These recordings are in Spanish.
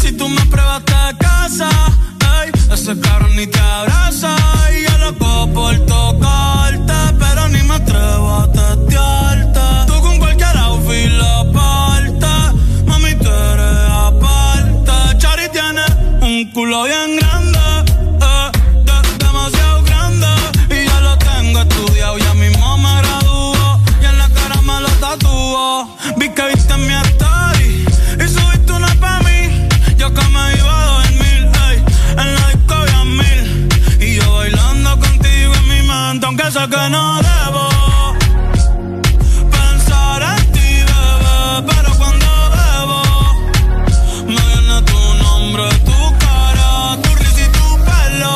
si tú me pruebas te casa, ey, ese cabrón ni te abraza. Y yo loco por tocarte, pero ni me atrevo a testearte. Tú con cualquier outfit la parte, mami, tú eres aparte. Chari tiene un culo bien que no debo. Pensar en ti, bebé, pero cuando bebo me viene tu nombre, tu cara, tu risa y tu pelo.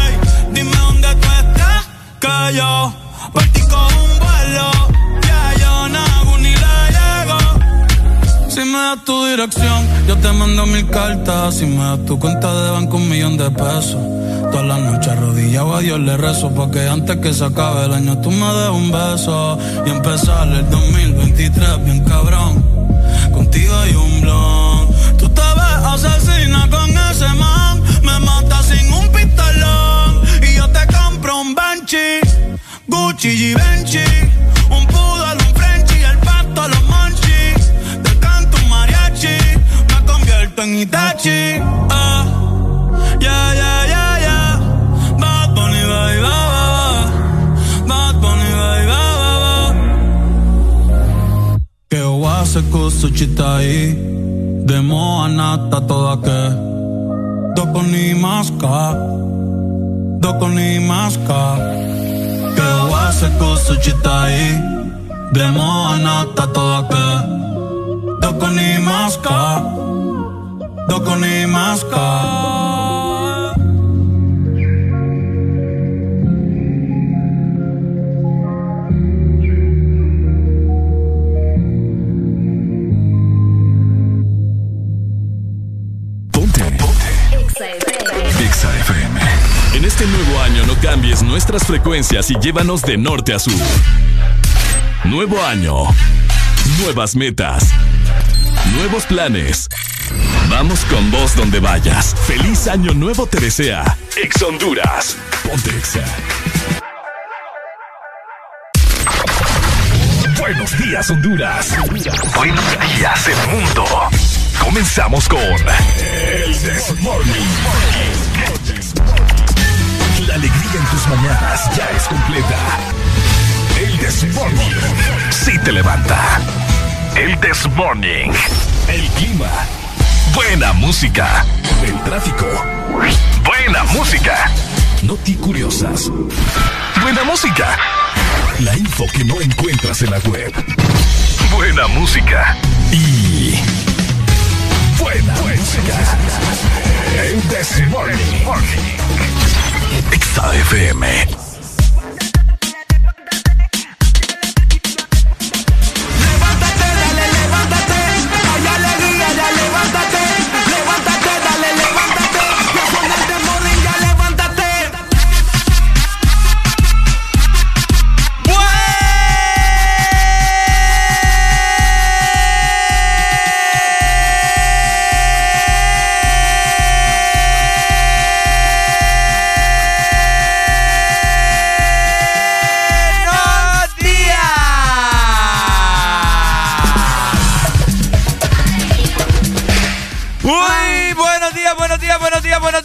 Ey, dime dónde tú estás, que yo por ti cojo un vuelo. Ya yo no ni le llego. Si me das tu dirección, yo te mando mil cartas. Si me das tu cuenta de banco, un millón de pesos. Todas las noches arrodillado a Dios le rezo. Porque antes que se acabe el año, tú me des un beso. Y empezar el 2023 bien cabrón. Contigo hay un blon. Tú te ves asesina con ese man. Me mata sin un pistolón. Y yo te compro un Banshee. Gucci y Benchi. Un poodle, un Frenchie. El pato, los monchis. Te canto un mariachi. Me convierto en Itachi. Oase kusuchitai Demo anata toda que Doko ni maska Doko ni maska Que oase kusuchitai Demo anata toda que Doko ni maska Doko ni maska cambies nuestras frecuencias y llévanos de norte a sur. Nuevo año. Nuevas metas. Nuevos planes. Vamos con vos donde vayas. Feliz año nuevo te desea. Ex Honduras. Ponte Exa. Buenos días, Honduras. Buenos días, el mundo. Comenzamos con El Desmorning. En tus mañanas ya es completa. El Desmorning. Sí te levanta. El Desmorning. El clima. Buena música. El tráfico. Buena música. Noti curiosas. Buena música. La info que no encuentras en la web. Buena música. Y. Buena, música. El This Morning. Exa.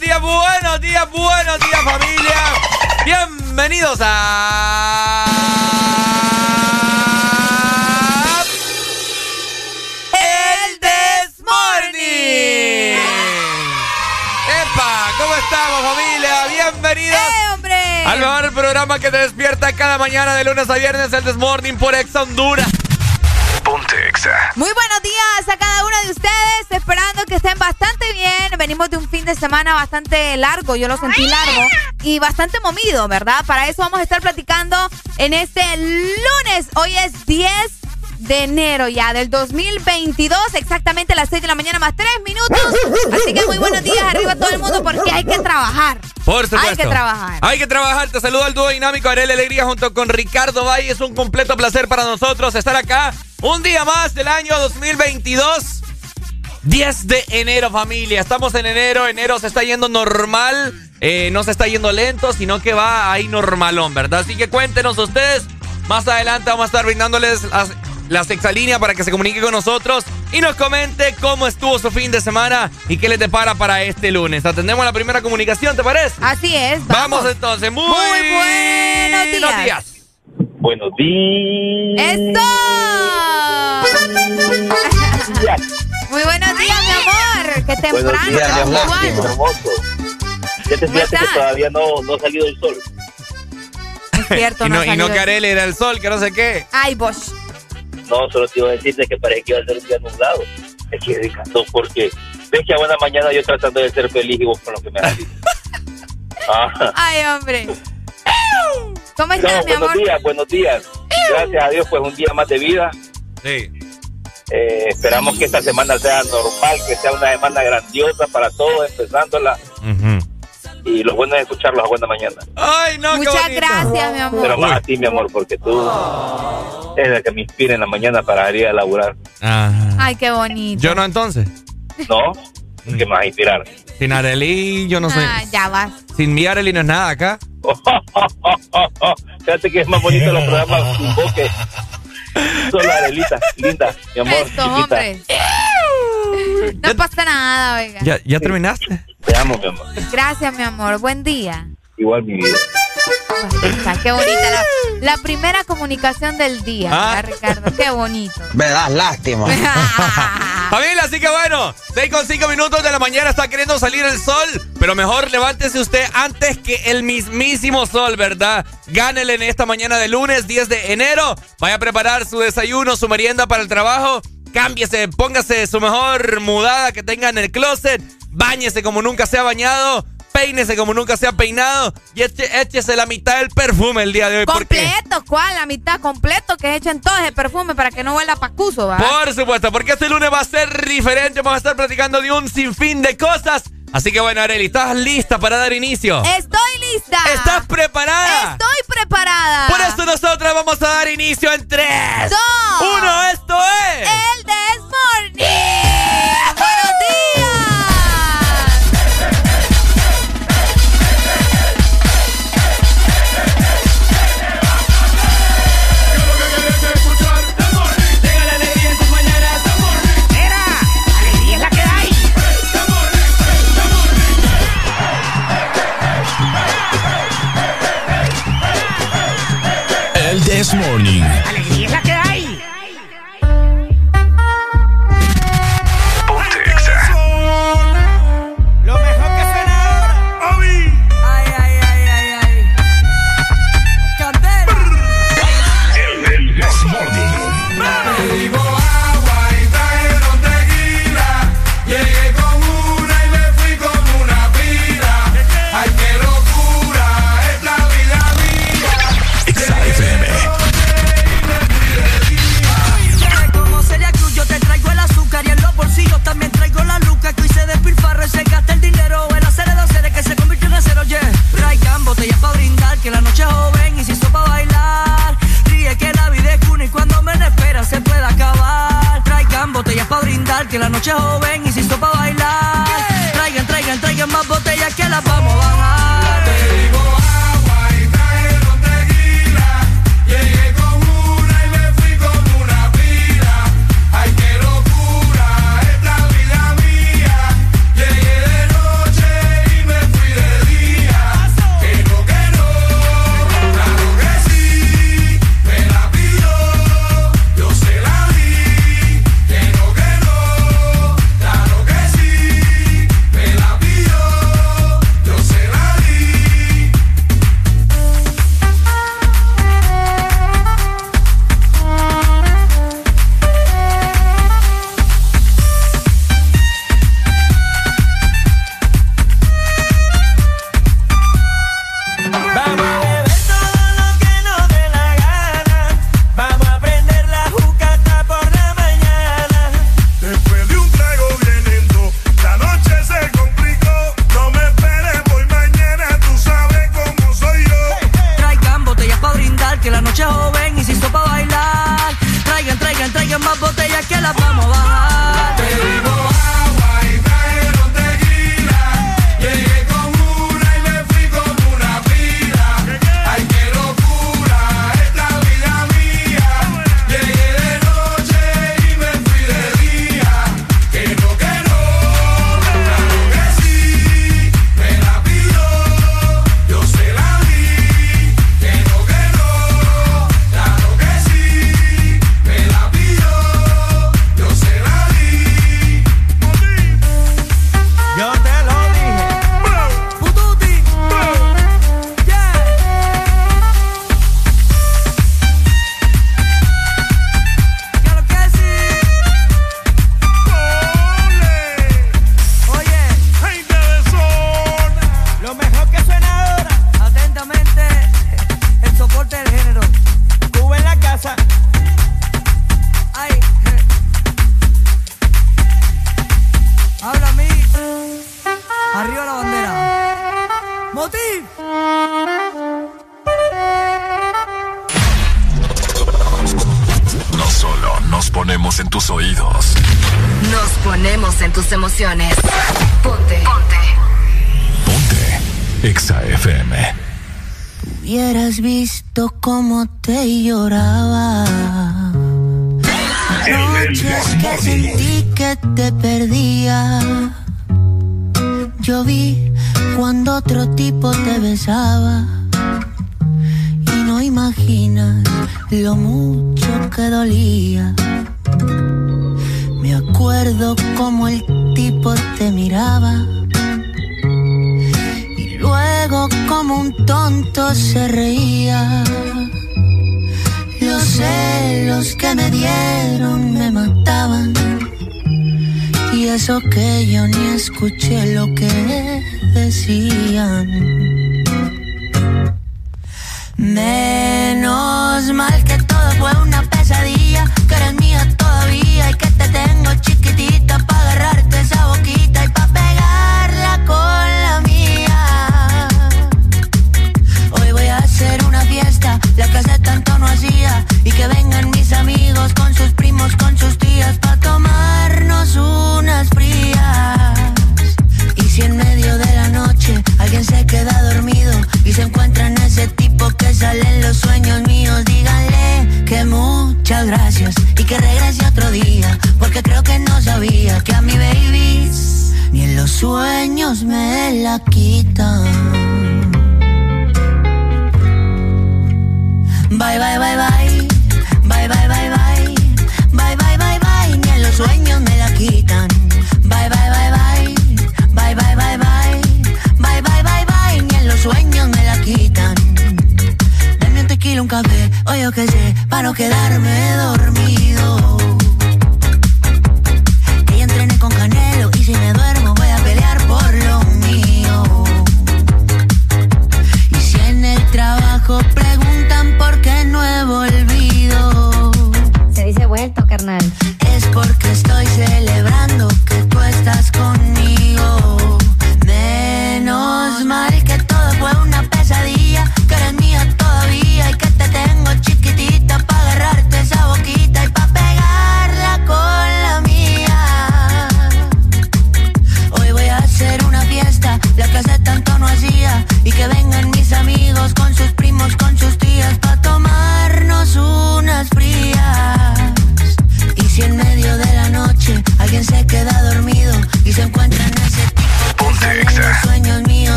Buenos días, buenos días, buenos días, familia. Bienvenidos a... El Desmorning. ¡Epa! ¿Cómo estamos familia? Bienvenidos. ¡Eh, hombre! Al mejor programa que te despierta cada mañana de lunes a viernes, el Desmorning por Exa Honduras. Exa. Muy buenos días a cada uno de ustedes, esperando que estén bastante bien. Venimos de un fin de semana bastante largo, yo lo sentí largo y bastante movido, ¿verdad? Para eso vamos a estar platicando en este lunes. Hoy es 10 de enero ya del 2022, exactamente a las 6 de la mañana más 3 minutos. Así que muy buenos días arriba a todo el mundo porque hay que trabajar. Por supuesto. Hay que trabajar. Hay que trabajar. Te saludo al dúo dinámico Arel Alegría junto con Ricardo Valle. Es un completo placer para nosotros estar acá un día más del año 2022. 10 de enero, familia. Estamos en enero. Enero se está yendo normal. Eh, no se está yendo lento, sino que va ahí normalón, ¿verdad? Así que cuéntenos ustedes. Más adelante vamos a estar brindándoles las, la sexalínea para que se comunique con nosotros y nos comente cómo estuvo su fin de semana y qué le depara para este lunes. Atendemos la primera comunicación, ¿te parece? Así es. Vamos, entonces. Muy, buenos días. Buenos días. ¡Esto! Muy buenos días, mi amor. Qué temprano, días, qué hermoso. Ya te ¿Cómo fíjate que todavía no, no ha salido el sol. Es cierto, y no, no, y no que Arely era el sol, que no sé qué. Ay, Bosch. No, solo te iba a decirte que parece que iba a ser un día nublado. Es que descansó porque ves que a buena mañana yo tratando de ser feliz y vos con lo que me has dicho. Ah. Ay, hombre. ¿Cómo No, estás, mi buenos amor? días, buenos días. Gracias a Dios, pues un día más de vida. Sí. Eh, esperamos que esta semana sea normal, que sea una semana grandiosa para todos, empezándola. Y lo bueno es escucharlos a buena mañana. Ay, no, Muchas gracias, mi amor. Pero más a ti, mi amor, porque tú eres la que me inspira en la mañana para ir a laburar. Ajá. Ay, qué bonito. Yo no, entonces. ¿No? ¿Qué más inspirar? Sin Arely, yo no sé. Ah, ya vas. Sin mí, Arely no es nada acá. Fíjate que es más bonito los programas sin vos que solo Arelita, linda, mi amor, Esto, chiquita. hombre. No pasa nada, oiga. ¿Ya, ya terminaste? Te amo, mi amor. Gracias, mi amor. Buen día. Igual mi vida. Qué bonita la, la primera comunicación del día, Ah. ¿verdad, Ricardo. Qué bonito. Me das lástima. Familia, así que bueno, 6 con 5 minutos de la mañana está queriendo salir el sol, pero mejor levántese usted antes que el mismísimo sol, ¿verdad? Gánele en esta mañana de lunes 10 de enero. Vaya a preparar su desayuno, su merienda para el trabajo. Cámbiese, póngase su mejor mudada que tenga en el closet. Báñese como nunca se ha bañado. Peínese como nunca se ha peinado. Y échese la mitad del perfume el día de hoy. completo, ¿cuál? La mitad completo que echen todo ese perfume para que no huela pacuso, ¿va? Por supuesto, porque este lunes va a ser diferente. Vamos a estar platicando de un sinfín de cosas. Así que bueno, Areli, ¿estás lista para dar inicio? Estoy lista. ¿Estás preparada? Estoy preparada. Por eso nosotros vamos a dar inicio en 3, Dos. 1, esto es... El This Morning. Botellas para brindar, que la noche es joven y se hizo para bailar. Ríe que la vida es una y cuando menos espera se puede acabar. Traigan botellas para brindar, que la noche es joven y se hizo para bailar. Traigan, traigan, traigan más botellas que las vamos a bajar.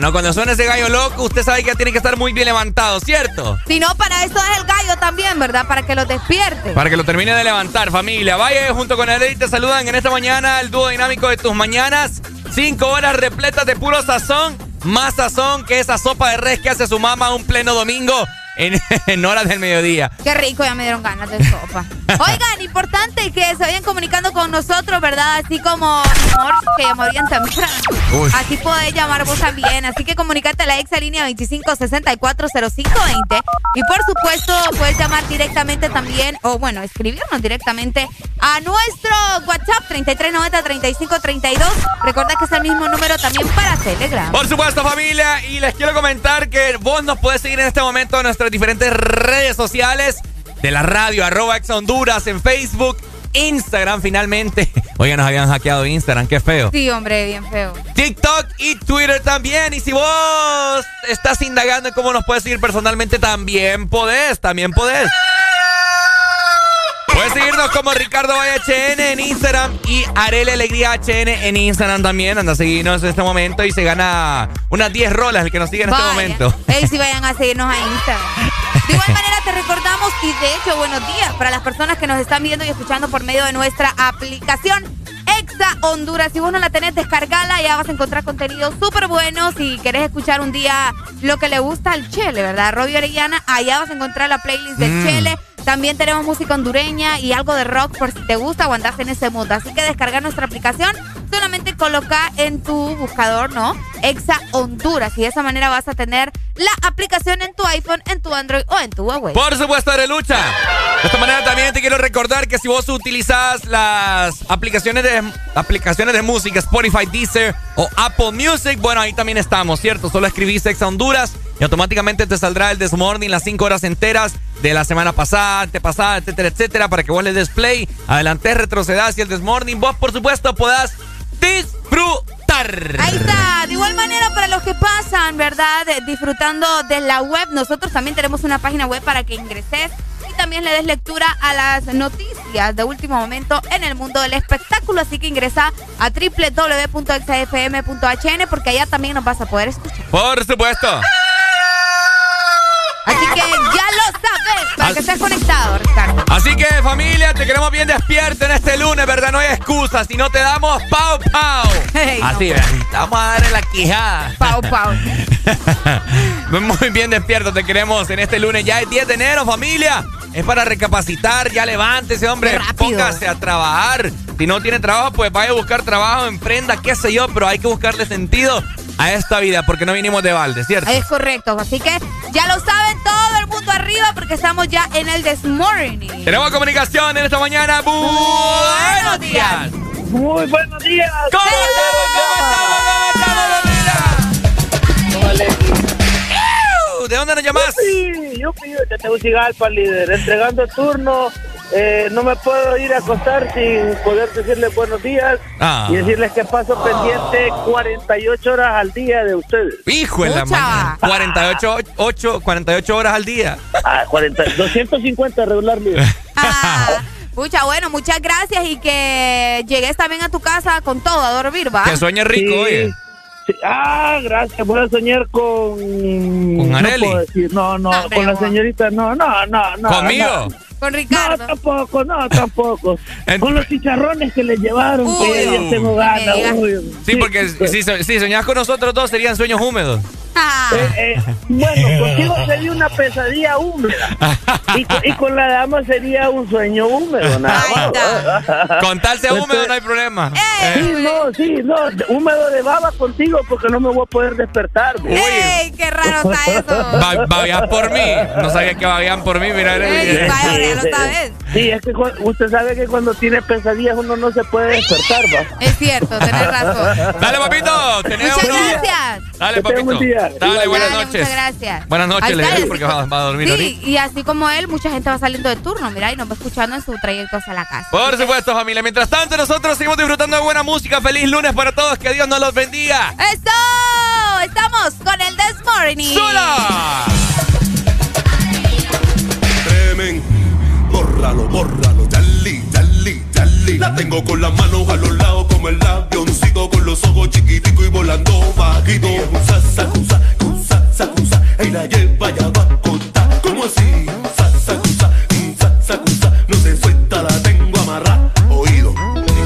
¿No? Cuando suena ese gallo loco, usted sabe que tiene que estar muy bien levantado, ¿cierto? Si no, para eso es el gallo también, ¿verdad? Para que los despierte. Para que lo termine de levantar, familia. Vaya junto con él y te saludan en esta mañana el dúo dinámico de tus mañanas. Cinco horas repletas de puro sazón. Más sazón que esa sopa de res que hace su mamá un pleno domingo en, en horas del mediodía. Qué rico, ya me dieron ganas de sopa. que se vayan comunicando con nosotros, ¿verdad? Así como amor, que bien temprano. Uy. Así podés llamar vos también. Así que comunicate a la exa línea 25640520. Y por supuesto, puedes llamar directamente también, o bueno, escribirnos directamente a nuestro WhatsApp 3390-3532. Recuerda que es el mismo número también para Telegram. Por supuesto, familia. Y les quiero comentar que vos nos podés seguir en este momento en nuestras diferentes redes sociales de la radio, arroba ex Honduras, en Facebook, Instagram finalmente. Oigan, nos habían hackeado Instagram, qué feo. Sí, hombre, bien feo. TikTok y Twitter también. Y si vos estás indagando en cómo nos puedes seguir personalmente, también podés, también podés. Puedes seguirnos como Ricardo Valle HN en Instagram y Arele Alegría HN en Instagram también. Anda a seguirnos en este momento y se gana unas 10 rolas el que nos sigue en este momento. Ey, si vayan a seguirnos a Instagram. De igual manera y de hecho buenos días para las personas que nos están viendo y escuchando por medio de nuestra aplicación Exa Honduras. Si vos no la tenés, descargala, ya vas a encontrar contenido súper bueno. Si querés escuchar un día lo que le gusta al Chele, ¿verdad? Robbie Orellana, allá vas a encontrar la playlist del Mm. Chele. También tenemos música hondureña y algo de rock por si te gusta o andás en ese mood. Así que descarga nuestra aplicación, solamente coloca en tu buscador, ¿no? Exa Honduras. Y de esa manera vas a tener aplicación en tu iPhone, en tu Android o en tu Huawei. Por supuesto, de lucha. De esta manera también te quiero recordar que si vos utilizas las aplicaciones de aplicaciones de música, Spotify, Deezer o Apple Music, bueno, ahí también estamos, ¿cierto? Solo escribís Exa Honduras y automáticamente te saldrá el Desmorning las 5 horas enteras de la semana pasada, antepasada, etcétera, etcétera, para que vos le des play, adelante, retrocedas y el Desmorning vos, por supuesto, podás disfrutar. Ahí está. De igual manera, para los que pasan, ¿verdad? Disfrutando de la web, nosotros también tenemos una página web para que ingreses y también le des lectura a las noticias de último momento en el mundo del espectáculo. Así que ingresa a www.xfm.hn porque allá también nos vas a poder escuchar. Por supuesto. Así que ya para que Así- estés conectado, Ricardo. Así que familia, te queremos bien despierto en este lunes, ¿verdad? No hay excusa. Si no te damos pau pau. Hey, no. Así, ¿verdad? Vamos a darle la quijada. Pau, pau. Muy bien despierto, te queremos en este lunes. Ya es 10 de enero, familia. Es para recapacitar, ya levántese, hombre. Póngase a trabajar. Si no tiene trabajo, pues vaya a buscar trabajo, emprenda, qué sé yo, pero hay que buscarle sentido a esta vida porque no vinimos de balde, ¿cierto? Es correcto. Así que ya lo saben todo el mundo arriba porque estamos ya en el This Morning. Tenemos comunicación en esta mañana. Buenos días. Muy buenos días. ¿Cómo estamos? ¿Cómo estamos? ¿Cómo estamos, familia? ¡Ew! ¿De dónde nos llamás? Sí, yo pido de Tegucigalpa, líder, entregando turno. Eh, no me puedo ir a acostar sin poder decirles buenos días Ah. y decirles que paso pendiente 48 horas al día de ustedes. Hijo de la mañana. 48, 8, 48 horas al día. Ah, 40, 250 regular, líder. Ah, Pucha, bueno, muchas gracias y que llegues también a tu casa con todo a dormir, ¿va? Que sueñe rico, Sí. oye. Sí. Ah, gracias. Voy a soñar con. ¿Con Areli? No, puedo decir. no, no, No, con la señorita, no, no, no. no ¿Conmigo? No. Con No, tampoco, no, tampoco. En- Con los chicharrones que le llevaron, Uy, que ya tengo ganas. uy. Sí, porque si, si soñás con nosotros dos serían sueños húmedos. Eh, eh, bueno, contigo sería una pesadilla húmeda. Y, con- y con la dama sería un sueño húmedo, nada más. está. Con tal sea húmedo no hay problema. Sí, no, sí, no, húmedo de baba contigo porque no me voy a poder despertar. güey. ¡Ey! ¡Qué raro está eso! Ba- Babeás por mí. No sabía que babían por mí, mira. Ey, vaya, ya lo sabes. Sí, es que usted sabe que cuando tiene pesadillas uno no se puede despertar, va. Es cierto, tenés razón. Dale, papito. Tenemos Muchas uno. gracias. Dale, papito. un día. Dale, buenas noches. Muchas gracias. Buenas noches, le digo, porque va, va a dormir Sí, ahorita. y así como él, mucha gente va saliendo de turno, mira, y nos va escuchando en su trayecto hacia la casa. Por supuesto, familia. Mientras tanto, nosotros seguimos disfrutando de buena música. Feliz lunes para todos. Que Dios nos los bendiga. ¡Eso! Estamos con el This Morning. ¡Sola! Tremen, bórralo, bórralo. La tengo con las manos a los lados como el avioncito con los ojos chiquiticos y volando bajito. Usa, sacusa, usa, sacusa, y la lleva ya va a. ¿Cómo así? Usa, sacusa, usa, sacusa, no se suelta, la tengo amarrada. Oído.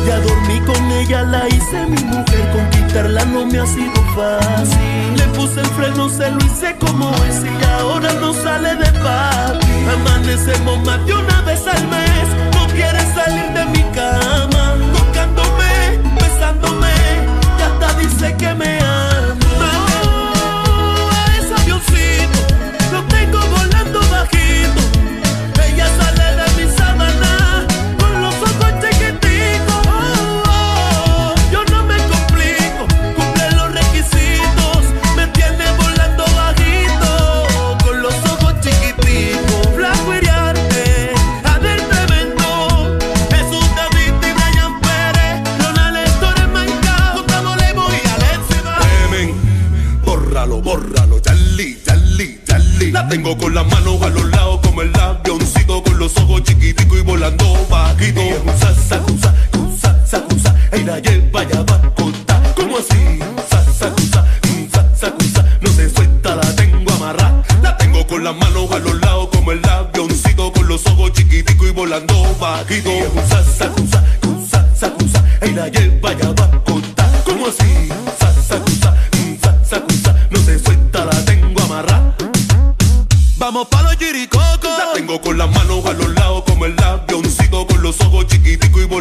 Ya dormí con ella, la hice mi mujer, conquistarla no me ha sido fácil. Le puse el freno, se lo hice como es y ahora no sale de papi. Amanecemos más de una vez al mes, no quiere salir de dice que tengo con las manos a los lados como el avioncito con los ojos chiquiticos y volando bajito. Usa, sacusa, usa, sacusa, y la lleva ya va a contar. ¿Cómo así? Usa, sacusa, usa, sacusa, no se suelta, la tengo amarrada. La tengo con las manos a los lados como el avioncito con los ojos chiquitico y volando bajito. Un sasacusa, cusa, sacusa, y la lleva ya va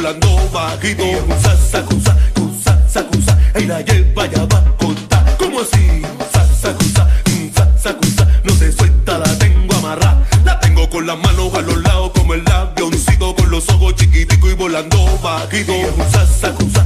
volando bajito. Un sasacusa, cusa, sacusa, y la lleva ya va a contar. ¿Cómo así? Sasacusa, sacusa, no se suelta, la tengo amarrada. La tengo con las manos a los lados como el avioncito con los ojos chiquitico y volando bajito. Cusa, sacusa,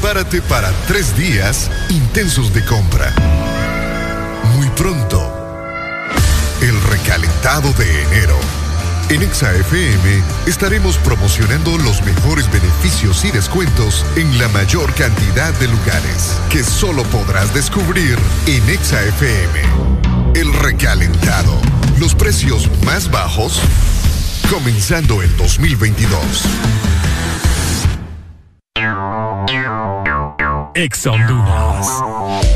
Prepárate para tres días intensos de compra. Muy pronto, el recalentado de enero. En ExaFM estaremos promocionando los mejores beneficios y descuentos en la mayor cantidad de lugares que solo podrás descubrir en ExaFM. El recalentado. Los precios más bajos comenzando el 2022. Exa Honduras.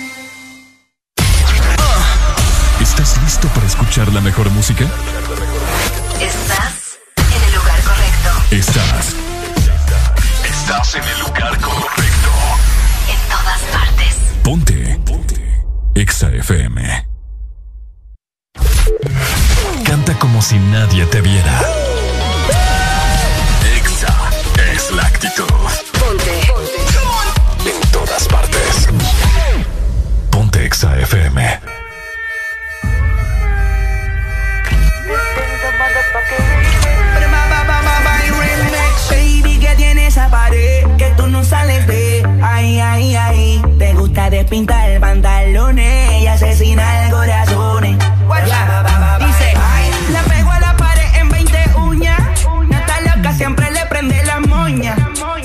Listo para escuchar la mejor música? Estás en el lugar correcto. Estás. Estás en el lugar correcto. En todas partes. Ponte. Ponte. Exa FM. Canta como si nadie te viera. Exa es la actitud. Ponte. Ponte. En todas partes. Ponte Exa FM. Baby, que tiene esa pared que tú no sales de. Ay, ay, ay. Te gusta despintar pantalones y asesinar corazones. Dice, le pego a la pared en 20 uñas. Está loca, siempre le prende la moña.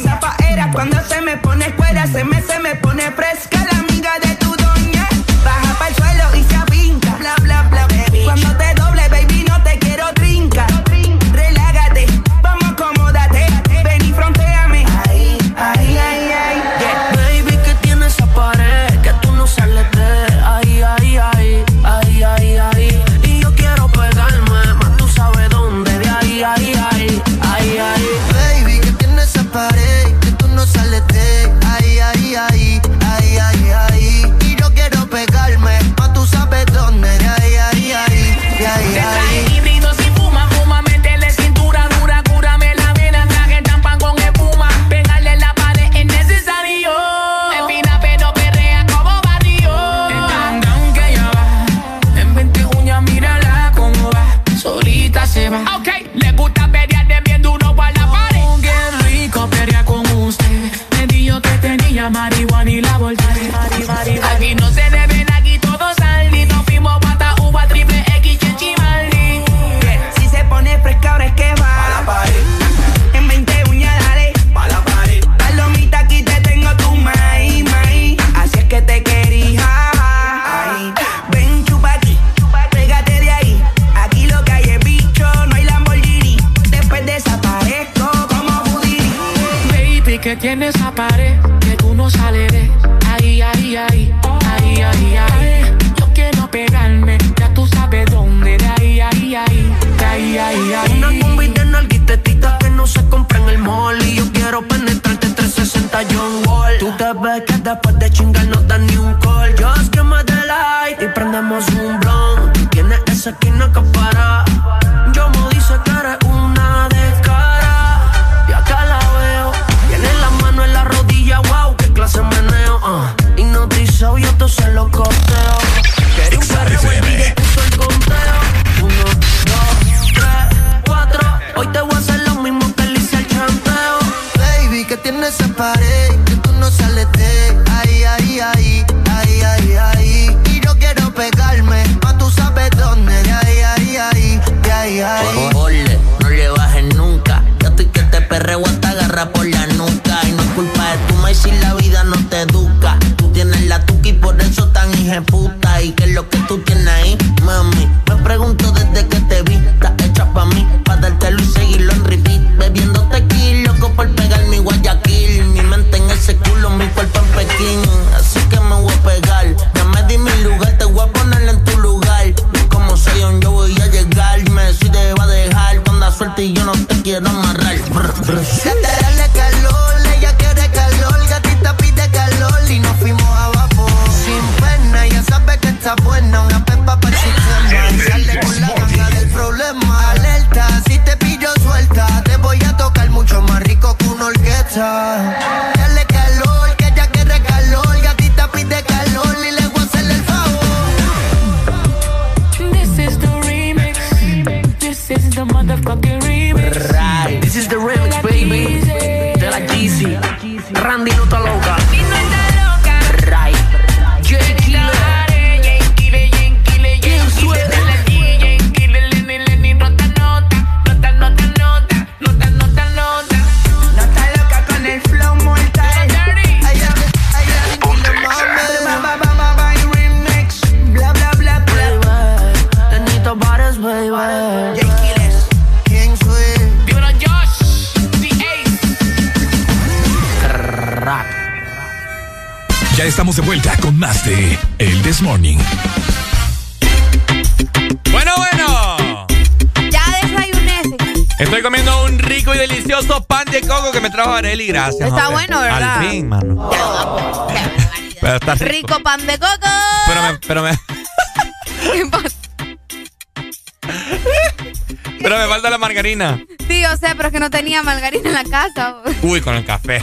Zapaera cuando se me pone fuera, se me, se me pone fresca la amiga de tu doña. Baja el suelo y se avinca. Bla, bla, bla, baby. Cuando te tiene esa pared que tú no sales de ahí, ahí, ahí, ahí, ahí, ahí. Yo quiero pegarme, ya tú sabes dónde, de ahí, ahí, ahí, de ahí, ahí, ahí. Una combi de nalguitetitas que no se compra en el mall y yo quiero penetrarte 360 John Wall. Tú te ves que después de chingar no dan ni un call. Just give me the light y prendemos un si la vida no te educa. Tú tienes la tuca y por eso tan puta. ¿Y qué es lo que tú This Morning. Bueno, bueno. Ya desayuné. Estoy comiendo un rico y delicioso pan de coco que me trajo Areli. Gracias. Está hombre. bueno, ¿verdad? Al fin, mano. Pero está rico. Rico pan de coco. Pero me, pero me, ¿Qué pasa? pero me falta la margarina. Sí, yo sé, pero es que no tenía margarina en la casa. Uy, con el café.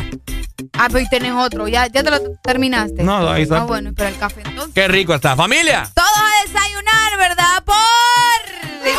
Ah, pero ahí tenés otro. ¿Ya, ya te lo terminaste? No, ahí está. Ah, bueno, pero el café. Qué rico está. Familia. Todos a desayunar, ¿verdad? Porque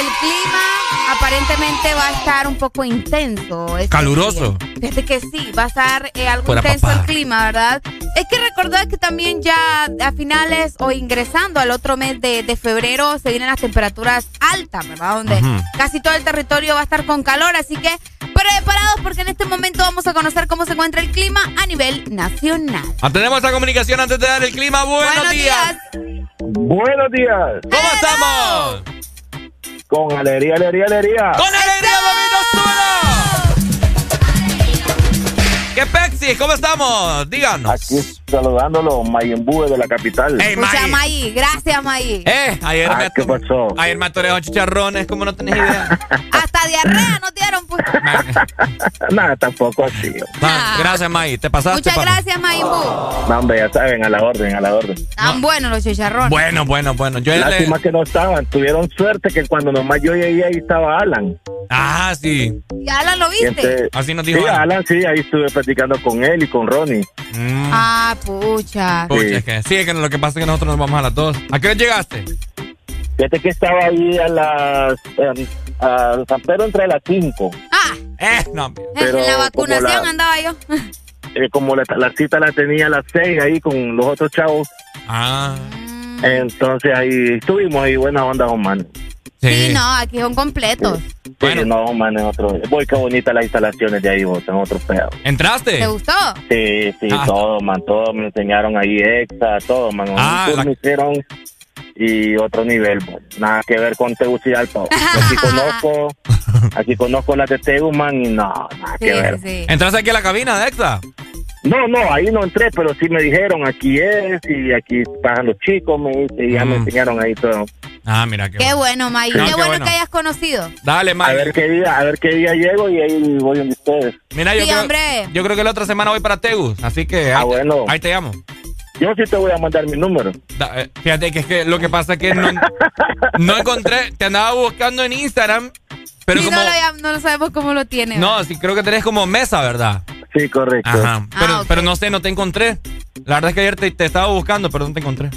el clima aparentemente va a estar un poco intenso. este Caluroso. día. Fíjate que sí, va a estar eh, algo Fuera intenso papá. el clima, ¿verdad? Es que recordar que también ya a finales o ingresando al otro mes de, de febrero se vienen las temperaturas altas, ¿verdad? Donde casi todo el territorio va a estar con calor, así que preparados porque en este momento vamos a conocer cómo se encuentra el clima a nivel nacional. Mantenemos esta comunicación antes de dar el clima. Buenos, Buenos días. Buenos días. ¿Cómo estamos? Con alegría, alegría, alegría. ¡Con alegría, ¿Qué ¿Cómo estamos? Díganos. Aquí saludándolo, Mayembúe de la capital. Ey, Escucha, May. Gracias, Maí. Eh, ayer Ah, me ¿qué pasó? Ayer me atoré con chicharrones, como no tenés idea. Hasta diarrea nos dieron, pues. Nada, tampoco así. Gracias, May. Te pasaste, Muchas papá. gracias, Maimbu. No, hombre, ya saben, a la orden, a la orden. Tan buenos los chicharrones. Bueno, bueno, bueno. Yo le... Lástima que no estaban. Tuvieron suerte que cuando nomás yo llegué ahí estaba Alan. Ah, sí. ¿Y Alan lo viste? entonces- Así nos dijo Sí, Alan. Alan, sí, ahí estuve platicando con él y con Ronnie. Mm. Ah, pucha. Pucha, Sí. es que, sí, es que lo que pasa es que nosotros nos vamos a las dos. ¿A qué hora llegaste? Fíjate que estaba ahí a las... eh, a San Pedro entre las 5. Ah, Eh, no. Pero en la vacunación la- andaba yo. Eh, como la, la cita la tenía a las 6 ahí con los otros chavos. Ah, Entonces ahí estuvimos ahí, buena onda, man. Sí, no, aquí son completos. Sí, no, man, en otro. Voy, qué bonitas las instalaciones de ahí, vos, en otro pedo. ¿Entraste? ¿Te gustó? Sí, sí, Ah. todo, man, todo me enseñaron ahí, exa, todo, man. Un Ah, la- me hicieron y otro nivel, pues. Nada que ver con Tegucigalpa. Aquí conozco, aquí conozco las de Teguman y no, nada que ver. ¿Entraste aquí a la cabina de Exa? No, no, ahí no entré, pero sí me dijeron aquí es y aquí pasan los chicos, me dice, y ya me Mm. enseñaron ahí todo. Ah, mira qué, Qué bueno, May. Sí, qué, qué bueno, bueno. que hayas conocido. Dale, A Mike. ver qué día, a ver qué día llego y ahí voy donde ustedes. Mira, yo, Sí, creo, hombre. yo creo que la otra semana voy para Tegus, así que Ah, ahí, bueno. ahí te llamo. Yo sí te voy a mandar mi número. Da- eh, fíjate que es que lo que pasa es que no, no encontré, te andaba buscando en Instagram, pero Sí, como... no, lo, no lo sabemos cómo lo tiene. No, sí, creo que tenés como mesa, ¿verdad? Sí, correcto. Ajá. Pero, Ah, pero no sé, no te encontré. La verdad es que ayer te, te estaba buscando, pero no te encontré.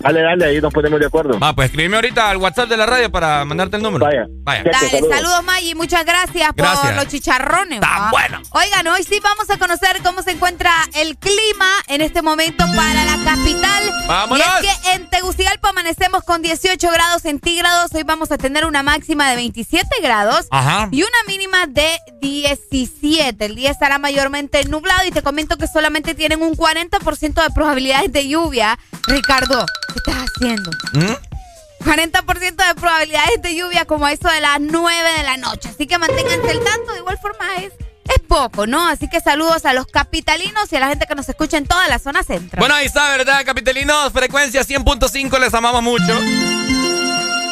Dale, dale, ahí nos ponemos de acuerdo. Va, pues escríbeme ahorita al WhatsApp de la radio para mandarte el número. Vaya. Vaya. Dale, saludos, Maggie. Muchas gracias, Gracias. por los chicharrones. Está ¿va? bueno. Oigan, hoy sí vamos a conocer cómo se encuentra el clima en este momento para la capital. ¡Vámonos! Y es que en Tegucigalpa amanecemos con 18 grados centígrados. Hoy vamos a tener una máxima de 27 grados Ajá. y una mínima de 17. El día estará mayormente nublado y te comento que solamente tienen un 40% de probabilidades de lluvia. Ricardo, ¿qué estás haciendo? ¿Mm? 40% de probabilidades de lluvia como a eso de las 9 de la noche. Así que manténganse el tanto. De igual forma es, es poco, ¿no? Así que saludos a los capitalinos y a la gente que nos escucha en toda la zona centro. Bueno, ahí está, ¿verdad, capitalinos? Frecuencia 100.5, les amamos mucho.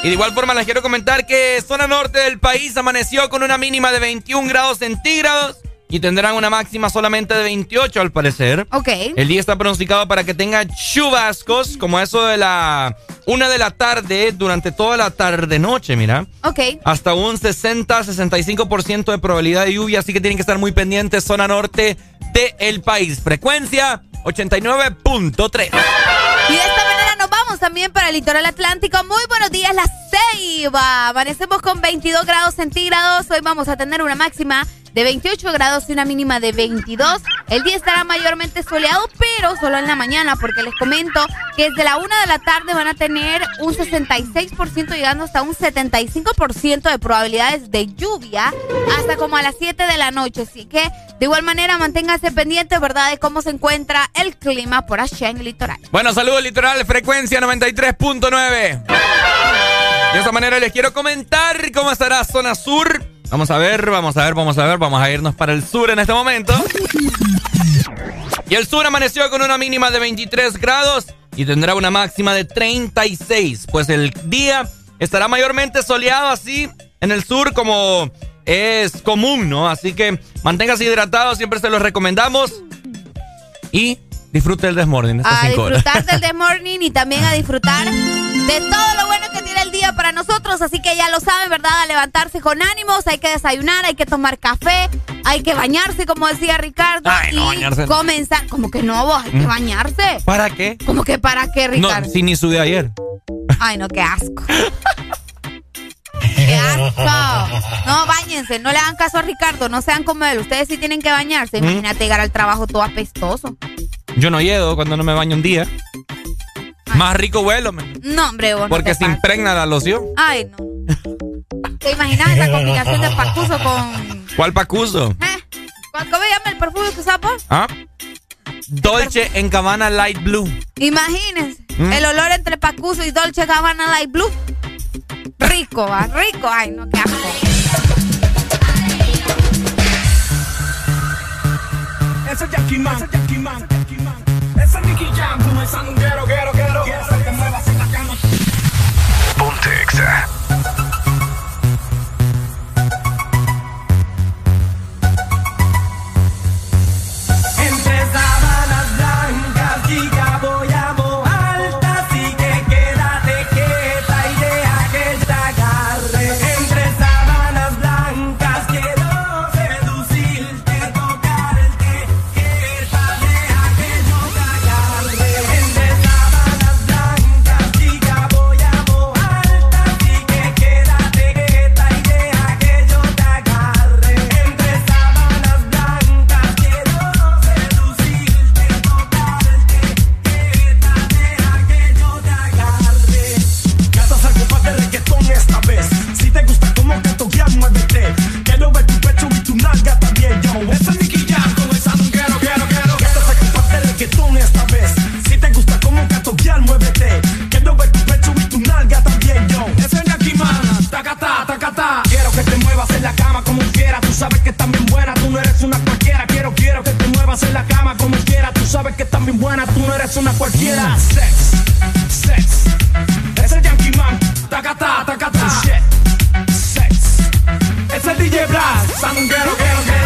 Y de igual forma les quiero comentar que zona norte del país amaneció con una mínima de 21 grados centígrados y tendrán una máxima solamente de 28 al parecer. Ok. El día está pronosticado para que tenga chubascos como eso de la una de la tarde durante toda la tarde noche, mira. Ok. Hasta un 60-65% de probabilidad de lluvia, así que tienen que estar muy pendientes, zona norte del país. Frecuencia 89.3. Y de esta manera nos vamos también para el litoral atlántico. Muy buenos días, La Ceiba. Amanecemos con 22 grados centígrados. Hoy vamos a tener una máxima de 28 grados y una mínima de 22. El día estará mayormente soleado, pero solo en la mañana, porque les comento que desde la 1 de la tarde van a tener un 66% llegando hasta un 75% de probabilidades de lluvia hasta como a las 7 de la noche. Así que de igual manera manténganse pendientes, ¿verdad?, de cómo se encuentra el clima por allá en el litoral. Bueno, saludos litoral, frecuencia 93.9. De esta manera les quiero comentar cómo estará zona sur. Vamos a ver, vamos a ver, vamos a ver, vamos a irnos para el sur en este momento. Y el sur amaneció con una mínima de 23 grados y tendrá una máxima de 36. Pues el día estará mayormente soleado así en el sur como es común, ¿no? Así que manténgase hidratado, siempre se los recomendamos. Y disfrute el desmorning a horas. disfrutar del The Morning y también a disfrutar de todo lo bueno que tiene el día para nosotros. Así que ya lo saben, ¿verdad? A levantarse con ánimos, hay que desayunar, hay que tomar café, hay que bañarse, como decía Ricardo. Ay, no, y bañarse no. comenzar. Como que no, vos, hay que Mm. bañarse. ¿Para qué? Como que para qué, No, Ricardo. si ni sudé ayer. Ay, no, qué asco. ¡Qué asco! No, bañense, no le hagan caso a Ricardo, no sean como él. Ustedes sí tienen que bañarse. ¿Mm? Imagínate llegar al trabajo todo apestoso. Yo no llego cuando no me baño un día. Más rico vuelo, men, No, hombre, vos no porque te se pases. impregna la loción. Ay, no. ¿Te imaginas esa combinación de pacuso con. ¿Cuál pacuso? ¿Cómo se llama el perfume que usas vos? ¿Ah? Dolce en Cabana Light Blue. Imagínense. ¿Mm? El olor entre pacuso y Dolce Gabbana Light Blue. Rico, va, rico. Ay, no, qué asco. Ese es Jackie Man, ese es Jackie Man, Jackie Man. Ese. Ponte Exa. Tú sabes que estás bien buena, tú no eres una cualquiera. Quiero, quiero que te muevas en la cama como quiera. Tú sabes que estás bien buena, tú no eres una cualquiera. Mm. Sex, sex, es el Yankee Man, tacata, tacata. Shit, sex, es el DJ Blast, sandunguero.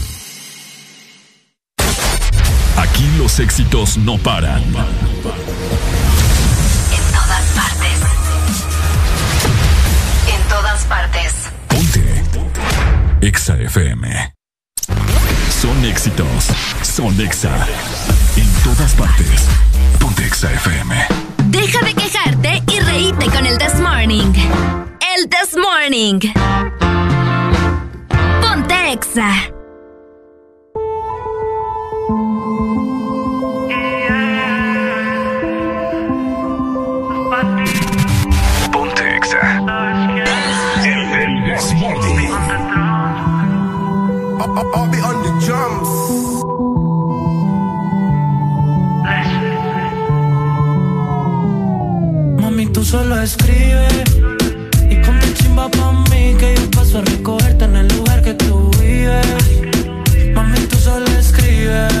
Aquí los éxitos no paran. En todas partes. En todas partes. EXA FM. Son éxitos. Son EXA. En todas partes. Ponte EXA FM. Deja de quejarte y reíte con el This Morning. El This Morning. Ponte Exa. I'll be on the drums. Mami, tú solo escribes y con mi chimba pa' mí que yo paso a recogerte en el lugar que tú vives. Mami, tú solo escribes,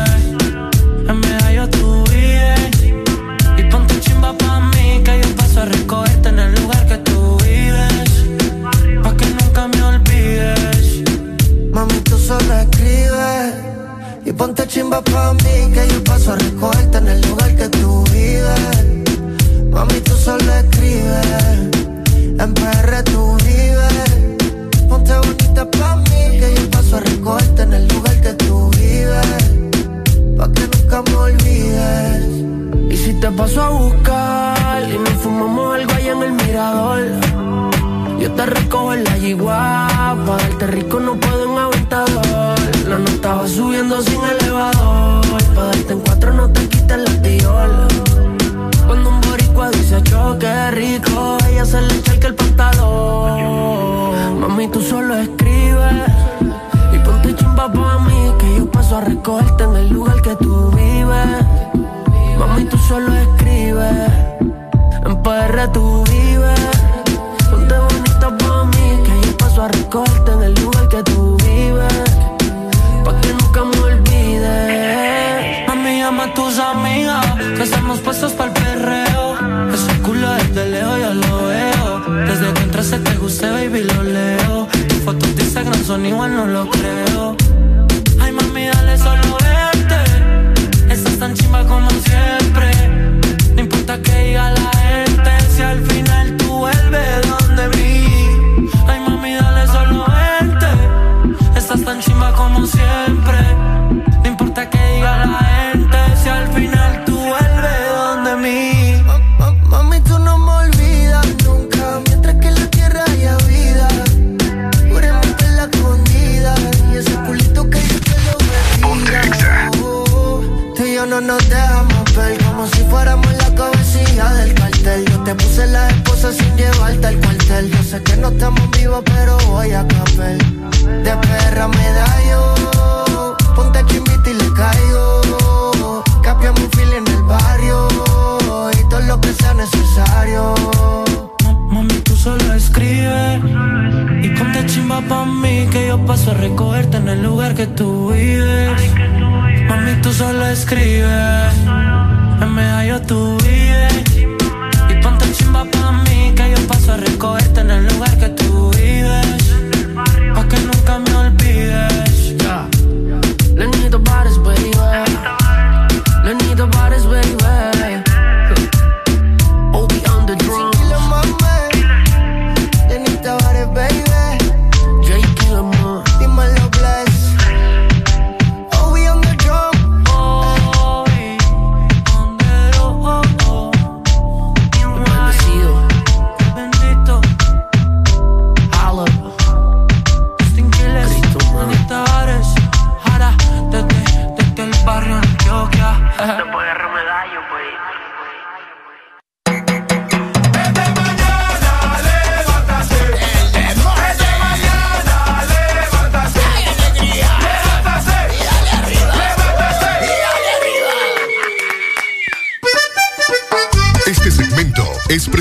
ponte chimba pa' mí que yo paso a recogerte en el lugar que tú vives. Mami, tú solo escribes, en PR tú vives. Ponte bonita pa' mí que yo paso a recogerte en el lugar que tú vives. Pa' que nunca me olvides. Y si te paso a buscar y nos fumamos algo allá en el mirador. Pa' darte rico no puedo en aventador. La nota va subiendo sin elevador. Pa' darte en cuatro no te quites la tiola. Cuando un boricua dice choque rico, ella se le echa el pantalón. Mami, tú solo escribes y ponte chimba pa' mí que yo paso a recogerte en el lugar que tú vives. Mami, tú solo escribes, en PR tú vives. Ponte bonita pa' mí que yo paso a recogerte en el lugar que tú vives. Puestos para el perreo. Ese culo desde lejos yo lo veo. Desde que entraste te guste, baby, lo leo. Tus fotos de Instagram son igual, no lo creo. Ay, mami, dale solo verte. Estás tan chimba como siempre. No importa que diga la gente, si al final tú vuelves donde mí. Ay, mami, dale solo verte. Estás tan chimba como siempre. Fuéramos la cabecilla del cartel. Yo te puse la esposa sin llevarte al cuartel. Yo sé que no estamos vivos, pero voy a caper. De perra me da yo. Ponte chimbita y le caigo. Capiamos un fil en el barrio. Y todo lo que sea necesario. Mami, tú solo escribe Y ponte chimba pa' mí Que yo paso a recogerte en el lugar que tú vives Mami, tú solo escribe En medallo tú vives. Y ponte chimba pa' mí Que yo paso a recogerte en el lugar que tú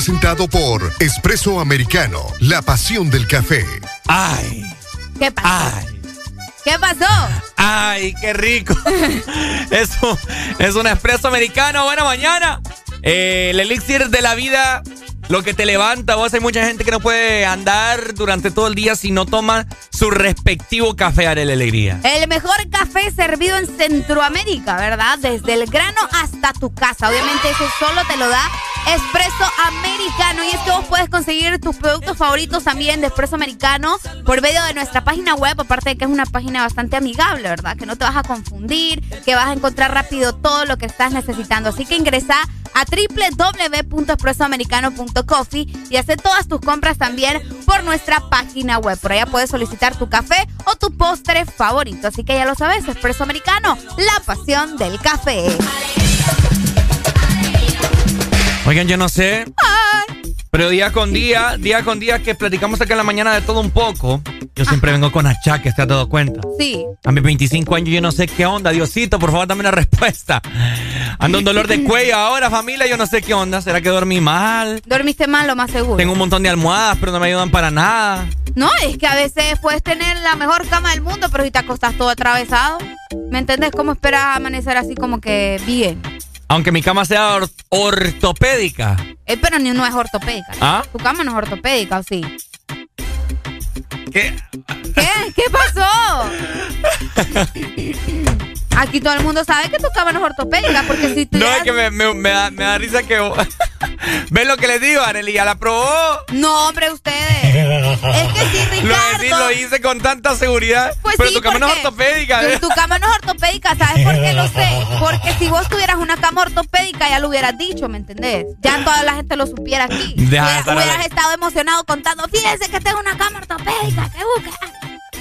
presentado por Espresso Americano, la pasión del café. Ay, ¿Qué pasó? ¿Qué pasó? ay, qué rico. Eso es un espresso americano. Buena mañana. Eh, el elixir de la vida, lo que te levanta. Vos hay mucha gente que no puede andar durante todo el día si no toma su respectivo café a la alegría. El mejor café servido en Centroamérica, ¿verdad? Desde el grano hasta tu casa. Obviamente eso solo te lo da Espresso Americano. Y es que vos puedes conseguir tus productos favoritos también de Espresso Americano por medio de nuestra página web. Aparte de que es una página bastante amigable, ¿verdad? Que no te vas a confundir, que vas a encontrar rápido todo lo que estás necesitando. Así que ingresa a www.espressoamericano.coffee y hace todas tus compras también por nuestra página web. Por allá puedes solicitar tu café o tu postre favorito. Así que ya lo sabes, Espresso Americano, la pasión del café. Oigan, yo no sé. Pero día con día, día con día que platicamos acá en la mañana de todo un poco. Yo siempre vengo con achaques, ¿te has dado cuenta? Sí. A mis 25 años yo no sé qué onda. Diosito, por favor, dame una respuesta. Ando un dolor de cuello ahora, familia, yo no sé qué onda. ¿Será que dormí mal? Dormiste mal, lo más seguro. Tengo un montón de almohadas, pero no me ayudan para nada. No, es que a veces puedes tener la mejor cama del mundo, pero si te acostas todo atravesado. ¿Me entendés? ¿Cómo esperas amanecer así como que bien? Aunque mi cama sea or- ortopédica. Eh, pero ni no es ortopédica. ¿Ah? Tu cama no es ortopédica, ¿o sí? ¿Qué? ¿Qué? ¿Qué pasó? Aquí todo el mundo sabe que tu cama no es ortopédica, porque si tú No, es que me, me- me da, me da risa que vos, ¿Ven lo que les digo, Arely? ¿Ya la probó? No, hombre, ustedes. es que sí, Ricardo. Lo, lo hice con tanta seguridad. Pues pero sí, tu cama no es ortopédica. ¿eh? Tu, tu cama no es ortopédica, ¿sabes por qué lo sé? Porque si vos tuvieras una cama ortopédica ya lo hubieras dicho, ¿me entendés? Ya toda la gente lo supiera aquí. Deja hubieras ale- estado emocionado contando, fíjense que tengo una cama ortopédica, que busca.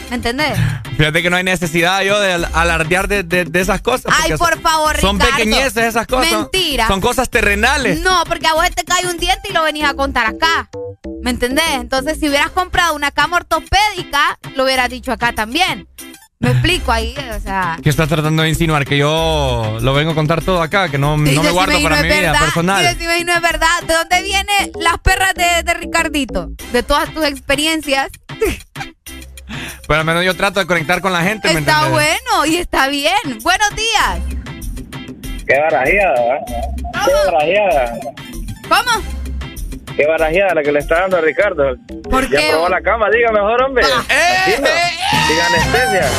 ¿Me entendés? Fíjate que no hay necesidad yo de al- alardear de, de- de esas cosas. Ay, por favor, Son Ricardo. pequeñeces esas cosas. Mentira. Son cosas terrenales. No, porque a vos te cae un diente y lo venís a contar acá. ¿Me entendés? Entonces, si hubieras comprado una cama ortopédica, lo hubieras dicho acá también. Me explico ahí, o sea. ¿Qué estás tratando de insinuar? Que yo lo vengo a contar todo acá, que no, no me guardo y para no mi es vida verdad, personal. y decime y no es verdad. ¿De dónde vienen las perras de, de Ricardito? De todas tus experiencias. Pero al menos yo trato de conectar con la gente, ¿me Está bueno y está bien. Buenos días. Qué barajeada, ¿eh? Qué barajeada. ¿Cómo? Qué barajeada la que le está dando a Ricardo. ¿Por ya qué? probó la cama, diga mejor, hombre. Eh, Así no. Diga anestesia.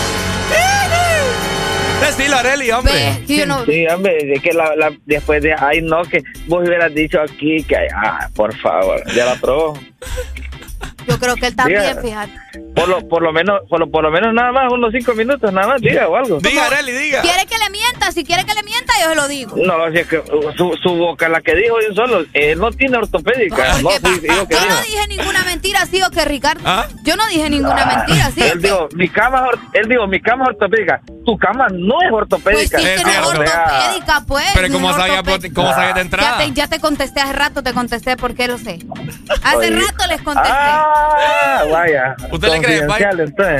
Decilo, Areli, hombre. Sí, hombre, es que la, la- después de, ay, no, que vos hubieras dicho aquí que, ah, por favor, ya la probó. Yo creo que él también, Diga. fíjate. Por lo, por lo menos, por lo, por lo menos nada más, unos cinco minutos, nada más, diga o algo. Diga, Areli, diga. ¿Quiere que le mienta? Si quiere que le mienta, yo se lo digo. No, si es que uh, su, su boca, la que dijo yo solo, él no tiene ortopédica. No, yo que Yo dijo. no dije ninguna mentira, ¿sí o qué, Ricardo? ¿Ah? Yo no dije ninguna mentira, ¿sí Él dijo, mi cama, es or- él dijo, mi cama es ortopédica. Tu cama no es Pues ortopédica. sí, que no es ortopédica, pues. Pero ¿cómo es sabía, cómo sabía de entrada? Ya te, ya te contesté hace rato, te contesté porque lo sé. Hace Oye. rato les contesté. Ah, vaya. ¿Usted le cree,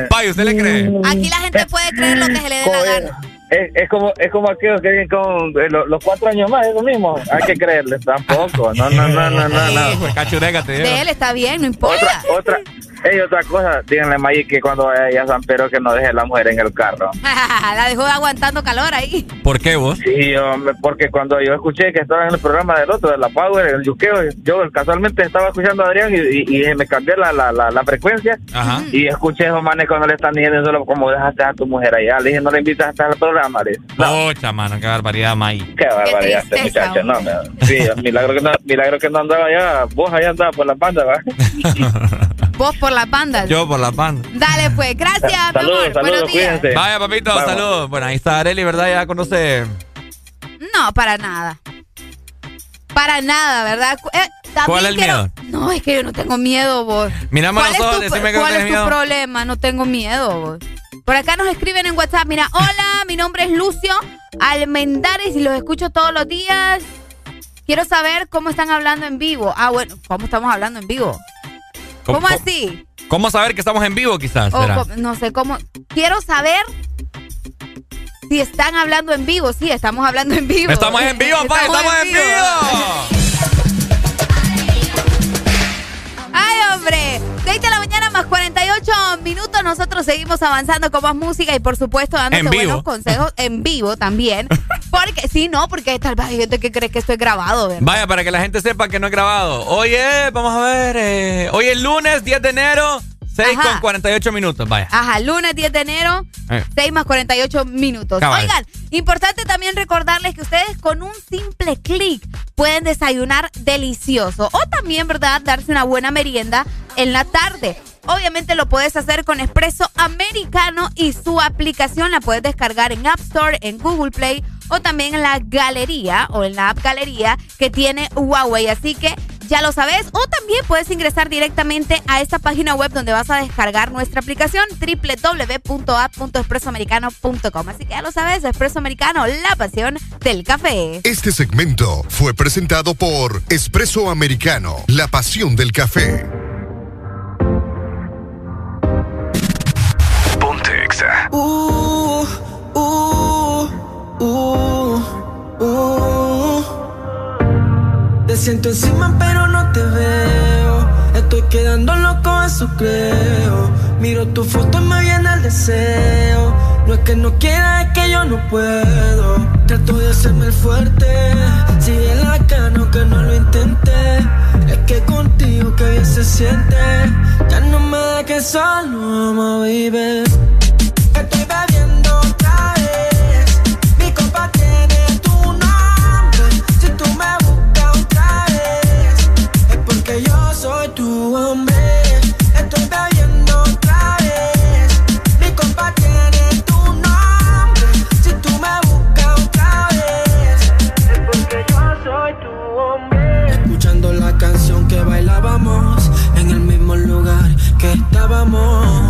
Pai? ¿usted le cree? Aquí la gente puede creer lo que se le dé la gana. Es, es como es como aquellos que vienen con eh, lo- los, cuatro años más, es lo mismo. Hay que creerles tampoco. No, no, no, no, no. no. Cachurega te De él está bien, no importa. Otra, otra, ey, otra cosa, díganle a Maggie que cuando vaya a San Pedro que no deje a la mujer en el carro. la dejó aguantando calor ahí. ¿Por qué vos? Sí, hombre, porque cuando yo escuché que estaba en el programa del otro, de la Power, el yuqueo, yo casualmente estaba escuchando a Adrián y, y, y me cambié la, la, la, la frecuencia Ajá. y escuché a esos manes cuando le están diciendo solo como dejaste a tu mujer allá. Le dije, no le invitas a estar al programa. Le Pocha, mano, qué barbaridad, May. qué barbaridad este tristeza, muchacho. No, me- sí, milagro que no, milagro que no andaba allá. Vos allá andabas por la banda, ¿va? Vos por las bandas. Yo por la pan. Dale, pues, gracias, mi Saludos, amor. saludos, Buenos días. cuídense. Vaya, papito, Vamos. saludos. Bueno, ahí está Areli, ¿verdad? Ya conoce. No, para nada. Para nada, ¿verdad? Eh, ¿Cuál es el quiero- miedo? No, es que yo no tengo miedo, vos. Mírame a ¿Cuál los es ojos, tu- decime que no ¿Cuál es tu miedo. problema? No tengo miedo, vos. Por acá nos escriben en WhatsApp, mira, hola, mi nombre es Lucio Almendares y los escucho todos los días. Quiero saber cómo están hablando en vivo. Ah, bueno, ¿cómo estamos hablando en vivo? ¿Cómo, así? ¿Cómo saber que estamos en vivo, quizás? O será? co- no sé cómo. Quiero saber si están hablando en vivo. Sí, estamos hablando en vivo. Estamos en vivo, pa, estamos en vivo. ¡Ay, hombre! 6 de la mañana más 48 minutos. Nosotros seguimos avanzando con más música y, por supuesto, dándote vivo. buenos consejos en vivo también. Porque, sí, no, porque tal vez hay gente que cree que esto es grabado, ¿verdad? Vaya, para que la gente sepa que no es grabado. Hoy es, vamos a ver, eh, hoy es lunes 10 de enero, 6 Ajá. con 48 minutos, vaya. Ajá, lunes 10 de enero, Eh. 6 más 48 minutos. Cabal. Oigan, importante también recordarles que ustedes con un simple clic pueden desayunar delicioso o también, ¿verdad?, darse una buena merienda en la tarde. Obviamente lo puedes hacer con Espresso Americano y su aplicación la puedes descargar en App Store, en Google Play o también en la galería o en la app galería que tiene Huawei. Así que ya lo sabes. O también puedes ingresar directamente a esta página web donde vas a descargar nuestra aplicación www.app.expresoamericano.com. Así que ya lo sabes, Espresso Americano, la pasión del café. Este segmento fue presentado por Espresso Americano, la pasión del café. Uh, uh, uh, uh. Te siento encima pero no te veo. Estoy quedando loco, eso creo. Miro tu foto y me viene el deseo. No es que no quiera, es que yo no puedo. Trato de hacerme el fuerte. Sigue la cano que no lo intenté. Es que contigo que bien se siente. Ya no me da que solo amo, baby. Estoy bebiendo otra vez, mi compa tiene tu nombre, si tú me buscas otra vez, es porque yo soy tu hombre, estoy bebiendo otra vez, mi compa tiene tu nombre, si tú me buscas otra vez, es porque yo soy tu hombre, escuchando la canción que bailábamos en el mismo lugar que estábamos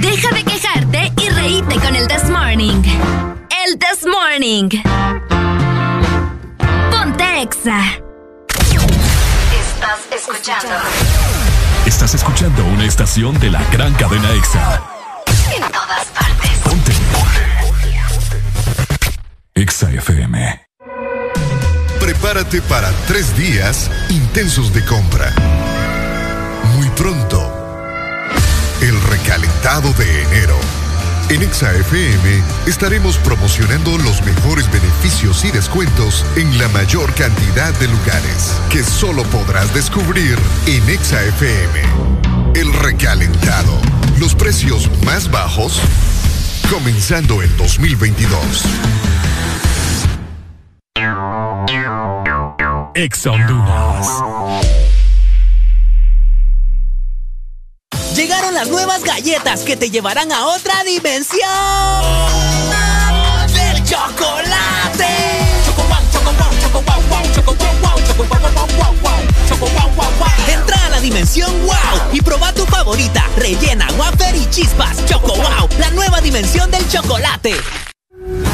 Deja de quejarte y reíte con el This Morning. El This Morning. Ponte Exa. Estás escuchando. Estás escuchando una estación de la gran cadena EXA. En todas partes. EXA FM. Prepárate para tres días intensos de compra. Pronto, el recalentado de enero. En ExaFM estaremos promocionando los mejores beneficios y descuentos en la mayor cantidad de lugares que solo podrás descubrir en ExaFM. El recalentado. Los precios más bajos comenzando el 2022. Exa Honduras. Llegaron las nuevas galletas que te llevarán a otra dimensión del chocolate. Entra a la dimensión wow y proba tu favorita, rellena, wafer y chispas. Choco wow, la nueva dimensión del chocolate.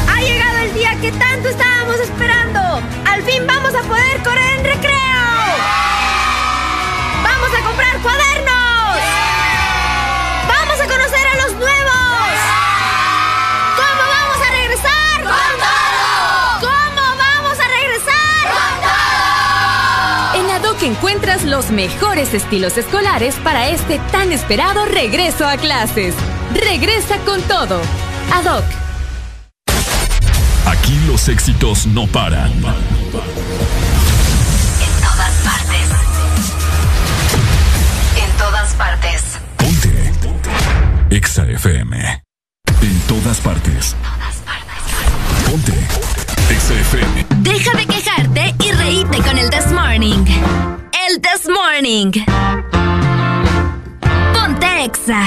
Ha llegado el día que tanto estábamos esperando. Al fin vamos a poder correr en recreo. Vamos a comprar cuadernos. Encuentras los mejores estilos escolares para este tan esperado regreso a clases. Regresa con todo. ADOC. Aquí los éxitos no paran. En todas partes. En todas partes. EXA FM. En todas partes. Ponte. EXA FM. Deja de quejarte y reíte con el This Morning. This Morning. Ponte Exa.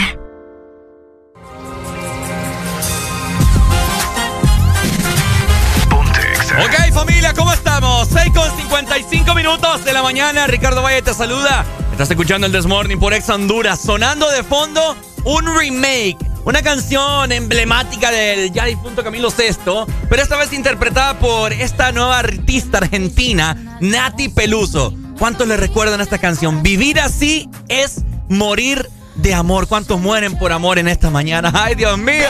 Ok, familia, ¿cómo estamos? 6 con 55 minutos de la mañana. Ricardo Valle te saluda. Estás escuchando el Desmorning por Ex Honduras. Sonando de fondo un remake Una canción emblemática del ya difunto Camilo Sesto, pero esta vez interpretada por esta nueva artista argentina, Nati Peluso. ¿Cuántos le recuerdan esta canción? Vivir así es morir de amor. ¿Cuántos mueren por amor en esta mañana? ¡Ay, Dios mío!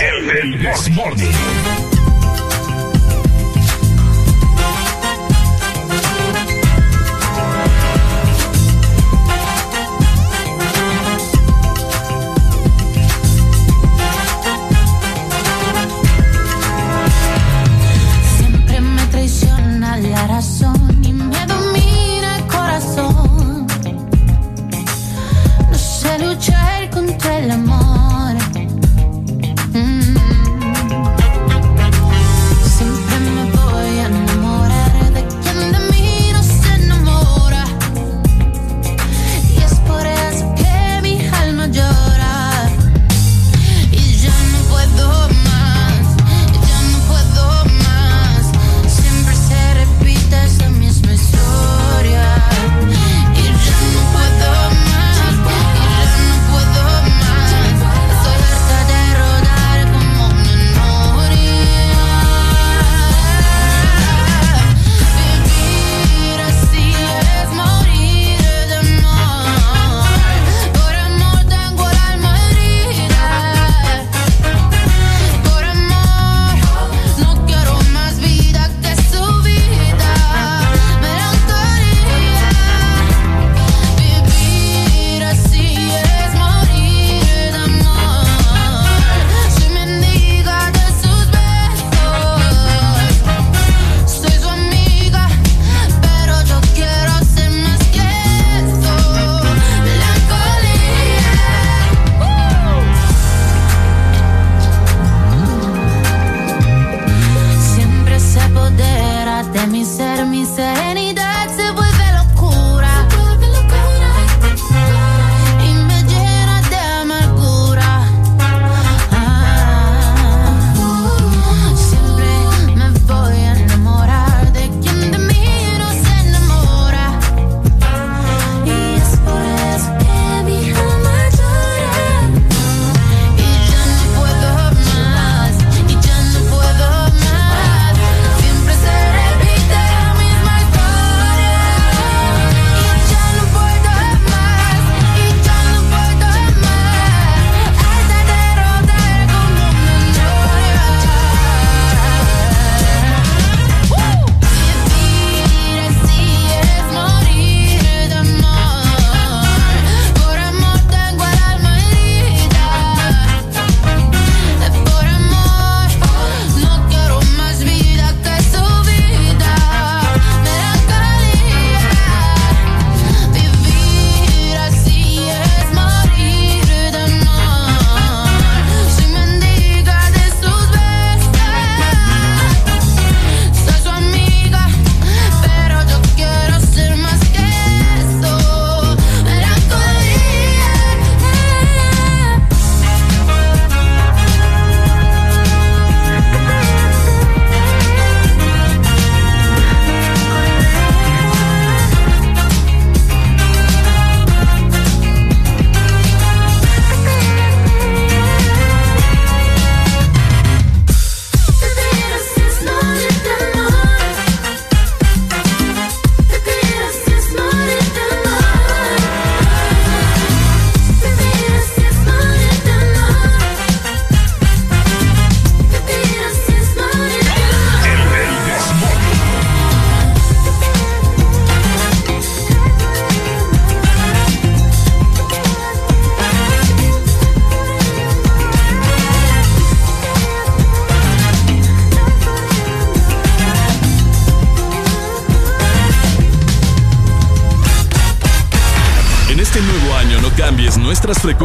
El,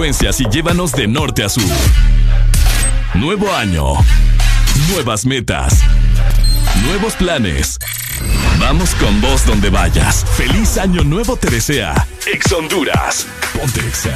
y llévanos de norte a sur. Nuevo año. Nuevas metas. Nuevos planes. Vamos con vos donde vayas. Feliz año nuevo te desea. Ex Honduras. Ponte Exa.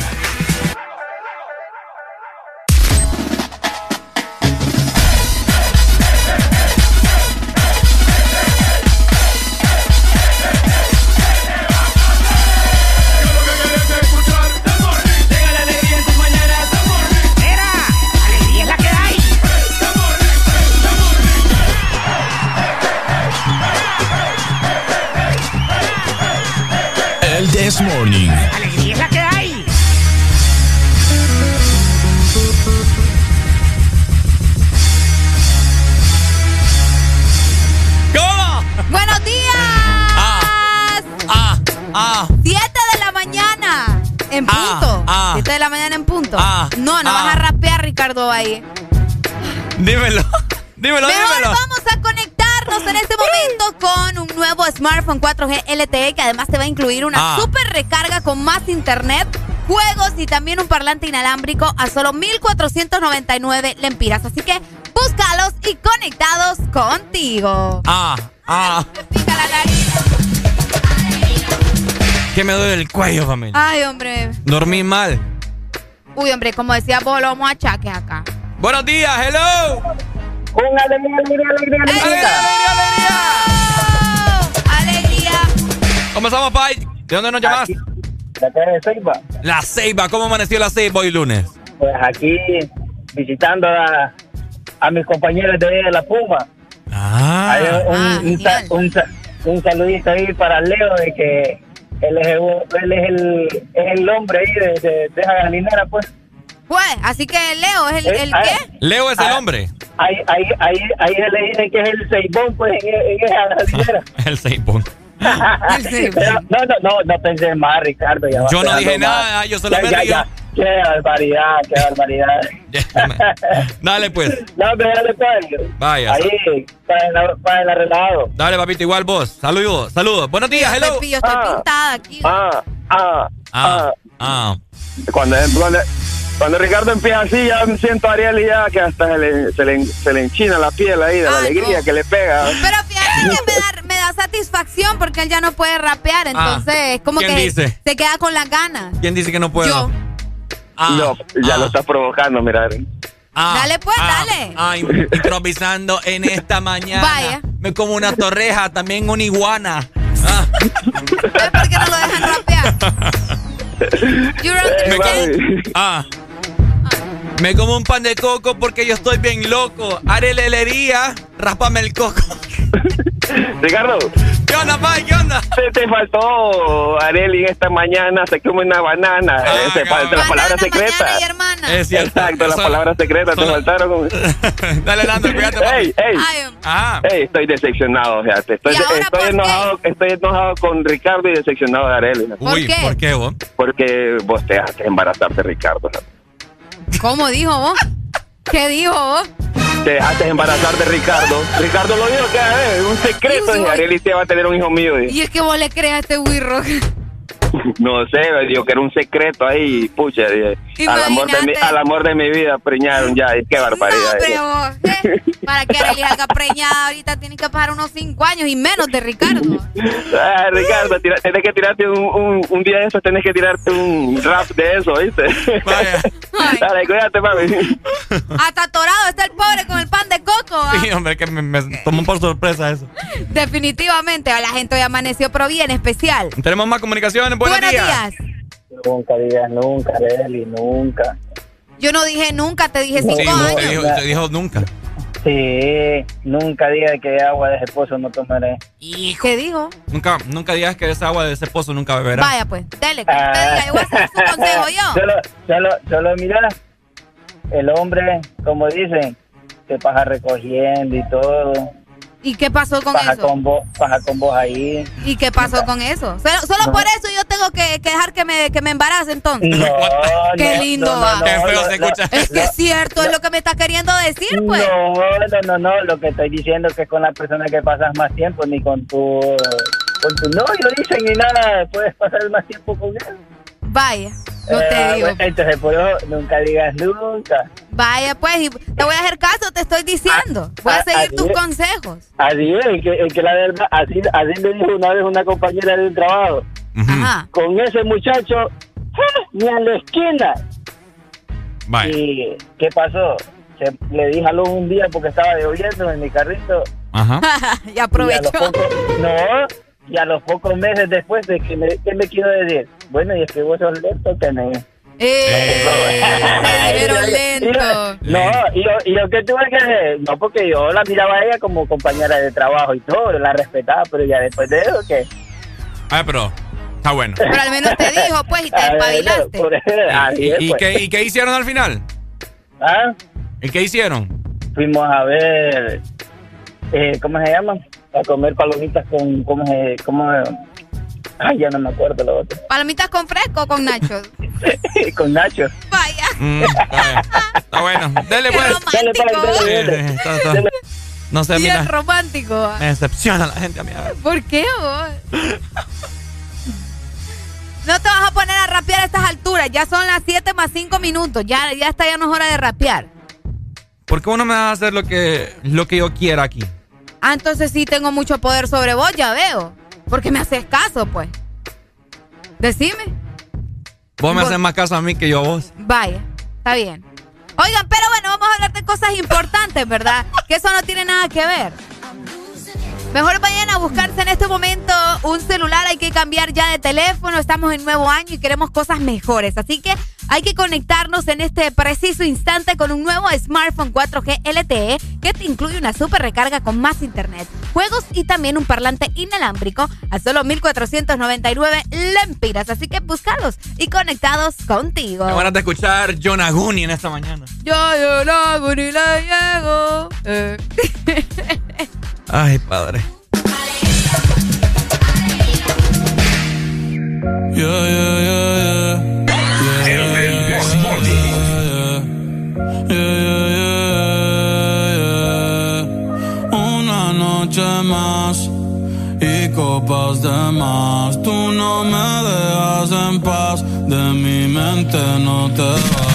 Smartphone 4G LTE que además te va a incluir una Ah. super recarga con más internet, juegos y también un parlante inalámbrico a solo 1,499 lempiras. Así que búscalos y conectados contigo. Ah, ah. Que me duele el cuello, familia. Ay, hombre. Dormí mal. Uy, hombre, como decía vos, lo vamos a achaques acá. Buenos días, hello. Un alegría, alegría, alegría, alegría. ¡Alegría! ¿Cómo estamos, Pai? ¿De dónde nos llamas? La calle de Ceiba. La Ceiba. ¿Cómo amaneció la Ceiba hoy lunes? Pues aquí visitando a, a mis compañeros de La Puma. Ah. Hay un, un, sa- un sa- un saludito ahí para Leo de que él es el, él es el, es el hombre ahí de, de, de esa galinera, pues. Pues, así que Leo es el, Eh, el ah, qué? Leo es el Ah. hombre. Ahí, ahí, ahí, ahí le dicen que es el seibón, pues, en, en esa galinera. El Seipón. Pero no, no, no, no pensé más, Ricardo. Ya Yo no dije más. nada, yo solo Ya, me ya, río. ya. Qué barbaridad, qué barbaridad. Dale, pues. No, pero dale, pues. Vaya. Ahí, para el, para el arreglado. Dale, papito, igual vos. Saludos, saludos. Buenos días, hello. Estoy, yo estoy pintada aquí. Ah, ah, Ah, ah. Cuando, cuando, cuando Ricardo empieza así, ya me siento a Ariel y ya que hasta se le, se le, se le enchina la piel ahí de la alegría no. que le pega. Pero fíjate que me da satisfacción porque él ya no puede rapear, entonces es como Ah. ¿Quién que dice? se queda con las ganas. ¿Quién dice que no puedo? Yo. no, ya lo estás provocando, mira. Ah, Dale, pues, ah, dale. ah, im- improvisando en esta mañana. Vaya. Me como una torreja, también una iguana. ¿Ves por qué no lo dejan rapear? You Me understand? como, ah. Me como un pan de coco porque yo estoy bien loco. Haré lelería, rápame el coco. Ricardo. ¿Qué onda, Pai? ¿Qué onda? Te, te faltó Areli esta mañana, se come una banana. Ah, Ese falta la palabra secreta. Es cierto. Exacto, la Son- palabra secreta te faltaron. Dale, Lando, cuídate, papi. Ey, ey. Ah. Ey, estoy decepcionado, fíjate. Estoy, ¿Y ahora estoy por qué? enojado, estoy enojado con Ricardo y decepcionado de Areli. ¿Por qué? ¿por qué vos? Porque vos te dejaste embarazar de Ricardo. ¿Cómo dijo vos? ¿Qué dijo vos? Te dejaste embarazar de Ricardo. Ricardo lo dijo que es un secreto. Y Areli te va a tener un hijo mío. Y es que vos le creas a este wirro. No sé, digo que era un secreto ahí, pucha, dije, al amor, de mi, al amor de mi vida preñaron ya, y qué barbaridad. Pero vos, ¿eh? Para que salga preñada ahorita tiene que pasar unos 5 años y menos de Ricardo. Ah, Ricardo, tira- tenés que tirarte un, un, un día de eso, tenés que tirarte un rap de eso, ¿viste? Dale, cuídate, mami. Hasta atorado está el pobre con el pan de coco. ¿ah? Sí, hombre, que me, me tomó por sorpresa eso. Definitivamente, la gente hoy amaneció pro bien especial. Tenemos más comunicaciones. Buenos, Buenos días. días. Nunca digas nunca, Areli, nunca. Yo no dije nunca, te dije cinco años. Usted dijo, nunca. Sí, nunca diga que agua de ese pozo no tomaré. ¿Qué dijo? Nunca, nunca digas que esa agua de ese pozo nunca beberá. Vaya pues, dele, que usted diga, yo voy a hacer su consejo yo. Solo, solo, solo mira, el hombre, como dicen, que pasa recogiendo y todo. ¿Y qué pasó con Paja eso? con vos, paja con vos ahí. ¿Y qué pasó con eso? Solo, solo No. por eso tengo que, que dejar que me, que me embarace entonces. No, Qué no, lindo no, no, va. no, Qué feo no, se escucha. Es que es cierto, es lo que me está queriendo decir, pues. No, no, no, no, lo que estoy diciendo es que con la persona que pasas más tiempo, ni con tu, con tu novio, dicen, ni nada, puedes pasar más tiempo con él. Vaya, no Eh, te digo. entonces, por eso, nunca digas nunca. Vaya, pues, y te voy a hacer caso, te estoy diciendo. Voy a ah, seguir tus es. consejos. Así es, el que, el que la verdad, así, así me dijo una vez una compañera de un trabajo. Ajá. Con ese muchacho, ¡ah! ni a la esquina. Vaya. ¿Y qué pasó? Se, le dije aló un día porque estaba lloviendo en mi carrito. Ajá. y Y a aprovechó. pocos, no, y a los pocos meses después de que me, ¿qué me quiero decir? Bueno, y es que vos sos lento, tenés. Eh, pero lento. No, y yo, y yo qué tuve que hacer? No, porque yo la miraba a ella como compañera de trabajo y todo, la respetaba, pero ya después de eso, ¿qué? Ay, pero Está bueno. Pero al menos te dijo, pues, y te despabilaste. ¿Y, qué, ¿Y qué hicieron al final? ¿Ah? ¿Y qué hicieron? Fuimos a ver, eh, ¿cómo se llama? A comer palomitas con, ¿cómo se, cómo, Ay, ya no me acuerdo lo otro. ¿Palomitas con fresco o con nachos? con nachos. Vaya. Mm, está bueno. Dele pues. Dale, dale, dale, Está- está- No sé, mira. romántico. Me decepciona la gente a mí. ¿Por qué vos? No te vas a poner a rapear a estas alturas. Ya son las 7 más 5 minutos. Ya, ya está, ya no es hora de rapear. ¿Por qué uno me va a hacer lo que, lo que yo quiera aquí? Ah, entonces sí tengo mucho poder sobre vos, ya veo. Porque me haces caso, pues. Decime. Vos me Vos- haces más caso a mí que yo a vos. Vaya, está bien. Oigan, pero bueno, vamos a hablar de cosas importantes, ¿verdad? Que eso no tiene nada que ver. Mejor vayan a buscarse en este momento un celular, hay que cambiar ya de teléfono, estamos en nuevo año y queremos cosas mejores. Así que hay que conectarnos en este preciso instante con un nuevo smartphone 4G LTE que te incluye una super recarga con más internet, juegos y también un parlante inalámbrico a solo 1499 lempiras. Así que búscalos y conectados contigo. Me van a escuchar John Aguni en esta mañana. Yo, yo lo hago ni le llego. Eh. Ay, padre. Yeah, yeah, yeah, yeah. Yeah, yeah, yeah, yeah, yeah, yeah. Una noche más y copas de más. Tú no me dejas en paz, de mi mente no te vas.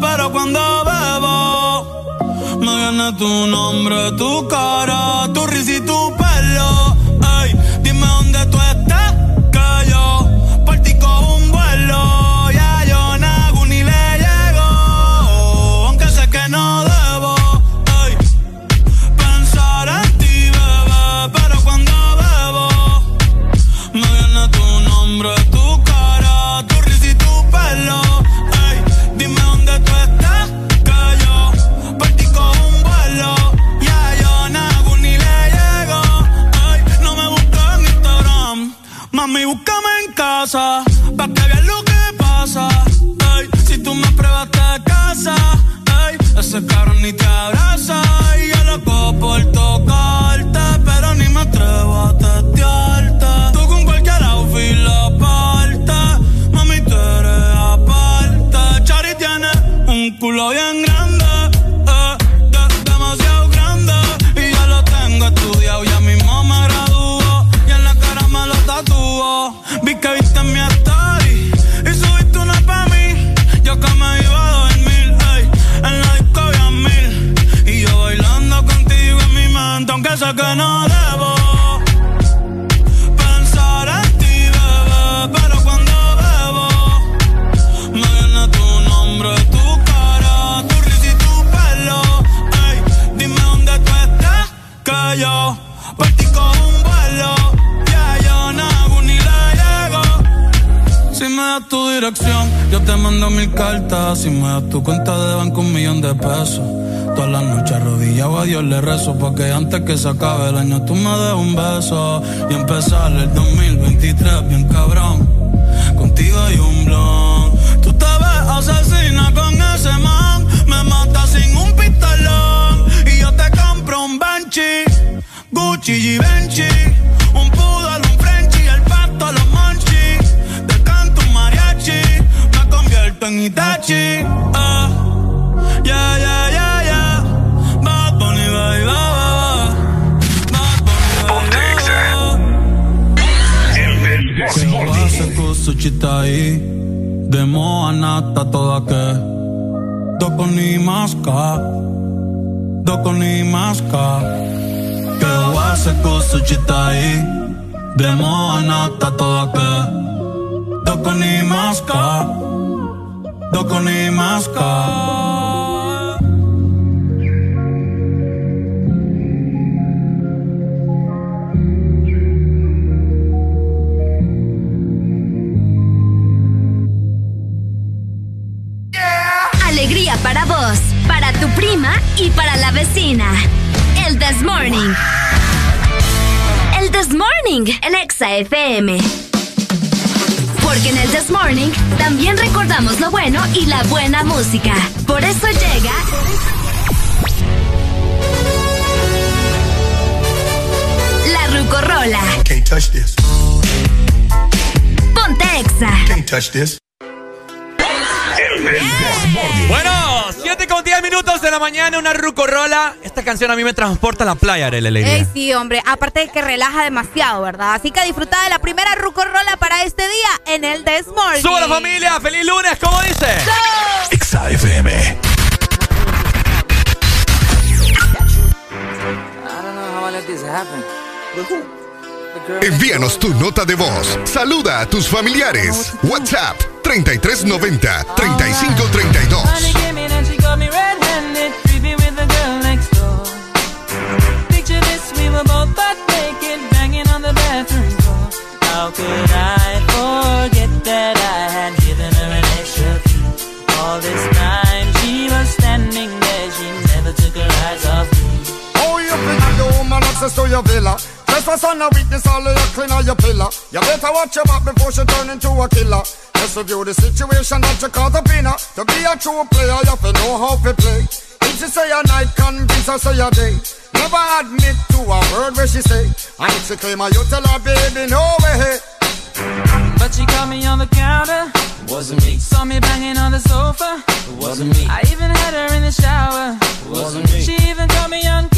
Pero cuando bebo me viene tu nombre, tu cara, tu risa y tu pelo. Casa, pa' que veas lo que pasa. Si tú me pruebas te casa, ey, ese cabrón ni te abraza. Y yo loco por tocarte, pero ni me atrevo a testearte. Tú con cualquier outfit la parte, mami, tú eres aparte. Chari tiene un culo bien sé que no debo. Pensar en ti, bebé, pero cuando bebo me viene tu nombre, tu cara, tu risa y tu pelo. Ey, dime dónde tú estás, que yo por ti cojo un vuelo. Ya yo nago ni le llego. Si me das tu dirección, yo te mando mil cartas. Si me das tu cuenta de banco, un millón de pesos. Todas las noches arrodillado. A Dios le rezo Porque antes que se acabe el año tú me des un beso. Y empezar el 2023 bien cabrón. Contigo hay un blon. Tú te ves asesina con ese man. Me mata sin un pistolón. Y yo te compro un Banshee Gucci y Benchi Un poodle, un Frenchie El pato, los monchis Te canto un mariachi. Me convierto en Itachi. Yeah, yeah, yeah, yeah. Ci stai? Demo anata toda che Doko ni maska Doko ni maska Che wase cosa ci stai? Demo anata toda che Doko ni maska Doko ni maska tu prima y para la vecina. El This Morning. This Morning en Exa FM. Porque en el This Morning también recordamos lo bueno y la buena música. Por eso llega. La Rucorola. Can't touch this. Ponte Exa. Can't touch this. Bueno, 7 con 10 minutos de la mañana, una rucorola. Esta canción a mí me transporta a la playa, Arely Ey, sí, hombre. Aparte de que relaja demasiado, ¿verdad? Así que disfruta de la primera rucorola para este día en el This Morning. ¡Sube la familia! ¡Feliz lunes! ¿Cómo dice? FM. Envíanos tu nota de voz. Saluda a tus familiares. WhatsApp 3390 3532. Red-handed, creepy with the girl next door. Picture this, we were both butt naked, banging on the bathroom floor. How could I forget that I had given her an extra key? All this time she was standing there, she never took her eyes off me. Oh, you bring the woman access to your villa. Trespass on a witness all of your clean on your pillar. You better watch your back before she turn into a killer. Just review the situation that you caught up in her. To be a true player, you have to know how to play. If she say a night, convince her say a day. Never admit to a word where she say. And if she claim her, you tell her, baby, no way. But she caught me on the counter. It Wasn't me. Saw me banging on the sofa. It Wasn't me. I even had her in the shower. It Wasn't me. She even caught me on camera.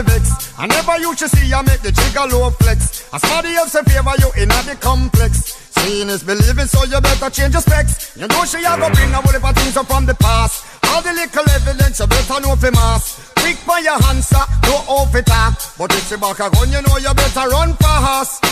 a for vex. I never you should see you make the jigger low flex. As somebody else in favor you in the complex. Seeing is believing, so you better change your specs. You know she a go bring a whole heap of things up from the past. All the little evidence you better know for mass. Quick by your answer, no off it talk. But if she back a gun, you know you better run fast.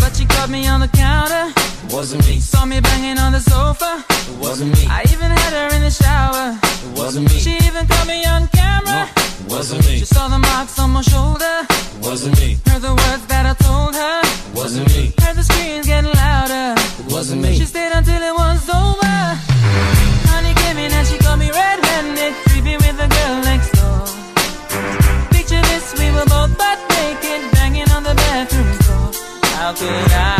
But she caught me on the counter. Wasn't me. Saw me banging on the sofa. Wasn't me. I even had her in the shower. Wasn't me. She even caught me on camera. Wasn't me. She saw the marks on my shoulder. Wasn't me. Heard the words that I told her. Wasn't me. Heard the screams getting louder. Wasn't me. She stayed until it was over. Could I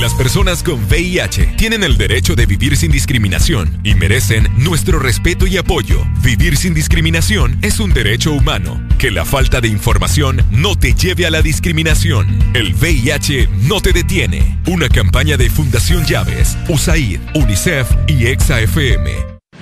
Las personas con VIH tienen el derecho de vivir sin discriminación y merecen nuestro respeto y apoyo. Vivir sin discriminación es un derecho humano. Que la falta de información no te lleve a la discriminación. El VIH no te detiene. Una campaña de Fundación Llaves, USAID, UNICEF y EXA-FM.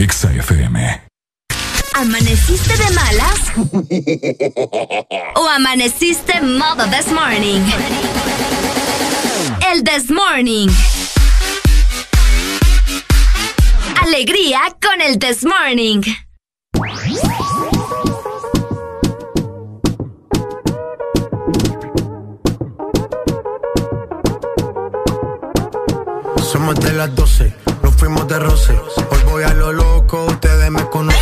Exa FM. ¿Amaneciste de malas? ¿O amaneciste modo this morning? El this morning. Alegría con el this morning. Somos de las 12, nos fuimos de roce. Hoy voy a lo loco, ustedes me conocen.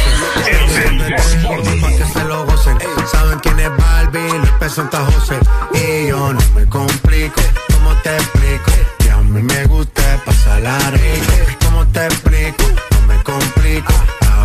Pa' que se lo gocen. Saben quién es Barbie, Luis Santa José. Y yo no me complico, ¿cómo te explico? Que a mí me gusta pasarla rico. ¿Cómo te explico? No me complico.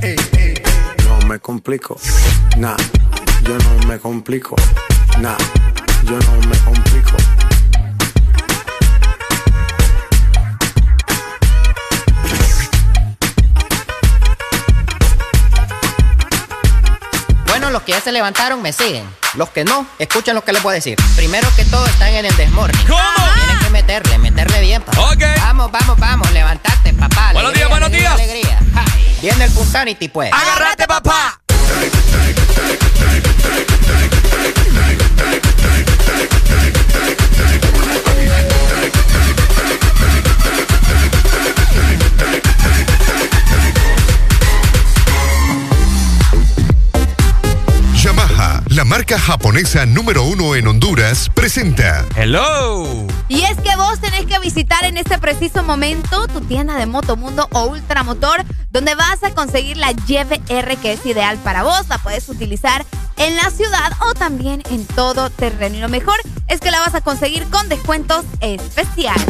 Ey, ey, ey. No me complico. Nah, yo no me complico. Nah, yo no me complico. Bueno, los que ya se levantaron me siguen. Los que no, escuchen lo que les voy a decir. Primero que todo, están en el desmorning. ¿Cómo? Tienen que meterle, meterle bien, papá. Ok. Vamos, vamos, vamos, levantate, papá. Buenos días, buenos días. Alegría. Ja. Viene el Punsanity, pues. ¡Agárrate, papá! Marca japonesa número uno en Honduras, presenta Hello. Y es que vos tenés que visitar en este preciso momento tu tienda de Motomundo o Ultramotor, donde vas a conseguir la YVR que es ideal para vos. La puedes utilizar en la ciudad o también en todo terreno. Y lo mejor es que la vas a conseguir con descuentos especiales.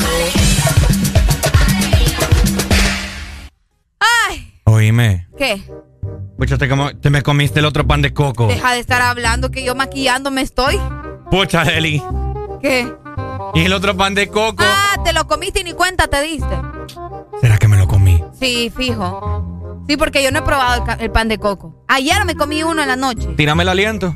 Ay, Oíme. ¿qué? Pucha, te, como- te me comiste el otro pan de coco. Deja de estar hablando que yo maquillándome estoy. Pucha, Eli. ¿Qué? Y el otro pan de coco. Ah, te lo comiste y ni cuenta te diste. ¿Será que me lo comí? Sí, fijo. Sí, porque yo no he probado el pan de coco. Ayer me comí uno en la noche. Tírame el aliento.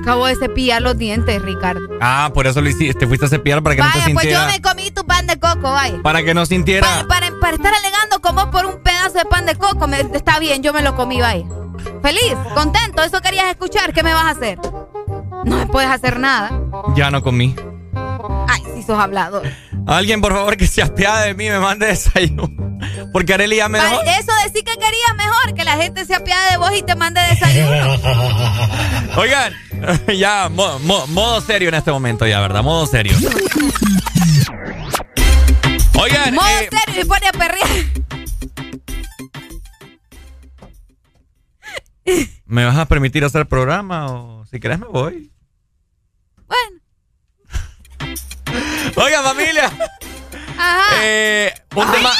Acabo de cepillar los dientes, Ricardo. Ah, por eso lo hiciste. Te fuiste a cepillar para que no Vaya, te pues yo sintiera. me comí tu pan de coco, vaya. Para que no sintiera. Para, para estar alegando como por un pedazo de pan de coco, me- está bien, yo me lo comí, vaya. Feliz, contento, eso querías escuchar, ¿qué me vas a hacer? No me puedes hacer nada. Ya no comí. Ay, si sos hablador. Alguien, por favor, que se apiade de mí, me mande desayuno. Porque Arely ya me dejó. Eso decir que querías mejor, que la gente se apiade de vos y te mande desayuno. Oigan, ya, mo- mo- modo serio en este momento, ya, ¿verdad? Modo serio. Oigan, Modo eh, serio y pone a perrear. ¿me vas a permitir hacer programa o si querés me voy? Oigan, familia. Eh, un, tema,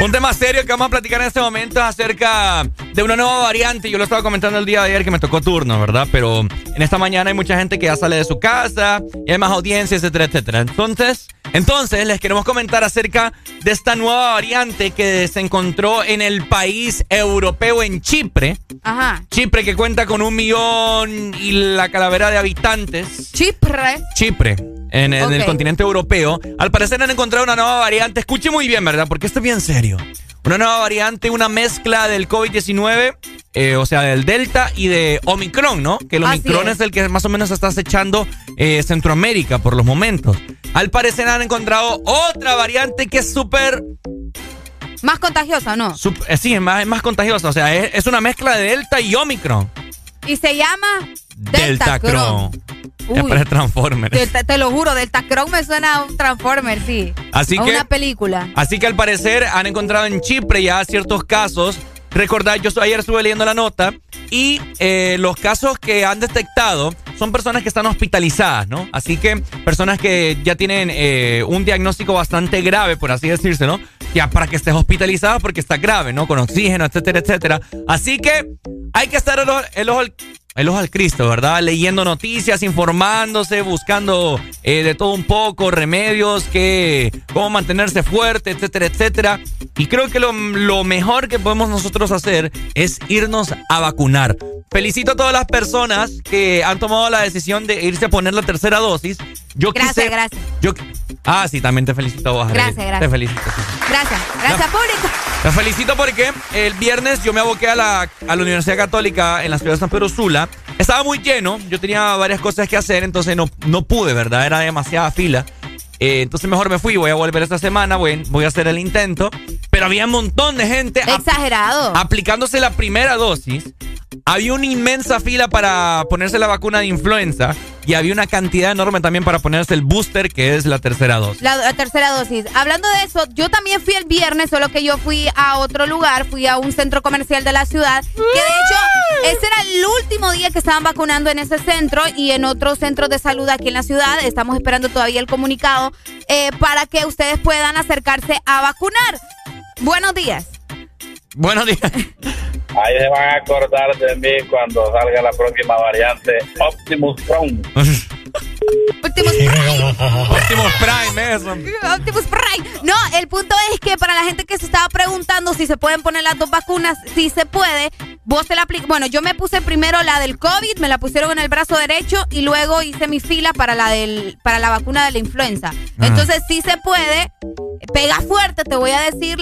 un tema serio que vamos a platicar en este momento es acerca de una nueva variante. Yo lo estaba comentando el día de ayer que me tocó turno, ¿verdad? Pero en esta mañana hay mucha gente que ya sale de su casa y hay más audiencia, etcétera, etcétera. Entonces, entonces les queremos comentar acerca de esta nueva variante que se encontró en el país europeo, en Chipre. Ajá. Chipre que cuenta con un millón y la calavera de habitantes. Chipre. Chipre. En, en el continente europeo. Al parecer han encontrado una nueva variante. Escuche muy bien, ¿verdad? Porque esto es bien serio. Una nueva variante, una mezcla del COVID-19, eh, o sea, del Delta y de Omicron, ¿no? Que el Omicron es. es. el que más o menos está acechando eh, Centroamérica por los momentos. Al parecer han encontrado otra variante que es súper Más contagiosa, ¿no? Eh, sí, es más, es más contagiosa. O sea, es, es una mezcla de Delta y Omicron. Y se llama Deltacron. Ya Uy. parece Transformers. Delta- te lo juro, Deltacron me suena a un Transformer, sí. Así a que- una película. Así que al parecer han encontrado en Chipre ya ciertos casos. Recordad, yo ayer estuve leyendo la nota y eh, los casos que han detectado son personas que están hospitalizadas, ¿no? Así que personas que ya tienen eh, un diagnóstico bastante grave, por así decirse, ¿no? Ya para que estés hospitalizada porque está grave, ¿no? Con oxígeno, etcétera, etcétera. Así que hay que estar el ojo, el ojo al- el ojo al Cristo, ¿verdad? Leyendo noticias, informándose, buscando eh, de todo un poco, remedios, que, cómo mantenerse fuerte, etcétera, etcétera. Y creo que lo, lo mejor que podemos nosotros hacer es irnos a vacunar. Felicito a todas las personas que han tomado la decisión de irse a poner la tercera dosis. Yo Gracias, quise- gracias. Yo, ah, sí, también te felicito a vos. Gracias, gracias. Te felicito. sí. Gracias. Gracias, público. Te felicito porque el viernes yo me aboqué a la, a la Universidad Católica en la ciudad de San Pedro Sula. Estaba muy lleno, yo tenía varias cosas que hacer, entonces no, no pude, ¿verdad? Era demasiada fila. Eh, entonces mejor me fui, voy a volver esta semana, voy, voy a hacer el intento. Pero había un montón de gente ap- Exagerado. aplicándose la primera dosis. Había una inmensa fila para ponerse la vacuna de influenza y había una cantidad enorme también para ponerse el booster, que es la tercera dosis. La, la tercera dosis. Hablando de eso, yo también fui el viernes, solo que yo fui a otro lugar, fui a un centro comercial de la ciudad, que de hecho ese era el último día que estaban vacunando en ese centro y en otros centros de salud aquí en la ciudad. Estamos esperando todavía el comunicado eh, para que ustedes puedan acercarse a vacunar. Buenos días. Buenos días. Ahí se van a acordar de mí cuando salga la próxima variante Optimus Prime. Optimus Prime. Optimus Prime, eso. Optimus Prime. No, el punto es que para la gente que se estaba preguntando si se pueden poner las dos vacunas, si se puede, vos te la. Bueno, yo me puse primero la del COVID, me la pusieron en el brazo derecho y luego hice mi fila para la del para la vacuna de la influenza. Entonces sí se puede. Pega fuerte, te voy a decir,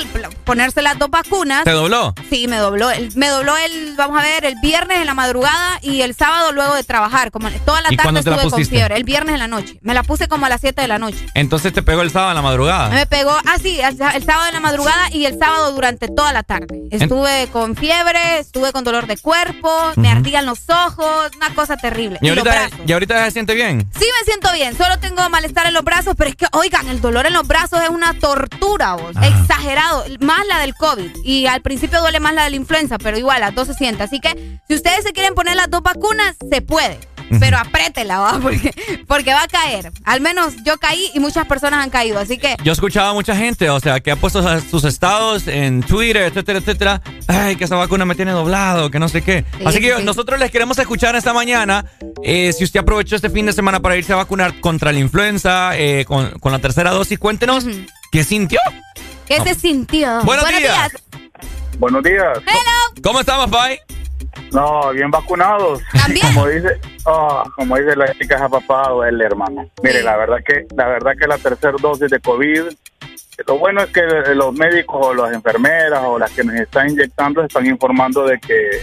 ponerse las dos vacunas. ¿Te dobló? Sí, me dobló. El- me dobló el, vamos a ver, el viernes en la madrugada y el sábado luego de trabajar. Como toda la ¿Y tarde la estuve con fiebre. El viernes en la noche. Me la puse como a las 7 de la noche. Entonces te pegó el sábado en la madrugada. Me pegó, ah, sí, el, el sábado en la madrugada y el sábado durante toda la tarde. Estuve con fiebre, estuve con dolor de cuerpo, me ardían los ojos, una cosa terrible. ¿Y ahorita. ¿Y ahorita se siente bien? Sí me siento bien, solo tengo malestar en los brazos, pero es que, oigan, el dolor en los brazos es una tortura, vos. Exagerado. Más la del COVID. Y al principio duele más la de la influenza, pero igual, las dos se siente. Así que, si ustedes se quieren poner las dos vacunas, se puede. Pero apriétela, ¿va? Porque, porque va a caer. Al menos yo caí y muchas personas han caído, así que Yo escuchaba a mucha gente, o sea, que ha puesto sus estados en Twitter, etcétera, etcétera. Ay, que esa vacuna me tiene doblado, que no sé qué. Sí, Así sí, que sí. nosotros les queremos escuchar esta mañana. eh, si usted aprovechó este fin de semana para irse a vacunar contra la influenza, eh, con, con la tercera dosis, cuéntenos qué sintió. ¿qué se sintió? Buenos días. Buenos días. ¿Cómo estamos, Pai? No, bien vacunados. Como dice, ah, como dice la chica esa papá duele, hermano. Mire, la verdad que la verdad que la tercera dosis de COVID, lo bueno es que los médicos o las enfermeras o las que nos están inyectando están informando de que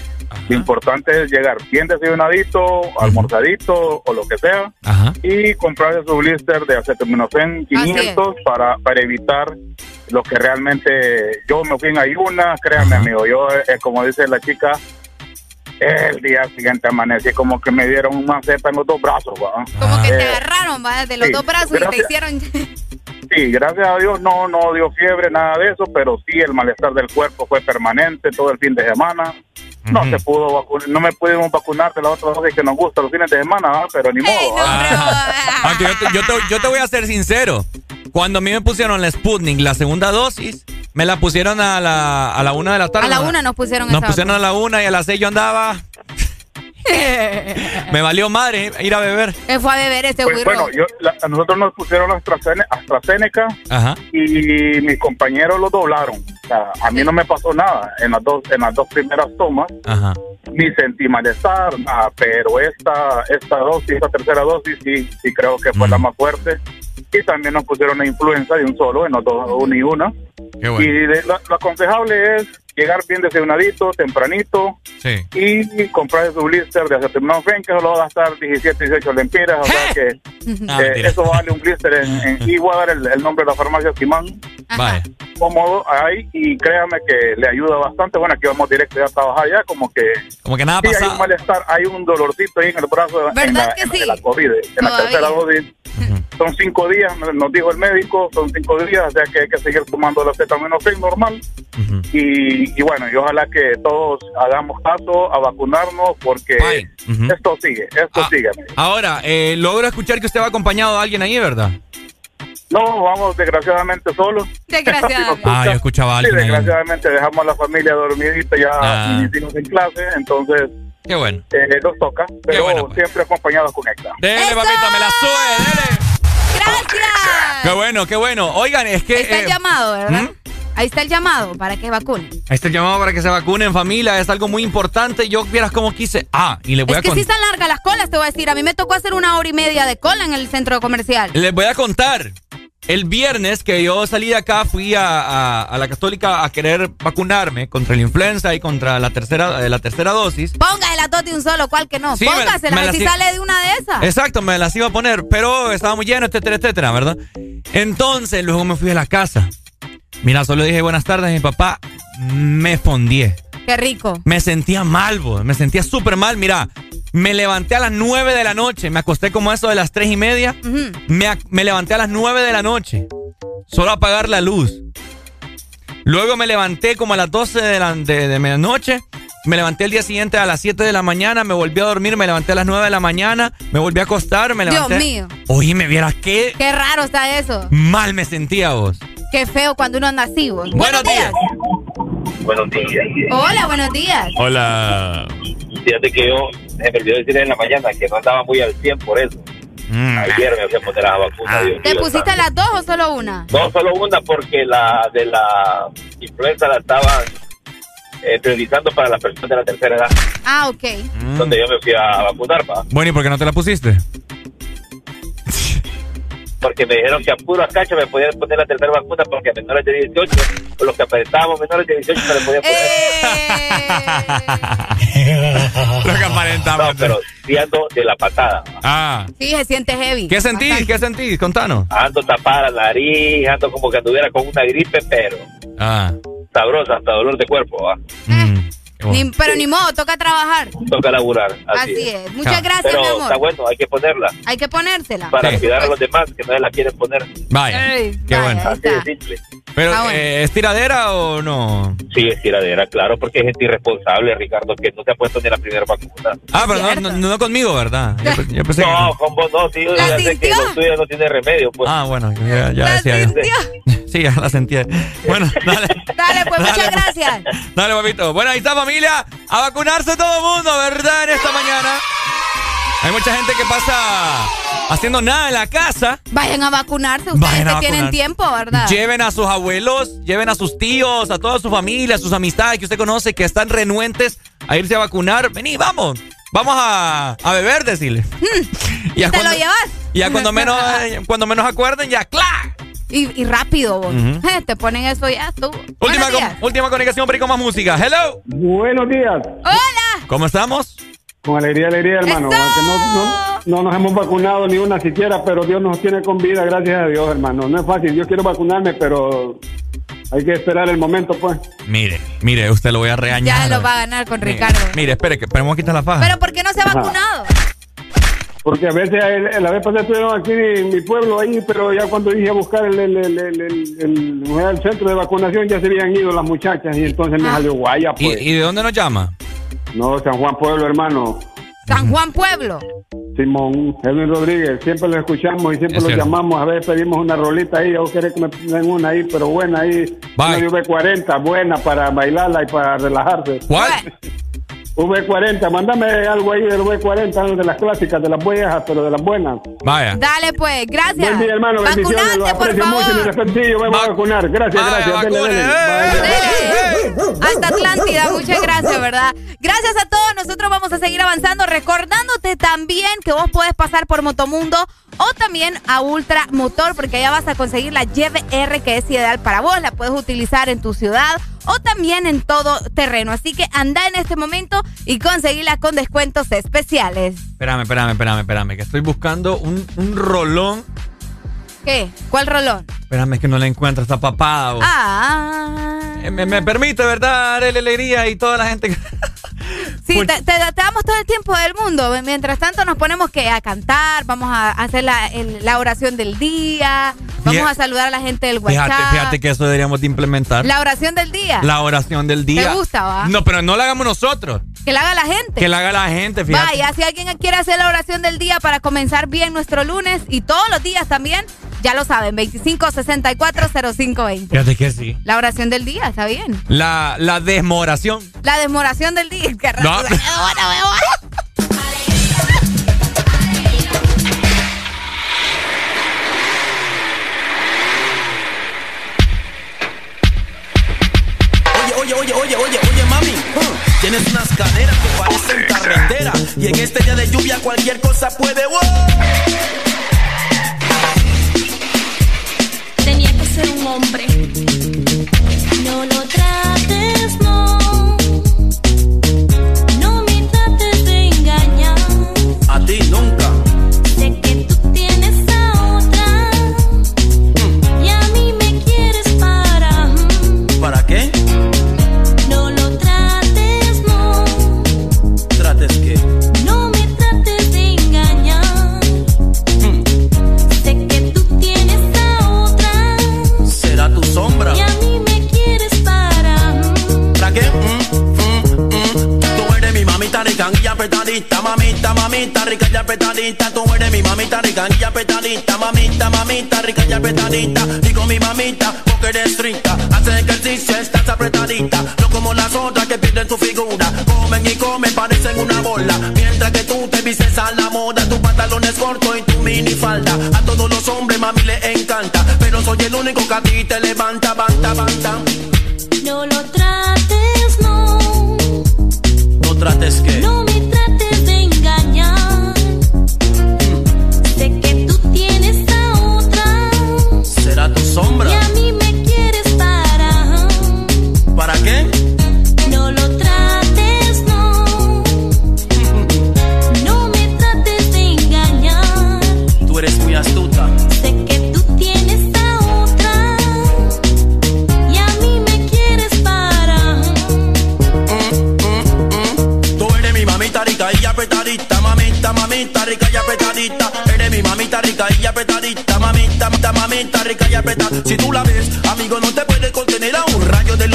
lo importante es llegar bien desayunadito, almorzadito o lo que sea y comprarse su blister de acetaminofén 500 para, para evitar lo que realmente yo me fui en ayuna, créanme amigo, yo eh, como dice la chica, el día siguiente amanecí como que me dieron un maceta en los dos brazos. ¿va? Como que te Eh, agarraron, ¿va? De los sí, dos brazos y te gracias. hicieron... Sí, gracias a Dios no, no dio fiebre, nada de eso, pero sí el malestar del cuerpo fue permanente todo el fin de semana. No se pudo vacunar, no me pudimos vacunar de la otra dosis que nos gusta los fines de semana, ¿ah? pero ni modo. ¿ah? Aunque yo, te, yo, te, yo te voy a ser sincero. Cuando a mí me pusieron la Sputnik, la segunda dosis, me la pusieron a la, a la una de la tarde. A la una nos pusieron Nos esa pusieron a la una y a las seis yo andaba. Me valió madre ir a beber. Me fue a beber ese Pues, bueno, yo, la- a nosotros nos pusieron AstraZeneca, AstraZeneca Ajá. y mis compañeros lo doblaron. O sea, a mí no me pasó nada en las dos en las dos primeras tomas. Ajá. Ni sentí malestar, nada, pero esta esta dosis, esta tercera dosis sí, sí creo que fue la más fuerte. Y también nos pusieron la influenza de un solo, en los dos, una y una. Qué bueno. Y de- lo, lo aconsejable es llegar bien desayunadito, tempranito, Sí. y comprar su blister de acetaminofén que solo va a gastar 17, 18 lempiras, o sea que Ah, eh, eso vale un blister en, en- y voy a dar el, el nombre de la farmacia Simán, Vaya. cómodo ahí y créame que le ayuda bastante, bueno aquí vamos directo ya a trabajar ya como que Como que nada sí, hay pasado. un malestar, hay un dolorcito ahí en el brazo en ¿Verdad la, que en sí? la COVID, en la tercera dosis. Son cinco días, nos nos dijo el médico, son cinco días, o sea que hay que seguir tomando el acetaminofén normal. y, y bueno, y ojalá que todos hagamos caso a vacunarnos porque esto sigue, esto Ah. sigue. Ahora, eh, logro escuchar que usted va acompañado de alguien ahí, ¿verdad? No, vamos desgraciadamente solos. Desgraciadamente. Ah, yo escuchaba a Sí, alguien ahí. desgraciadamente dejamos a la familia dormidita ya Ah. en clase, entonces Qué bueno. eh, nos toca, pero bueno, pues. siempre acompañados con Héctor. Dele, papita, me la sube, dele. Qué bueno, qué bueno. Oigan, es que. Está el eh, llamado, ¿verdad? ¿Mm? Ahí está el llamado para que vacunen. Ahí está el llamado para que se vacunen, familia. Es algo muy importante. Yo vieras cómo quise. Ah, y les voy Es a que sí contar. están largas las colas, te voy a decir. A mí me tocó hacer una hora y media de cola en el centro comercial. Les voy a contar. El viernes que yo salí de acá, fui a, a- a la Católica a querer vacunarme contra la influenza y contra la tercera, eh, la tercera dosis. Póngasela dos de un solo, ¿cuál que no? Sí, me la si sale de una de esas. Exacto, me las iba a poner, pero estaba muy lleno, etcétera, etcétera, ¿verdad? Entonces, luego me fui a la casa. Mira, solo dije buenas tardes a mi papá. Me fondié. Qué rico. Me sentía mal, bo, me sentía súper mal. Mira, me levanté a las 9 de la noche, me acosté como eso de las tres y media. Me, me levanté a las 9 de la noche, solo a apagar la luz. Luego me levanté como a las 12 de, la, de, de medianoche. Me levanté el día siguiente a las 7 de la mañana, me volví a dormir, me levanté a las 9 de la mañana, me volví a acostar, me Dios levanté. mío. Oye, me vieras qué Qué raro está eso. mal me sentía vos. Qué feo cuando uno anda así, vos. Buenos días. Buenos días. Hola, buenos días. Hola. Fíjate que yo me olvidé decir en la mañana que no andaba muy al 100 por eso. Ayer me fui a poner la vacuna. Dios ¿Te mío, pusiste las dos o solo una? No, solo una porque la de la influenza la estaban eh, priorizando para las personas de la tercera edad, Ah, ok. donde yo me fui a vacunar, va. Bueno, ¿y por qué no te la pusiste? Porque me dijeron que a puro cacho me podían poner la tercera vacuna porque a menores de 18, o los que apretábamos menores de 18 se les podía poner. Lo que aparentamos. No, pero sí ando de la patada. Ah. Sí, se siente heavy. ¿Qué sentís? ¿Qué sentís? Contanos. Ando tapada la nariz, ando como que anduviera con una gripe, pero Ah. sabrosa, hasta dolor de cuerpo, va. Ni- pero ni modo, toca trabajar. Toca laburar, así, Así es. Muchas gracias, Pero mi está amor. bueno, hay que ponerla Hay que ponérsela. para cuidar a los demás que no se la quieren poner. Vaya. Ey, Qué vaya, bueno. ahí Así de está. simple. Pero, Ah, bueno. eh, ¿es tiradera o no? Sí, es tiradera, claro, porque es gente irresponsable, Ricardo, que no se ha puesto ni la primera vacuna. Ah, pero no, no, no conmigo, ¿verdad? Yo, pe- yo pensé que- No, con vos no, sí, yo ¿La ya sé que sintió? lo tuyo no tiene remedio, pues. Ah, bueno, ya, ya decía yo. Sí, ya la sentía. Bueno, dale, Dale, pues Dale, muchas gracias. dale, papito. Bueno, ahí está, familia. A vacunarse todo el mundo, ¿verdad? En esta mañana. Hay mucha gente que pasa haciendo nada en la casa. Vayan a vacunarse ustedes Vayan a que tienen vacunar. tiempo, ¿verdad? Lleven a sus abuelos, lleven a sus tíos, a toda su familia, a sus amistades que usted conoce que están renuentes a irse a vacunar. Vení, vamos. Vamos a, a beber, decirle. ¿Y ya te lo cuando- llevas? Y ya cuando menos, cuando menos acuerden, ya, ¡clac! Y, y rápido, vos. Te ponen eso ya, tú. Última, días. com- última comunicación, pero con más música. Hello. Buenos días. Hola. ¿Cómo estamos? Con alegría, alegría, hermano. No, no, no nos hemos vacunado ni una siquiera, pero Dios nos tiene con vida, gracias a Dios, hermano. No es fácil. Yo quiero vacunarme, pero hay que esperar el momento, pues. Mire, mire, usted lo voy a regañar. Ya lo va a ganar con Ricardo. Mire, espere, que esperemos a quitar la faja. Pero ¿por qué no se ha Ajá. vacunado? Porque a veces, el- la vez pasada estuvieron aquí en mi pueblo ahí, pero ya cuando dije a buscar el, el, el, el, el- el- el centro de vacunación ya se habían ido las muchachas y entonces me salió guaya, ¿Y, pues. y de dónde nos llama? No, San Juan Pueblo, hermano. San Juan Pueblo. Simón, Edwin Rodríguez, siempre lo escuchamos y siempre Es lo cierto. llamamos, a ver, pedimos una rolita ahí, yo querés que me den una ahí, pero buena ahí, Bye. una de V40, buena para bailarla y para relajarse. ¿Cuál? V40, mándame algo ahí del V40, algo de las clásicas, de las viejas, pero de las buenas. Vaya. Dale, pues, gracias. Buen día, hermano, bendiciones, por aprecio mucho, mi favor. respetillo, vamos a vacunar, gracias, Vaya, gracias, dele, vacune, dele. eh. Vaya. Hasta Atlántida, muchas gracias, ¿verdad? Gracias a todos, nosotros vamos a seguir avanzando, recordándote también que vos podés pasar por Motomundo o también a Ultra Motor, porque allá vas a conseguir la YBR que es ideal para vos, la puedes utilizar en tu ciudad o también en todo terreno. Así que anda en este momento y conseguirla con descuentos especiales. Espérame, espérame, espérame, espérame, que estoy buscando un, un rolón. ¿Qué? ¿Cuál rolón? Espérame, es que no le encuentro esta papada. vos. Ah. Eh, Me, me permite, ¿verdad? Darle alegría y toda la gente. Sí, Pues- te, te- te damos todo el tiempo del mundo. Mientras tanto nos ponemos que a cantar, vamos a hacer la, el- la oración del día, vamos a saludar a la gente del WhatsApp. Fíjate, fíjate que eso deberíamos de implementar. La oración del día. La oración del día. ¿Te gusta, va? No, pero no la hagamos nosotros. Que la haga la gente. Que la haga la gente, fíjate. Vaya, si alguien quiere hacer la oración del día para comenzar bien nuestro lunes y todos los días también, ya lo saben, 25640520. Fíjate que sí. La oración del día, está bien. La, la desmoración. La desmoración del día. Qué raro. No. Oye, oye, oye, oye, oye, oye, mami. uh, tienes unas caderas que parecen carretera. Y en este día de lluvia cualquier cosa puede. ¡wow! Hombre. No lo rica y apretadita. Tú eres mi mamita rica y apretadita, mamita, mamita rica y apretadita. Digo mi mamita porque eres rica, hace ejercicio, estás apretadita. No como las otras que pierden su figura, comen y comen, parecen una bola. Mientras que tú te vistes a la moda, tu pantalón es corto y tu mini falda. A todos los hombres mami le encanta, pero soy el único que a ti te levanta, banta, banta. Y. Si tú la ves, amigo, no te puedes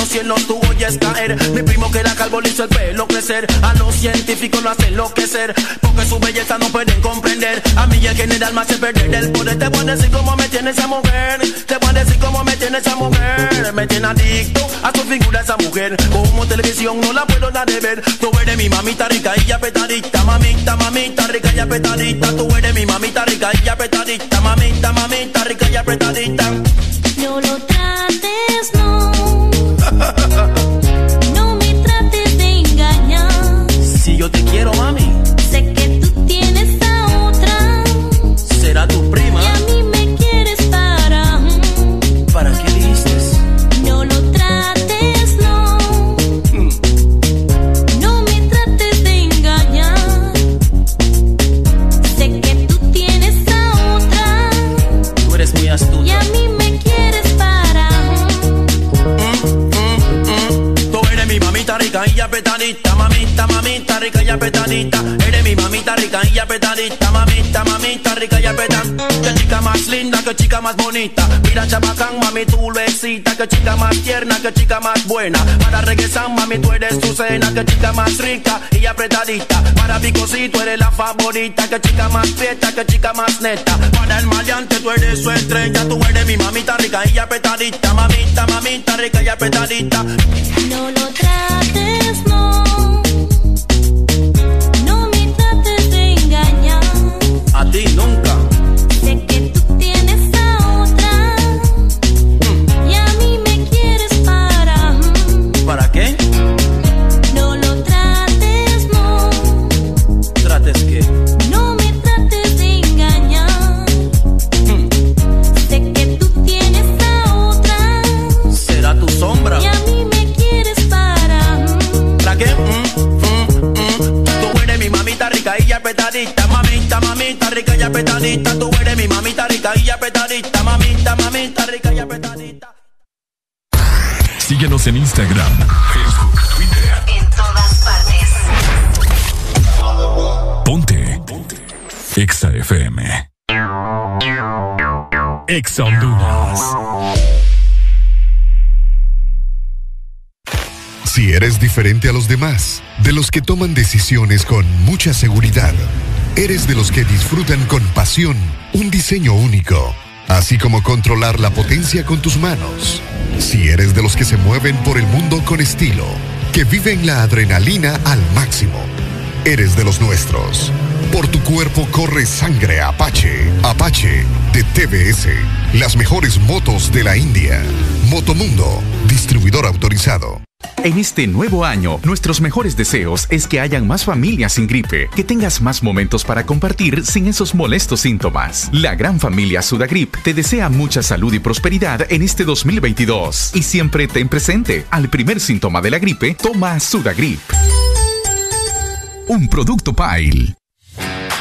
los cielos tú oyes caer. Mi primo que era calvo le hizo el pelo crecer. A los científicos lo hace enloquecer. Porque su belleza no pueden comprender. A mí el general me hace perder el poder. Te voy a decir cómo me tiene esa mujer. Te voy a decir cómo me tiene esa mujer. Me tiene adicto a su figura esa mujer. Como televisión no la puedo dar de ver. Tú eres mi mamita rica y apretadita. Mamita, mamita rica y apretadita. Tú eres mi mamita rica y apretadita. Mamita, mamita rica y apretadita. No lo rica y mamita, mamita rica y apretadita. Eres mamita rica y apretadita, mamita, mamita rica y apretadita. Que chica más linda, que chica más bonita. Mira chabacán, mami, tú lo. Que chica más tierna, que chica más buena. Para regresar, mami, tú eres tu cena. Que chica más rica y apretadita. Para picosito eres la favorita. Que chica más prieta, que chica más neta. Para el maleante tú eres su estrella. Tú eres mi mamita rica y apretadita. Mamita, mamita rica y apretadita. No lo trates. No y apretadita. Tú eres mi mamita rica y apretadita. Mamita, mamita rica y apretadita. Síguenos en Instagram, Facebook, Twitter. En todas partes. Ponte. Ponte. Exa FM. Exa Honduras. Si eres diferente a los demás, de los que toman decisiones con mucha seguridad, eres de los que disfrutan con pasión un diseño único, así como controlar la potencia con tus manos. Si eres de los que se mueven por el mundo con estilo, que viven la adrenalina al máximo, eres de los nuestros. Por tu cuerpo corre sangre Apache. Apache de TBS. Las mejores motos de la India. Motomundo, distribuidor autorizado. En este nuevo año, nuestros mejores deseos es que hayan más familias sin gripe, que tengas más momentos para compartir sin esos molestos síntomas. La gran familia Sudagrip te desea mucha salud y prosperidad en este 2022 y siempre ten presente, al primer síntoma de la gripe, toma Sudagrip. Un producto Pile.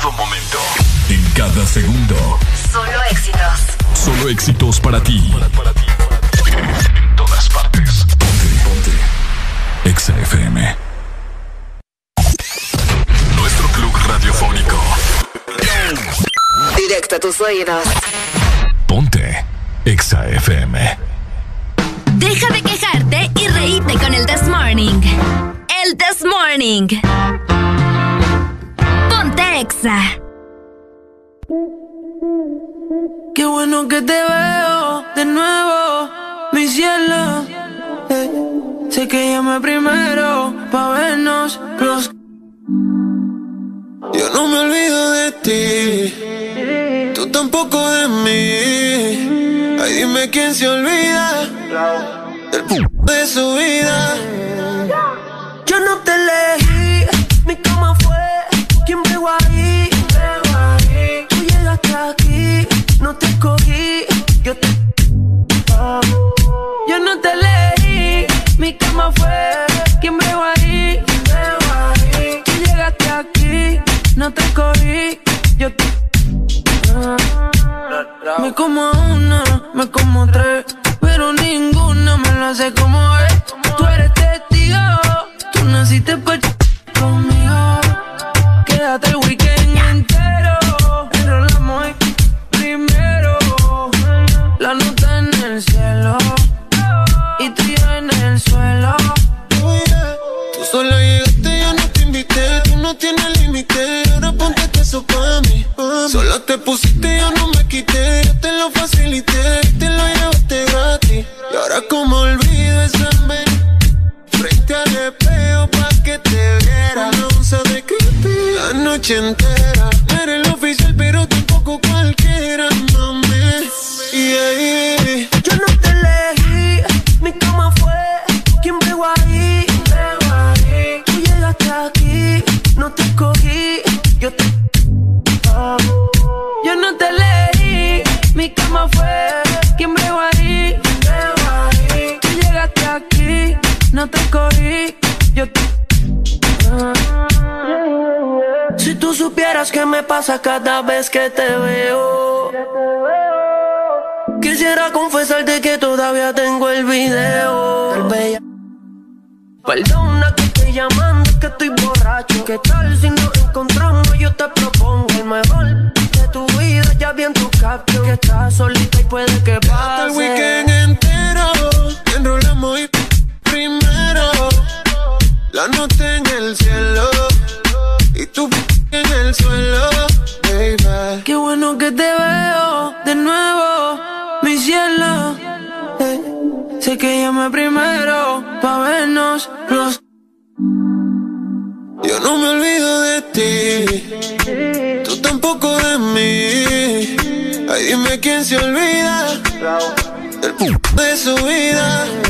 Todo momento. En cada segundo. Solo éxitos. Solo éxitos para ti. En todas partes. Ponte, ponte. Exa FM. Nuestro club radiofónico. Directo a tus oídos. Ponte. Exa FM. Deja de quejarte y reíte con el This Morning. El This Morning. Exa. Qué bueno que te veo de nuevo, mi cielo. Eh, sé que llamé primero pa' vernos los. Yo no me olvido de ti, tú tampoco de mí. Ay, dime quién se olvida del p de su vida. Yo no te elegí, mi cama fue Pego ahí. Tú llegaste aquí, no te escogí, Yo te. Oh. Yo no te leí, mi cama fue. ¿Quién veo ahí? Ahí. Tú llegaste aquí, no te escogí, Yo te. Me como una, me como tres. Pero ninguna me lo hace como es. Tú eres testigo, tú naciste para conmigo. Solo te pusiste, yo no me quité. Yo te lo facilité. Te lo llevaste gratis. Y ahora, como olvido esa. Frente al espejo pa' que te viera. Una onza de creepy. La noche entera. No eres el oficial, pero tampoco cualquiera, mami. Yeah, yeah. Yo no te elegí, mi cama fue quien pegó ahí. Tú llegaste aquí, no te escogí, yo te. Yo no te elegí, mi cama fue quien pegó ahí. Tú llegaste aquí, no te escogí, yo. Si tú supieras qué me pasa cada vez que te veo. Quisiera confesarte que todavía tengo el video. Perdona que estoy llamando, que estoy borracho. ¿Qué tal si nos encontramos? Yo te propongo el mejor de tu vida. Ya vi en tu caption que estás solita y puede que pase. el weekend entero. Enrolamos y primero. La nota en el cielo. Y tú en el suelo, baby. Qué bueno que te veo de nuevo, mi cielo. Eh, sé que llamé primero pa' vernos los. Dime quién se olvida. De su vida.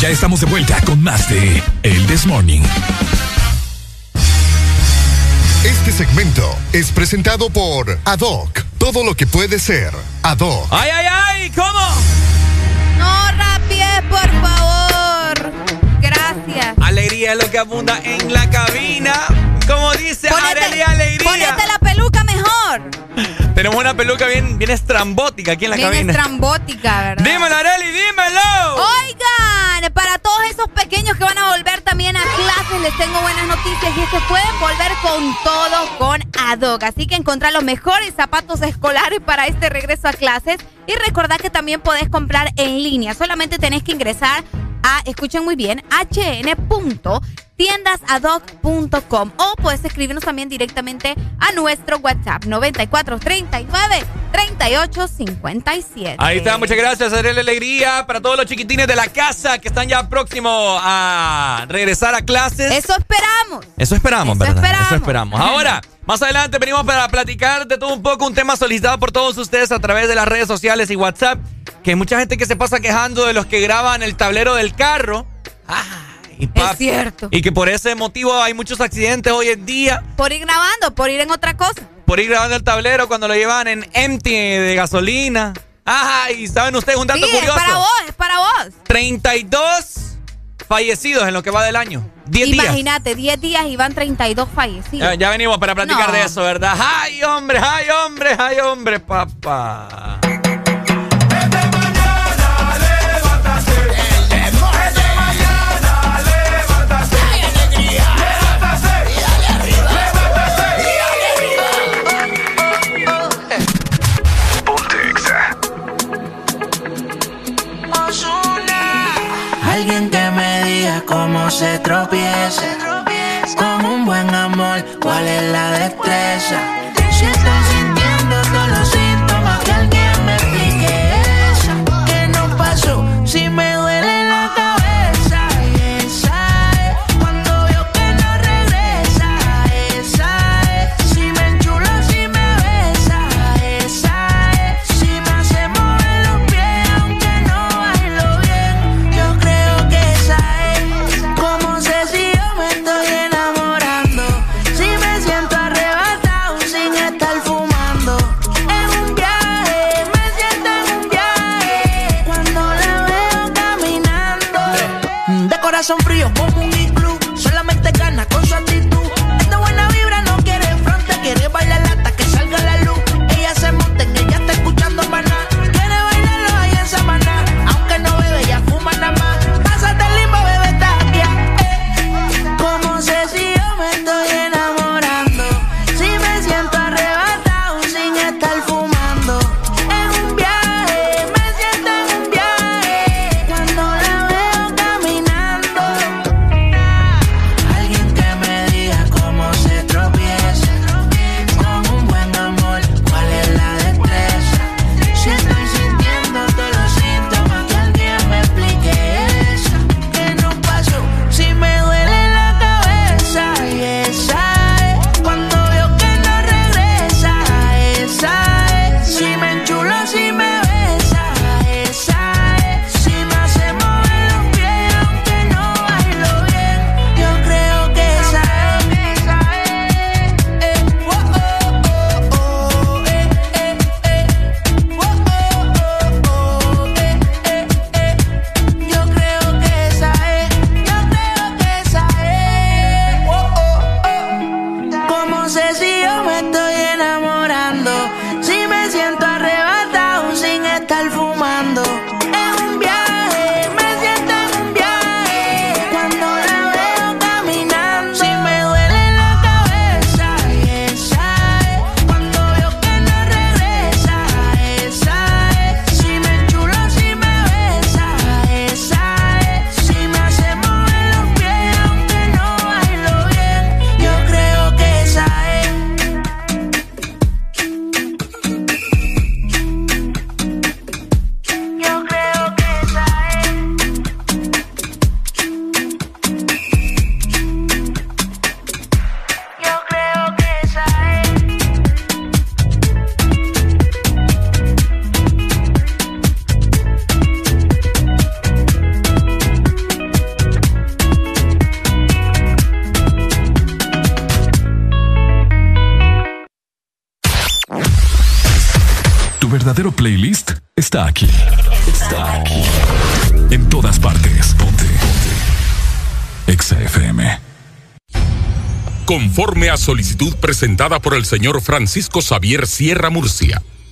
Ya estamos de vuelta con más de El This Morning. Este segmento es presentado por Adoc. Todo lo que puede ser Adoc. ¡Ay, ay, ay! ¿Cómo? No rapies, por favor. Gracias. Alegría es lo que abunda en la cabina. Como dice Arely Alegría. Ponete la peluca mejor. Tenemos una peluca bien, bien estrambótica aquí en la Bien cabina. estrambótica, ¿verdad? Dímelo, Arely, dímelo. Oigan, para todos esos pequeños que van a volver también a clases, les tengo buenas noticias y es que pueden volver con todo con Adoc. Así que encontrar los mejores zapatos escolares para este regreso a clases. Y recordad que también podés comprar en línea. Solamente tenés que ingresar a, escuchen muy bien, hn.tiendasadoc.com o puedes escribirnos también directamente a nuestro WhatsApp 9439 3857. Ahí está, muchas gracias, Arely Alegría. Para todos los chiquitines de la casa que están ya próximos a regresar a clases. Eso esperamos. Eso esperamos, Eso ¿verdad? esperamos. Eso esperamos. Ahora, más adelante venimos para platicar de todo un poco, un tema solicitado por todos ustedes a través de las redes sociales y WhatsApp, que hay mucha gente que se pasa quejando de los que graban el tablero del carro. Es cierto. Y que por ese motivo hay muchos accidentes hoy en día. Por ir grabando, por ir en otra cosa. Por ir grabando el tablero cuando lo llevan en empty de gasolina. Ay, ¿saben ustedes un dato Sí, es curioso? para vos, es para vos. 32 fallecidos en lo que va del año. 10 días. Imagínate, 10 días y van 32 fallecidos. Ya, ya venimos para platicar No. de eso, ¿verdad? ¡Ay, hombre, ay, hombre, ay, hombre, papá! Alguien que me diga cómo se tropieza. Con un buen amor, cuál es la destreza corazón frío está aquí. Está aquí. En todas partes. Ponte. Ponte. Exa FM. Conforme a solicitud presentada por el señor Francisco Xavier Sierra Murcia,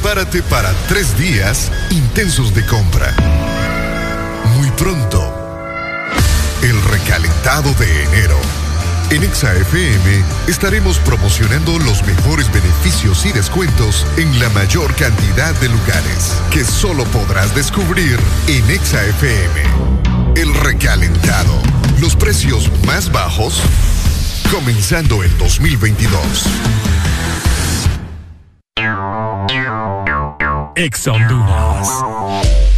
Prepárate para tres días intensos de compra. Muy pronto, el recalentado de enero. En Exa FM estaremos promocionando los mejores beneficios y descuentos en la mayor cantidad de lugares que solo podrás descubrir en Exa FM. El recalentado. Los precios más bajos comenzando el 2022. Ex Honduras.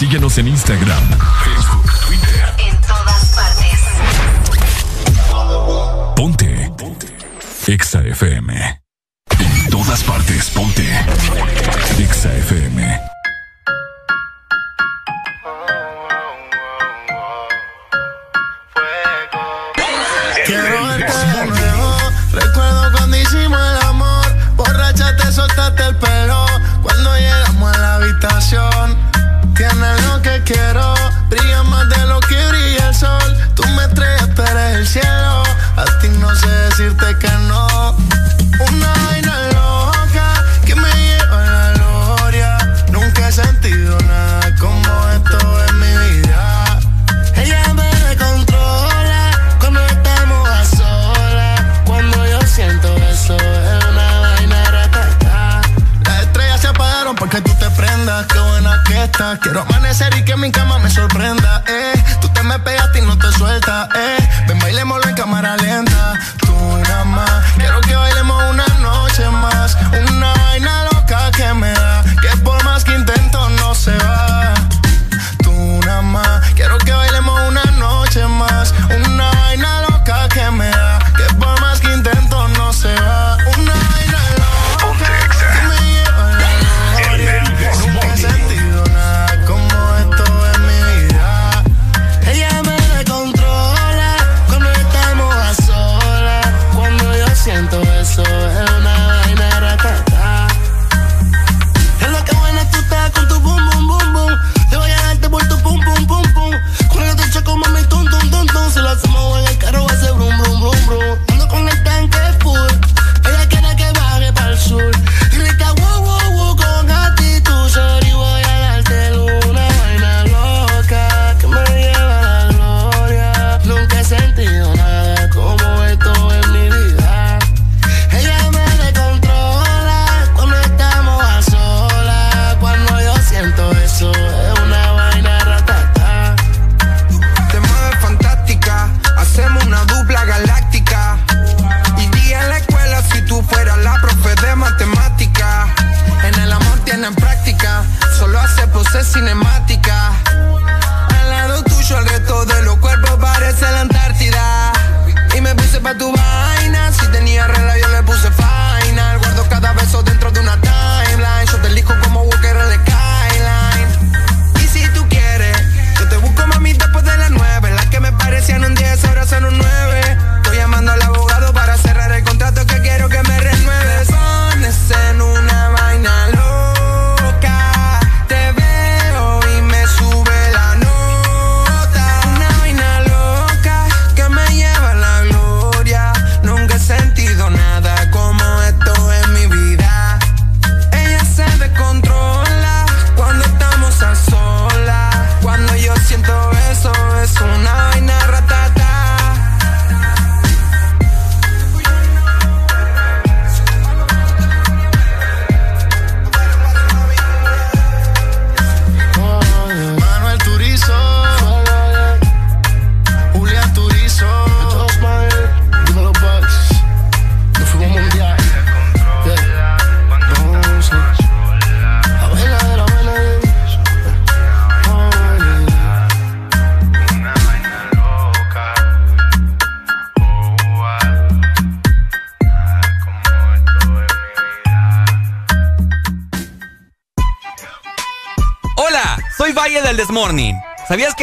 Síguenos en Instagram, Facebook, Twitter. En todas partes. Ponte. Ponte. Exa FM. En todas partes, ponte. Exa FM. Quiero verte de nuevo. Recuerdo decirte que no. Una vaina loca que me lleva a la gloria. Nunca he sentido nada como esto en mi vida. Ella me controla cuando estamos a solas. Cuando yo siento eso es una vaina ratata. Las estrellas se apagaron porque tú te prendas. Qué buena que estás. Quiero amanecer y que mi cama me sorprenda. Eh. Tú te me pegas y no te sueltas. Eh. Ven, bailemos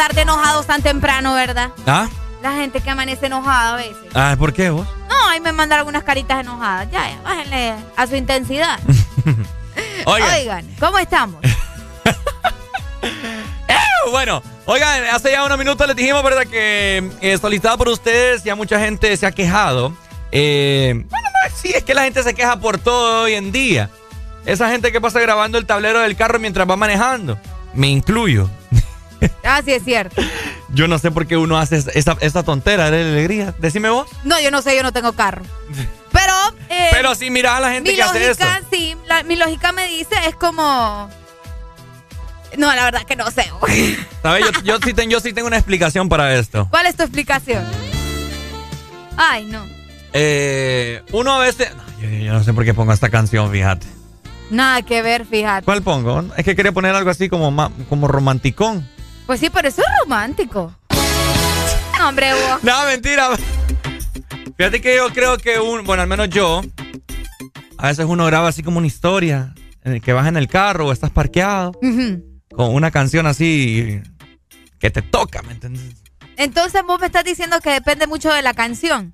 Andar de enojados tan temprano, ¿verdad? ¿Ah? La gente que amanece enojada a veces. Ah, ¿por qué vos? No, ahí me mandan algunas caritas enojadas. Ya, ya, bájenle a su intensidad. Oigan. Oigan, ¿cómo estamos? Bueno, oigan, hace ya unos minutos les dijimos, ¿verdad? Que eh, solicitado por ustedes, ya mucha gente se ha quejado. Eh, bueno, no, sí, es que la gente se queja por todo hoy en día. Esa gente que pasa grabando el tablero del carro mientras va manejando. Me incluyo. Ah, sí, es cierto. Yo no sé por qué uno hace esa, esa tontera de alegría. Decime vos. No, yo no sé, yo no tengo carro. Pero. eh, Pero sí, mira a la gente mi que hace eso. lógica, sí, la- mi lógica me dice es como. No, la verdad que no sé. ¿Sabes? Yo, yo sí ten- yo sí tengo una explicación para esto. ¿Cuál es tu explicación? Ay, no. Eh, uno a veces. No, yo, yo no sé por qué pongo esta canción, fíjate. Nada que ver, fíjate. ¿Cuál pongo? Es que quería poner algo así como, como romanticón. Pues sí, pero eso es romántico. No, hombre, vos. No, mentira. Fíjate que yo creo que un, bueno, al menos yo, a veces uno graba así como una historia, en el que vas en el carro o estás parqueado, Ujú. con una canción así que te toca, ¿me entiendes? Entonces vos me estás diciendo que depende mucho de la canción.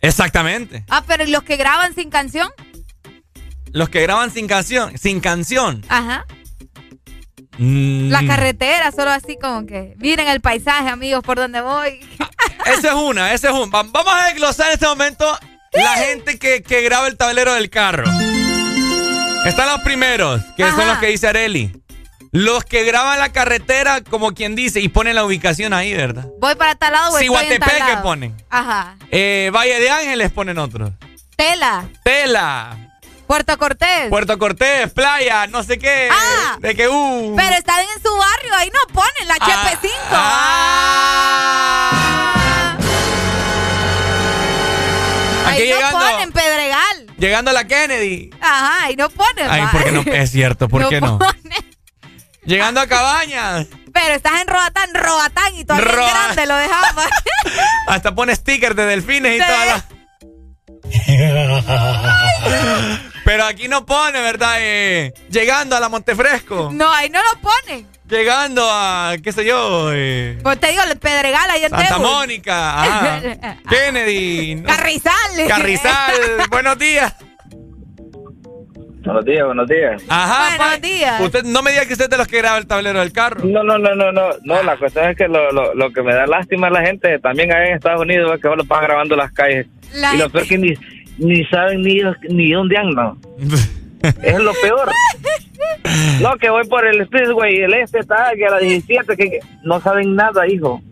Exactamente. Ah, pero ¿y los que graban sin canción? Los que graban sin canción, sin canción, Ajá. Mm. La carretera, solo así como que. Miren el paisaje, amigos, por donde voy. Esa es una, esa es una. Va- Vamos a desglosar en este momento la gente que, que graba el tablero del carro. Están los primeros, que son los que dice Areli. Los que graban la carretera, como quien dice, y ponen la ubicación ahí, ¿verdad? Voy para tal lado, voy Ciguatepeque ponen. Ajá. Eh, Valle de Ángeles ponen otros. Tela. Tela. Puerto Cortés. Puerto Cortés, playa, no sé qué. Ah. de que uh. Pero están en su barrio, ahí no ponen la HP5. Ah. Aquí ahí llegando. no ponen Pedregal. Llegando a la Kennedy. Ajá, ahí no ponen. Ay. ¿por qué no? Es cierto, ¿por No qué no? ponen. Llegando a Cabañas. Pero estás en Roatán, Roatán y todavía Roa- es grande, lo dejamos. Hasta pone stickers de delfines y Sí. toda la... Pero aquí no pone, ¿verdad? Eh, llegando a la Montefresco. no, ahí no lo ponen. Llegando a, qué sé yo, eh, Pues te digo, el Pedregal ahí en Santa. Mónica, ajá, Kennedy, no- Carrizal. Carrizal. Buenos días. Buenos días, buenos días. Ajá, Buenos pa- días. Usted no me diga que usted es de los que graba el tablero del carro. No, no, no, no, no, no, la cuestión es que lo, lo, lo que me da lástima a la gente también ahí en Estados Unidos es que solo van grabando las calles. La y lo peor que ni, ni saben ni, ni dónde andan. es lo peor. No, que voy por el Speedway, el este está aquí a las 17, que, que no saben nada, hijo.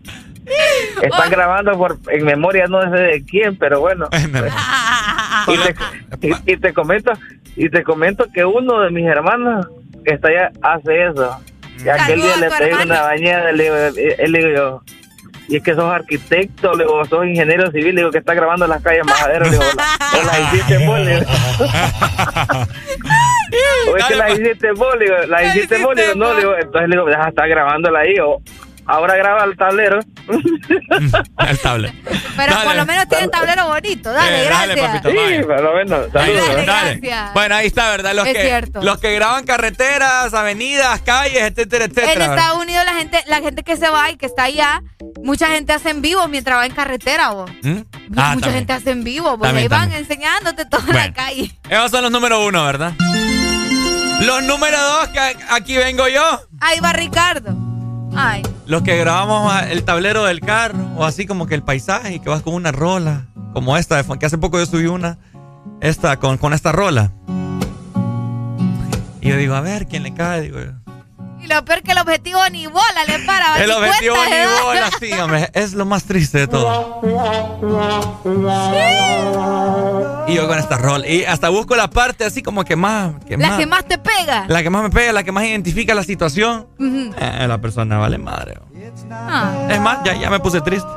Están grabando por, en memoria no sé de quién, pero bueno. y, te, y- y te comento y te comento que uno de mis hermanos que está allá hace eso. Y aquel día le pedí una bañada, le digo, eh, él le digo yo, y es que sos arquitecto, le digo, sos ingeniero civil, le digo que está grabando las calles majaderas, le digo, "No las hiciste vos", le digo. O es que las hiciste vos, le digo, las hiciste vos, le digo, no, le digo, entonces le digo, deja estar grabándola ahí, o ahora graba el tablero. El tablero. Pero Dale. por lo menos tiene tablero bonito. Dale, Eh, dale, gracias. papito, vaya. Sí, por lo menos, saludos. dale. gracias. Bueno, ahí está, ¿verdad? Los Es que, cierto. los que graban carreteras, avenidas, calles, etcétera, etcétera. En. Estados Unidos la gente, la gente que se va y que está allá, mucha gente hace en vivo mientras va en carretera, vos. ¿Mm? mucha Ah, también. gente hace en vivo, También, ahí van también. enseñándote toda la Bueno. calle. Esos son los número uno, ¿verdad? Los número dos, que aquí vengo yo. Ahí va Ricardo. Ay, Los que grabamos el tablero del carro, o así como que el paisaje, y que vas con una rola, como esta, que hace poco yo subí una, esta, con, con esta rola. Y yo digo, a ver, ¿quién le cae? Digo yo. Lo peor que el objetivo ni bola le para. El objetivo cuenta ni bola, sí, hombre, es lo más triste de todo. Y yo con esta rola, y hasta busco la parte así como que más, que La más, que más te pega. la que más me pega, la que más identifica la situación. Eh, la persona vale madre. Ah, Es más, ya, ya me puse triste.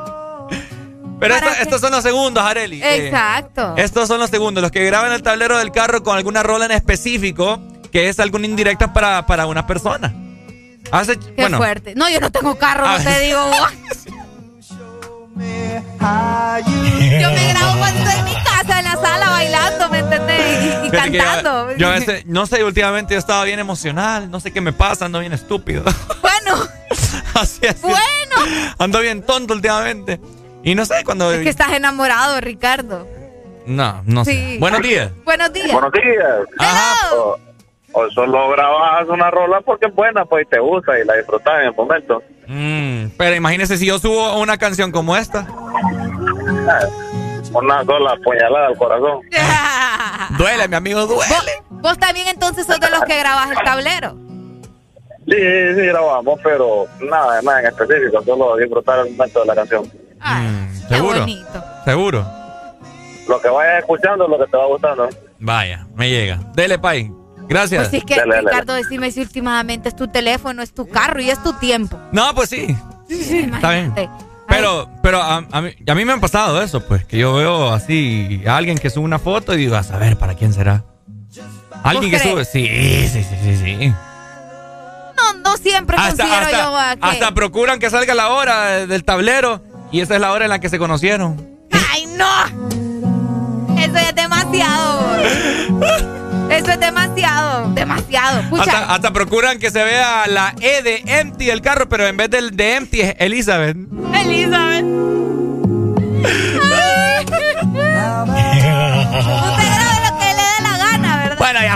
Pero estos son los segundos, Areli. Eh, Exacto. estos son los segundos, los que graban el tablero del carro con alguna rola en específico, que es alguna indirecta para, para una persona. Hace, Qué bueno, fuerte. No, yo no tengo carro, Ah. no te digo. Yo me grabo cuando estoy en mi casa, en la sala, bailando, ¿me entendés? Y, yo- cantando. Yo, a veces, no sé, últimamente yo estaba bien emocional, no sé qué me pasa, ando bien estúpido. Bueno, así, así. bueno. Ando bien tonto últimamente. Y no sé cuando... Es que estás enamorado, Ricardo. No, no sé. Buenos días. Buenos días. Buenos días. Ajá. O, o solo grabas una rola porque es buena, pues y te gusta y la disfrutas en el momento. Mm, pero imagínese si yo subo una canción como esta. Ah, Una sola puñalada al corazón. Duele, mi amigo, duele. ¿Vos, vos también entonces sos de los que grabas el tablero. Sí, sí, sí, grabamos, pero nada, nada en específico, solo disfrutar el momento de la canción. Mm, Qué ¿Seguro? bonito. ¿Seguro? Lo que vayas escuchando es lo que te va gustando. Vaya, me llega. Dele, Pai. Gracias. Pues si es que, Dale, dale, Ricardo, decime si últimamente es tu teléfono, es tu carro y es tu tiempo. No, pues sí. Está bien. Imagínate. Pero, pero a, a mí, a mí me han pasado eso, pues, que yo veo así a alguien que sube una foto y digo, a saber, ¿para quién será? Alguien que crees? sube, sí, sí, sí, sí, sí. No, no siempre Hasta, considero hasta- yo a que... hasta procuran que salga la hora del tablero y esa es la hora en la que se conocieron. ¡Ay, no! Eso es demasiado. Eso es demasiado. Demasiado. Pucha. Hasta, hasta procuran que se vea la E de empty del carro, pero en vez del de empty es Elizabeth. Elizabeth.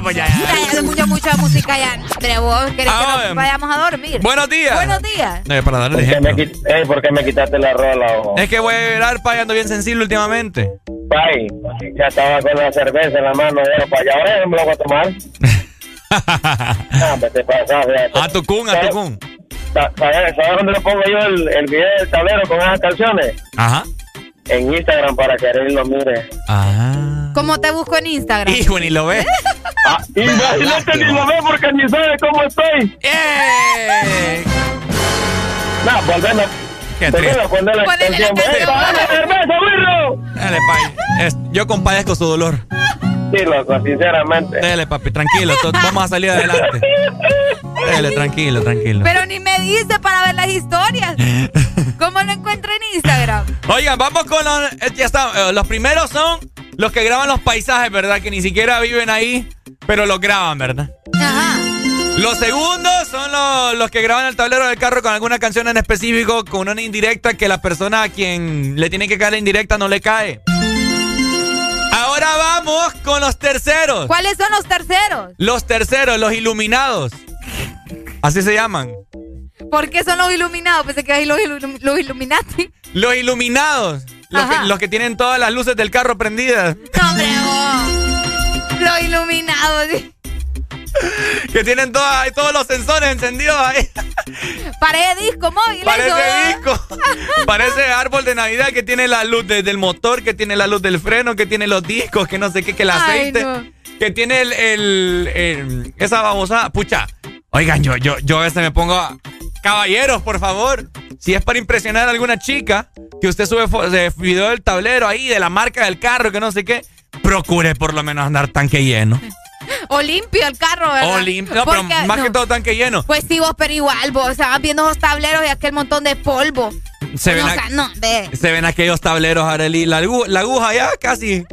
pues ya. Ya, ya, mucha, mucha música ya. Pero vos querés que nos vayamos a dormir. Buenos días. Buenos días. Eh, para darle ¿Por ejemplo. qué, me, eh, ¿Por qué me quitaste la rola, ojo? Es que voy a llorar, pa, y ando bien sensible últimamente. Pai, ya estaba con la cerveza en la mano, ya para allá, ahora no me lo voy a tomar. ah, pues te pasas. A tu cun, a tu cun. ¿Sabes, ¿Sabes dónde le pongo yo el, el video del tablero con esas canciones? Ajá. En Instagram para que Ariel lo mire. Ah. ¿Cómo te busco en Instagram? Hijo, ni lo ve. ah, imagínate ni lo ve porque ni sabe cómo estoy. ¡Eh! No, volvemos. Qué Volvemos triste. a poner la Ponele la canción. canción. ¡Eh, dale, cerveza, burro! Dale, yo compadezco su dolor. Sí, loco, sinceramente. Dale, papi, tranquilo. Vamos a salir adelante. Dale, tranquilo, tranquilo. Pero ni me dice para ver las historias. ¿Cómo lo encuentro en Instagram? Oigan, vamos con los. Ya está. eh, Los primeros son los que graban los paisajes, ¿verdad? Que ni siquiera viven ahí, pero los graban, ¿verdad? Ajá. Los segundos son los, los que graban el tablero del carro con alguna canción en específico, con una indirecta que la persona a quien le tiene que caer la indirecta no le cae. Ahora vamos con los terceros. ¿Cuáles son los terceros? Los terceros, los iluminados. Así se llaman. ¿Por qué son los iluminados? Pensé que hay los, ilum- los Illuminati. Los iluminados. Los que, los que tienen todas las luces del carro prendidas. No, hombre. Los iluminados. sí. Que tienen todas, todos los sensores encendidos ahí. Parece disco móvil. Parece eso. disco. Parece árbol de Navidad que tiene la luz de- del motor, que tiene la luz del freno, que tiene los discos, que no sé qué, que el Ay, aceite. no. Que tiene el, el- el- esa babosa. Pucha. Oigan, yo, yo, yo a veces me pongo. a- Caballeros, por favor. Si es para impresionar a alguna chica, que usted sube video del tablero ahí, de la marca del carro, que no sé qué. Procure por lo menos andar tanque lleno. O limpio el carro, ¿verdad? O limpio. No, pero más no. que todo tanque lleno. Pues sí, vos, pero igual, vos estabas viendo los tableros y aquel montón de polvo. Se ven, no, o a- sea, no, ve. se ven aquellos tableros, Arely. La aguja ya casi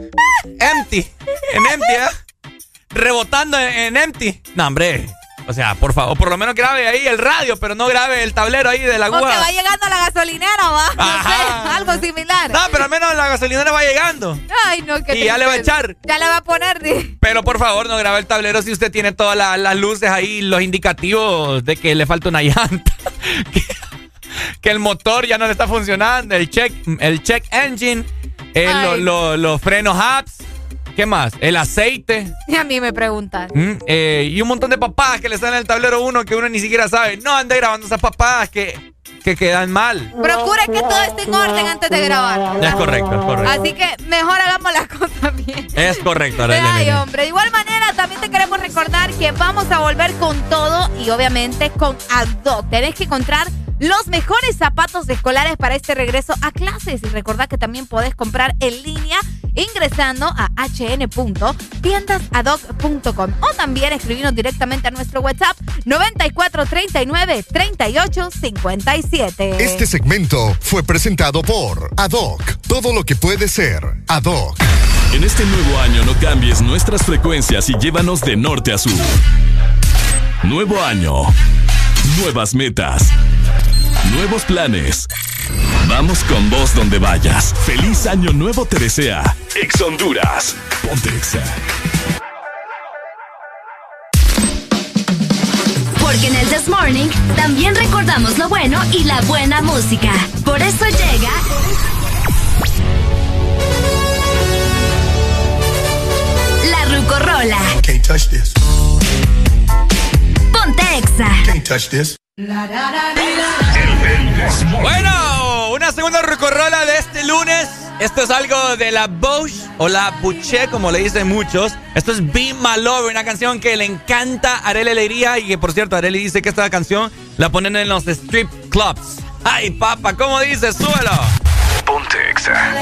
empty. En empty, ¿eh? Rebotando en, en empty. No, hombre. O sea, por favor, por lo menos grabe ahí el radio, pero no grabe el tablero ahí de la aguja. va llegando a la gasolinera, va. No sé, algo similar. No, pero al menos la gasolinera va llegando. Ay, no, que Y ya le va a echar. Ya le va a poner. di. Pero por favor, no grabe el tablero si usted tiene todas la- las luces ahí, los indicativos de que le falta una llanta. que, que el motor ya no le está funcionando, el check, el check engine, eh, lo- Ay. lo- los frenos apps, ¿qué más? El aceite. Y a mí me preguntan. mm, eh, y un montón de papadas que le salen en el tablero uno que uno ni siquiera sabe. No ande grabando esas papadas que, que quedan mal. Procure que todo esté en orden antes de grabar. Es correcto, es correcto. Así que mejor hagamos las cosas bien. Es correcto, Arely, Ay, hombre. De igual manera, también te queremos recordar que vamos a volver con todo y obviamente con Adoc. Tenés que encontrar los mejores zapatos escolares para este regreso a clases. Y recordad que también podés comprar en línea ingresando a hn.tiendasadoc.com o también escribirnos directamente a nuestro WhatsApp 9439 3857. Este segmento fue presentado por Adoc. Todo lo que puede ser Adoc. En este nuevo año no cambies nuestras frecuencias y llévanos de norte a sur. Nuevo año. Nuevas metas. Nuevos planes. Vamos con vos donde vayas. Feliz año nuevo te desea. Ex Honduras. Ponte Exa. Porque en el This Morning también recordamos lo bueno y la buena música. Por eso llega. La Rucorola. Can't touch this. Ponte Exa. Can't touch this. Bueno, una segunda recorrola de este lunes. Esto es algo de la Bosch o la Buche, como le dicen muchos. Esto es Be My Lover, una canción que le encanta a Arely Alegría y que, por cierto, Arely dice que esta canción la ponen en los strip clubs. ¡Ay, papá! ¿Cómo dice? ¡Súbelo! Ponte Exa.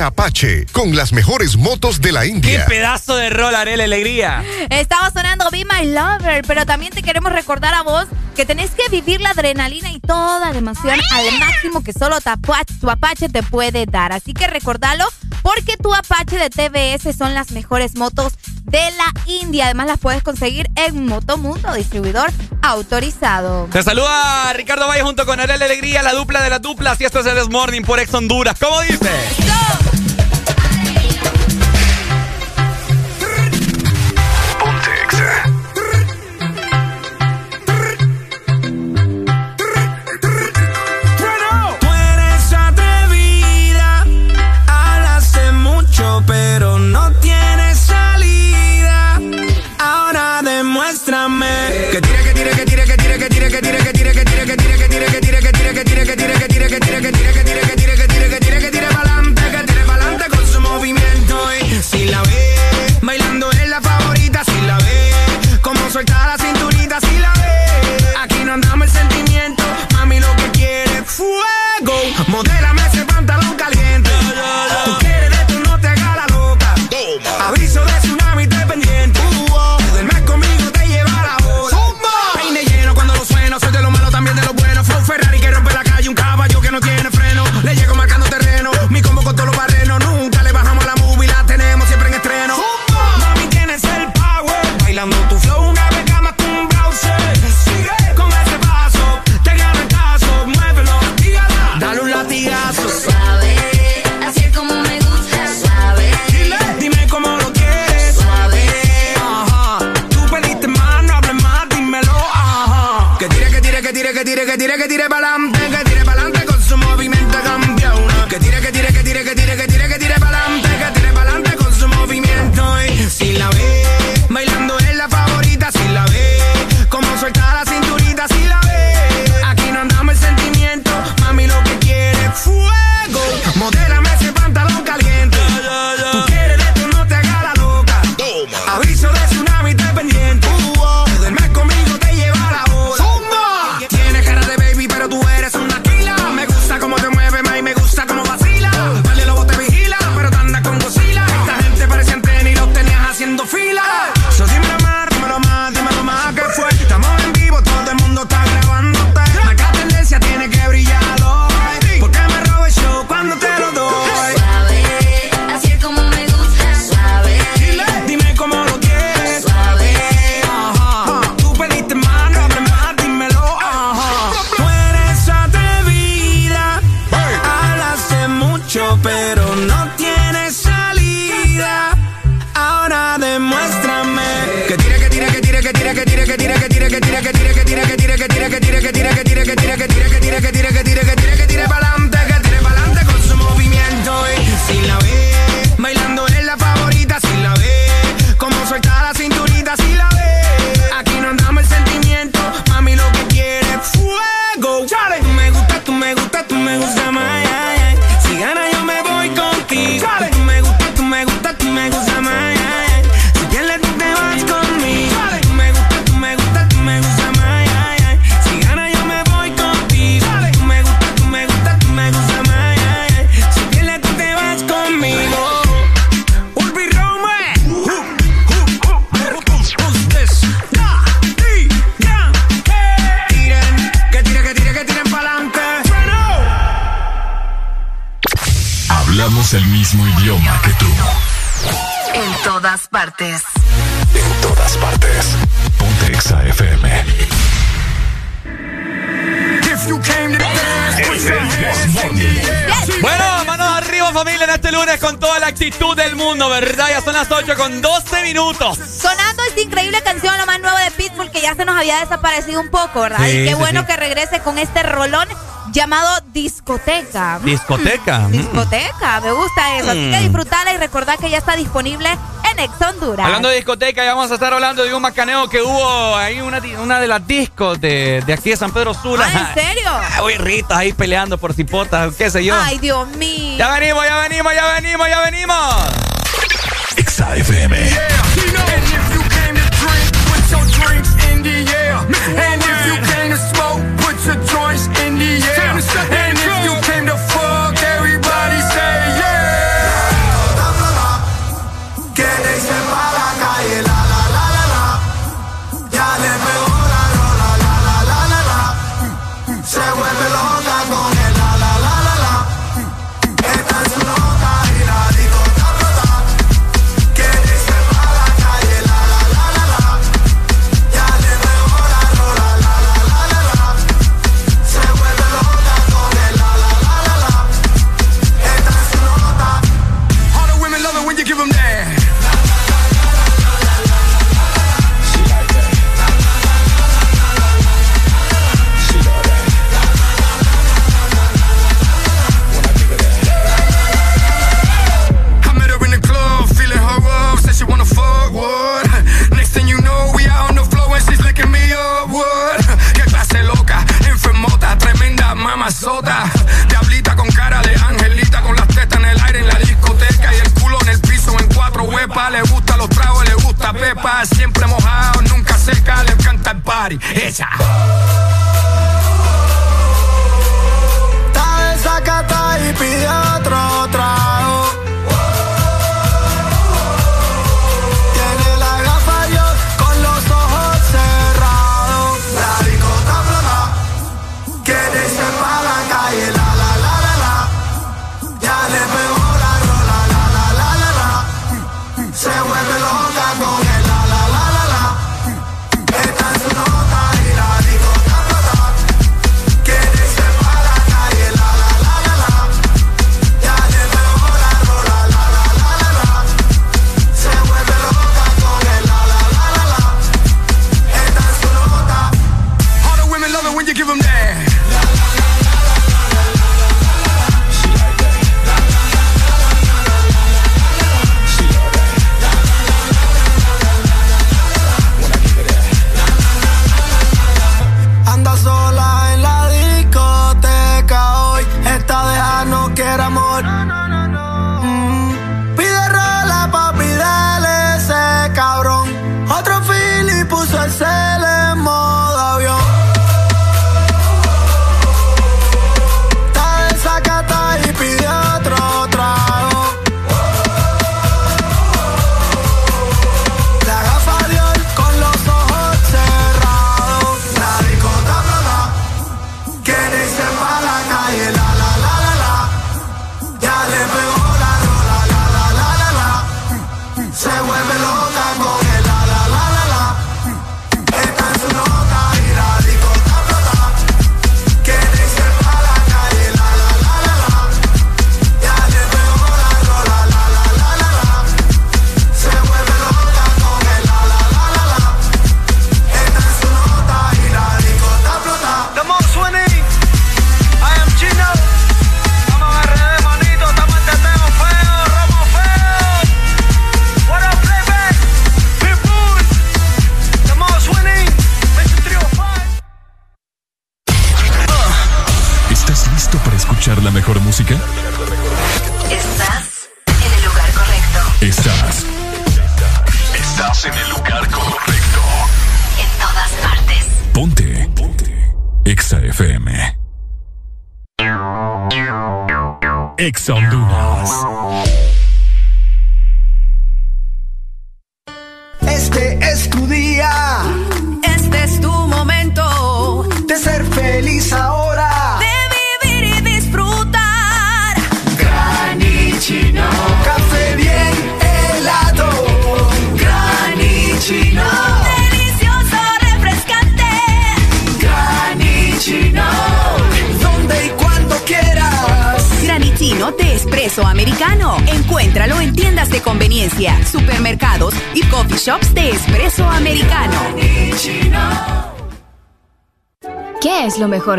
Apache con las mejores motos de la India. ¡Qué pedazo de rol, Arela Alegría! Estaba sonando Be My Lover, pero también te queremos recordar a vos que tenés que vivir la adrenalina y toda la emoción al máximo que solo tu Apache te puede dar. Así que recordalo porque tu Apache de TBS son las mejores motos de la India. Además las puedes conseguir en Motomundo, distribuidor autorizado. Te saluda Ricardo Valle junto con Arela Alegría, la dupla de la dupla. Si esto es el Morning por Ex Honduras. ¿Cómo dice? Mezclando tu flow, había desaparecido un poco, ¿verdad? Y qué bueno que regrese con este rolón llamado Discoteca. Mm. Discoteca. Mm. Discoteca, me gusta eso. Mm. Así que mm. disfrutala y recordad que ya está disponible en Ex Honduras. Hablando de discoteca, ya vamos a estar hablando de un macaneo que hubo ahí, una, de las discos de, de, aquí de San Pedro Sula. ¿Ah, ¿En serio? Uy, ritos ahí peleando por cipotas, qué sé yo. Ay, Dios mío. Ya venimos, ya venimos, ya venimos, ya venimos. Exa Shut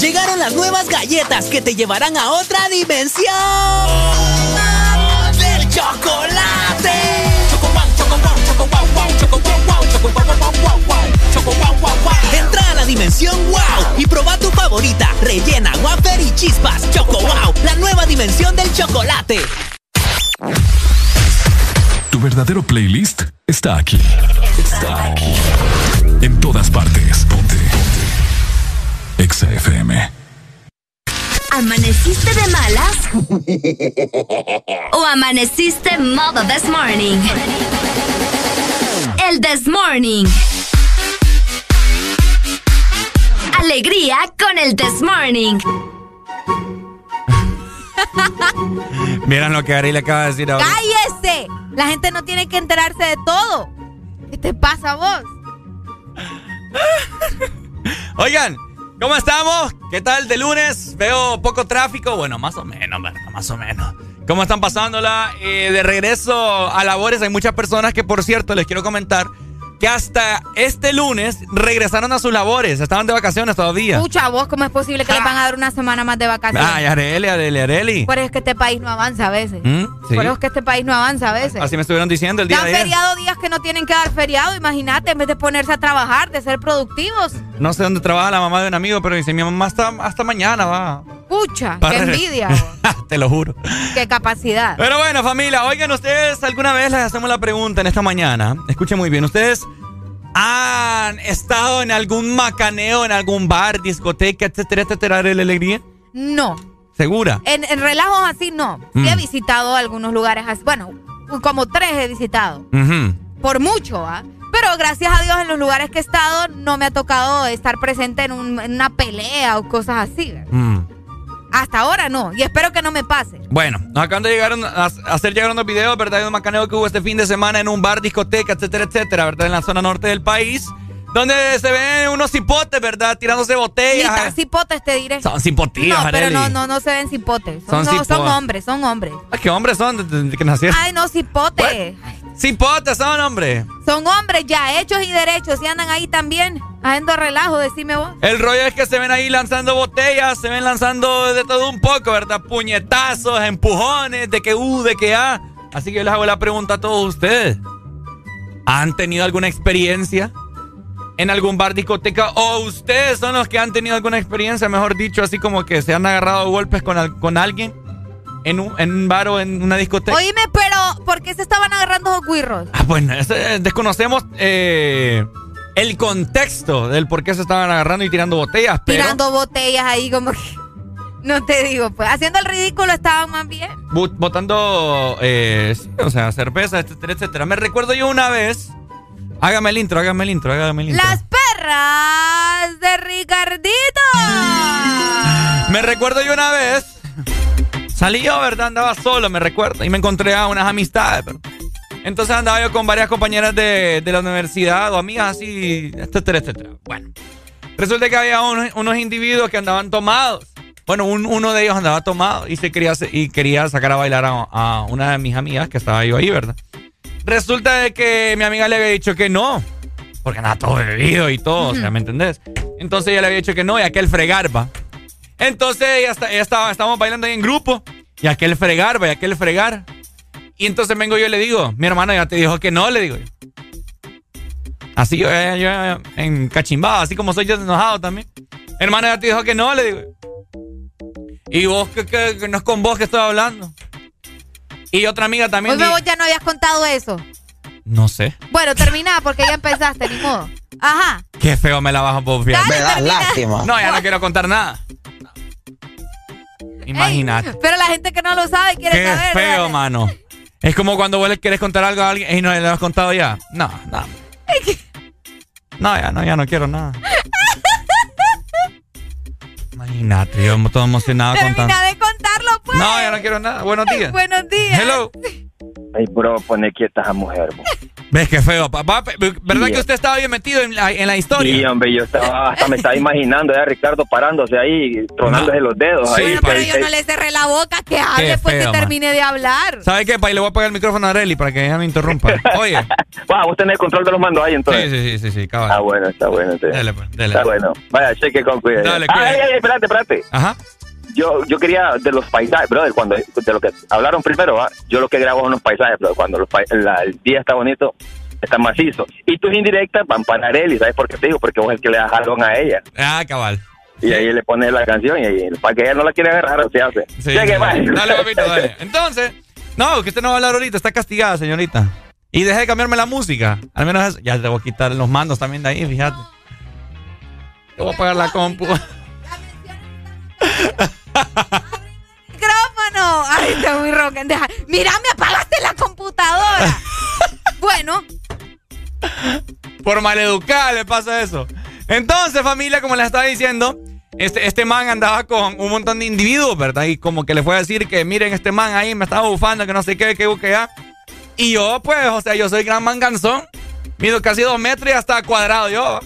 Llegaron las nuevas galletas que te llevarán a otra dimensión del chocolate. Entra a la dimensión wow y proba tu favorita, rellena, wafer y chispas. Choco wow, la nueva dimensión del chocolate. Tu verdadero playlist está aquí. Está aquí. En todas partes. FM. ¿Amaneciste de malas? ¿O amaneciste modo this morning? El this morning. Alegría con el this morning. Miren lo que Ari le acaba de decir ahora. ¡Cállese! La gente no tiene que enterarse de todo. ¿Qué te pasa a vos? Oigan, ¿cómo estamos? ¿Qué tal de lunes? Veo poco tráfico. Bueno, más o menos, ¿verdad? Más o menos. ¿Cómo están pasándola? Eh, de regreso a labores, hay muchas personas que, por cierto, les quiero comentar que hasta este lunes regresaron a sus labores. Estaban de vacaciones todavía. Escucha, vos, ¿cómo es posible que les van a dar una semana más de vacaciones? Ay, Areli, Areli, Areli. Por eso es que este país no avanza a veces. ¿Mm? Sí. Por eso es que este país no avanza a veces. Así me estuvieron diciendo el día Dan de ayer. feriado días que no tienen que dar feriado, imagínate, en vez de ponerse a trabajar, de ser productivos. No sé dónde trabaja la mamá de un amigo, pero dice, mi mamá hasta, hasta mañana va. Pucha, qué regresar". envidia, Te lo juro. qué capacidad. Pero bueno, familia, oigan, ustedes alguna vez les hacemos la pregunta en esta mañana. Escuchen muy bien, ustedes han estado en algún macaneo, en algún bar, discoteca, etcétera, etcétera, de la alegría. No, ¿Segura? en, en relajos así no. Sí Mm. he visitado algunos lugares así, bueno, como tres he visitado, Ujú. por mucho, ¿ah? Pero gracias a Dios en los lugares que he estado no me ha tocado estar presente en, un- en una pelea o cosas así. ¿verdad? Mm. Hasta ahora no, y espero que no me pase. Bueno, nos acaban de llegar a hacer llegar unos videos, ¿verdad? De un macaneo que hubo este fin de semana en un bar, discoteca, etcétera, etcétera, ¿verdad? En la zona norte del país. Donde se ven unos cipotes, ¿verdad? Tirándose botellas. tan cipotes te diré. Son cipotillos, No, pero Arely. no, no, no se ven cipotes. Son Son, no, son hombres, son hombres. Ay, ¿Qué hombres son desde que nacieron? Ay, no, cipotes. Cipotes son, hombre. Son hombres ya, hechos y derechos. Y andan ahí también, haciendo relajo, decime vos. El rollo es que se ven ahí lanzando botellas, se ven lanzando de todo un poco, ¿verdad? Puñetazos, empujones, de que U, de que A. Así que yo les hago la pregunta a todos ustedes. ¿Han tenido alguna experiencia en algún bar discoteca? ¿O ustedes son los que han tenido alguna experiencia, mejor dicho, así como que se han agarrado golpes con, con alguien en un, en un bar o en una discoteca? Oíme, pero ¿por qué se estaban agarrando esos guirros? Ah, bueno, ese- desconocemos eh, el contexto del por qué se estaban agarrando y tirando botellas, pero... Tirando botellas ahí como que... No te digo, pues. Haciendo el ridículo estaban más bien. Botando, eh, sí, o sea, cerveza, etcétera, etcétera. Me recuerdo yo una vez. Hágame el intro, hágame el intro, hágame el intro. Las perras de Ricardito. Me recuerdo yo una vez. Salí yo, ¿verdad? Andaba solo, me recuerdo. Y me encontré a unas amistades. pero- Entonces andaba yo con varias compañeras de, de la universidad o amigas así, etcétera, etcétera. Bueno, resulta que había unos, unos individuos que andaban tomados. Bueno, un- uno de ellos andaba tomado y se quería y quería sacar a bailar a, a una de mis amigas que estaba yo ahí, ¿verdad? Resulta de que mi amiga le había dicho que no, porque andaba todo bebido y todo, o sea, ¿me entendés? Entonces ella le había dicho que no y aquel fregar va. Entonces ella, está- ella estaba, estábamos bailando ahí en grupo y aquel fregar va y aquel fregar. Y entonces vengo yo y le digo, mi hermano ya te dijo que no, le digo yo. Así yo, eh, yo eh, en cachimbado, así como soy yo enojado también. Hermano ya te dijo que no, le digo. Y vos, que, que- que no es con vos que estoy hablando. Y otra amiga también. Di- vos ya no habías contado eso. No sé. Bueno, termina porque ya empezaste, ni modo. Ajá. Qué feo me la vas a pofiar. Dale, Me das termina. lástima. No, ya no quiero contar nada. Imagínate. Pero la gente que no lo sabe quiere Qué saber. feo, dale. mano. Es como cuando vos le quieres contar algo a alguien y no le has contado ya. No, no. No, ya no, ya no quiero nada. Imagínate, yo todo emocionado Termina contando. de contarlo, pues. No, ya no quiero nada. Buenos días. Buenos días. Hello. Ay, bro, pone quieta a esa mujer, bo. ¿Ves qué feo, papá? ¿Verdad Sí. que usted estaba bien metido en la, en la historia? Sí, hombre, yo estaba, hasta me estaba imaginando ya Ricardo parándose ahí, tronándose los dedos. Sí, ahí, Bueno, pero yo no le cerré la boca, que hable Qué pues feo, que man. termine de hablar. ¿Sabe qué, Pai? Le voy a apagar el micrófono a Areli para que ella me interrumpa. Oye. Va, vos tenés control de los mandos ahí, entonces. Sí, sí, sí, sí, sí, cabal. Ah, bueno, está bueno. entonces. Dale, pues, dale. Está bueno. Vaya, cheque con cuidado. Dale, ah, cuídate. ay, ay, espérate, espérate. Ajá. Yo, yo quería de los paisajes, brother, cuando de lo que hablaron primero, ¿va? yo lo que grabo son los paisajes, pero cuando los la- el día está bonito, está macizo. Y tus indirectas van para Areli, ¿sabes por qué te digo? Porque vos es el que le das jalón a ella. Ah, cabal. Y ahí le pones la canción y ahí, para que ella no la quiera agarrar, se hace. Sí. Dale, papito, dale. Entonces, no, que usted no va a hablar ahorita, está castigada, señorita. Y deje de cambiarme la música. Al menos eso. Ya te voy a quitar los mandos también de ahí, fíjate. Te voy a apagar la compu. Micrófono. Ay, está muy rock. Deja. Mira, me apagaste la computadora. bueno, Por maleducada le pasa eso. Entonces, familia, como les estaba diciendo, este, este man andaba con un montón de individuos, ¿verdad? Y como que le fue a decir que, miren, este man ahí me estaba bufando, que no sé qué, que, ya. Y yo, pues, o sea, yo soy gran manganzón. Mido casi dos metros y hasta cuadrado yo.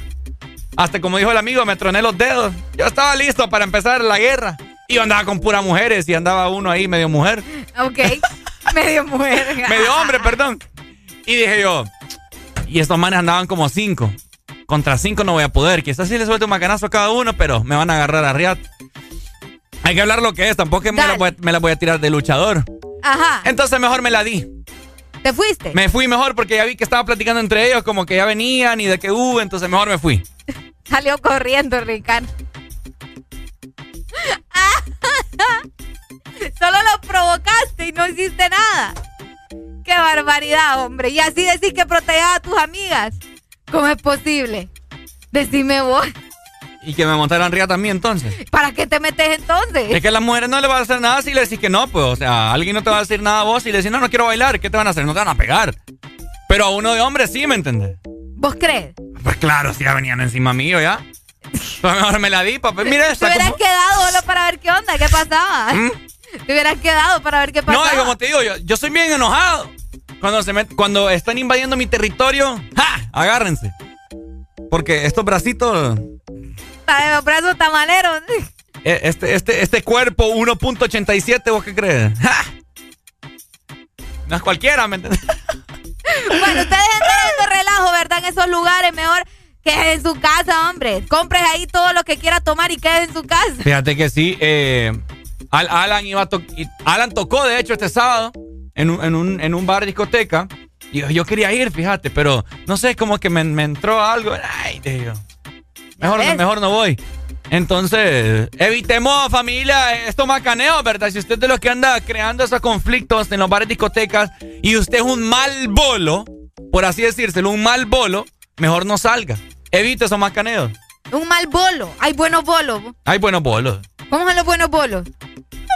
Hasta como dijo el amigo, me troné los dedos. Yo estaba listo para empezar la guerra. Y yo andaba con puras mujeres y andaba uno ahí medio mujer. ok. Medio mujer. Medio hombre, perdón. Y dije yo, y estos manes andaban como cinco. Contra cinco no voy a poder. Quizás sí les suelte un macanazo a cada uno, pero me van a agarrar a riat. Hay que hablar lo que es, tampoco me la, voy a, me la voy a tirar de luchador. Ajá. Entonces mejor me la di. ¿Te fuiste? Me fui mejor porque ya vi que estaba platicando entre ellos, como que ya venían y de que hubo, entonces mejor me fui. Salió corriendo, Ricardo. Solo lo provocaste y no hiciste nada. Qué barbaridad, hombre. Y así decís que protejas a tus amigas. ¿Cómo es posible? Decime vos. Y que me montaran riat a mí entonces. ¿Para qué te metes entonces? Es que a las mujeres no le va a hacer nada si le decís que no, pues. O sea, alguien no te va a decir nada a vos y le decís, no, no quiero bailar. ¿Qué te van a hacer? No te van a pegar. Pero a uno de hombre sí, ¿me entendés? ¿Vos crees? Pues claro, si ya venían encima mío ya. Pues mejor me la di, papá. Mira Te esta. hubieras como- quedado solo para ver qué onda, qué pasaba. Te hubieras quedado para ver qué No, pasaba. y como te digo, yo, yo soy bien enojado. Cuando, se met- cuando están invadiendo mi territorio, ¡ja! Agárrense. Porque estos bracitos, de brazos tamaleros. eh, este, este, este cuerpo 1.87, ¿vos qué crees? ¡Ja! No es cualquiera, ¿me entiendes? Bueno, ustedes entran de relajo, ¿verdad? En esos lugares, mejor que en su casa, hombre. Compres ahí todo lo que quiera tomar y quede en su casa. Fíjate que sí, eh, Al- Alan iba a to- Alan tocó, de hecho, este sábado en un, en un, en un bar discoteca. Y yo, yo quería ir, fíjate, pero no sé, como que me, me entró algo. Ay, Dios. Mejor, no- mejor no voy. Entonces, evitemos, familia, esto macaneo, ¿verdad? Si usted es de los que anda creando esos conflictos en los bares discotecas y usted es un mal bolo, por así decírselo, un mal bolo, mejor no salga. Evite esos macaneos. Un mal bolo. Hay buenos bolos. Hay buenos bolos. ¿Cómo son los buenos bolos?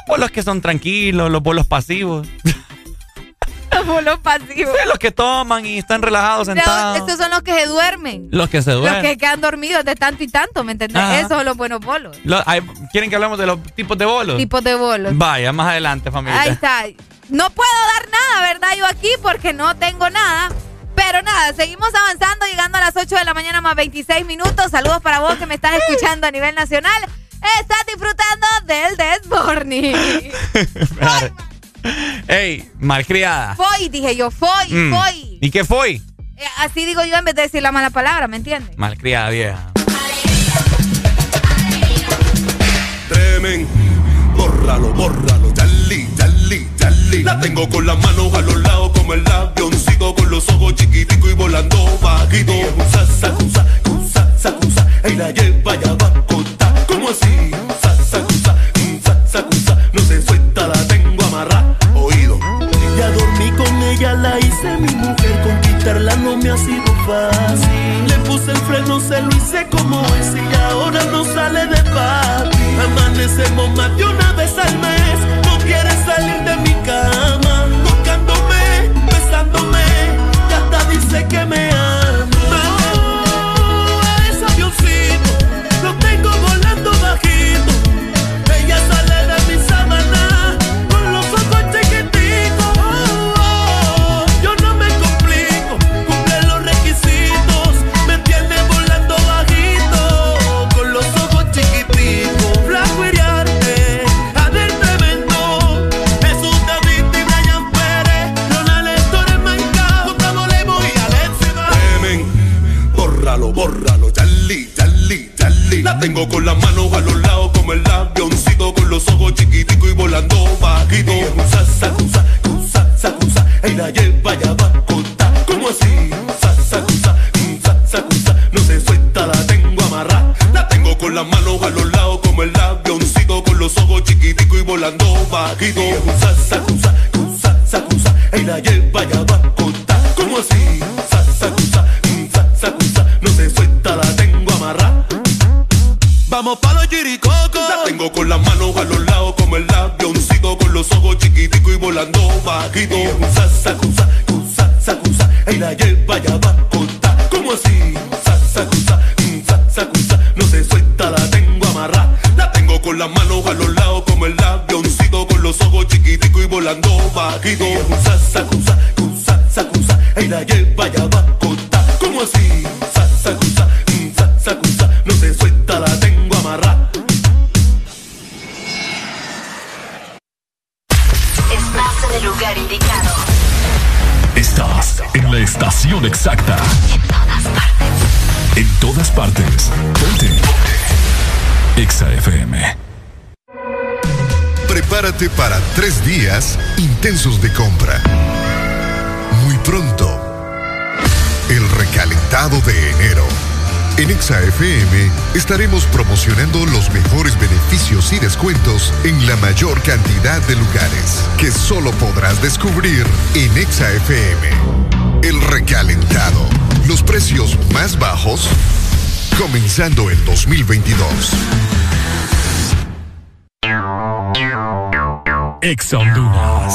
Los bolos que son tranquilos, los bolos pasivos. Los bolos pasivos. los que toman y están relajados sentados. Estos son los que se duermen. Los que se Los duermen. que quedan dormidos de tanto y tanto, ¿me entendés? Ajá. Esos son los buenos bolos. ¿Quieren que hablemos de los tipos de bolos? Tipos de bolos. Vaya, más adelante, familia. Ahí está. No puedo dar nada, ¿verdad? Yo aquí porque no tengo nada. Pero nada, seguimos avanzando, llegando a las 8 de la mañana más 26 minutos. Saludos para vos que me estás escuchando a nivel nacional. Estás disfrutando del Desborni. Ey, malcriada. Foi, dije yo, foi, Mm. foi. ¿Y qué fue? Eh, así digo yo en vez de decir la mala palabra, ¿me entiendes? Malcriada vieja. Tremen, bórralo, bórralo, Yali, Yali, Yali. La tengo con las manos a los lados como el avioncito con los ojos chiquiticos y volando bajito. Sa, sa, sa, sa, sa, sa, y la lleva ya va contar. ¿Cómo así? Sa, sa, sa, sa, sa, sa, no se suelta, la tengo amarrada. Oído. Ya dormí con ella, la hice mi mujer, conquistarla no me ha sido fácil. Le puse el freno, se lo hice como es y ahora no sale de papi. Amanecemos más de una vez al mes, no quiere salir de mi cama. Tengo con las manos a los lados como el avioncito con los ojos chiquitico y volando bajito. Cusa, sacusa, cusa, sacusa, y la lleva ya va a contar. ¿Cómo así? Sa, sacusa, cusa, sacusa, no se suelta, la tengo amarrada. La tengo con las manos a los lados como el avioncito con los ojos chiquitico y volando bajito. Cusa, sacusa, cusa, sacusa, y la lleva ya va a. ¿Cómo así? Vamos pa' los chiricocos. La tengo con las manos a los lados como el avioncito con los ojos chiquitico y volando bajito. Sa, sacusa, cusa, sacusa, y la lleva ya intensos de compra. Muy pronto, el recalentado de enero. En Exa FM estaremos promocionando los mejores beneficios y descuentos en la mayor cantidad de lugares que solo podrás descubrir en Exa FM. El recalentado. Los precios más bajos comenzando el 2022. Exa Honduras.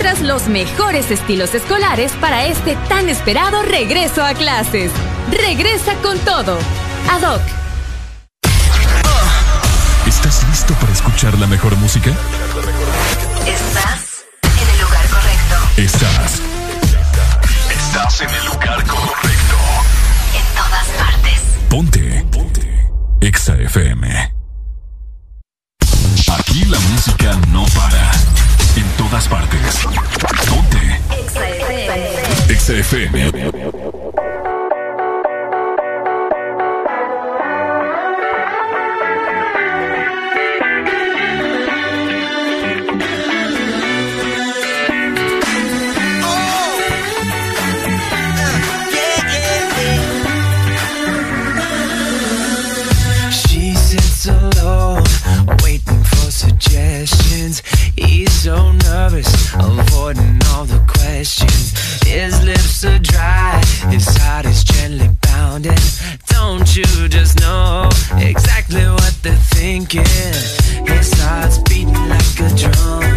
Encuentras los mejores estilos escolares para este tan esperado regreso a clases. Regresa con todo. ADOC. ¿Estás listo para escuchar la mejor música? Estás en el lugar correcto. Estás. Estás en el lugar correcto. En todas partes. Ponte. Ponte. Exa FM. Aquí la música no para. En todas partes. Ponte. Exa FM. Nervous, avoiding all the questions. His lips are dry, his heart is gently pounding. Don't you just know exactly what they're thinking? His heart's beating like a drum.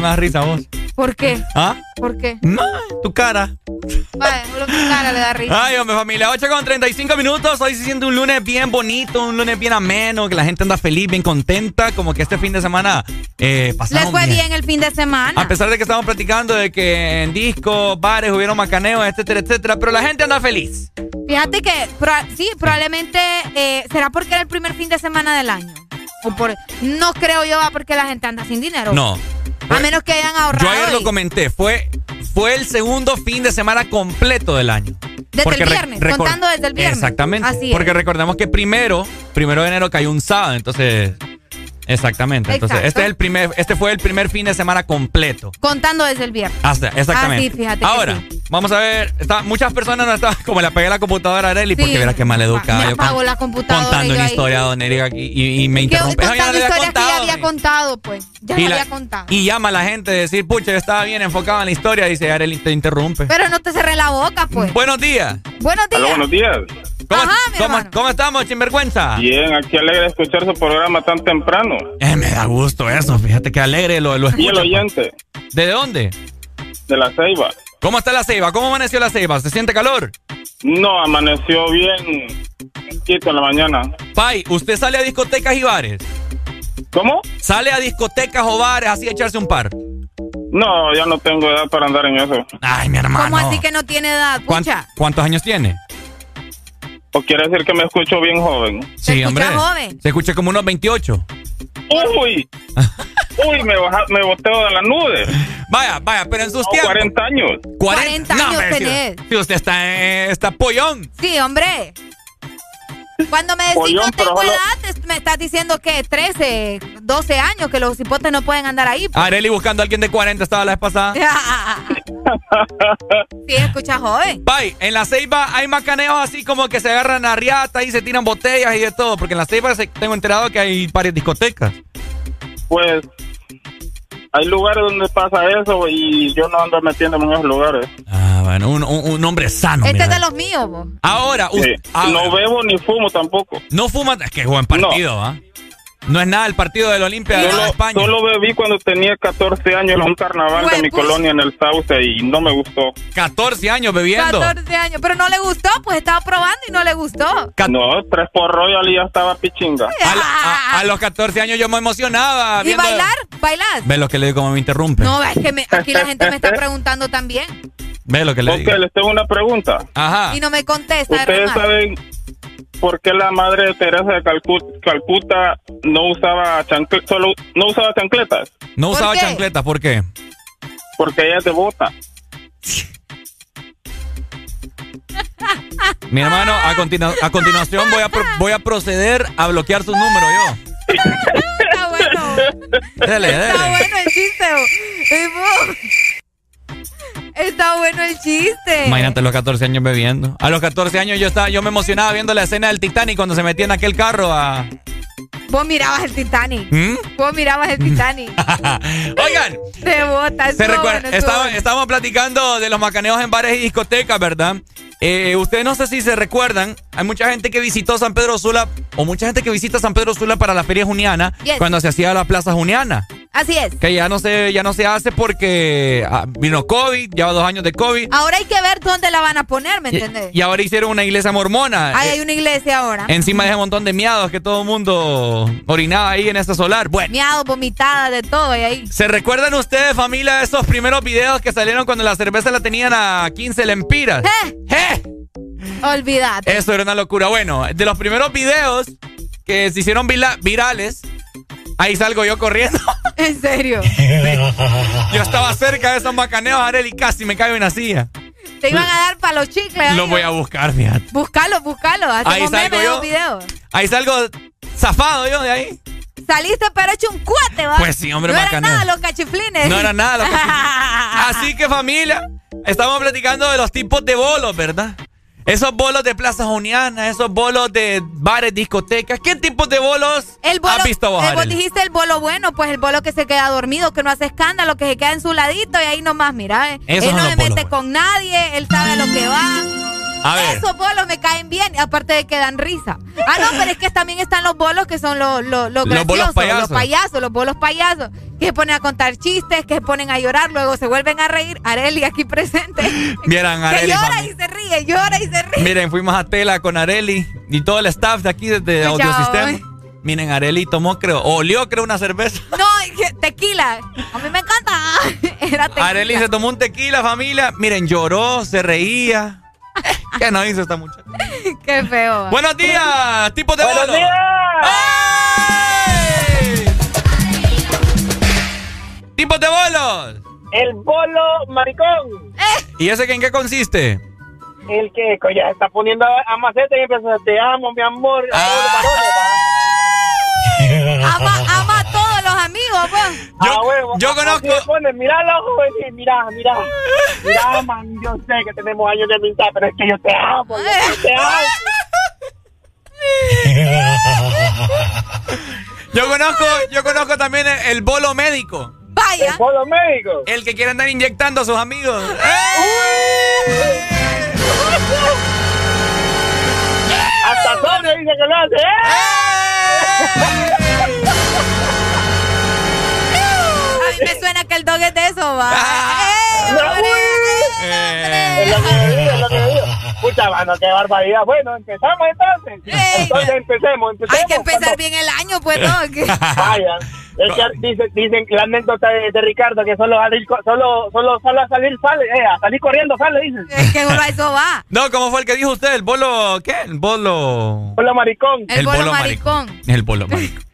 Me da risa vos. ¿Por qué? ¿Ah? ¿Por qué? No, tu cara. Solo tu cara le da risa. Ay, hombre, familia, 8 con 35 minutos. Hoy se siente un lunes bien bonito, un lunes bien ameno, que la gente anda feliz, bien contenta. Como que este fin de semana eh, Les fue bien el fin de semana. A pesar de que estamos platicando de que en discos, bares hubieron macaneos, etcétera, etcétera, pero la gente anda feliz. Fíjate que proba- sí, probablemente eh, será porque era el primer fin de semana del año. O por, no creo yo porque la gente anda sin dinero. No. A menos que hayan ahorrado. Yo ayer lo comenté, fue, fue el segundo fin de semana completo del año. Desde Porque el viernes, contando desde el viernes. Exactamente. Así. Porque recordemos que primero, primero de enero cayó un sábado, entonces. Exactamente. Entonces, este es el primer, este fue el primer fin de semana completo. Contando desde el viernes. Hasta, exactamente. Ah, sí, fíjate Ahora, sí. Vamos a ver. está- muchas personas no estaban, como le pegué la computadora a Arely, Sí. porque verás qué mal educada. Me yo apagó la computadora. contando y una historia, don Eric, aquí y, y me Que interrumpe. Eso ya no le había historias que ya contado, había contado, pues. Ya y, la- había contado. y llama a la gente a decir, pucha, yo estaba bien enfocado en la historia, dice Arely, te interrumpe. Pero no te cerré la boca, pues. Buenos días. Buenos días. buenos días. ¿Cómo, Ajá, mi cómo- cómo estamos, sinvergüenza? Bien, aquí alegre de escuchar su programa tan temprano. Eh, me da gusto eso, fíjate que alegre lo, lo Y el escucho. oyente ¿De dónde? de la Ceiba. ¿Cómo está la ceiba? ¿Cómo amaneció la ceiba? ¿Se siente calor? No, amaneció bien quieto en la mañana. Pai, ¿usted sale a discotecas y bares? ¿Cómo? ¿Sale a discotecas o bares así a echarse un par? No, ya no tengo edad para andar en eso. Ay, mi hermano. ¿Cómo así que no tiene edad? ¿Cuán- Pucha. ¿Cuántos años tiene? ¿O quiere decir que me escucho bien joven? Sí, hombre. joven. Se escucha como unos 28. ¡Uy! ¡Uy! Me, baja, me boteo de la nube. Vaya, vaya, pero en sus No, tiempos. 40 años. 40 años si- tenés. Si, usted está, eh, está pollón. Sí, hombre. Cuando me decís Pollón, no tengo solo- edad, te- me estás diciendo que 13, 12 años, que los hipotes no pueden andar ahí. pues. Areli buscando a alguien de 40 estaba la vez pasada. sí, escucha joven. Pai, en la ceiba hay macaneos así como que se agarran a riata y se tiran botellas y de todo. Porque en la ceiba se- tengo enterado que hay varias discotecas. Pues hay lugares donde pasa eso y yo no ando metiéndome en esos lugares. Ah, bueno, un, un- un hombre sano. Este mira. es de los míos, vos. Ahora, us- Sí. ahora- No bebo ni fumo tampoco. no fuma. Es que es buen partido, ¿ah? No es nada el partido del Olimpia de Solo, España. solo bebí cuando tenía 14 años en un carnaval de mi colonia en el Sauce y no me gustó. 14 años bebiendo. 14 años. Pero no le gustó, pues estaba probando y no le gustó. No, tres por Royal y ya estaba pichinga. A, lo- a- a los 14 años yo me emocionaba. ¿Y viendo- bailar? ¿Bailar? Ve lo que le digo como me interrumpe. No, es que me- aquí la gente me está preguntando también. Ve lo que le Ok, digo. les tengo una pregunta. Ajá. Y no me contesta. ¿Ustedes saben por qué la madre de Teresa de Calcu- Calcuta no usaba chancle- solo no usaba chancletas? No ¿Por usaba qué? chancletas, ¿por qué? Porque ella es devota. Mi hermano, a, continu- a continuación voy a, pro- voy a proceder a bloquear su número yo. Está bueno. Dele, Está dele. bueno el chiste. Está bueno el chiste. Imagínate los 14 años bebiendo. A los 14 años yo estaba, yo me emocionaba viendo la escena del Titanic cuando se metía en aquel carro a. Vos mirabas el Titanic. ¿Mm? Vos mirabas el Titanic. Oigan, De bota. se estaba- bueno. estábamos platicando de los macaneos en bares y discotecas, ¿verdad? Eh, ustedes no sé si se recuerdan, hay mucha gente que visitó San Pedro Sula, o mucha gente que visita San Pedro Sula para la feria juniana, Yes. cuando se hacía la plaza juniana. Así es. Que ya no se, ya no se hace porque ah, vino COVID, lleva dos años de COVID. Ahora hay que ver dónde la van a poner, ¿me entendés? y ahora hicieron una iglesia mormona. Ahí eh, hay una iglesia ahora. encima de ese montón de miados que todo el mundo orinaba ahí en ese solar. Bueno. Miado, vomitada, de todo y ahí. ¿Se recuerdan ustedes, familia, esos primeros videos que salieron cuando la cerveza la tenían a 15 lempiras? ¡Eh! Olvídate. Eso era una locura. Bueno, de los primeros videos que se hicieron virales, ahí salgo yo corriendo. En serio. Yo estaba cerca de esos macaneos, Arel, y casi me caigo en la silla. Te iban a dar para los chicles. Lo voy a buscar, fíjate. Búscalo, búscalo. Ahí salgo memes yo. los videos. Ahí salgo zafado yo de ahí. Saliste pero hecho un cuate, ¿va? Pues sí, hombre, No era macaneo. nada los cachiflines. No era nada. lo que- Así que familia, estamos platicando de los tipos de bolos, ¿verdad? Esos bolos de plazas unianas, esos bolos de bares, discotecas. ¿Qué tipos de bolos El bolo, has visto vos, eh, vos dijiste el bolo bueno, pues el bolo que se queda dormido, que no hace escándalo, que se queda en su ladito y ahí nomás, mira, eh. Él no se bolos mete con nadie, él sabe a lo que va. A ver. Esos bolos me caen bien, aparte de que dan risa. Ah, no, pero es que también están los bolos que son los, los, los Los bolos payasos. los payasos, los bolos payasos, que se ponen a contar chistes, que se ponen a llorar, luego se vuelven a reír. Areli aquí presente, Vieran, que Arely, llora y se ríe, llora y se ríe. Miren, fuimos a Tela con Areli y todo el staff de aquí desde Audiosistema. eh. Miren, Areli tomó, creo, olió, creo, una cerveza. No, que- tequila. A mí me encanta. Era tequila. Areli se tomó un tequila, familia. Miren, lloró, se reía. ¿Qué no hizo esta muchacha? Qué feo. Buenos días, tipos de Buenos. Tipos de bolos. El bolo maricón. ¿Y ese que en qué consiste? El que ya está poniendo a, a maceta y empieza, te amo, mi amor. Ah. Ama, ama a todos los amigos, pues. Yo, yo conozco. mira los ojos y mira, mira. Mira, man, yo sé que tenemos años de amistad, pero es que yo te amo, yo te amo. Yo conozco, yo conozco también el, el bolo médico. Vaya. El bolo médico. El que quiere andar inyectando a sus amigos. Hasta sobrio dice que lo hace. A mí me suena que el dog es de eso, va. Eh. Es lo que digo, es lo que digo. Pucha, mano, qué barbaridad. Bueno, empezamos entonces. Entonces empecemos, empecemos. Hay que empezar bien el año, pues, ¿no? Vaya. Es que dicen, dicen que la anécdota de, de Ricardo que solo, solo, solo, solo a salir sale, eh, a salir corriendo sale, dicen. Es que a eso va. No, ¿cómo fue el que dijo usted? ¿El bolo qué? El bolo... Bolo maricón. El bolo maricón. El bolo maricón.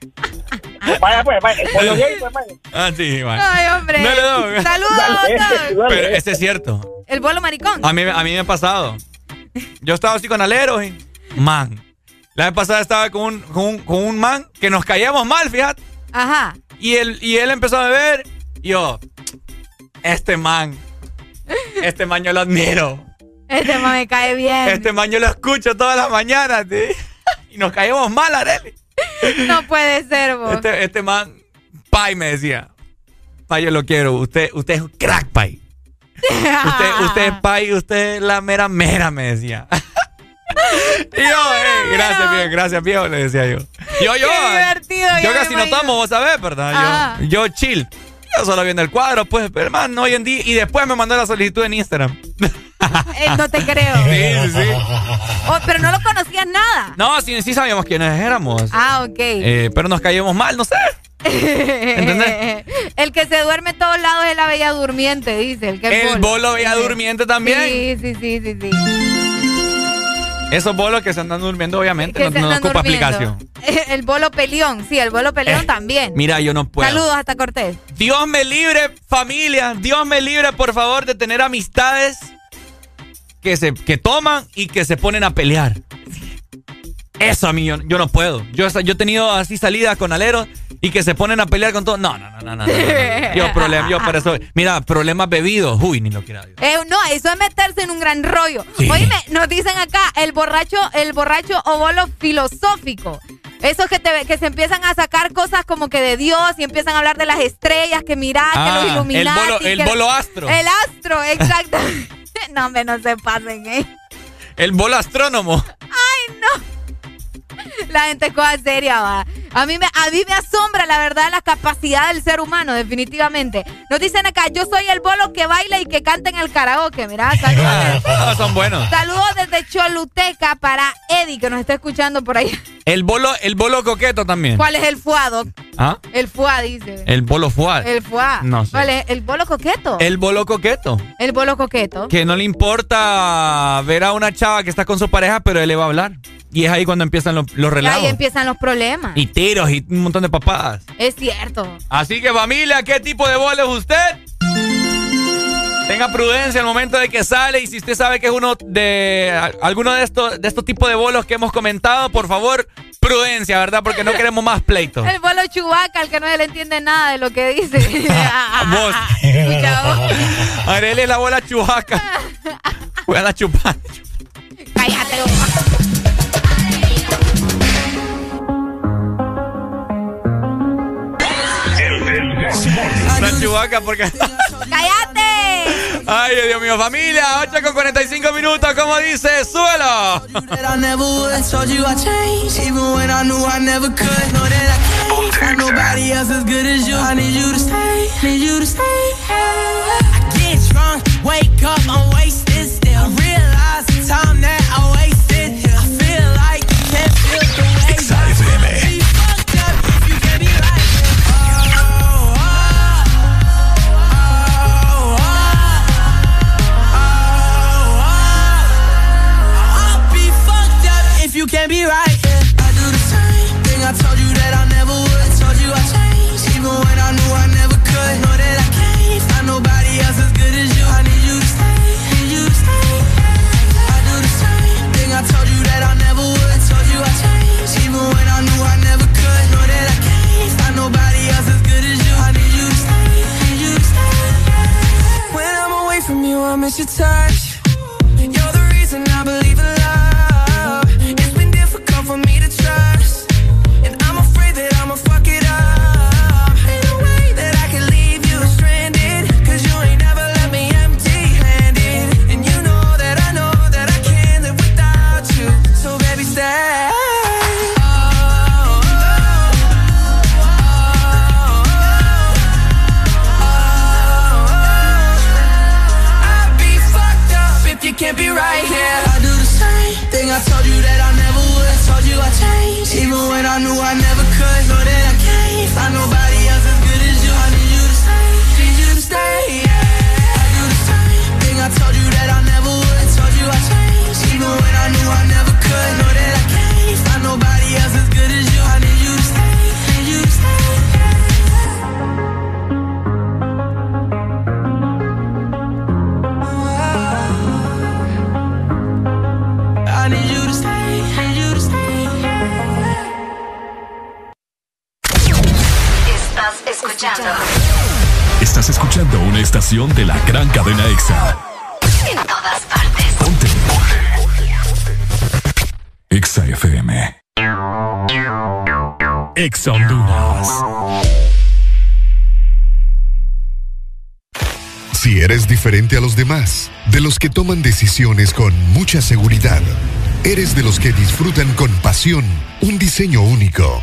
Vaya, pues, vaya. El bolo gay, pues, vaya. Ah, sí, vale. Ay, hombre. Dog. Saludos, Dale. Pero ese es cierto. El bolo maricón. A mí, a mí me ha pasado. Yo estaba así con aleros y... Man. La vez pasada estaba con un, con un, con un man que nos caíamos mal, fíjate. Ajá. Y él, y él empezó a beber. Y yo... Este man. Este man yo lo admiro. Este man me cae bien. Este man yo lo escucho todas las mañanas. ¿sí? Y nos caíamos mal, Areli. No puede ser, vos. Este, este man... Pai me decía. Pai, yo lo quiero. Usted, usted es un crack, Pai. Usted, usted es Pai, usted es la mera mera, me decía. y yo, eh, gracias, viejo, gracias, viejo, le decía yo. Yo, yo. Qué divertido, Yo casi no tomo, vos sabés, ¿verdad? Yo, yo chill. Yo solo viendo el cuadro, pues, pero hermano, hoy en día. Y después me mandó la solicitud en Instagram. Eh, no te creo. Sí, sí, sí. Oh, pero no lo conocías nada. No, sí, sí sabíamos quiénes éramos. Ah, ok. Eh, pero nos caímos mal, no sé. ¿Entendés? El que se duerme en todos lados es la bella durmiente, dice. El, que El bolo bella durmiente también. Sí, sí, sí, sí, sí. Esos bolos que se andan durmiendo, obviamente, no, no ocupa explicación. El bolo peleón, sí, el bolo peleón Eh, también. Mira, yo no puedo. Saludos hasta Cortés. Dios me libre, familia. Dios me libre, por favor, de tener amistades que se que toman y que se ponen a pelear. Eso a mí yo, yo no puedo. Yo, yo he tenido así salidas con aleros y que se ponen a pelear con todo. No, no, no, no, no. no, no. Yo problema, yo por eso. Mira, problemas bebidos. Uy, ni lo quiera. Eh, no, eso es meterse en un gran rollo. Sí. Oíme, nos dicen acá el borracho, el borracho o bolo filosófico. Esos que, te, que se empiezan a sacar cosas como que de Dios y empiezan a habar de las estrellas, que mirá, que Ah, los el Illuminati. bolo- el bolo astro. El astro, exacto. no, hombre, no se pasen, ¿eh? El bolo astrónomo. Ay, no. La gente es cosa seria, va. A mí, me, a mí me asombra, la verdad, la capacidad del ser humano, definitivamente. Nos dicen acá, yo soy el bolo que baila y que canta en el karaoke. Mirá, saludos, Ah, son buenos. saludos desde Choluteca para Eddie, que nos está escuchando por ahí. El bolo, el bolo coqueto también. ¿Cuál es el fuado? ¿Ah? El fuá, dice. El bolo fuad. El fuá. No sé. ¿Cuál es? ¿El bolo coqueto? El bolo coqueto. El bolo coqueto. Que no le importa ver a una chava que está con su pareja, pero él le va a hablar. Y es ahí cuando empiezan los, los Y relatos. ahí empiezan los problemas. Y tiros y un montón de papadas. Es cierto. Así que familia, ¿qué tipo de bolo es usted? Tenga prudencia al momento de que sale y si usted sabe que es uno de alguno de estos de estos tipos de bolos que hemos comentado, por favor, prudencia, ¿verdad? Porque no queremos más pleitos. El bolo chubaca, al que no se le entiende nada de lo que dice. Vos. Escucha vos. Arely es la bola chubaca. Voy a la chupar. Cállate. La chubaca porque... ¡Cállate! Ay, Dios mío, familia, 8 con 45 minutos, como dice, suelo. wake up, I'm wasted still. I realize the time that I from you, I miss your touch. I knew I never could. Know that I can't find nobody Estás escuchando Estás escuchando una estación de la gran cadena EXA. en todas partes. Ponte. EXA FM. EXA Honduras. Si eres diferente a los demás, de los que toman decisiones con mucha seguridad, eres de los que disfrutan con pasión un diseño único,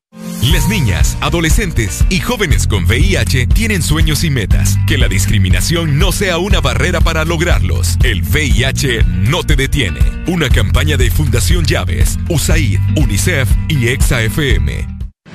Las niñas, adolescentes y jóvenes con VIH tienen sueños y metas. Que la discriminación no sea una barrera para lograrlos. El VIH no te detiene. Una campaña de Fundación Llaves, USAID, UNICEF y EXA-FM.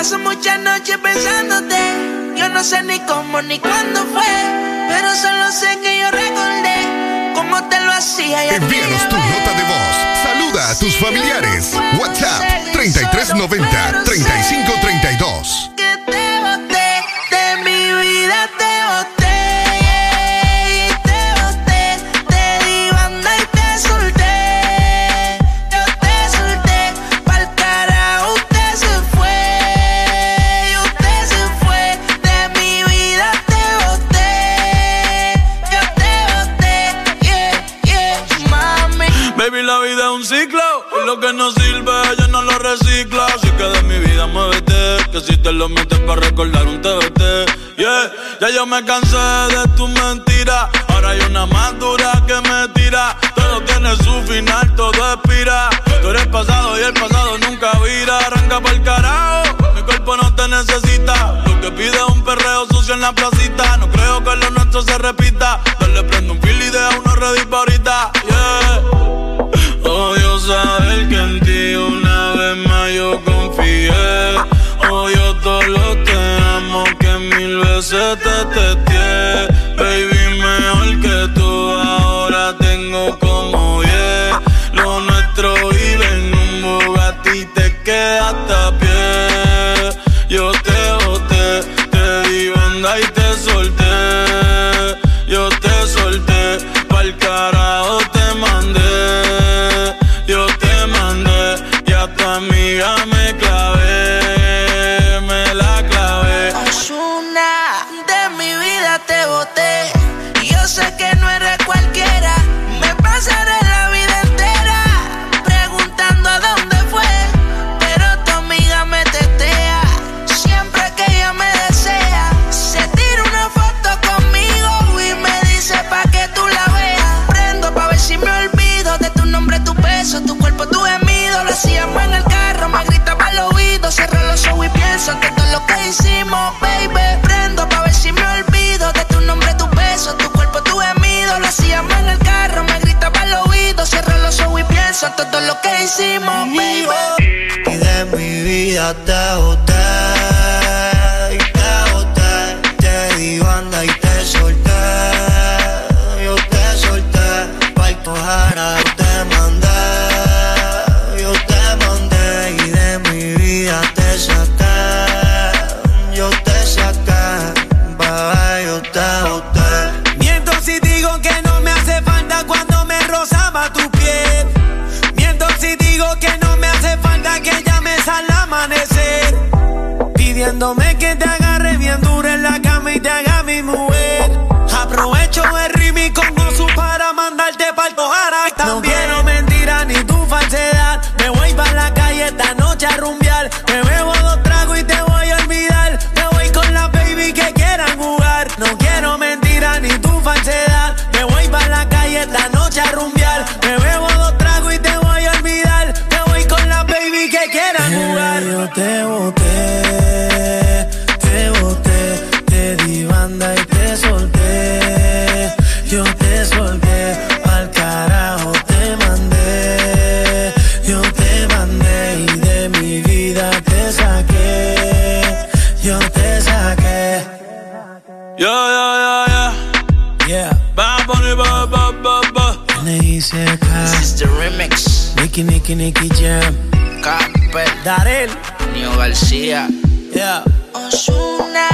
Paso muchas noches pensándote. Yo no sé ni cómo ni cuándo fue. Pero solo sé que yo recordé cómo te lo hacía. y Envíanos tu nota de voz. Saluda a tus familiares. WhatsApp 3390 3532. que te boté. De mi vida te lo que no sirve yo no lo reciclo. Así que de mi vida muévete, que si te lo metes para recordar un TBT. Yeah, ya yo me cansé de tu mentira. Ahora hay una más dura que me tira. Todo tiene su final, todo expira. Tú eres pasado y el pasado nunca vira. Arranca para el carajo, mi cuerpo no te necesita. Lo que pide es un perreo sucio en la placita. No creo que lo nuestro se repita. Dale, prendo un fil y deja uno ready pa' ahorita. Mil veces te pienso en todo lo que hicimos, baby. Prendo pa' ver si me olvido de tu nombre, tu beso, tu cuerpo, tu gemido. Lo hacíamos en el carro, me gritaba al oído. Cierro los ojos y pienso en todo lo que hicimos, baby. Y de mi vida te boté, y te boté, te di banda y te solté, yo te solté, pa'l tojara te mandé, de Rimi con Osu para mandarte pa'l También No quiero mentiras ni tu falsedad. Me voy pa' la calle esta noche a rumbar. Nicky, Jam. Capel. Darel. Nio García. Yeah. Osuna.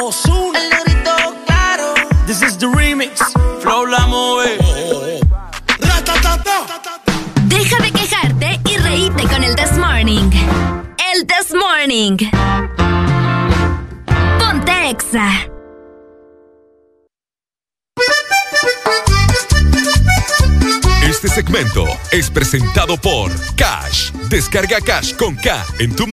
Osuna. El negrito claro. This is the remix. Flow la movie. Deja de quejarte y reíte con el This Morning. El This Morning. Ponte Exa. Segmento es presentado por Cash. Descarga Cash con K en tu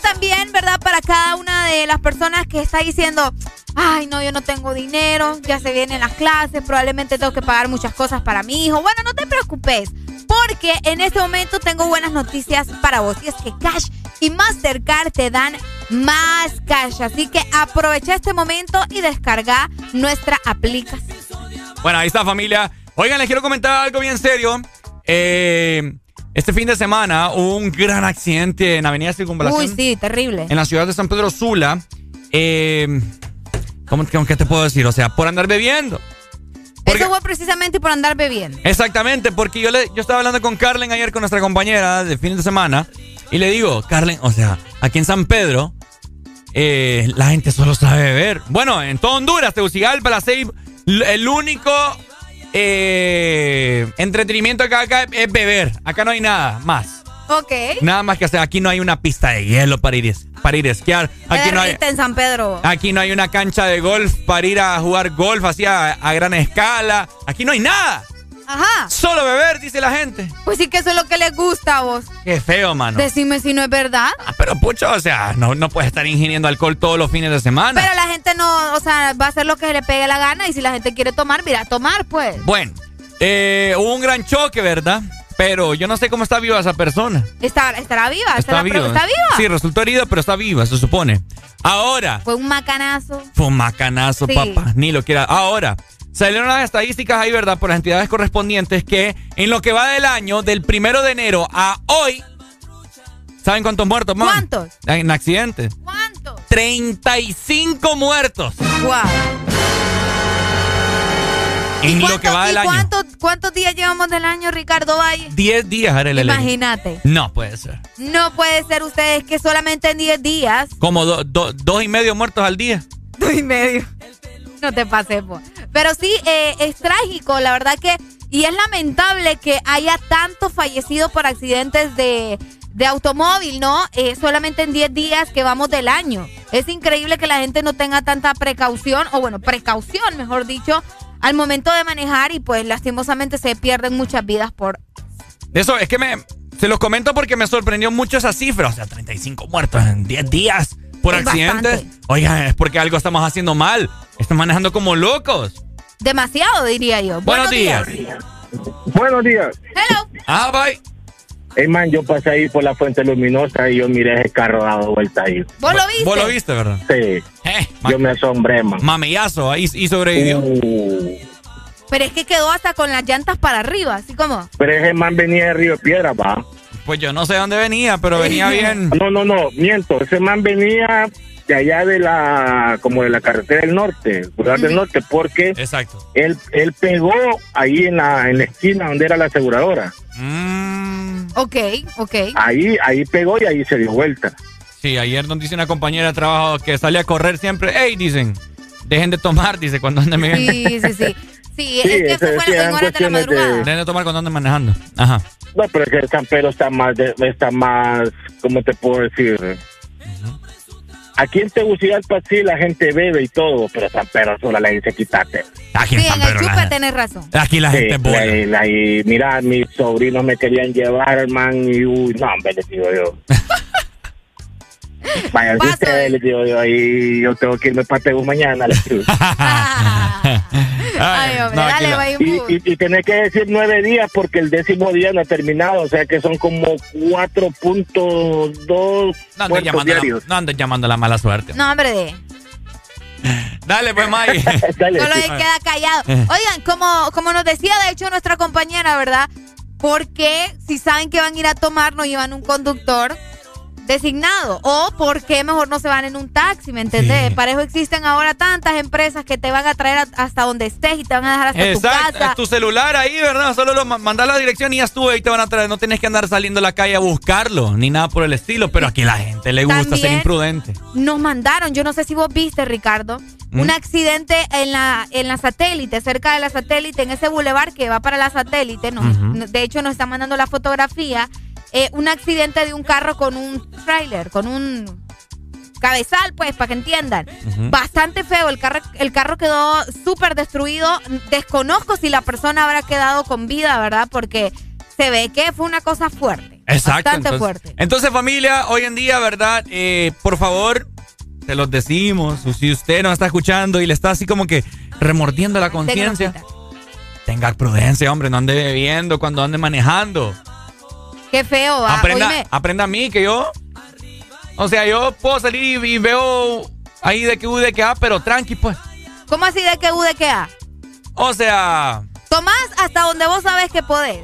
también, ¿verdad? Para cada una de las personas que está diciendo, ay, no, yo no tengo dinero, ya se vienen las clases, probablemente tengo que pagar muchas cosas para mi hijo. Bueno, no te preocupes, porque en este momento tengo buenas noticias para vos. Y es que Cash y Mastercard te dan más cash. Así que aprovecha este momento y descarga nuestra aplicación. Bueno, ahí está familia. Oigan, les quiero comentar algo bien serio. Eh, este fin de semana hubo un gran accidente en Avenida Circunvalación. Uy, sí, terrible. En la ciudad de San Pedro Sula. Eh, ¿cómo, cómo- ¿Qué te puedo decir? O sea, por andar bebiendo. Eso fue precisamente por andar bebiendo. Exactamente, porque yo, le, yo estaba hablando con Carlen ayer, con nuestra compañera de fin de semana, y le digo, Carlen, o sea, aquí en San Pedro, eh, la gente solo sabe beber. Bueno, en todo Honduras, Tegucigalpa, la l- el único eh, entretenimiento que acá es beber. Acá no hay nada más. Ok. Nada más que hacer. Aquí no hay una pista de hielo para ir, para ir a esquiar. Aquí no hay, en San Pedro. Aquí no hay una cancha de golf para ir a jugar golf así a, a gran escala. Aquí no hay nada. Ajá. Solo beber, dice la gente. Pues sí que eso es lo que les gusta a vos. Qué feo, mano. Decime si no es verdad. Ah, pero pucho, o sea, no, no puedes estar ingiriendo alcohol todos los fines de semana. Pero la gente no, o sea, va a hacer lo que le pegue la gana y si la gente quiere tomar, mira, tomar pues. Bueno, eh, hubo un gran choque, ¿verdad? Pero yo no sé cómo está viva esa persona. Está, estará viva, Está estará- viva. ¿Está viva? Sí, resultó herida, pero está viva, se supone. Ahora, Fue un macanazo. fue un macanazo, Sí. papá. Ni lo quiera. Ahora, salieron las estadísticas ahí, ¿verdad? Por las entidades correspondientes que en lo que va del año, del primero de enero a hoy, ¿saben cuántos muertos, man? ¿Cuántos? En accidentes. ¿Cuántos? 35 muertos. Wow. En lo que va ¿Y del año. cuántos, cuántos días llevamos del año, Ricardo Valle? 10 días, Arely. Imagínate. No puede ser. No puede ser ustedes que solamente en 10 días, Como do- do- dos y medio muertos al día. dos y medio. No te pases, po. Pero sí, eh, es trágico, la verdad que, y es lamentable que haya tantos fallecidos por accidentes de, de automóvil, ¿no? Eh, solamente en 10 días que vamos del año. Es increíble que la gente no tenga tanta precaución, o bueno, precaución, mejor dicho, al momento de manejar y pues lastimosamente se pierden muchas vidas por... Eso es que me. Se los comento porque me sorprendió mucho esa cifra. O sea, 35 muertos en 10 días por Es accidentes. bastante. Oigan, es porque algo estamos haciendo mal. Están manejando como locos. Demasiado, diría yo. Buenos días. Buenos días. Hello. Ah, bye. Hey, man, yo pasé ahí por la Fuente Luminosa y yo miré ese carro dado vuelta ahí. ¿Vos lo viste? Vos lo viste, ¿verdad? Sí. yo me asombré, man. Mamillazo ahí y sobrevivió. Uh, Pero es que quedó hasta con las llantas para arriba, así como... pero ese man venía de Río Piedra, va. Pues yo no sé dónde venía, pero venía bien. No, no, no, miento. Ese man venía de allá de la, como de la carretera del norte, Boulevard del norte, porque Exacto. él, él pegó ahí en la, en la esquina donde era la aseguradora. Mm, Ok, ok. Ahí, ahí pegó y ahí se dio vuelta. sí, ayer nos dice una compañera de trabajo que sale a correr siempre. Hey, dicen, dejen de tomar, dice, cuando anden bien. Sí, sí, sí. Sí, Sí, es que eso eso fue en horas de la de- madrugada. Dejen de tomar cuando anden manejando. Ajá. No, pero es que San Pedro está más, de- está más, ¿cómo te puedo decir? Aquí en Tegucigalpa sí la gente bebe y todo, pero San Pedro solo le dice quítate. Aquí Sí, en el chupe tenés razón. Aquí la Sí, gente es buena. la- la- y mira, mis sobrinos me querían llevar, man, y uy, no, hombre, les digo yo. Vaya, si ustedes, les digo yo, ahí yo tengo que irme para Tegu mañana. Ay, hombre, no, dale, la-. Y, y, y tenés que decir nueve días porque el décimo día no ha terminado, o sea que son como 4.2 No andes muertos llamando, la, diarios. no andes llamando la mala suerte. No, hombre, de. Dale, pues, May. Dale. Solo se queda callado. Oigan, como, como nos decía de hecho nuestra compañera, ¿verdad? Porque si saben que van a ir a tomar, no llevan un conductor designado? ¿O por qué mejor no se van en un taxi? ¿Me entendés? Sí. Para eso existen ahora tantas empresas que te van a traer a- hasta donde estés y te van a dejar hasta Exacto, tu casa. tu celular ahí, ¿verdad? Solo lo ma- mandar la dirección y ya estuve y te van a traer. No tienes que andar saliendo a la calle a buscarlo, ni nada por el estilo. Pero aquí la gente le gusta ser imprudente. Nos mandaron, yo no sé si vos viste, Ricardo, ¿Mm? un accidente en la, en la satélite, cerca de la satélite, en ese bulevar que va para la satélite. Ujú. De hecho, nos están mandando la fotografía. Eh, un accidente de un carro con un trailer, con un cabezal, pues, para que entiendan. Bastante feo, el carro, el carro quedó súper destruido. Desconozco si la persona habrá quedado con vida, ¿verdad? Porque se ve que fue una cosa fuerte. Exacto. Bastante entonces, fuerte. Entonces, familia, hoy en día, ¿verdad? Eh, por favor, se los decimos. Si usted nos está escuchando y le está así como que remordiendo la conciencia, tenga prudencia, hombre. No ande bebiendo cuando ande manejando. Qué feo, va. aprenda, Oíme, aprenda a mí, que yo. O sea, yo puedo salir y, y veo ahí de que U, de que A, pero tranqui, pues. ¿Cómo así de que U de que A? O sea, Tomás hasta donde vos sabes que podés.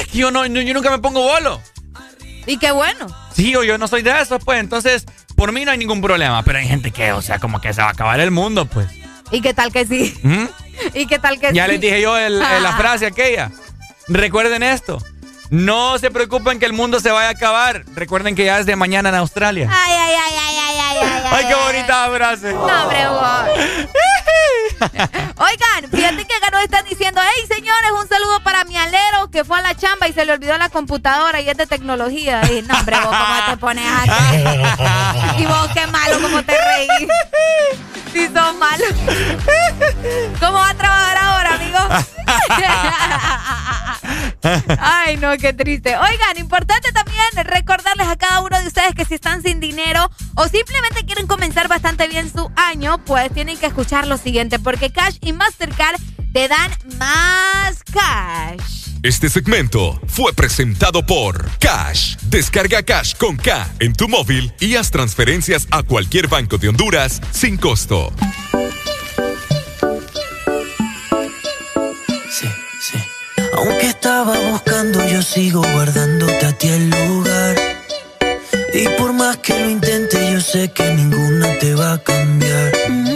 es que yo, no, yo nunca me pongo bolo. Y qué bueno. Sí, o yo no soy de esos, pues. Entonces, por mí no hay ningún problema. Pero hay gente que, o sea, como que se va a acabar el mundo, pues. ¿Y qué tal que sí? ¿Mm? ¿Y qué tal que Ya sí? les dije yo el- el- la frase aquella. Recuerden esto. No se preocupen que el mundo se vaya a acabar. Recuerden que ya es de mañana en Australia. Ay, ay, ay, ay, ay, ay, ay, Ay, qué bonita frase. No, hombre. Oigan, fíjate que acá nos están diciendo, hey señores, un saludo para mi alero que fue a la chamba y se le olvidó la computadora y es de tecnología. Y no, hombre, vos cómo te pones acá. Y vos qué malo, cómo te reís. Si sos malo. ¿Cómo va a trabajar ahora, amigo? Ay, no, qué triste. Oigan, importante también recordarles a cada uno de ustedes que si están sin dinero o simplemente quieren comenzar bastante bien su año, pues tienen que escuchar lo siguiente, porque Cash y Mastercard te dan más cash. Este segmento fue presentado por Cash. Descarga Cash con K en tu móvil y haz transferencias a cualquier banco de Honduras sin costo. Sí, sí. Aunque estaba buscando, yo sigo guardándote a ti el lugar. Y por más que lo intente, yo sé que ninguna te va a cambiar.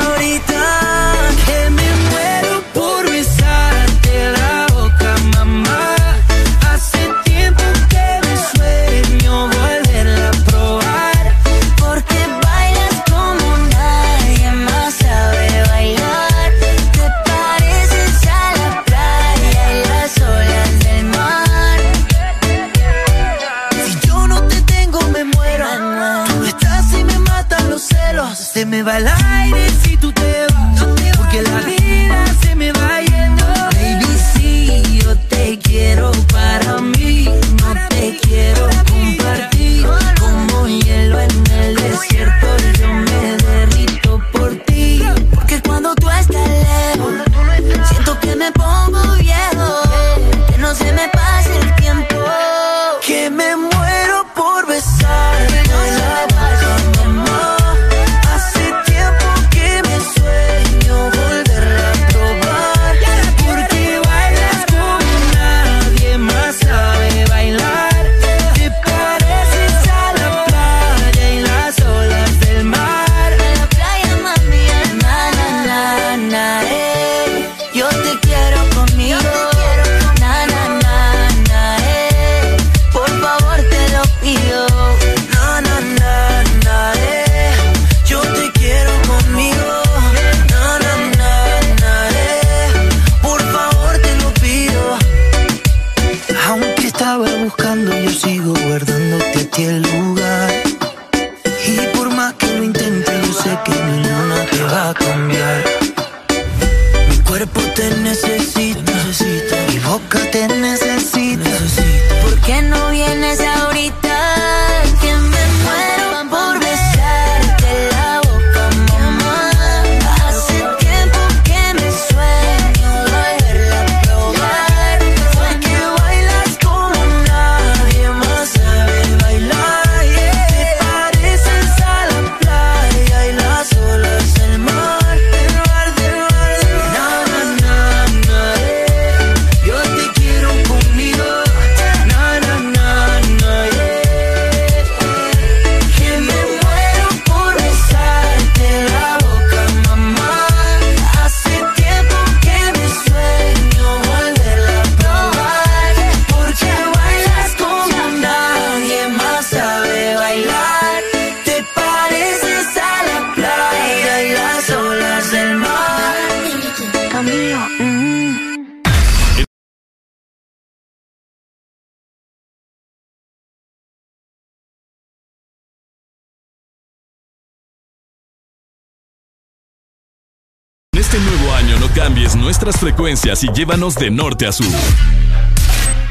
nuestras frecuencias y llévanos de norte a sur.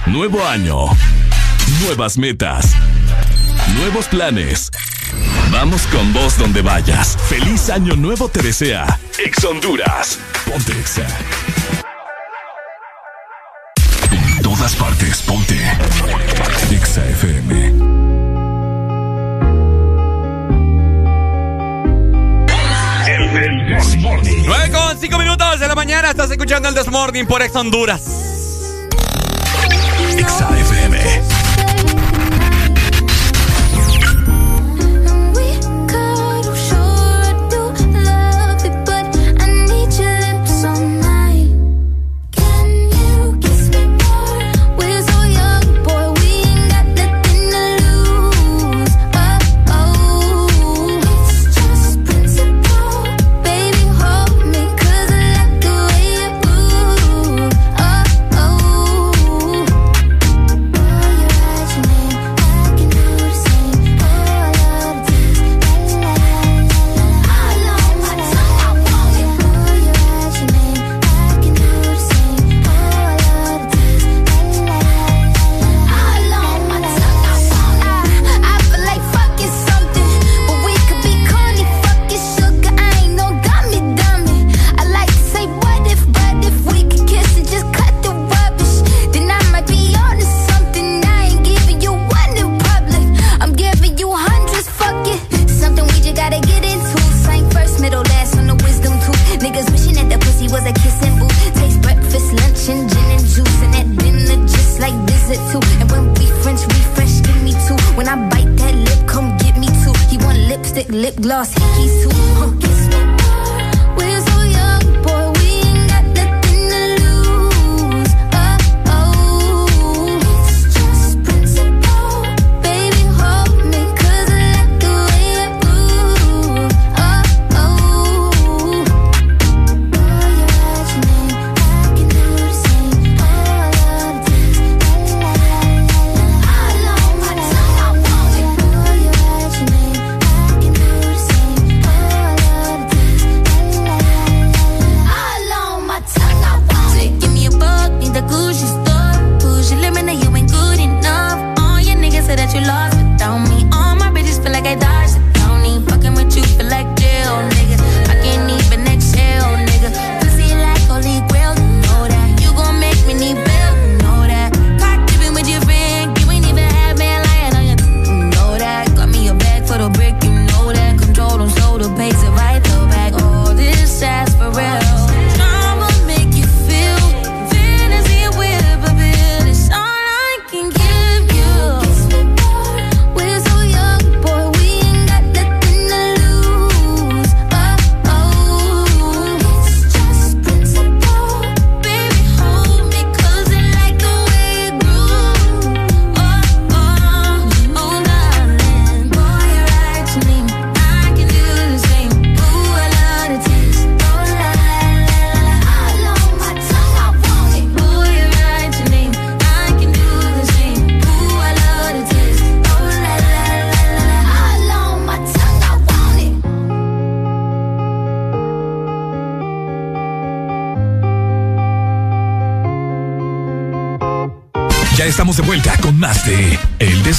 Nuevo año. Nuevas metas. Nuevos planes. Vamos con vos donde vayas. Feliz año nuevo te desea. Ex Honduras. Ponte Exa. En todas partes, ponte. Exa FM. 9 con 5 minutos de la mañana. Estás escuchando el Desmorning por Ex Honduras. Ex lip gloss, too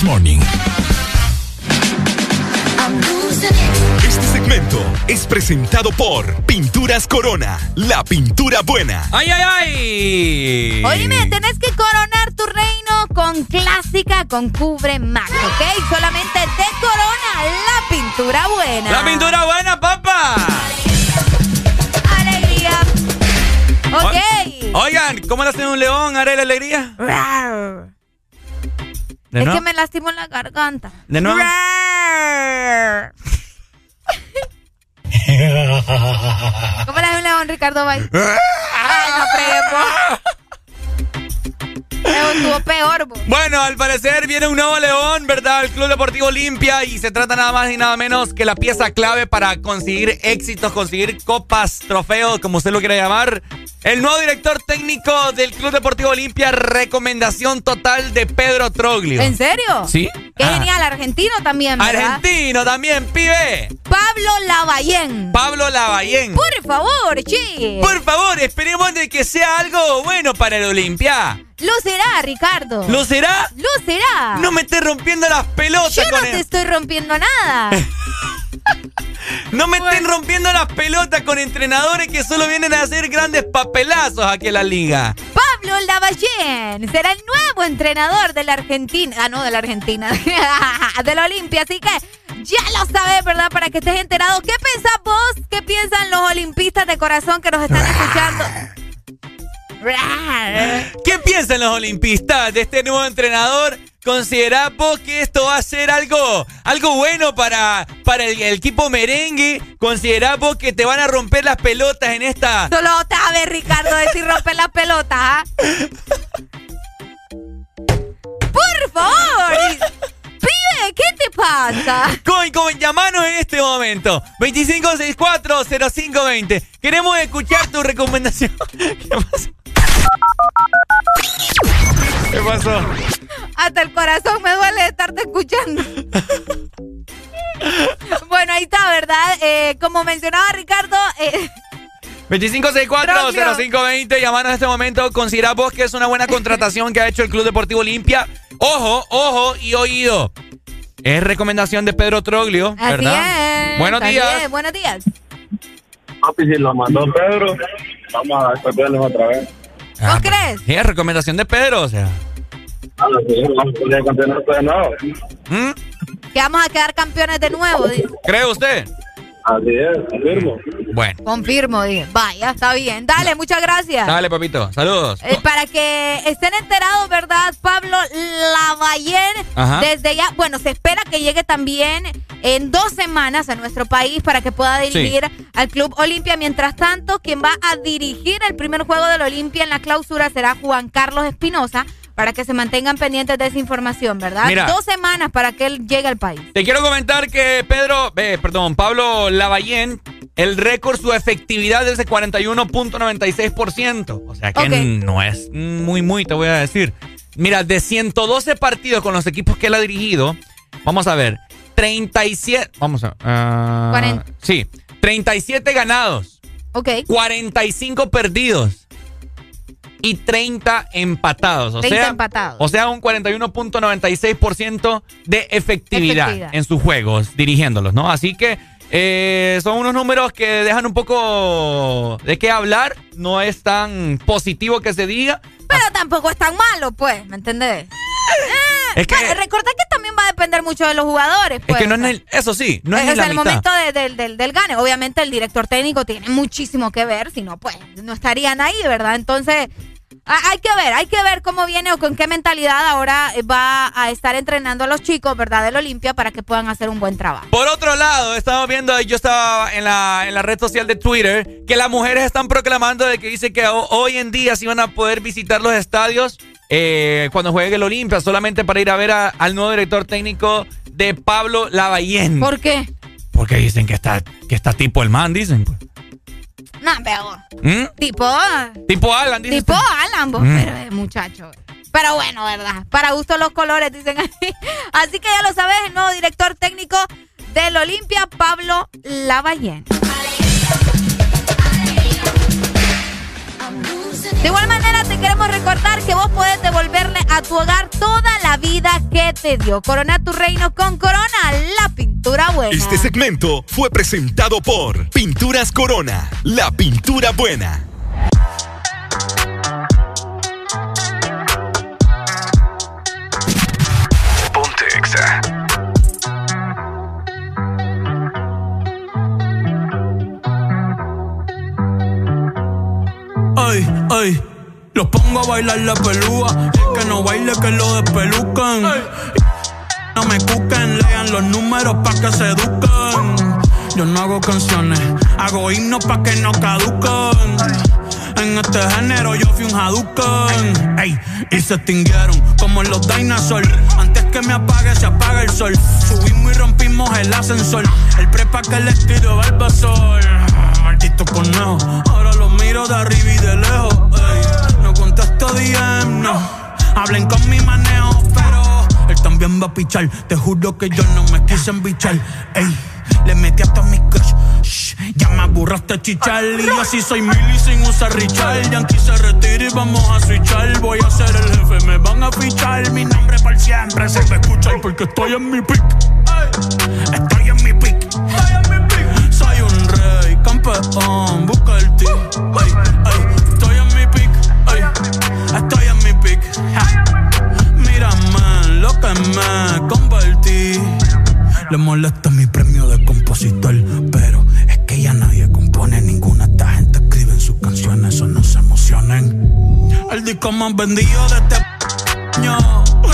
This Morning. Este segmento es presentado por Pinturas Corona, la pintura buena. ¡Ay, ay, ay! Oíme, tenés que coronar tu reino con clásica con cubre max, ¿ok? Solamente de Corona, la pintura buena. ¡La pintura buena, papá! ¡Alegría! Ok. Oigan, ¿cómo le hacen un león, haré la alegría? ¿De es nuevo? que me lastimo la garganta. ¿De nuevo? ¿Cómo le un león, Ricardo Bay? Ay, no estuvo peor, bo. Bueno, al parecer viene un nuevo león, ¿verdad? El Club Deportivo Olimpia y se trata nada más y nada menos que la pieza clave para conseguir éxitos, conseguir copas, trofeos, como usted lo quiera llamar. El nuevo director técnico del Club Deportivo Olimpia, recomendación total de Pedro Troglio. ¿En serio? ¿Sí? Qué Ah. genial, argentino también, ¿verdad? Argentino también, pibe. Pablo Lavallén. Pablo Lavallén. Por favor, che. Por favor, esperemos de que sea algo bueno para el Olimpia. Lo será, Ricardo. ¿Lo será? Lo será. No me estés rompiendo las pelotas Yo no con te el- estoy rompiendo nada. No me estén rompiendo las pelotas con entrenadores que solo vienen a hacer grandes papelazos aquí en la liga. Pablo Lavallén será el nuevo entrenador de la Argentina. Ah, no, de la Argentina. de la Olimpia. Así que ya lo sabes, ¿verdad? Para que estés enterado. ¿Qué pensás vos? ¿Qué piensan los olimpistas de corazón que nos están escuchando? ¿Qué piensan los olimpistas de este nuevo entrenador? ¿Considerás vos que esto va a ser algo, algo bueno para, para el, el equipo merengue? ¿Considerás vos que te van a romper las pelotas en esta... Solo te a ver, Ricardo, decir romper las pelotas, ¿ah? ¡Por favor! ¡Pibe! ¿Qué te pasa? Con, con, llamanos en este momento. 2564-0520. Queremos escuchar tu recomendación. ¿Qué pasó? ¿Qué pasó? Hasta el corazón me duele de estarte escuchando. bueno, ahí está, ¿verdad? Eh, como mencionaba Ricardo, eh, 2564-0520. Llamanos en este momento. ¿Considerás vos que es una buena contratación que ha hecho el Club Deportivo Olimpia? Ojo, ojo y oído. Es recomendación de Pedro Troglio, así ¿verdad? es. Buenos así días. es, buenos días. Papi, si lo mandó Pedro, vamos a escogerlos otra vez. ¿No crees? Sí, es recomendación de Pedro, o sea. A lo que vamos a poner campeonato de nuevo. ¿Mm? Que vamos a quedar campeones de nuevo. ¿Cree usted? Así es, confirmo. Bueno. Confirmo, dije. Vaya, está bien. Dale, muchas gracias. Dale, papito. Saludos. Eh, para que estén enterados, ¿verdad? Pablo Lavallén, Ajá. desde ya, bueno, se espera que llegue también en dos semanas a nuestro país para que pueda dirigir al Club Olimpia. Mientras tanto, quien va a dirigir el primer juego del Olimpia en la clausura será Juan Carlos Espinosa, para que se mantengan pendientes de esa información, ¿verdad? Mira. Dos semanas para que él llegue al país. Te quiero comentar que Pedro, eh, perdón, Pablo Lavallén, el récord, su efectividad es de 41.96%. O sea que no es muy, muy, te voy a decir. Mira, de 112 partidos con los equipos que él ha dirigido, vamos a ver, 37, vamos a Cuarenta. Sí, 37 ganados, Ok. 45 perdidos y 30 empatados. O 30 sea, empatados. O sea, un 41.96% de efectividad, Efectividad. en sus juegos, dirigiéndolos, ¿no? Así que eh, son unos números que dejan un poco de qué hablar. No es tan positivo que se diga. Pero tampoco es tan malo, pues, ¿me entendés? Es que- Bueno, recordá que también va a depender mucho de los jugadores, Es pues. que no es el- eso sí, no es, la el mitad. momento de- del- del, del gane. Obviamente el director técnico tiene muchísimo que ver, si no, pues no estarían ahí, ¿verdad? Entonces, hay que ver, hay que ver cómo viene o con qué mentalidad ahora eh, va a estar entrenando a los chicos, ¿verdad? Del Olimpia para que puedan hacer un buen trabajo. Por otro lado, estamos viendo, yo estaba en la, en la red social de Twitter, que las mujeres están proclamando de que dice que ho- hoy en día sí van a poder visitar los estadios eh, cuando juegue el Olimpia, solamente para ir a ver a- al nuevo director técnico de Pablo Lavallén. ¿Por qué? Porque dicen que está, que está tipo el man, dicen. No, pero ¿Mm? tipo, Tipo Alan, dicen. tipo Alan, vos, Mm. pero eh, muchacho. Pero bueno, ¿verdad? Para gusto los colores, dicen ahí. Así que ya lo sabes, el nuevo director técnico del Olimpia, Pablo Lavallén. De igual manera, te queremos recordar que vos podés devolverle a tu hogar toda la vida que te dio. Corona tu reino con Corona, la pintura buena. Este segmento fue presentado por Pinturas Corona, la pintura buena. Ay, ay, los pongo a bailar la pelúa. El que no baile, que lo despelucan. No me cuquen, lean los números pa' que se eduquen. Yo no hago canciones, hago himnos pa' que no caduquen. En este género yo fui un Hadouken. Ey, y se extinguieron como los dinosaurs. Antes que me apague, se apaga el sol. Subimos y rompimos el ascensor. El prepa que le tiro Barbasol. Maldito conejo. De arriba y de lejos. No contesto DM, no. Hablen con mi manejo, pero él también va a pichar. Te juro que yo no me quise embichar. Ey, le metí hasta mi crush. Shh, ya me aburraste chichar. Y así soy mili sin usar Richard. Yankee se retira y vamos a switchar. Voy a ser el jefe, me van a fichar. Mi nombre para siempre se va porque estoy en mi pick. Estoy en mi pick. Soy un rey, campeón, Ey, ey, estoy en mi pick. ey, estoy en mi pick. Ja. Mírame lo que me convertí. Le molesta mi premio de compositor, pero es que ya nadie compone ninguna. Esta gente escribe en sus canciones, eso no se emocionen. El disco más vendido de este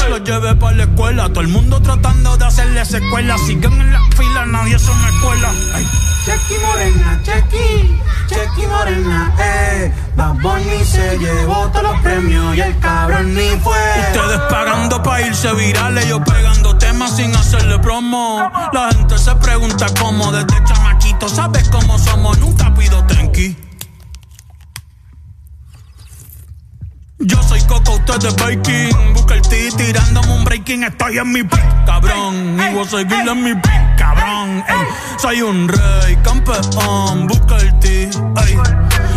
Lo llevé para la escuela, todo el mundo tratando de hacerle secuela. Siguen en la fila, nadie se me cuela. Chequi Morena, Chequi, Chequi Morena, eh. Bad Bunny se llevó todos los premios y el cabrón ni fue. Ustedes pagando pa' irse virales, yo pegando temas sin hacerle promo. La gente se pregunta cómo, desde chamaquito, ¿sabes cómo somos? Nunca pido tenki. Yo soy Coco, usted es Baking. Busca el T tirándome un breaking. Estoy en mi pick, cabrón. Y voy a seguir en mi pick, cabrón. Ey, soy un rey, campeón. Busca el T, ey.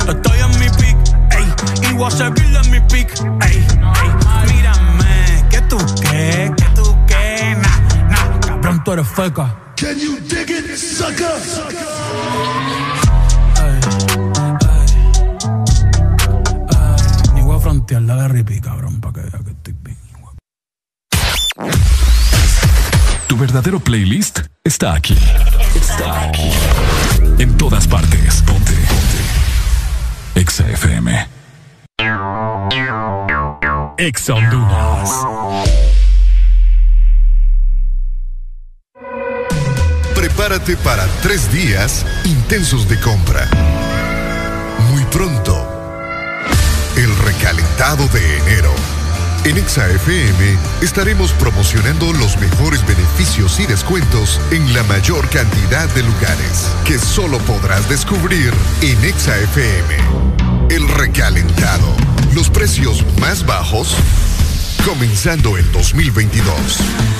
Estoy en mi pick, ey. Y voy a seguir en mi pick, ey. ey. Mírame, que tú qué, que tú qué. Nah, nah, cabrón, tú eres feca. Can you dig it, sucker? Ni voy a frontear la de Rippy, cabrón, para que vea que estoy bien. Tu verdadero playlist está aquí. Está aquí. En todas partes. Ponte. Ponte. Exa FM. Exa Honduras. Prepárate para tres días intensos de compra. Muy pronto, el recalentado de enero. En ExaFM estaremos promocionando los mejores beneficios y descuentos en la mayor cantidad de lugares que solo podrás descubrir en ExaFM. El recalentado. Los precios más bajos comenzando el 2022.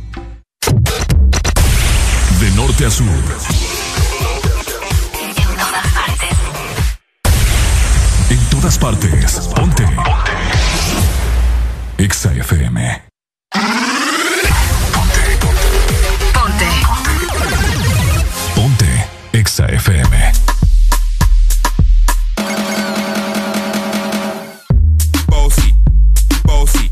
En todas partes. En todas partes. Ponte. Ponte. Ponte. Ponte. Ponte. Exa Bossy. Bossy.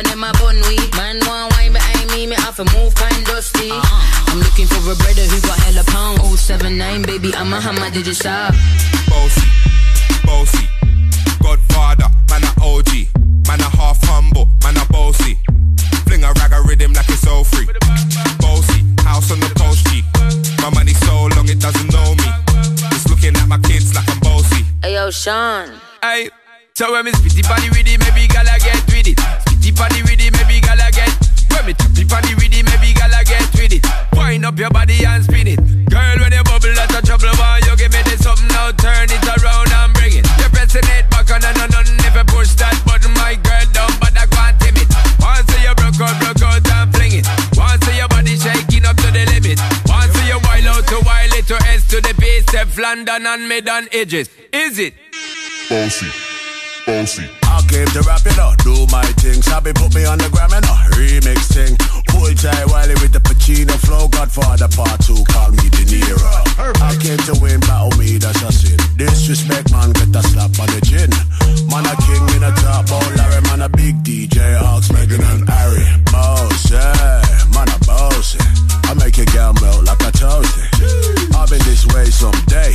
and them a bun weed. Man want wine behind me, me have to move kind dusty. Uh-huh. I'm looking for a brother who got hella pound. 079, baby, I'm a hammer, did you stop? Bossy, bossy, Godfather, man a OG, man a half humble, man a bossy. Fling a rag a rhythm like it's all free. Bossy, house on the coast G. My money so long it doesn't know me. It's looking at my kids like I'm bossy. Hey yo, Sean. Hey, so when me spitty body with it, maybe gala get with it. Spitty body with it, maybe gala get. When me tappy body with it, maybe gala get with it. Wind up your body and spin it. Girl, when you bubble, that's a trouble. Why you give me this something now? Turn it around and bring it. You're pressing it back on and on and you push that button, my girl but I can't tame it. Once you broke out, broke out and fling it. Once your body shaking up to the limit. Once you wild out to wild it to S to the base, London and mid edges. Is it? Bossy, bossy. I came to rap it up, do my thing. Sabi put me on the gram and a remix thing. Pull tight Wiley with the Pacino flow. Godfather part two, call me De Niro. I came to win, battle me, that's a sin. Disrespect, man, get a slap on the chin. Man, a king in a top, oh Larry, man, a big DJ, Ox, Megan and Harry. Boss, yeah, man, a boss. I make your girl melt like a toasty. I've been this way someday,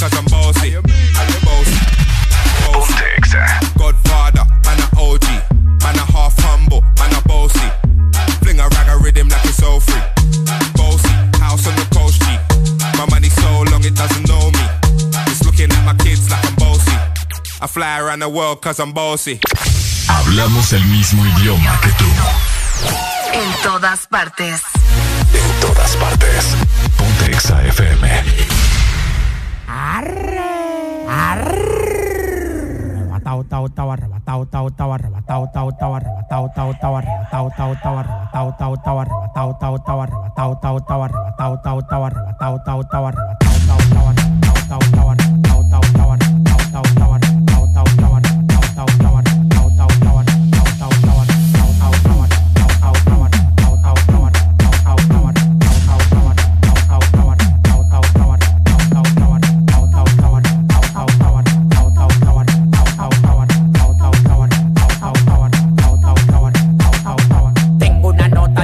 The cause I'm bossy. Bossy, bossy. Godfather, man a OG, man a half humble, man a bossy. Fling a rag a rhythm like it's all free. Bossy, house on the coast G. My money so long it doesn't know me. It's looking at my kids like I'm bossy. I fly around the world cause I'm bossy. Hablamos el mismo idioma que tú. En todas partes. En todas partes. Ponte Exa FM. Arre. Arre. Arrebatao, tao, tao, arrebatao, tao, tao, arrebatao, tao, tao, arrebatao, tao, tao, arrebatao, tao, tao, arrebatao, tao, tao, arrebatao, tao, tao, arrebatao, tao, tao, arrebatao, tao, tao, arrebatao, tao, tao, arrebatao, tao, tao, arrebatao, tao, tao, arrebatao, tao, tao, arrebatao,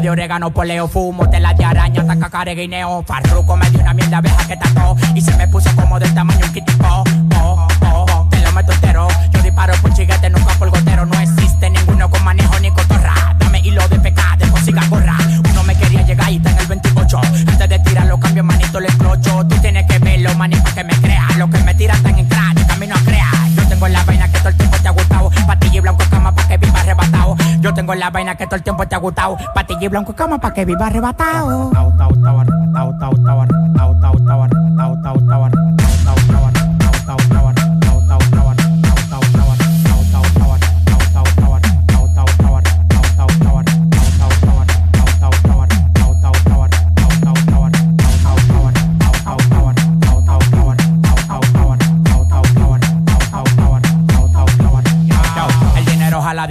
de orégano, poleo, fumo, tela de araña, taca, care, guineo, farruco, me dio una mierda abeja que tacó y se me puso como del tamaño un kitipo. Oh, oh, oh, te lo meto entero. Yo disparo por chiguete, nunca por gotero. No existe ninguno con manejo ni cotorra. Dame hilo de pecado, de consiga gorra. Uno me quería llegar y está en el 28. Antes de tirarlo, cambio manito, le explocho. Tú tienes que verlo, manito, que me crea. Lo que me tiran tan en crack, camino a crear. Yo tengo la vaina que todo el tiempo te ha gustado. Patilla y blanco cama para que viva. Yo tengo la vaina que todo el tiempo te ha gustado. Patilla y blanco cama para que viva arrebatado.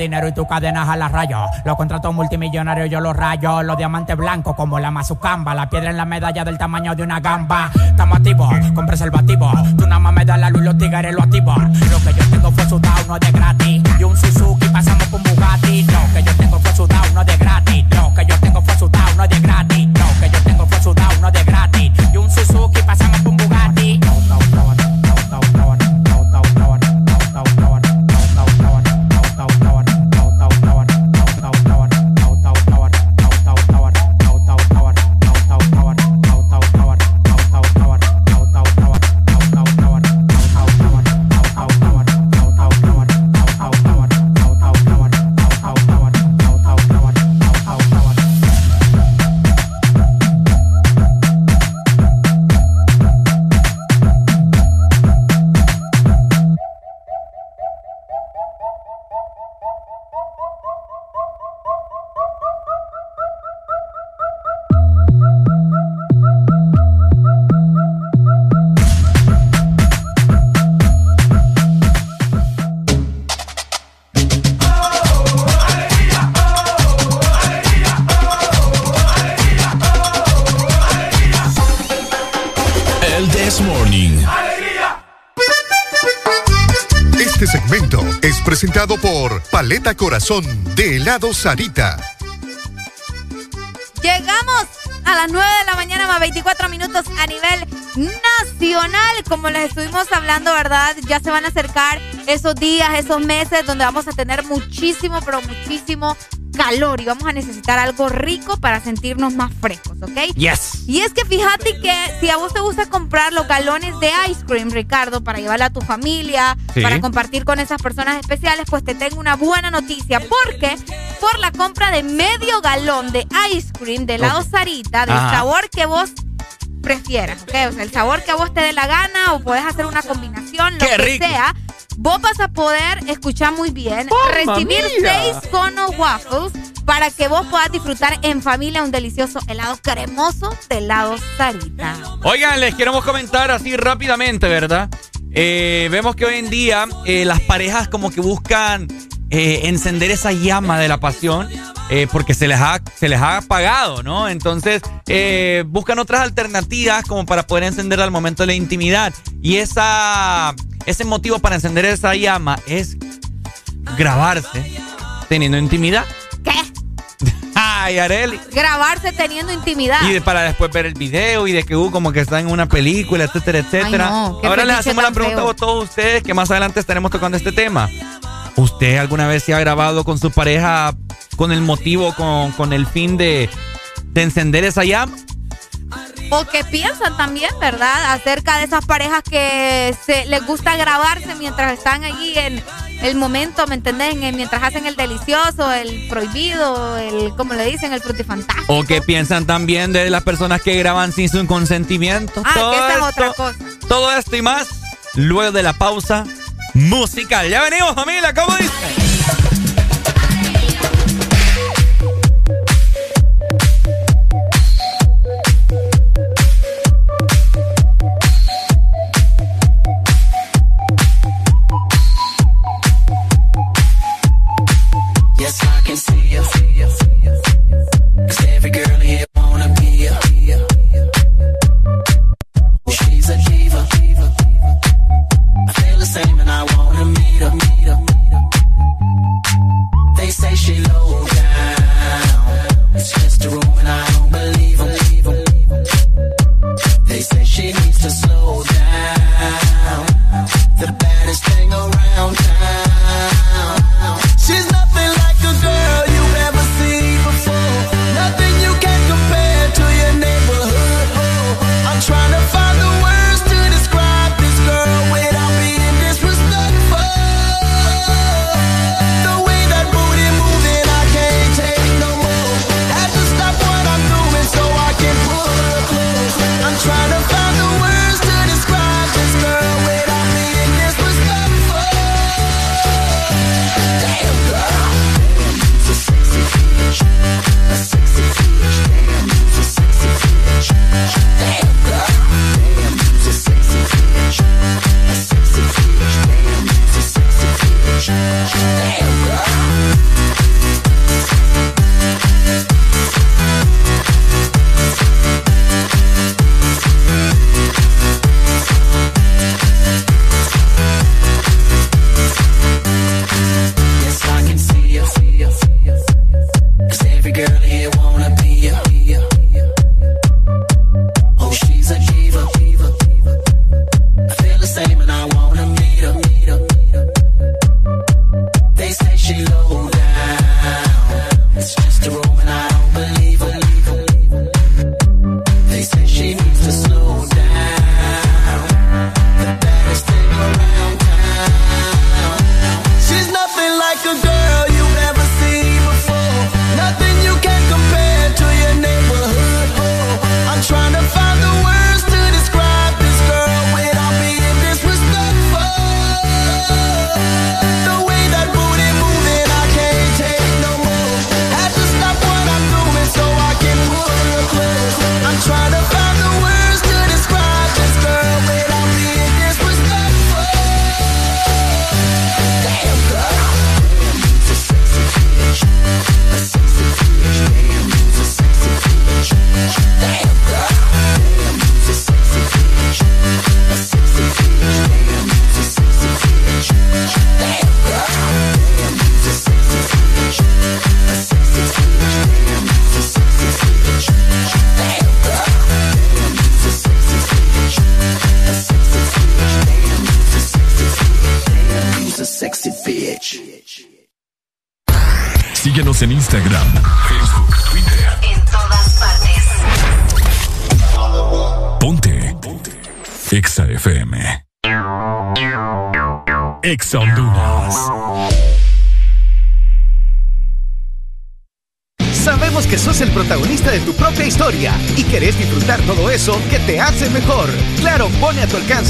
Dinero y tu cadena jala rayos. Los contratos multimillonarios yo los rayo. Los diamantes blancos como la mazucamba. La piedra en la medalla del tamaño de una gamba. Estamos activos con preservativo. Tú nada más me das la luz y los tigres lo activo. Lo que yo tengo fue sudado, no de gratis. Y un Suzuki pasamos un Bugatti. Lo que yo tengo fue sudado, no de gratis. Lo que yo tengo fue sudado. no es de gratis. Corazón de helado Sarita. Llegamos a las 9 de la mañana más 24 minutos a nivel nacional. Como les estuvimos hablando, ¿verdad? Ya se van a acercar esos días, esos meses donde vamos a tener muchísimo, pero muchísimo calor y vamos a necesitar algo rico para sentirnos más frescos, ¿ok? Yes. Y es que fíjate que si a vos te gusta comprar los galones de ice cream, Ricardo, para llevarla a tu familia, Sí. para compartir con esas personas especiales, pues te tengo una buena noticia. Porque por la compra de medio galón de ice cream de helado Ok. Sarita, del Ajá. sabor que vos prefieras, ¿ok? O sea, el sabor que a vos te dé la gana o puedes hacer una combinación, lo ¡Qué que rico! sea. Vos vas a poder escuchar muy bien, ¡Mamma recibir mía! seis cono waffles para que vos puedas disfrutar en familia un delicioso helado cremoso de helado Sarita. Oigan, les queremos comentar así rápidamente, ¿verdad? Eh, vemos que hoy en día eh, las parejas como que buscan eh, encender esa llama de la pasión eh, porque se les, ha, se les ha apagado, ¿no? Entonces eh, buscan otras alternativas como para poder encenderla al momento de la intimidad. Y esa, ese motivo para encender esa llama es grabarse teniendo intimidad. ¿Qué? Ay, Areli. Grabarse teniendo intimidad. Y de- para después ver el video y de que hubo como que está en una película, etcétera, etcétera. Ay, no, Ahora les hacemos la pregunta feo. a todos ustedes que más adelante estaremos tocando este tema. ¿Usted alguna vez se ha grabado con su pareja con el motivo, con, con el fin de, de encender esa llama? O que piensan también, ¿verdad? Acerca de esas parejas que se les gusta grabarse mientras están allí en el momento, ¿me entendés? En- mientras hacen el delicioso, el prohibido, el, como le dicen, el frutifantástico. ¿O qué piensan también de las personas que graban sin su consentimiento? Ah, Todo que esa es otra cosa. Todo esto y más luego de la pausa musical. Ya venimos, familia, ¿cómo dice?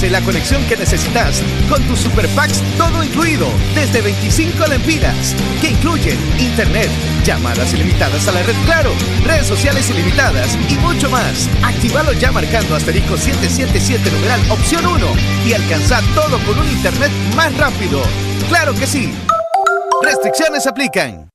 La conexión que necesitas con tus super packs todo incluido desde 25 lempiras que incluyen internet, llamadas ilimitadas a la red Claro, redes sociales ilimitadas y mucho más. Actívalo ya marcando asterisco 777 numeral opción 1 y alcanza todo con un internet más rápido. Claro que sí. Restricciones aplican.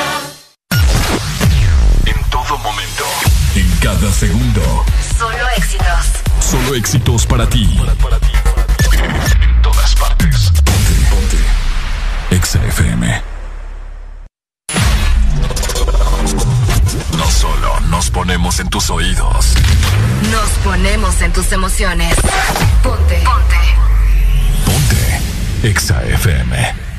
éxitos para ti. Para ti. En todas partes. Ponte, ponte. Exa No solo nos ponemos en tus oídos. Nos ponemos en tus emociones. Ponte. Ponte. Ponte. Exa FM.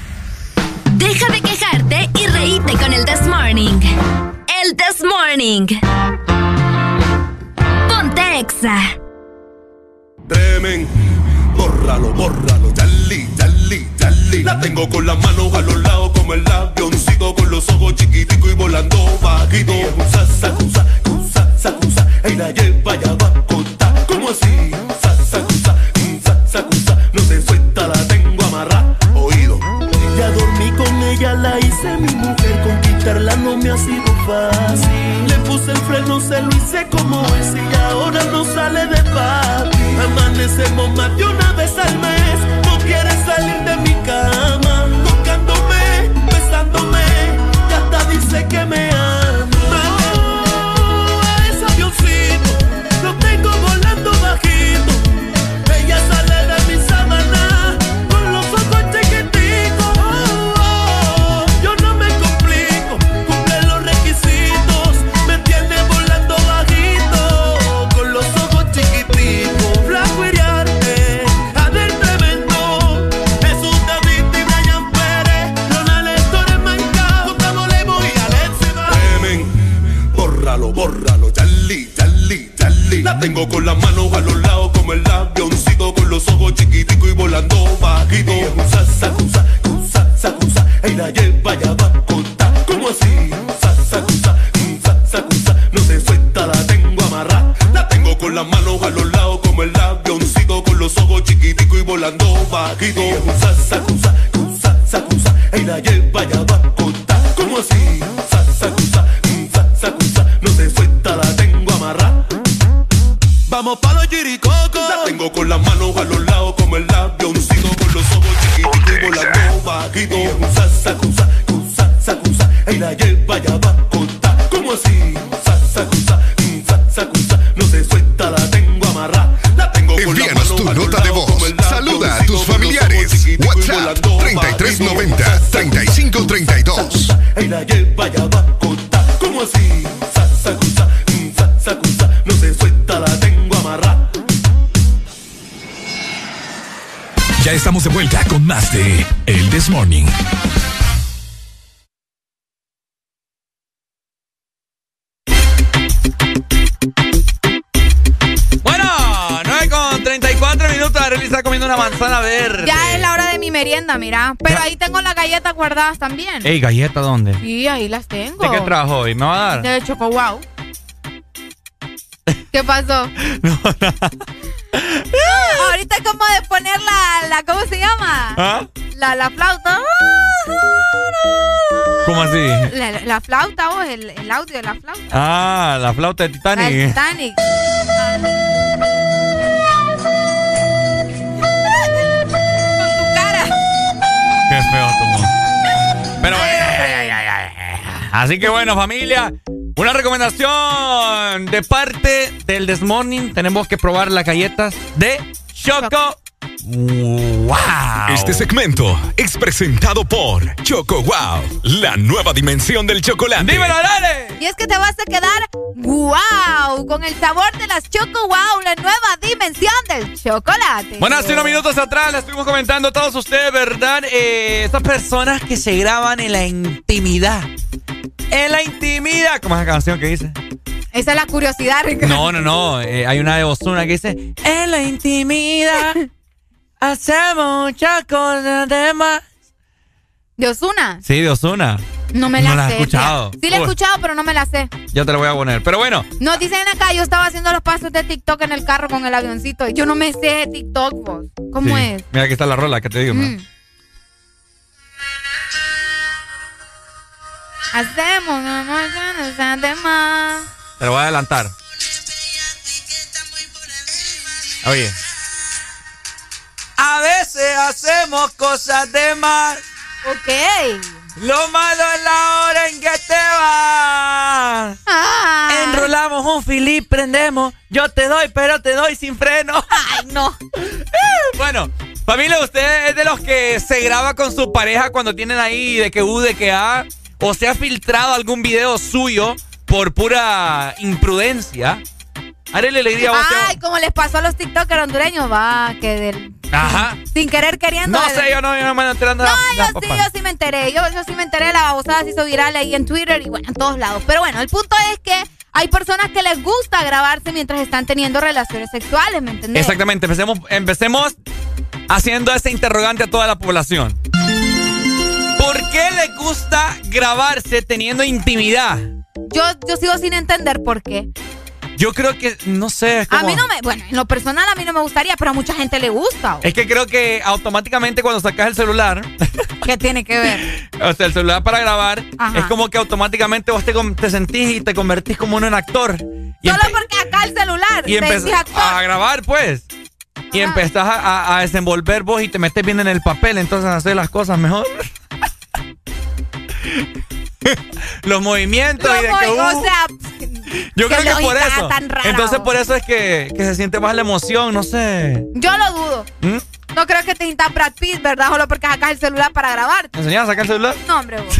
guardadas también. Ey, galleta, ¿dónde? Sí, ahí las tengo. ¿De qué trajo hoy? ¿Me va a dar? De Choco Wow. ¿Qué pasó? no, nada. No, ahorita como de poner la, la ¿cómo se llama? ¿Ah? La, la flauta. Ah, ¿Cómo así? La, la flauta, oh, el, el, audio de la flauta. Ah, la flauta de Titanic. La Titanic. Así que bueno, familia. Una recomendación de parte del This Morning. Tenemos que probar las galletas de Choco. ¡Wow! Este segmento es presentado por Choco Wow, la nueva dimensión del chocolate. ¡Dímelo, dale! Y es que te vas a quedar wow con el sabor de las Choco Wow, la nueva dimensión del chocolate. Bueno, hace unos minutos atrás le estuvimos comentando a todos ustedes, ¿verdad? Eh, estas personas que se graban en la intimidad. En la intimidad. ¿Cómo es la canción que dice? Esa es la curiosidad, Ricardo. No, no, no. eh, hay una de Ozuna que dice: En la intimidad hacemos muchas cosas de más. ¿De Osuna? Sí, de Ozuna. No me No la, la sé. escuchado. tía. Sí la he Uy. escuchado, pero no me la sé. Yo te lo voy a poner. Pero bueno, Nos dicen acá, yo estaba haciendo los pasos de TikTok en el carro con el avioncito. y Yo no me sé de TikTok, vos. ¿Cómo sí. es? Mira, aquí está la rola que te digo. Mm. Hacemos una de más. Te lo voy a adelantar. Oye. A veces hacemos cosas de más. Ok. Lo malo es la hora en que te vas. Ah. Enrolamos un filip, prendemos. Yo te doy, pero te doy sin freno. Ay, no. bueno, familia, usted es de los que se graba con su pareja cuando tienen ahí de que U, de que A, o se ha filtrado algún video suyo por pura imprudencia. Haré la alegría a vos. te- Ay, como les pasó a los TikTokers hondureños, va, que del, Ajá. sin querer queriendo. No sé, yo no, yo no me enterando. No, de la- yo sí, la yo sí me enteré. Yo, yo sí me enteré. La babosada se hizo viral ahí en Twitter y bueno, en todos lados. Pero bueno, el punto es que hay personas que les gusta grabarse mientras están teniendo relaciones sexuales, ¿me entendés? Exactamente, empecemos, empecemos haciendo ese interrogante a toda la población. ¿Por qué le gusta grabarse teniendo intimidad? Yo, yo sigo sin entender por qué. Yo creo que, no sé, es A como- mí no me, bueno, en lo personal a mí no me gustaría, pero a mucha gente le gusta. Es que creo que automáticamente cuando sacas el celular, ¿Qué tiene que ver? o sea, el celular para grabar, Ajá. es como que automáticamente vos te, te sentís y te convertís como en un actor. Y, Solo porque acá el celular y empezás a grabar, pues. Y empezás a, a- a desenvolver vos y te metes bien en el papel, entonces hacer las cosas mejor. Los movimientos y de No, que, o uh, sea, yo creo que por eso. tan rara, Entonces por eso es que, que se siente más la emoción, no sé. yo lo dudo. ¿Mm? No creo que te sientas Brad Pitt, ¿verdad? Solo porque sacas el celular para grabar. ¿Me enseñás a sacar el celular? No, hombre, vos.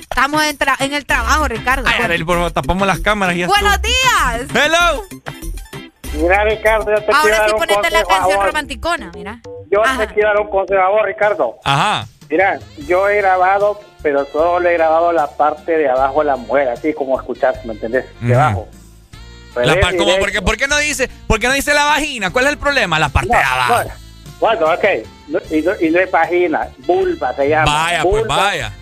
Estamos en, tra- en el trabajo, Ricardo. Ay, por favor, tapamos las cámaras y ya Buenos estuvo. días. Hello. Mira, Ricardo, yo te quiero Ahora dar sí un ponete la canción romanticona, mira. Yo te quiero dar un consejo a vos, Ricardo. Ajá. Mira, yo he grabado, pero solo he grabado la parte de abajo de la mujer, así como escuchar, ¿me entendés? De Ujú. abajo. La Revés par- y como derecho. porque, ¿Por qué no dice, por qué no dice la vagina? ¿Cuál es el problema? La parte de abajo. Bueno, ok. No- Y no, y no es vagina, vulva se llama. Vaya, pues Vulva vaya.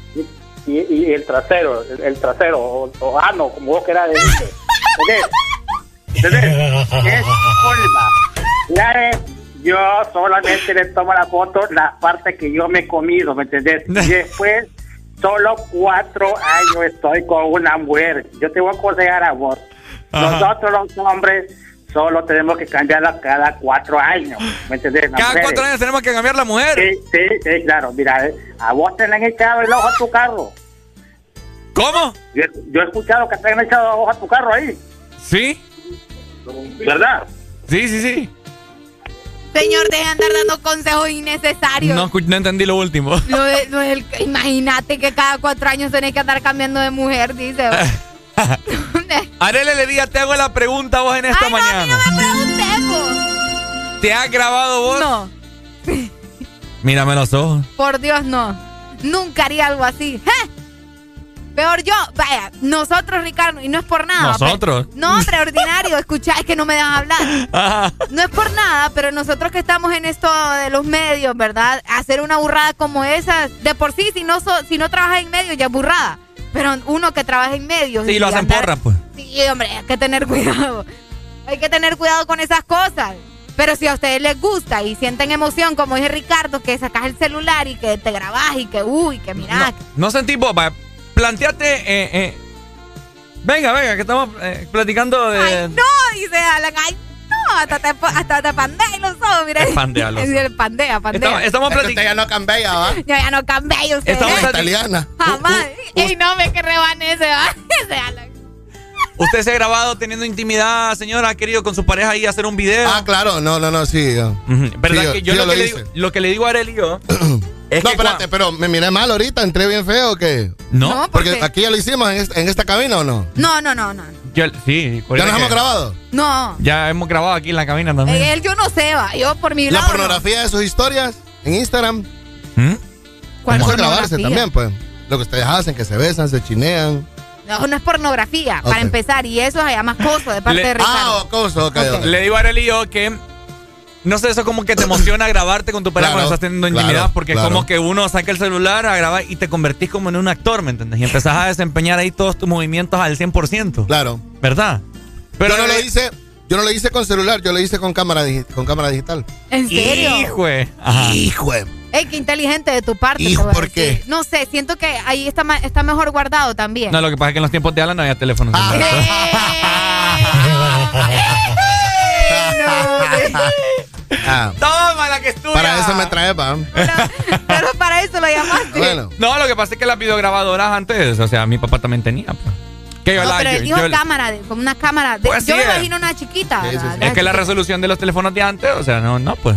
Y, y el trasero, el, el trasero, o, o ano, como vos querás decirle. ¿Entendés? ¿Entendés? Es vulva. La es- yo solamente le tomo la foto la parte que yo me he comido, ¿me entendés? Después, solo cuatro años estoy con una mujer. Yo te voy a aconsejar a vos. Ajá. Nosotros los hombres solo tenemos que cambiarla cada cuatro años, ¿me entendés? Las Cada mujeres. cuatro años tenemos que cambiar la mujer. Sí, sí, sí, claro. Mira, eh, a vos te le han echado el ojo a tu carro. ¿Cómo? Yo, yo he escuchado que te han echado el ojo a tu carro ahí, ¿Sí? ¿verdad? Sí, sí, sí. Señor, deje de andar dando consejos innecesarios. No, no entendí lo último. Imagínate que cada cuatro años tenés que andar cambiando de mujer, dice. Arele le diga, te hago la pregunta a vos en esta mañana. Preguntemos. ¿Te has grabado vos? No, Mírame los ojos. por Dios, no. Nunca haría algo así. ¡Eh! Peor yo, vaya, nosotros, Ricardo, y no es por nada. ¿Nosotros? pero- no, hombre, ordinario, escucha, es que no me dejan hablar. Ajá. No es por nada, pero nosotros que estamos en esto de los medios, ¿verdad? Hacer una burrada como esa, de por sí, si no, so- si no trabajas en medios, ya es burrada. Pero uno que trabaja en medios. Sí, y lo hacen andar- porra, pues. Sí, hombre, hay que tener cuidado. Hay que tener cuidado con esas cosas. Pero si a ustedes les gusta y sienten emoción, como dice Ricardo, que sacas el celular y que te grabas y que, uy, que mira. No sentís vos, planteate. Eh, eh, venga, venga, que estamos eh, platicando de. Ay, no, dice Alan. Ay, no, hasta te, hasta te pandea los ojos, mira. Te pandea los el pandea, pandea. Estamos, estamos Es platicando. ya no cambia, ¿va? Yo ya no cambié, usted. Estamos Es italiana. Jamás. y no me que rebane ese, va. Ese Alan. ¿Usted se ha grabado teniendo intimidad, señora? ¿Ha querido con su pareja ahí hacer un video? Ah, claro, no, no, no, sí. yo. ¿Verdad Sí, yo- que yo, sí, lo, yo que lo le digo, lo que le digo a Arely y yo es no, que espérate, pero me miré mal ahorita, entré bien feo o qué? No. No, ¿por Porque qué? aquí ya lo hicimos en esta, en esta cabina o no? No, no, no, no. yo- sí, ¿Ya nos hemos grabado? No. Ya hemos grabado aquí en la cabina también. Eh, Él yo no sé, va. Yo por mi La lado. no. pornografía de sus historias en Instagram. ¿Mm? ¿Cuál Vamos a grabarse también, pues. Lo que ustedes hacen, que se besan, se chinean. No, no es pornografía, para empezar. Y eso es allá más coso de parte Le- de Ricardo. Ah, acoso, ok, ok. Le digo a Arely yo que no sé, eso como que te emociona grabarte con tu pareja Claro, cuando estás teniendo claro, intimidad, porque claro. como que uno saca el celular a grabar y te convertís como en un actor, ¿me entiendes? Y empezás a desempeñar ahí todos tus movimientos al 100%. Claro. ¿Verdad? yo no lo hice, yo no lo hice con celular, yo lo hice con cámara, con cámara digital. ¿En serio? Hijo. Ajá. Hijo. Ey, qué inteligente de tu parte. Hijo, ¿por qué? No sé, siento que ahí está, está mejor guardado también. No, lo que pasa es que en los tiempos de Alan no había teléfono. Ah, Toma la que estudia. para eso me trae, pa. Pero para eso lo llamaste. Bueno. No, lo que pasa es que las videograbadoras antes, o sea, mi papá también tenía. pues. Que yo No, la- pero él dijo yo- cámara, de- como una cámara. de- Pues yo sí me es. imagino una chiquita. Es que la resolución de los teléfonos de antes, o sea, no, no, pues.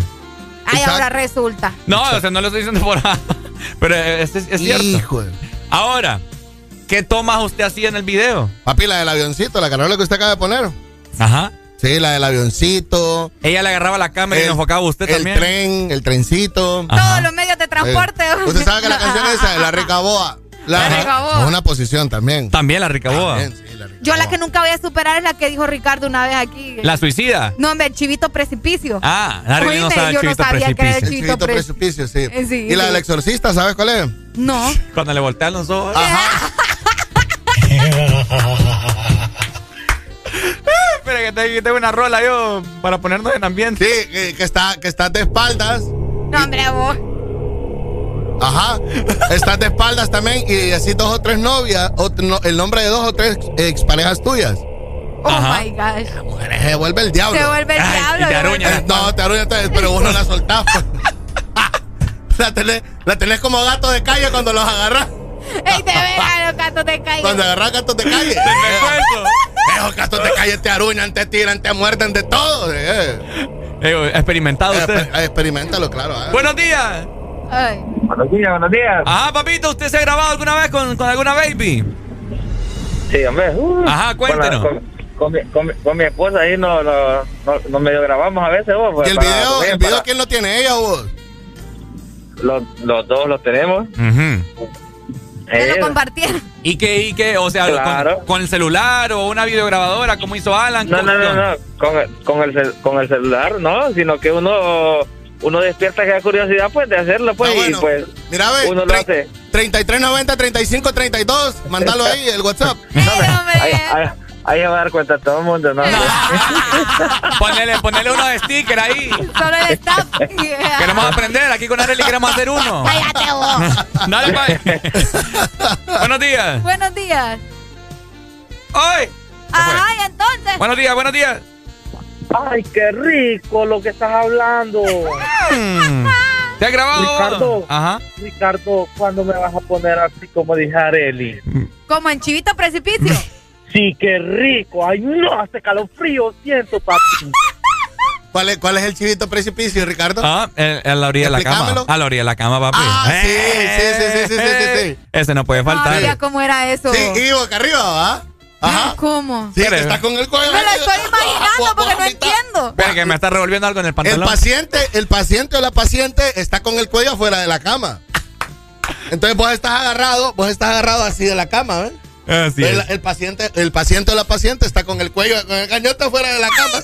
Ay, ahora resulta. No, o sea, no lo estoy diciendo por Pero es, es- es cierto. Hijo de- Ahora, ¿qué tomas usted así en el video? Papi, la del avioncito, la carola que usted acaba de poner. Ajá. Sí, la del avioncito. Ella le agarraba la cámara y El- nos enfocaba a usted el también. tren, el trencito. Todos los medios de transporte. Eh, Usted sabe que la canción esa de la rica boa. La rica boa. Es una posición también. También la rica boa. También, sí, la rica Yo la que nunca voy a superar es la que dijo Ricardo una vez aquí. La suicida. No, hombre, el chivito precipicio. Ah, Larry no sabe el yo no chivito sabía que era el precipicio. El chivito chivito precipicio. precipicio, sí. Eh, sí, y la del exorcista, ¿sabes cuál es? No. Cuando le voltean los ojos. Ajá. Espera, que tengo, que tengo una rola yo para ponernos en ambiente. Sí, que, que está, que estás de espaldas. No, hombre, vos. Ajá. Estás de espaldas también y así dos o tres novias, o no- el nombre de dos o tres exparejas tuyas. Oh Ajá. my gosh. Se vuelve el diablo. Se vuelve el Ay, diablo. y te aruña. Eh, no, te te- pero vos no la soltás. pues. la, tenés, la tenés como gato de calle cuando los agarras. Ey, te vean los gatos de calle. Cuando agarras gatos de calle. Te cuento. Esos gatos de calle te aruñan, te tiran, te muerden de todo. Eh. Eh, experimentado Eh, usted. exper- experimentalo, claro. Buenos días. Ay. Buenos días, buenos días. Ajá, papito, ¿usted se ha grabado alguna vez con, con alguna baby? Sí, hombre. uh, Ajá, cuéntenos. Con, la- con- con mi, con, mi, con mi esposa ahí nos no, no, no medio grabamos a veces. vos, pues, ¿Y el para- video, para- el video quién lo tiene? ¿Ella o vos? Los, los dos los tenemos. Me Eh, lo compartieron. ¿Y qué, y qué? O sea, Claro. con, con el celular o una videograbadora, como hizo Alan. no, ¿Con- no, no, con- no. Con, el- con, el, con el celular, no. Sino que uno uno despierta esa curiosidad pues de hacerlo pues Ah, bueno. y pues Mira, ve. uno lo hace. 3390 3532. Mándalo ahí, el WhatsApp. Ahí, ahí, ahí se va a dar cuenta todo el mundo, ¿no? Ponele, ponele uno de sticker ahí. Solo el staff. Queremos aprender, aquí con Arely queremos hacer uno. Cállate vos. Dale, pa. Buenos días. Buenos días. ¡Ay! Ajá, y entonces. Buenos días, buenos días. Ay, qué rico lo que estás hablando. Mm. ¿Te has grabado? Ricardo. Ajá. Ricardo, ¿cuándo me vas a poner así como dije Areli? Como en chivito precipicio. Sí, qué rico. Ay, no, hace calor frío, siento, papi. ¿Cuál es, ¿Cuál es, el chivito precipicio, Ricardo? Ah, a la orilla de la cama. A la orilla de la cama, papi. Ah, sí, sí, sí, sí, sí, sí, sí, Ese no puede faltar. No, cómo era eso. Sí, y acá arriba, ¿va? Ajá. ¿Cómo? Sí, que está con el cuello. Me lo estoy imaginando porque no entiendo. Pero que me está revolviendo algo en el pantalón. El paciente, el paciente o la paciente está con el cuello afuera de la cama. Entonces vos estás agarrado, vos estás agarrado así de la cama, ¿ves? Así el, es. el paciente, el paciente o la paciente está con el cuello, con el cañote afuera de la cama.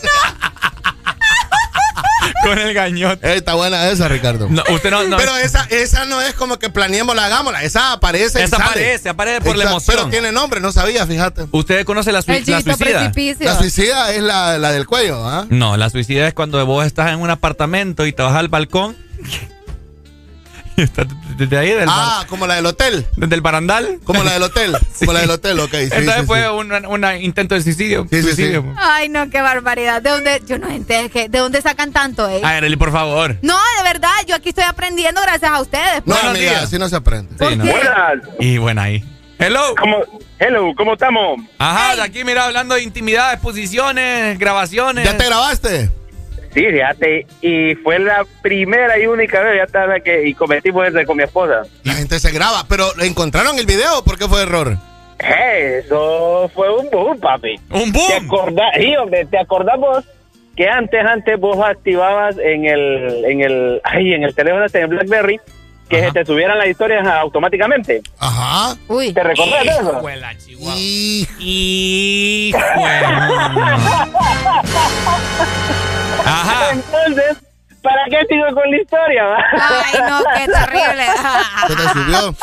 Con el gañote. Está buena esa, Ricardo. No, usted no, no. Pero esa, esa no es como que planeémosla, hagámosla. Esa aparece. y Esa sale. aparece, aparece por la emoción. Pero tiene nombre, no sabía, fíjate. ¿Usted conoce la, El la suicida? precipicio. La suicida es la, la del cuello, ¿ah? No, la suicida es cuando vos estás en un apartamento y te vas al balcón. desde ahí del, Ah, bar- como la del hotel. desde el barandal. Como la del hotel. Como la del hotel, ok. Sí, Entonces sí, fue sí. un una intento de suicidio. Sí, sí, suicidio. sí. Ay, no, qué barbaridad. ¿De dónde? Yo no entiendo. ¿De dónde sacan tanto, eh? A ver, Eli, por favor. No, de verdad, yo aquí estoy aprendiendo gracias a ustedes. No, Buenos amiga, días. así no se aprende. Sí, no. Buenas. Y bueno, ahí. Hello. ¿Cómo, hello, ¿cómo estamos? Ajá, de aquí mira, hablando de intimidad, exposiciones, grabaciones. ¿Ya te grabaste? Sí, fíjate, y fue la primera y única vez ya estaba que y cometimos eso con mi esposa. La gente se graba, pero ¿encontraron el video? ¿Por qué fue error? Eh, Eso fue un boom, papi. ¡Un ¿Te boom! acordás, sí, hombre, ¿te acordamos que antes, antes vos activabas en el, en el, ay, en el teléfono en BlackBerry, que Ajá. se te subieran las historias automáticamente? Ajá. Uy. ¿Te recordás de eso? Hijo de la chihuahua. Y... Hijo de- Ajá. Entonces, ¿para qué sigo con la historia? va? Ay, no, qué terrible. ¿Se te subió?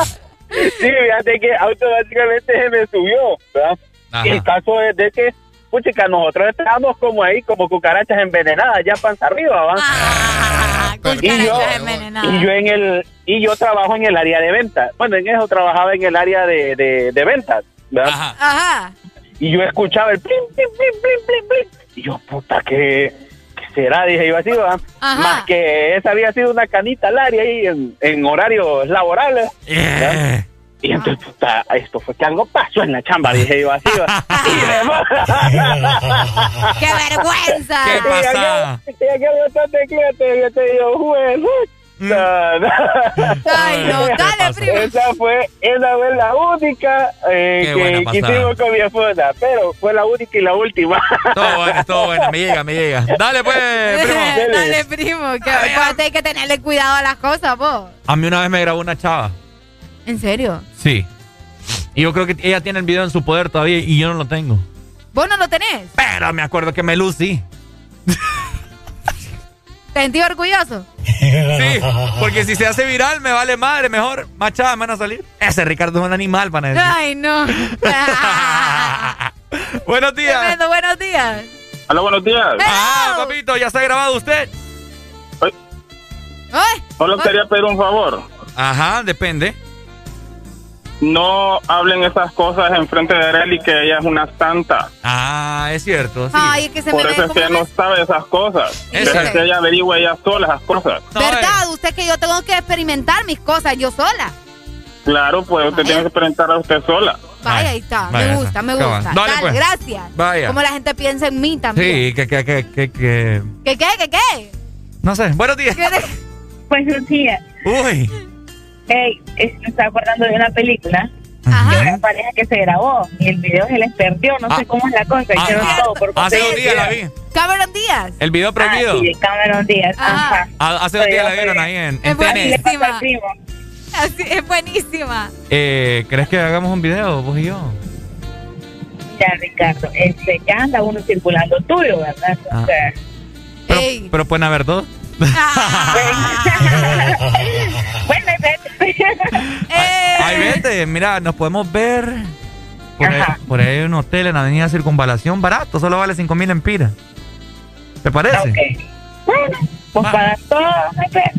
Sí, fíjate que automáticamente se me subió, ¿verdad? Ajá. Y el caso es de que, puchica, nosotros estábamos como ahí, como cucarachas envenenadas, ya panza arriba, ¿va? Ah, y yo, y yo en el, y yo trabajo en el área de ventas. Bueno, en eso trabajaba en el área de, de, de ventas, ¿verdad? Ajá. Ajá. Y yo escuchaba el plim, plim, plim, plim, plim, plim. Y yo, puta, ¿qué, qué será? Dije yo así, ¿va? Ajá. Más que esa había sido una canita al área ahí en, en horarios laborales. Eh. Y entonces, puta, esto fue que algo pasó en la chamba, dije yo así, ¿va? Y ¡Qué vergüenza! ¿Qué Y pasa? Y aquel bastante cliente, yo te digo, juez, Mm. no, no. Ay, no, ¿Qué dale, primo. Esa fue, esa fue la única eh, que, hicimos con mi esposa, pero fue la única y la última. Todo bueno, todo bueno. Me llega, me llega. Dale, pues, primo. Dale, primo. Que aparte hay que tenerle cuidado a las cosas, vos. A mí una vez me grabó una chava. ¿En serio? Sí. Y yo creo que ella tiene el video en su poder todavía y yo no lo tengo. ¿Vos no lo tenés? Pero me acuerdo que me lucí. ¿Te sentís orgulloso? Sí, porque si se hace viral me vale madre, mejor. Más chavas me van a salir. Ese Ricardo es un animal, para decir. Ay, no. Buenos días. Tremendo, buenos días. Hola, buenos días. Ah, papito, ya se ha grabado usted. Ay, Solo quería pedir un favor. Ajá, depende. No hablen esas cosas en frente de Arely, que ella es una santa. Ah, es cierto. Sí. Ay, es que se Por me eso es que ella no sabe esas cosas. Es que ella averigüe ella sola esas cosas. No, ¿Verdad? Usted que yo tengo que experimentar mis cosas yo sola. Claro, pues usted tiene que presentar a usted sola. Vaya, ahí está. Vaya, me gusta, me gusta. Dale, Dale, pues. gracias. Vaya. Como la gente piensa en mí también. Sí, que, que, que, que, que- ¿Qué, qué, qué, qué? No sé. Buenos días. ¿Qué de- Buenos días. Uy. Hey, es- me estaba acordando de una película de una pareja que se grabó y el video se les perdió. No Ah. sé cómo es la cosa. Ah, Hicieron ah, todo por Hace dos días la vi. Cameron Díaz. El video prohibido. Ah, sí, Cameron Díaz. Ajá. Ah, Hace dos días la vieron ahí en, en Es. Así es buenísima. Eh, ¿Crees que hagamos un video, vos y yo? Ya, Ricardo, este, ya anda uno circulando tuyo, ¿verdad? Ah. O sea, Pero, pero pueden haber dos. Bueno, vete. Eh, Ay, vete, mira, nos podemos ver. Por ahí, por ahí hay un hotel en Avenida Circunvalación barato, solo vale 5 mil empiras. ¿Te parece? ok. Bueno, pues Ah. para todo.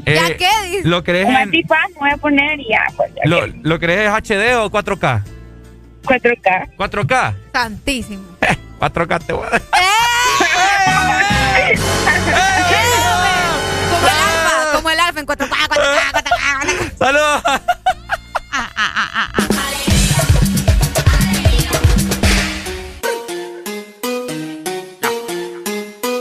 Eh, ¿Ya qué dice? ¿Lo Un en, voy a poner ya, pues. ya lo, ¿Lo en HD o 4K? 4K. 4K. Santísimo. 4K te voy a dar. Como 4K, 4K. ¡Saludos!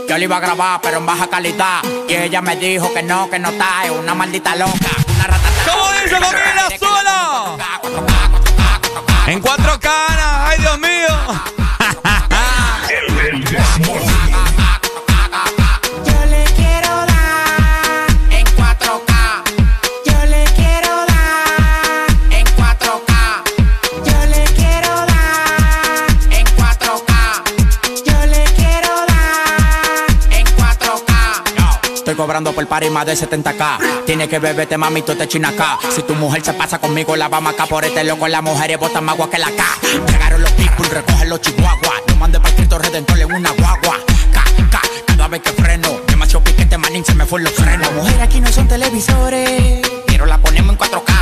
Yo le iba a grabar, pero en baja calidad. Y ella me dijo que no, que no está, es una maldita loca. Una rata. ¿Cómo dice familia sola? En 4K, Ana. ¡Ay, Dios mío! cobrando por par y más de 70k. Tienes que beberte, mami, tú te chinas acá. Si tu mujer se pasa conmigo, la vamos acá por este loco. Las mujeres botan más agua que la K. Llegaron los people, recogen los chihuahuas. No mande para Cristo Redentor en una guagua. K, K, cada vez que freno. Demasiado piquete, manín, se me fue los frenos. Las mujeres aquí no son televisores, pero la ponemos en 4K.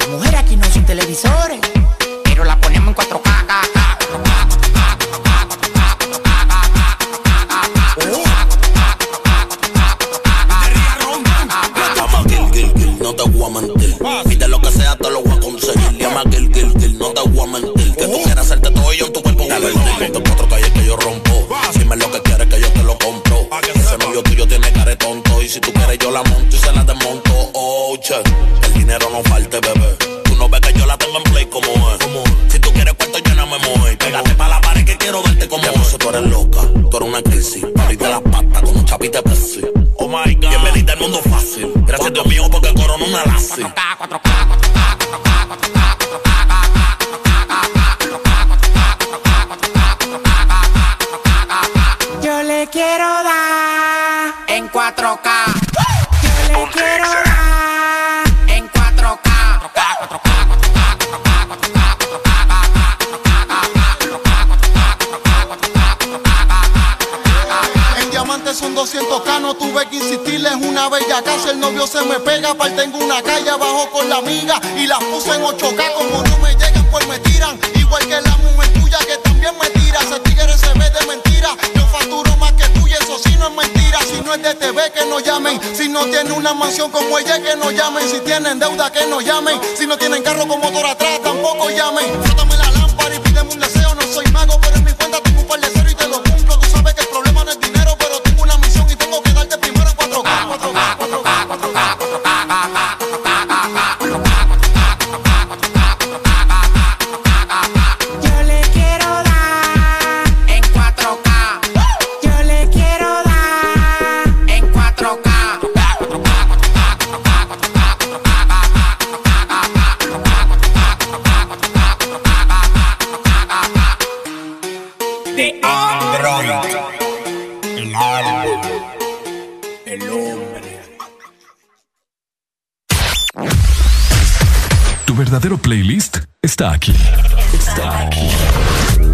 Las mujeres aquí no son televisores, pero la ponemos en 4K. 4K. te lo voy a conseguir. Llama Gil, Gil, Gil, no te voy a mentir. Que tú quieras hacerte todo y yo en tu cuerpo voy a mentir. Ponte cuatro calles que yo rompo. Si me lo que quieres que yo te lo compro. Ah, ese novio tuyo tiene care tonto. Y si tú quieres yo la monto y se la desmonto. Oh, che, el dinero no falte, bebé. Tú no ves que yo la tengo en play como es. Si tú quieres cuarto, yo no me muevo. Pégate pa' la pared que quiero verte como es. Tú eres loca, tú eres una crisis. Pariste las patas con un chapita Pepsi. Oh my God. Bienvenida al mundo fácil. Gracias Dios mío porque corona una lazi. 4K, 4K, casa. El novio se me pega, aparte tengo una calle abajo con la amiga y las puse en 8k. Como no me llegan, pues me tiran. Igual que la mujer tuya que también me tira. Ese tigre se ve de mentira. Yo facturo más que tú y eso sí no es mentira. Si no es de TV, que no llamen. Si no tiene una mansión como ella, que no llamen. Si tienen deuda, que no llamen. Si no tienen carro con motor atrás, tampoco llamen. Está aquí. Está aquí.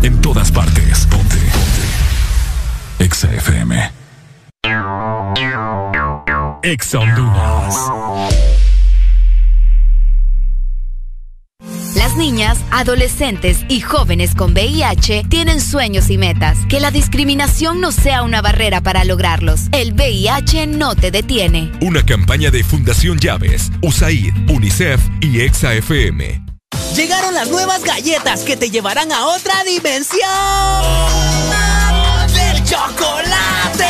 En todas partes. Ponte. Ponte. Exa FM. Exa Honduras. Las niñas, adolescentes y jóvenes con VIH tienen sueños y metas. Que la discriminación no sea una barrera para lograrlos. El VIH no te detiene. Una campaña de Fundación Llaves, USAID, UNICEF y Exa FM. Llegaron las nuevas galletas que te llevarán a otra dimensión del chocolate.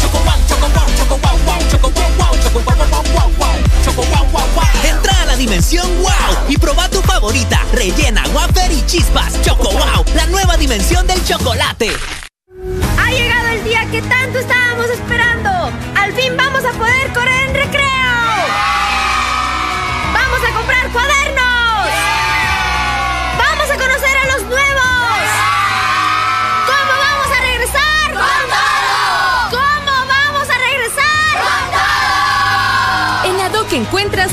Choco wow, choco wow, choco wow, wow, choco wow, wow, choco wow, wow, wow, wow, choco wow, wow, wow. Entra a la dimensión wow y proba tu favorita, rellena, wafer y chispas. Choco wow, la nueva dimensión del chocolate. Ha llegado el día que tanto estábamos esperando. Al fin vamos a poder correr en recreo. Vamos a comprar cuadernos.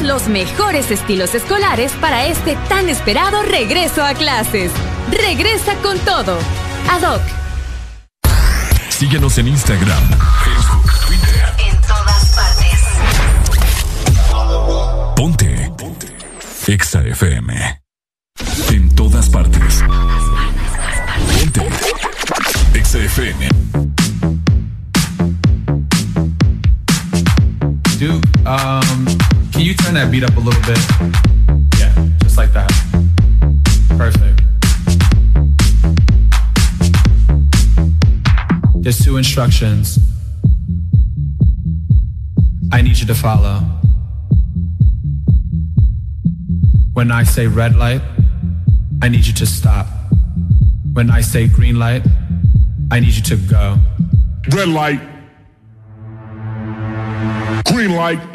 Los mejores estilos escolares para este tan esperado regreso a clases. Regresa con todo. ADOC. Síguenos en Instagram, Facebook, Twitter. En todas partes. Ponte. Ponte. Exa FM. En todas partes. Ponte. Exa FM. Dude, um, can you turn that beat up a little bit? Yeah, just like that. Perfect. There's two instructions I need you to follow. When I say red light, I need you to stop. When I say green light, I need you to go. Red light. Green light.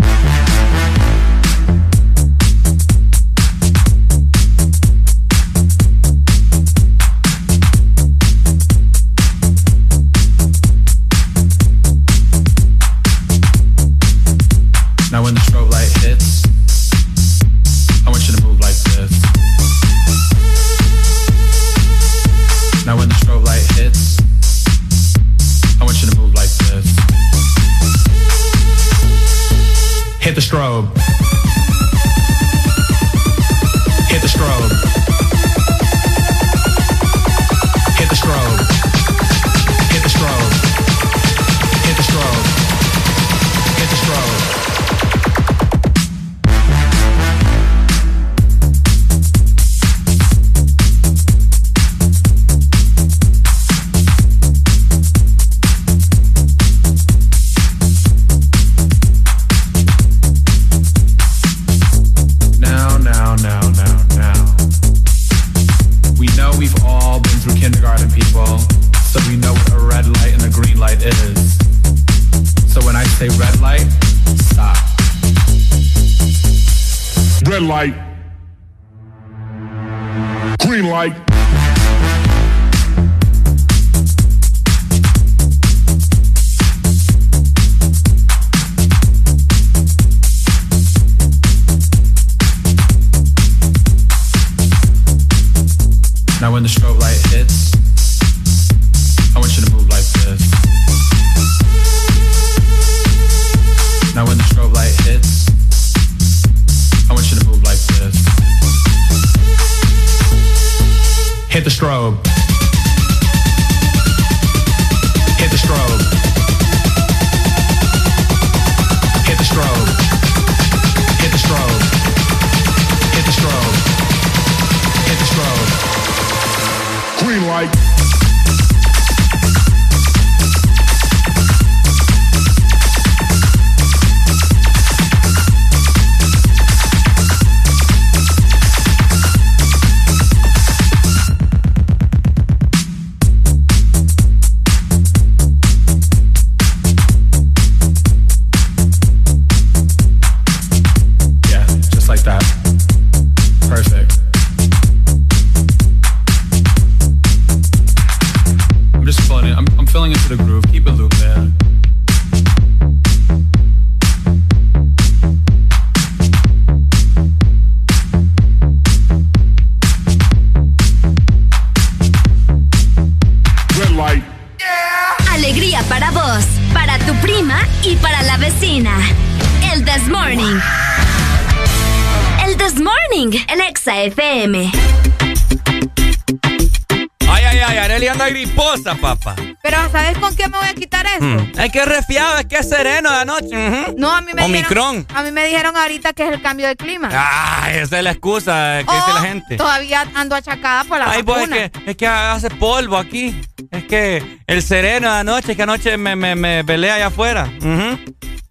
Omicron. dijeron. A mí me dijeron ahorita que es el cambio de clima. Ay, esa es la excusa que dice la gente. Todavía ando achacada por la Ay, pues es vacuna. que, es que hace polvo aquí. Es que el sereno de anoche, que anoche me, me, me pelea allá afuera. Ujú.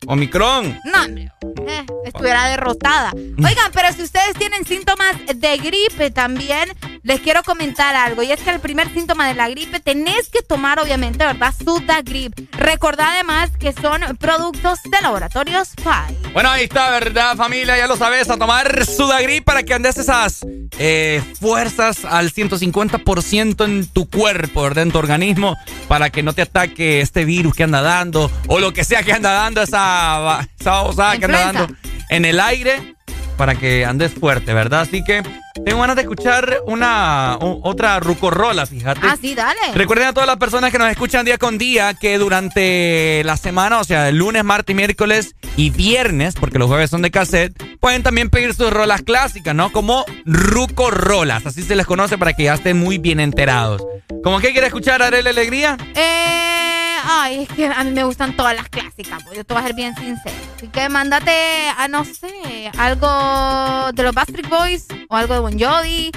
Omicron. No, eh, estuviera derrotada. Oigan, pero si ustedes tienen síntomas de gripe también, les quiero comentar algo. Y es que el primer síntoma de la gripe tenés que tomar, obviamente, ¿verdad? Sudagrip. Recordad además que son productos de laboratorios Pai. Bueno, ahí está, ¿verdad, familia? Ya lo sabes, a tomar Sudagrip para que andes esas eh, fuerzas al 150% en tu cuerpo, ¿verdad? En tu organismo, para que no te ataque este virus que anda dando, o lo que sea que anda dando, esa, esa babosada que anda dando en el aire, para que andes fuerte, ¿verdad? Así que tengo ganas de escuchar una o- otra rucorrola, fíjate. Ah, sí, dale. Recuerden a todas las personas que nos escuchan día con día que durante la semana, o sea, el lunes, martes, miércoles y viernes, porque los jueves son de cassette, pueden también pedir sus rolas clásicas, ¿no? Como Ruco Rolas, así se les conoce para que ya estén muy bien enterados. ¿Cómo que quiere escuchar Arele Alegría? Eh, ay, es que a mí me gustan todas las clásicas, pues yo te voy a ser bien sincero. Así que mándate, a no sé, algo de los Backstreet Boys o algo de Bon Jovi.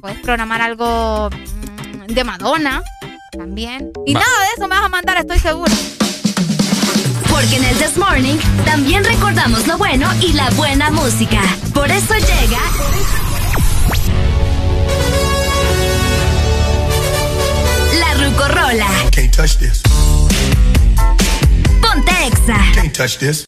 Puedes programar algo mm, de Madonna también. Y Va. nada de eso me vas a mandar, estoy segura. Porque en el This Morning también recordamos lo bueno y la buena música. Por eso llega. La Rucorola. Can't touch this. Ponte Exa. Can't touch this.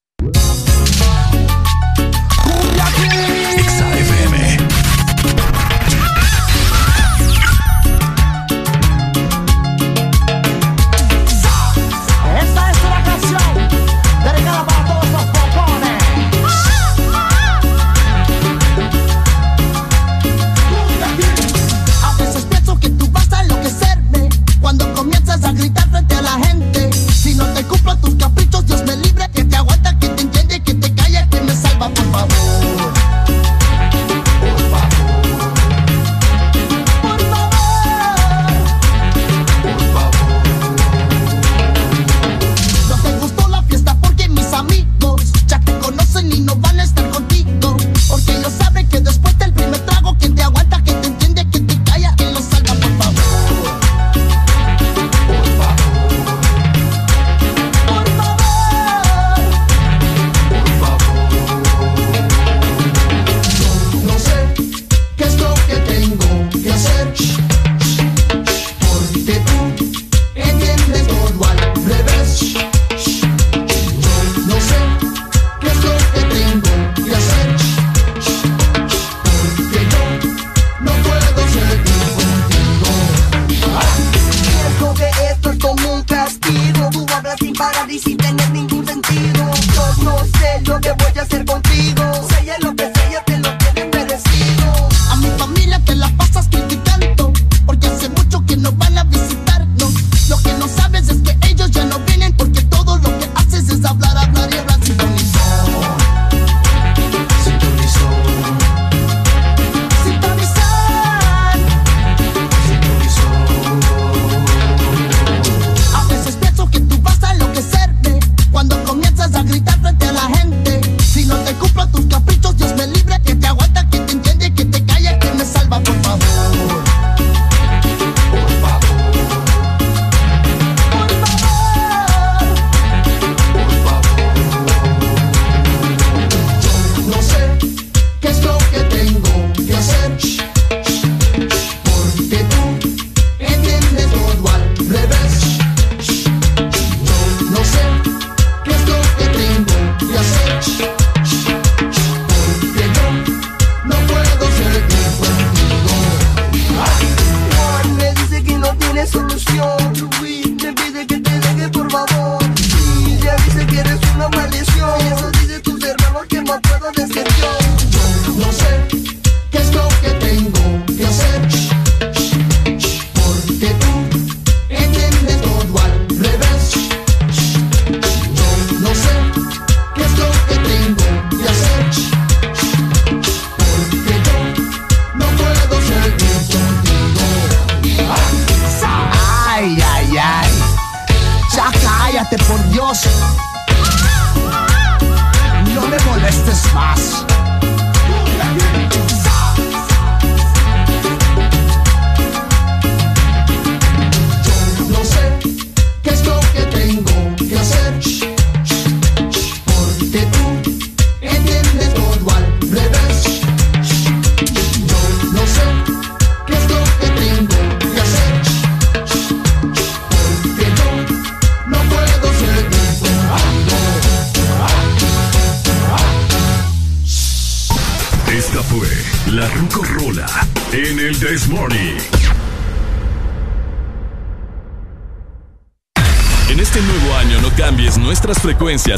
yo qué voy a hacer contigo.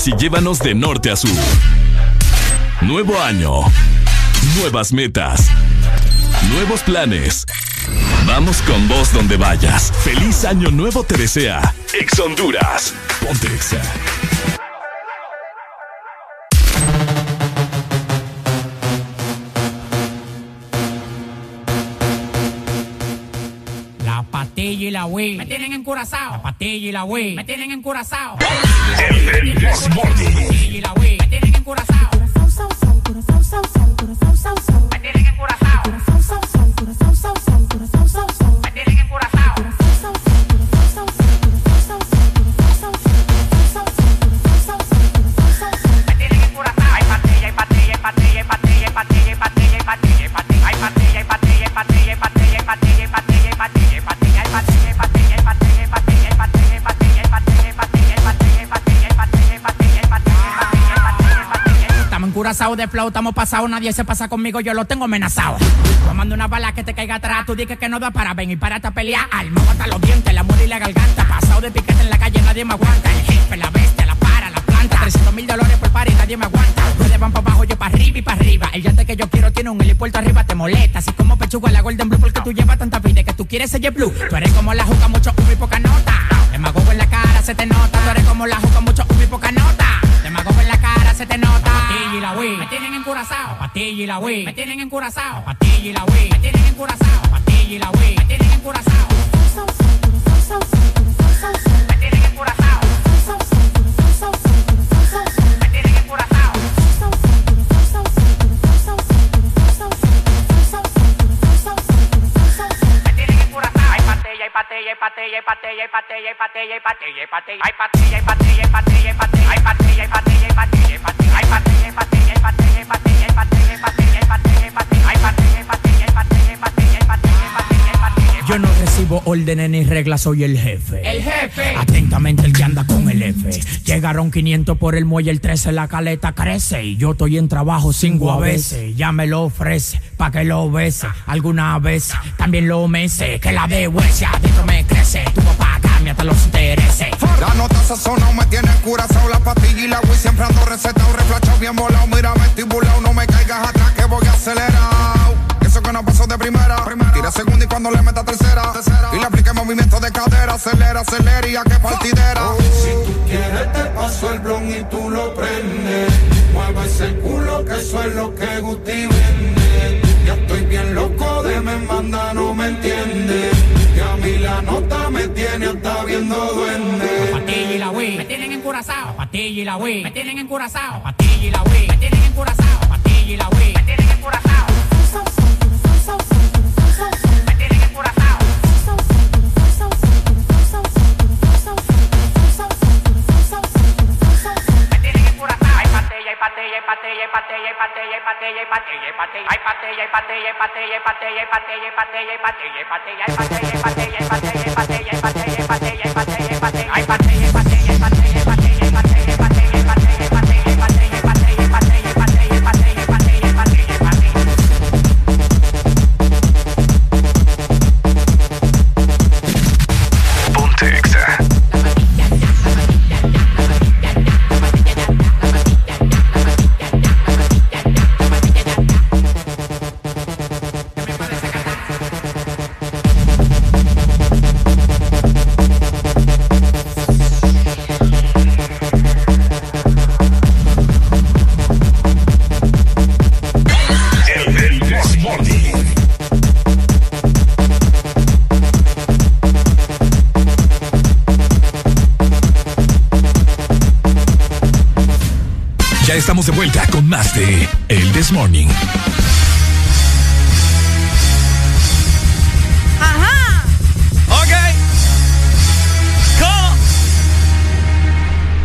Y llévanos de norte a sur. Nuevo año. Nuevas metas. Nuevos planes. Vamos con vos donde vayas. Feliz año nuevo te desea. Ex Honduras. Ponte Exa. la Wii. Me tienen encurazao. La patilla y la Wii. Me tienen encurazao. El Me tienen. Curazao. Encurazados de flow, estamos pasados, nadie se pasa conmigo, yo lo tengo amenazado. Tomando una bala que te caiga atrás, tú dices que no da para ven y para a pelear. Alma hasta los dientes, la muerte y la garganta. Pasado de piquete en la calle, nadie me aguanta. El jefe, la bestia, la para, la planta. 300 mil dólares por par nadie me aguanta. Ustedes van para abajo, yo para arriba y para arriba. El llante que yo quiero tiene un helipuerto arriba, te molesta. Así como pechuga la Golden Blue, porque tú llevas tanta vida que tú quieres ser blue. Tú eres como la juca, mucho humo y poca nota. Demagogo en la cara, se te nota. Tú eres como la juca, mucho humo y poca nota. Demagogo en la cara, se te nota. Patilla y la Wii, me tienen encurazao. Patilla y la Wii, me tienen encurazao. Patilla y la Wii, me tienen encurazao. Patilla y la Wii, me tienen encurazao. Me tienen encurazao. Patella, patella, patella. Yo no recibo órdenes ni reglas, soy el jefe. El jefe. Atentamente el que anda con el F. Llegaron 500 por el muelle, el 13 la caleta crece. Y yo estoy en trabajo cinco a veces. Ya me lo ofrece, pa' que lo bese. Alguna vez también lo mece. Que la de huese adentro me crece. Tu papá cambia hasta los intereses. La nota sazonado me tiene curazao La pastilla y la Wii siempre ando recetado Reflachado bien volado, mira vestibulado No me caigas atrás que voy acelerado Eso que no pasó de primera Tira segunda y cuando le meta tercera Y le aplique movimiento de cadera Acelera, acelera y a que partidera Si tú quieres te paso el blon y tú lo prendes. Mueve ese culo que eso es lo que Guti vende. Ya estoy bien loco de me manda, no me entiende. Y a mí la nota me tiene hasta viendo duende. Patilla y la Wii me tienen encurazao. Patilla y la Wii me tienen encurazao. Patilla y la Wii me tienen encurazao. Patilla y la Wii me tienen encurazao. Hay patella, patella, patella, patella, patella, patella, patella, patella, patella, patella, patella, patella, patella, patella, de El This Morning. Ajá. Ok. ¿Cómo?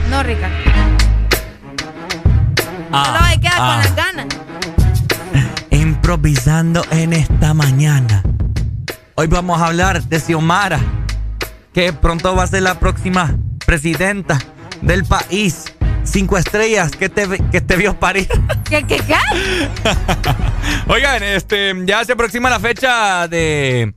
No, Ricardo. Ah, Solo hay que quedar ah. con las ganas. Improvisando en esta mañana. Hoy vamos a hablar de Xiomara, que pronto va a ser la próxima presidenta del país. Cinco estrellas que te, que te vio parir. ¿Qué, qué, qué? Oigan, este, ya se aproxima la fecha de,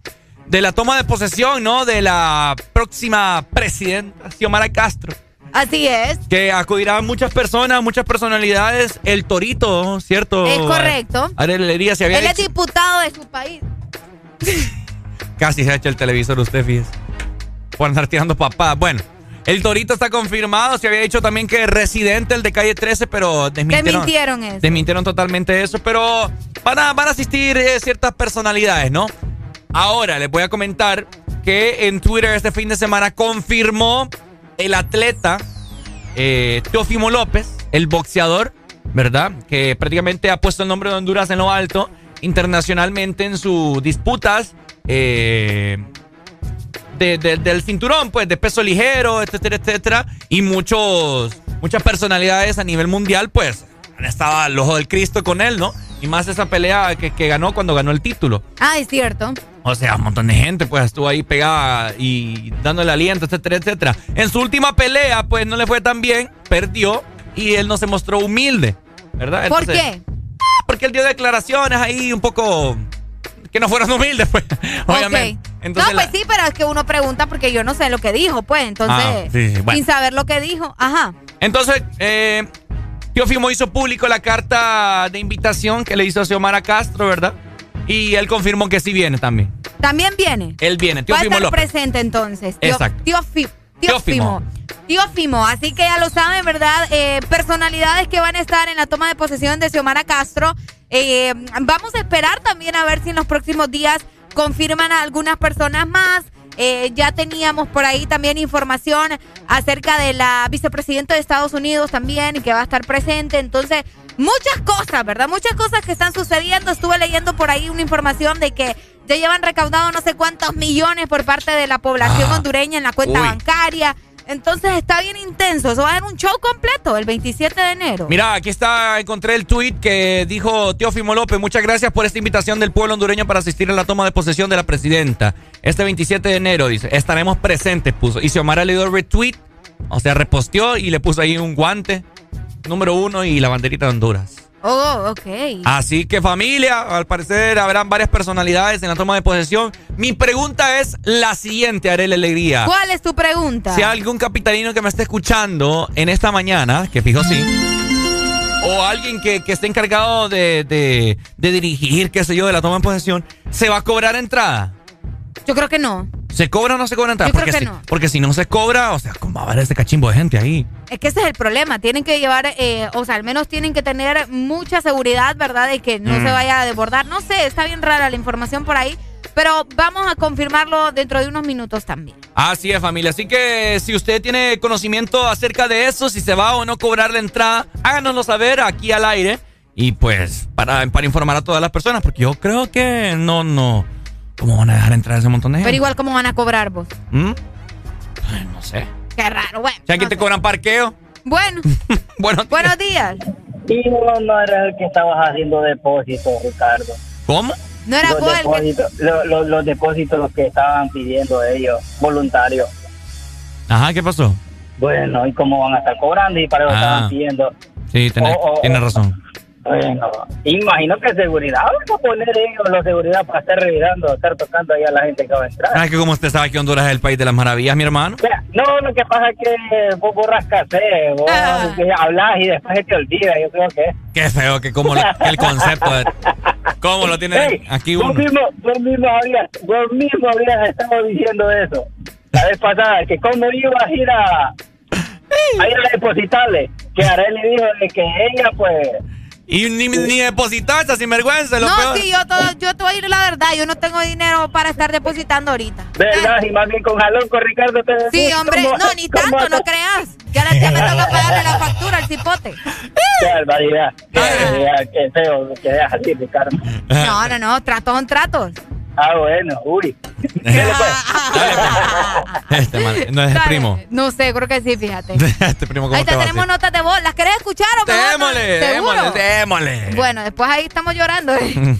de la toma de posesión, ¿no? De la próxima presidenta, Xiomara Castro. Así es. Que acudirán muchas personas, muchas personalidades. El Torito, ¿cierto? Es correcto. Arelia se había Él es diputado de su país. Casi se ha hecho el televisor usted, fíjese. Por andar tirando papá. Bueno, el Torito está confirmado. Se había dicho también que es residente el de calle 13, pero desmintieron. Desmintieron eso. Desmintieron totalmente eso, pero van a, van a asistir eh, ciertas personalidades, ¿no? Ahora les voy a comentar que en Twitter este fin de semana confirmó el atleta eh, Teófimo López, el boxeador, ¿verdad? Que prácticamente ha puesto el nombre de Honduras en lo alto internacionalmente en sus disputas eh, de- de- del cinturón, pues, de peso ligero, etcétera, etcétera. Y muchos, muchas personalidades a nivel mundial, pues, estado al ojo del Cristo con él, ¿no? Y más esa pelea que, que ganó cuando ganó el título. Ah, es cierto. O sea, un montón de gente, pues, estuvo ahí pegada y dándole aliento, etcétera, etcétera. En su última pelea, pues, no le fue tan bien, perdió y él no se mostró humilde, ¿verdad? ¿Por qué? Porque él dio declaraciones ahí un poco que no fueron humildes, pues, obviamente. Entonces, no, pues sí, pero es que uno pregunta porque yo no sé lo que dijo, pues. Entonces, Ah, sí, sí, bueno. sin saber lo que dijo. Ajá. Entonces, eh, Teófimo hizo público la carta de invitación que le hizo a Xiomara Castro, ¿verdad? Y él confirmó que sí viene también. También viene. Él viene, Va a Teófimo estar López. presente entonces. Tío- Exacto. Teofi- Teófimo. Teófimo. Teófimo. Así que ya lo saben, ¿verdad? Eh, personalidades que van a estar en la toma de posesión de Xiomara Castro. Eh, vamos a esperar también a ver si en los próximos días confirman a algunas personas más. Eh, ya teníamos por ahí también información acerca de la vicepresidenta de Estados Unidos también y que va a estar presente. Entonces, muchas cosas, ¿verdad? Muchas cosas que están sucediendo. Estuve leyendo por ahí una información de que ya llevan recaudado no sé cuántos millones por parte de la población Ah. hondureña en la cuenta Uy. bancaria. Entonces está bien intenso. Eso va a ser un show completo el 27 de enero. Mira, aquí está, encontré el tweet que dijo Teófimo López. Muchas gracias por esta invitación del pueblo hondureño para asistir a la toma de posesión de la presidenta. Este 27 de enero, dice, estaremos presentes, puso. Y Xiomara le dio retweet, o sea, reposteó y le puso ahí un guante, número uno y la banderita de Honduras. Oh, ok. Así que familia, al parecer habrán varias personalidades en la toma de posesión. Mi pregunta es la siguiente, Arely Alegría. ¿Cuál es tu pregunta? Si hay algún capitalino que me esté escuchando en esta mañana, que fijo sí, o alguien que, que esté encargado de, de- de dirigir, qué sé yo, de la toma de posesión, ¿se va a cobrar entrada? Yo creo que no. ¿Se cobra o no se cobra entrada? Yo creo porque, que si, no. porque si no se cobra, o sea, ¿cómo va a haber este cachimbo de gente ahí? Es que ese es el problema. Tienen que llevar, eh, o sea, al menos tienen que tener mucha seguridad, ¿verdad? De que no Mm. se vaya a desbordar. No sé, está bien rara la información por ahí. Pero vamos a confirmarlo dentro de unos minutos también. Así es, familia. Así que si usted tiene conocimiento acerca de eso, si se va o no cobrar la entrada, háganoslo saber aquí al aire. Y pues, para, para informar a todas las personas, porque yo creo que no, no. ¿Cómo van a dejar entrar a ese montón de gente? Pero igual, ¿cómo van a cobrar vos? ¿Mm? Ay, no sé. Qué raro. Bueno, Si aquí no te sé. cobran parqueo. bueno Bueno, buenos días. Y no, no era el que estabas haciendo depósitos, Ricardo. ¿Cómo? No era los vos el que... depósitos, lo- lo- los depósitos los que estaban pidiendo ellos, voluntarios. Ajá, ¿qué pasó? Bueno, ¿y cómo van a estar cobrando? Y para eso Ah. estaban pidiendo. Sí, tenés, Oh, oh, tienes oh. razón. Bueno, imagino que seguridad van a poner ellos la seguridad para estar revisando, estar tocando ahí a la gente que va a entrar. Ah, es que como usted sabe que Honduras es el país de las maravillas, mi hermano. Mira, no, lo que pasa es que vos borras cassette, vos Ah. hablas y después se te olvida, yo creo que es. Qué feo que como lo- que el concepto de cómo lo tiene Hey, aquí vos uno. mismo, vos mismo habías, vos mismo habías estado diciendo eso la vez pasada, que cómo ibas a ir a, a ir a depositarle, que Arely dijo de que ella pues Y ni, ni depositaste, sinvergüenza, lo no, peor. sí, yo, todo- yo te voy a ir la verdad. Yo no tengo dinero para estar depositando ahorita. ¿Verdad? Y más bien con jalón con Ricardo te Sí, hombre, ¿cómo- no, ni cómo tanto, no creas. Ya, le- ya me toca pagarle la factura al cipote. Qué barbaridad. Qué barbaridad. Qué feo que seas así, Ricardo. No, no, no, tratos son tratos. Ah, bueno, uy. Este man, no es el primo. No sé, creo que sí, fíjate. Este primo, ¿cómo Ahí te te va a tenemos notas de voz. ¿Las querés escuchar o? Démosle, ¿Seguro? démosle, démosle. Bueno, después ahí estamos llorando. ¿eh?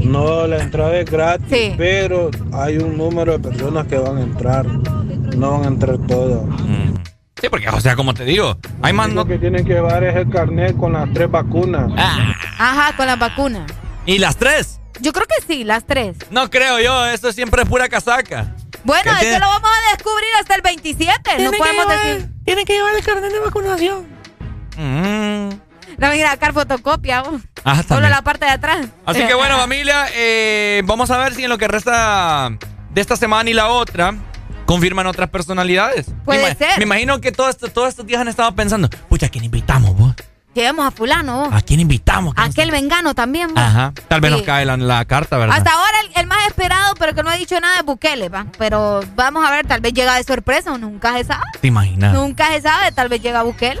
No, la entrada es gratis, pero hay un número de personas que van a entrar. No van a entrar todos. Sí, porque, o sea, como te digo, hay más Lo que tienen que llevar es el carnet con las tres vacunas. Ajá, con las vacunas. ¿Y las tres? Yo creo que sí, las tres. No creo yo, eso siempre es pura casaca. Bueno, ¿Qué eso tiene? lo vamos a descubrir hasta el 27. No podemos llevar- decir. Tienen que llevar el carnet de vacunación. No venir a sacar fotocopia. vos. Ah, Solo también. la parte de atrás. Así que bueno, familia, eh, vamos a ver si en lo que resta de esta semana y la otra confirman otras personalidades. Puede me, ser. Me imagino que todos estos días han estado pensando, pucha, ¿a quién invitamos vos? Llevemos a fulano. ¿A quién invitamos? Aquel vengano también. Ajá, tal vez Sí. nos cae la, la carta, ¿verdad? Hasta ahora el, el más esperado, pero que no ha dicho nada es Bukele, va. Pero vamos a ver, tal vez llega de sorpresa o nunca se sabe. ¿Te imaginas? Nunca se sabe, tal vez llega Bukele.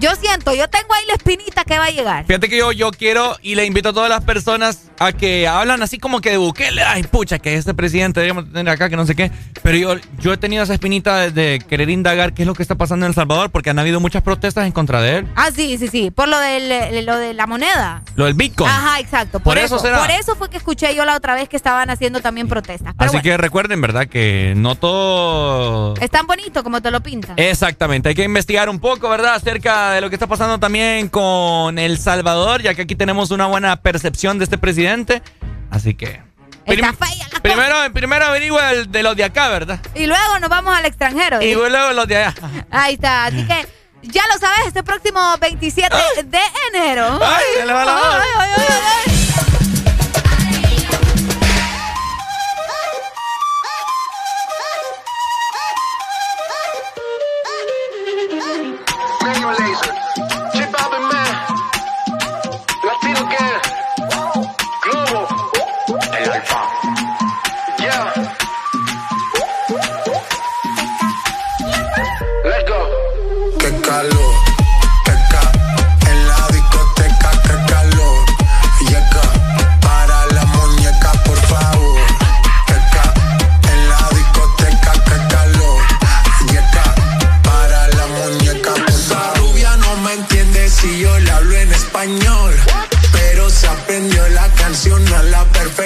Yo siento, yo tengo ahí la espinita que va a llegar. Fíjate que yo, yo quiero y le invito a todas las personas a que hablan así como que de Bukele. Ay, pucha, que este presidente deberíamos tener acá, que no sé qué. Pero yo, yo he tenido esa espinita de, querer indagar qué es lo que está pasando en El Salvador porque han habido muchas protestas en contra de él. Ah, sí, sí, sí. Por lo, del, eh, lo de la moneda. Lo del Bitcoin. Ajá, exacto. Por Por, eso eso, será. Por eso fue que escuché yo la otra vez que estaban haciendo también protestas. Pero Así bueno, que recuerden, ¿verdad? Que no todo... es tan bonito como te lo pintan. Exactamente, hay que investigar un poco, ¿verdad? Acerca de lo que está pasando también con El Salvador, ya que aquí tenemos una buena percepción de este presidente. Así que... prim- primero, primero averigua el de los de acá, ¿verdad? Y luego nos vamos al extranjero. Y ¿sí? luego los de allá. Ahí está. Así que ya lo sabes, este próximo 27 de enero. Ay, se le va la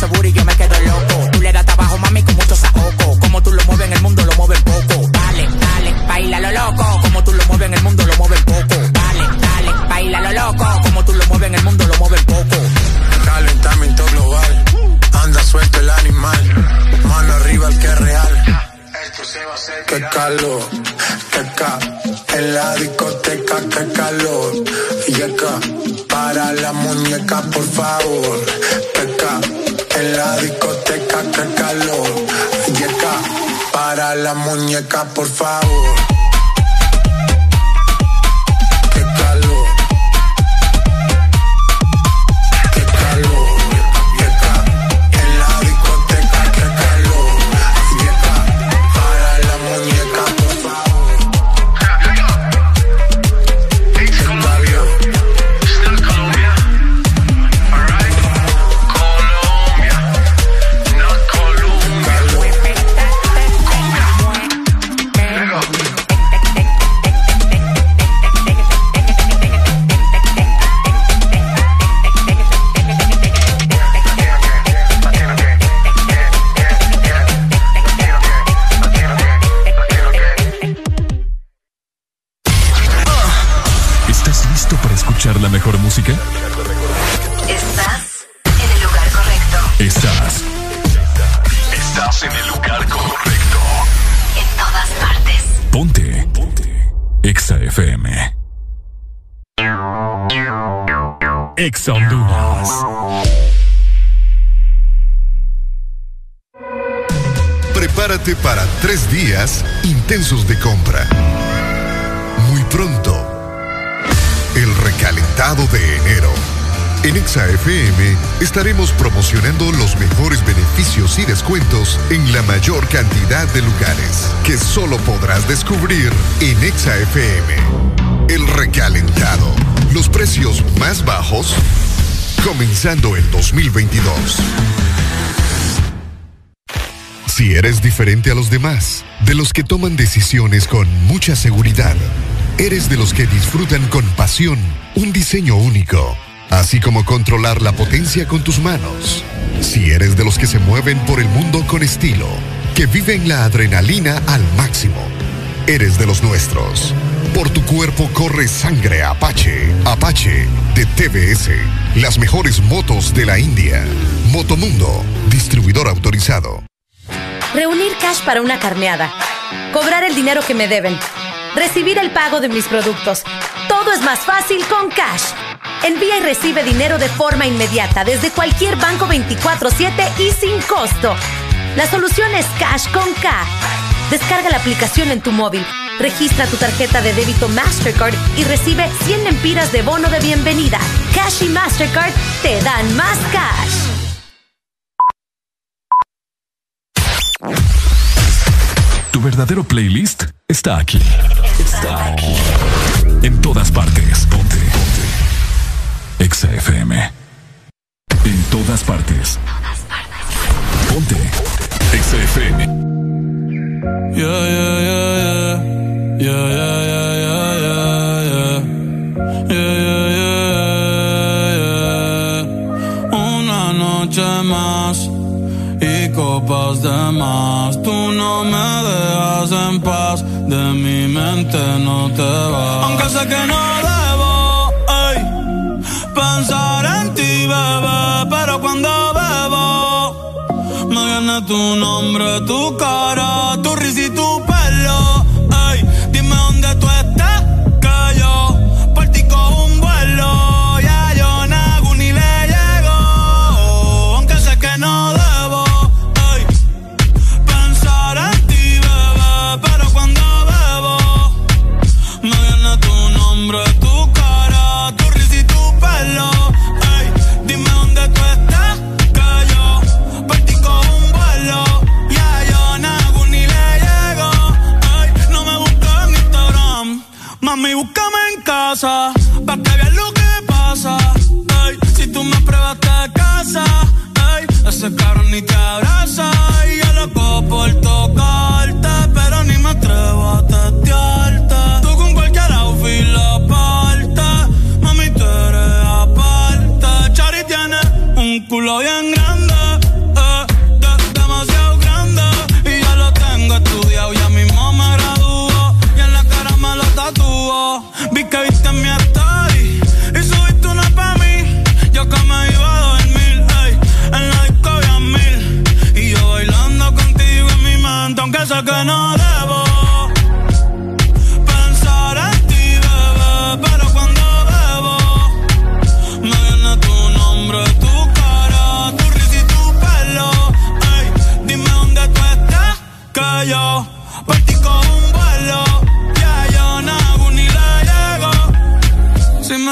Ese booty yo me quedo loco. Tú le das trabajo, mami, con mucho saoco. Como tú lo mueves en el mundo, lo mueves poco. Dale, dale, baila lo loco. Como tú lo mueves en el mundo, lo mueves poco. Dale, dale, baila lo loco. Como tú lo mueves en el mundo, lo mueves poco. Calentamiento global. Anda suelto el animal. Mano arriba el que es real. Qué calor, qué ca. En la discoteca, qué calor. Y acá, para la muñeca, por favor. Qué ca. En la discoteca, qué calor. Para la muñeca, por favor. Exa Honduras. Prepárate para tres días intensos de compra. Muy pronto, el recalentado de enero. En Exa FM estaremos promocionando los mejores beneficios y descuentos en la mayor cantidad de lugares que solo podrás descubrir en Exa FM. El recalentado. Los precios más bajos comenzando el 2022. Si eres diferente a los demás, de los que toman decisiones con mucha seguridad, eres de los que disfrutan con pasión un diseño único, así como controlar la potencia con tus manos. Si eres de los que se mueven por el mundo con estilo, que viven la adrenalina al máximo, eres de los nuestros. Por tu cuerpo corre sangre Apache. Apache de TBS. Las mejores motos de la India. Motomundo, distribuidor autorizado. Reunir cash para una carneada. Cobrar el dinero que me deben. Recibir el pago de mis productos. Todo es más fácil con Cash. Envía y recibe dinero de forma inmediata desde cualquier banco 24/7 y sin costo. La solución es Cash con K. Descarga la aplicación en tu móvil, registra tu tarjeta de débito Mastercard y recibe 100 lempiras de bono de bienvenida. Cash y Mastercard te dan más cash. Tu verdadero playlist está aquí. Está aquí. En todas partes. Ponte. Ponte. Exa FM. En todas partes. Ponte. Exa FM. Yeah, yeah, yeah, yeah. Yeah, yeah, yeah, yeah, yeah, yeah. Una noche más y copas de más. Tú no me dejas en paz, de mi mente no te vas. Aunque sé que no debo ey, pensar en ti, bebé, pero cuando tu nombre, tu cara, tu risa culo bien grande, eh, de- demasiado grande. Y ya lo tengo estudiado, ya mismo me graduó. Y en la cara me lo tatuó. Vi que viste mi story y subiste una pa' mí. Yo que me iba a dormir, ey, en la disco había mil. Y yo bailando contigo en mi mente, aunque sé que no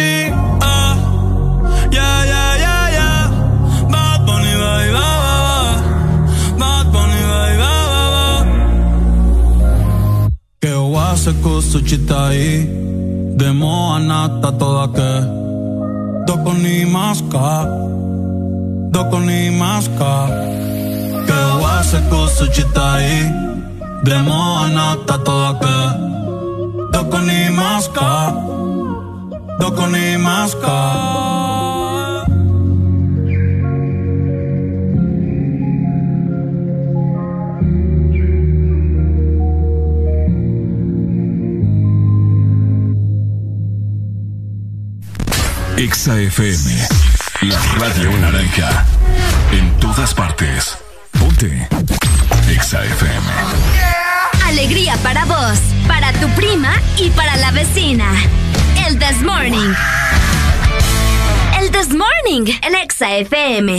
Ah. yeah, yeah, yeah, yeah. Bad Bad Que o hace kusuchita ahí. De moa nata toda que. Doko ni maska. Doko ni maska. Que o hace kusuchita ahí. De moa nata toda que. Doko ni maska do con i maska. Exa FM, la radio naranja. En todas partes. Ponte. Exa FM. Alegría para vos, para tu prima y para la vecina. El This Morning. El This Morning, el Exa FM.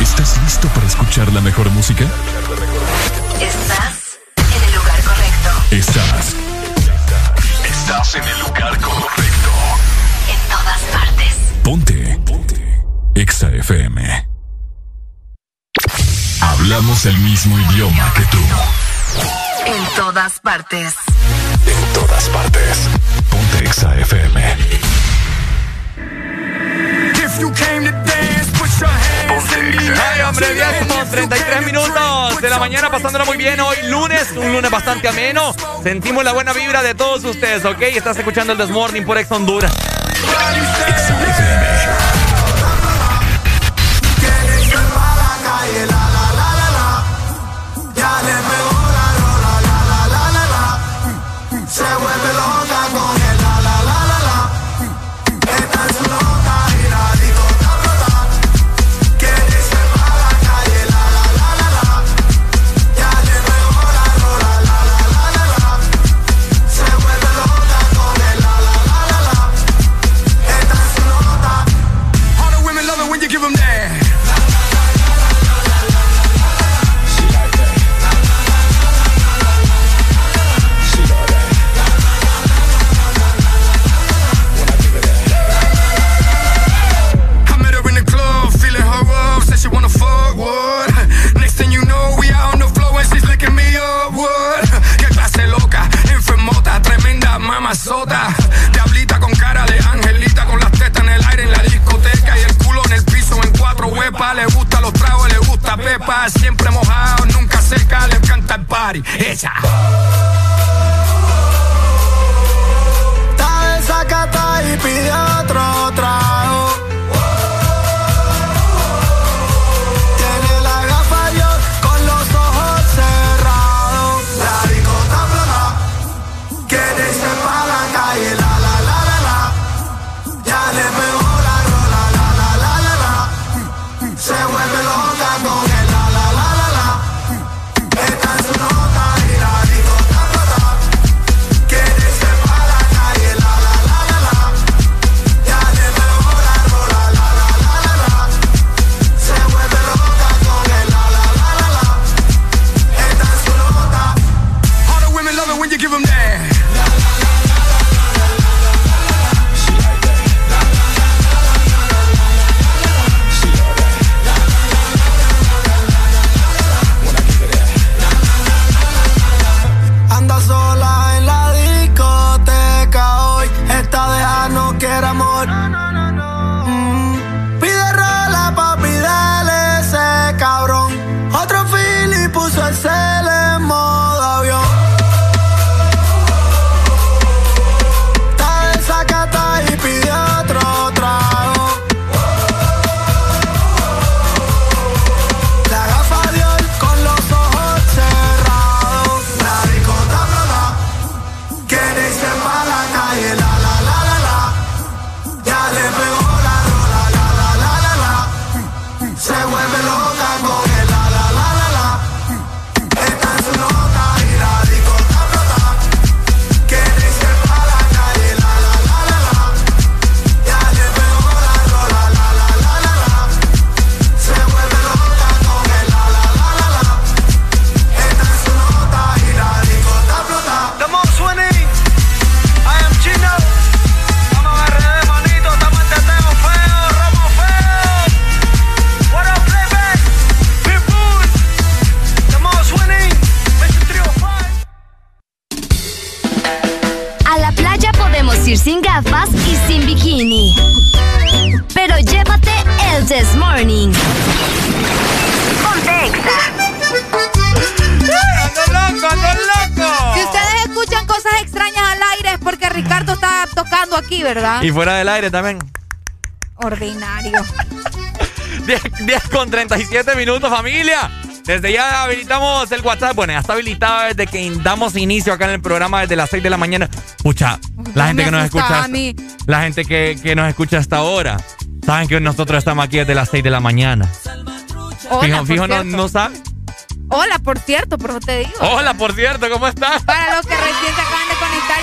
¿Estás listo para escuchar la mejor música? Estás en el lugar correcto. Estás. Estás en el lugar correcto. En todas partes. Ponte. Ponte. Exa FM. Hablamos el mismo idioma que tú. En todas partes. En todas partes. Ponte Exa FM. If you came to Ay, hombre, 10 con 33 minutos de la mañana pasándola muy bien. Hoy lunes, un lunes bastante ameno. Sentimos la buena vibra de todos ustedes, ¿ok? Estás escuchando el Desmorning por Ex Honduras. Pepa, siempre mojado, nunca seca, le encanta el party. Ella. Está desacata y pide otro trago. ¿Verdad? Y fuera del aire también. Ordinario. 10, 10 con 37 minutos, familia. Desde ya habilitamos el WhatsApp. Bueno, ya está habilitado desde que damos inicio acá en el programa desde las 6 de la mañana. Escucha, la gente que nos escucha. a mí. La gente que, que nos escucha hasta ahora. Saben que nosotros estamos aquí desde las 6 de la mañana. Hola, fijo, fijo no, no saben. Hola, por cierto, por eso te digo. Hola, por cierto, ¿cómo estás? Para los que recién se acaban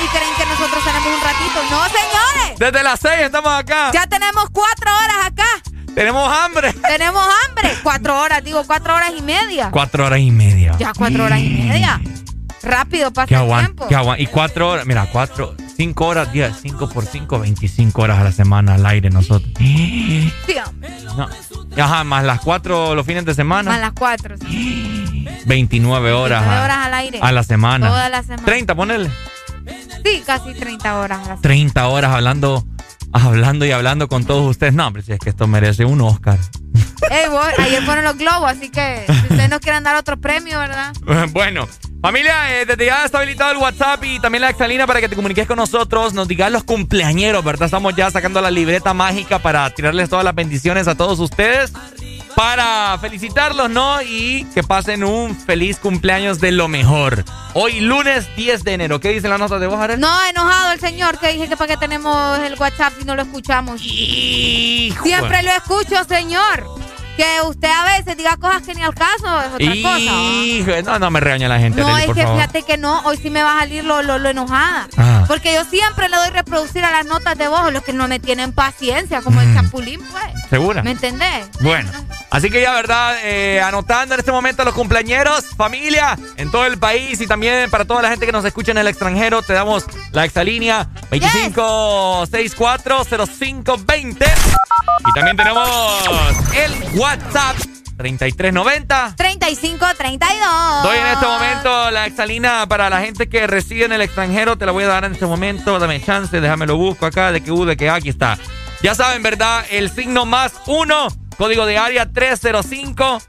y creen que nosotros tenemos un ratito. ¡No, señores! Desde las 6 estamos acá. Ya tenemos cuatro horas acá. Tenemos hambre. Tenemos hambre. Cuatro horas, digo, cuatro horas y media. Cuatro horas y media. Ya cuatro horas y media. Rápido pasa el tiempo. Y cuatro horas, mira, cuatro, 5 horas, 10, 5 por 5, 25 horas a la semana al aire nosotros. Sí. No. Ajá, más las 4 los fines de semana. Más las cuatro. sí. 29 horas. 29 a- horas al aire. A la semana. Toda la semana. 30, ponele. Sí, casi 30 horas a la semana. 30 horas hablando, hablando y hablando con todos ustedes. No, hombre, si es que esto merece un Oscar. Ey, vos, ayer fueron los globos, así que si ustedes nos quieren dar otro premio, ¿verdad? Bueno, familia, eh, desde ya está habilitado el WhatsApp y también la exalina para que te comuniques con nosotros, nos digas los cumpleañeros, ¿verdad? Estamos ya sacando la libreta mágica para tirarles todas las bendiciones a todos ustedes, para felicitarlos, ¿no? Y que pasen un feliz cumpleaños de lo mejor. Hoy lunes 10 de enero, ¿qué dice la nota de vos, Arel? No, enojado el señor que dije que para qué tenemos el WhatsApp si no lo escuchamos. Siempre lo escucho, señor. Que usted a veces diga cosas que ni al caso es otra cosa. Hijo, no, no me regaña la gente, No, Arely, es por que favor. fíjate que no, hoy sí me va a salir lo, lo, lo enojada. Ah. Porque yo siempre le doy reproducir a las notas de voz, los que no me tienen paciencia, como el Mm. chapulín, pues. ¿Segura? ¿Me entendés? Bueno, así que ya, ¿verdad? Eh, anotando en este momento a los cumpleañeros, familia, en todo el país y también para toda la gente que nos escucha en el extranjero, te damos la exalínea 25640520. Y también tenemos el WhatsApp 3390. 3532. Doy en este momento la exalina para la gente que reside en el extranjero. Te la voy a dar en este momento. Dame chance, déjame lo busco acá. De que U, de que A, aquí está. Ya saben, ¿verdad? El signo más uno, código de área 305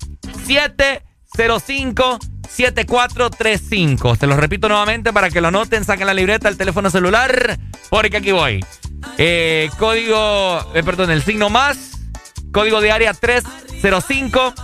705 7435. Se los repito nuevamente para que lo anoten, saquen la libreta, el teléfono celular, porque aquí voy. Eh, código, eh, perdón, el signo más, código de área 305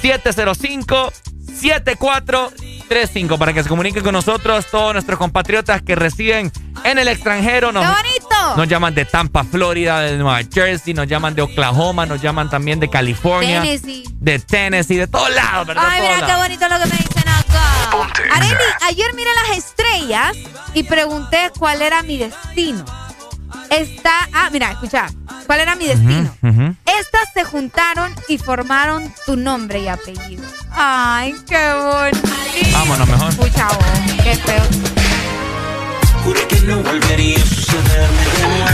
705 7435 para que se comuniquen con nosotros todos nuestros compatriotas que residen en el extranjero. Nos, ¡Qué bonito! nos llaman de Tampa, Florida, de Nueva Jersey, nos llaman de Oklahoma, nos llaman también de California, Tennessee. de Tennessee, de todos lados, ¿verdad? Ay, mira qué bonito lo que me dicen acá. Areli, ayer miré las estrellas y pregunté cuál era mi destino. Está, ah, mira, escucha, ¿cuál era mi destino? Estas se juntaron y formaron tu nombre y apellido. Ay, qué bonito. Vámonos mejor. Escucha vos, qué feo. Juré que no volvería a sucederme.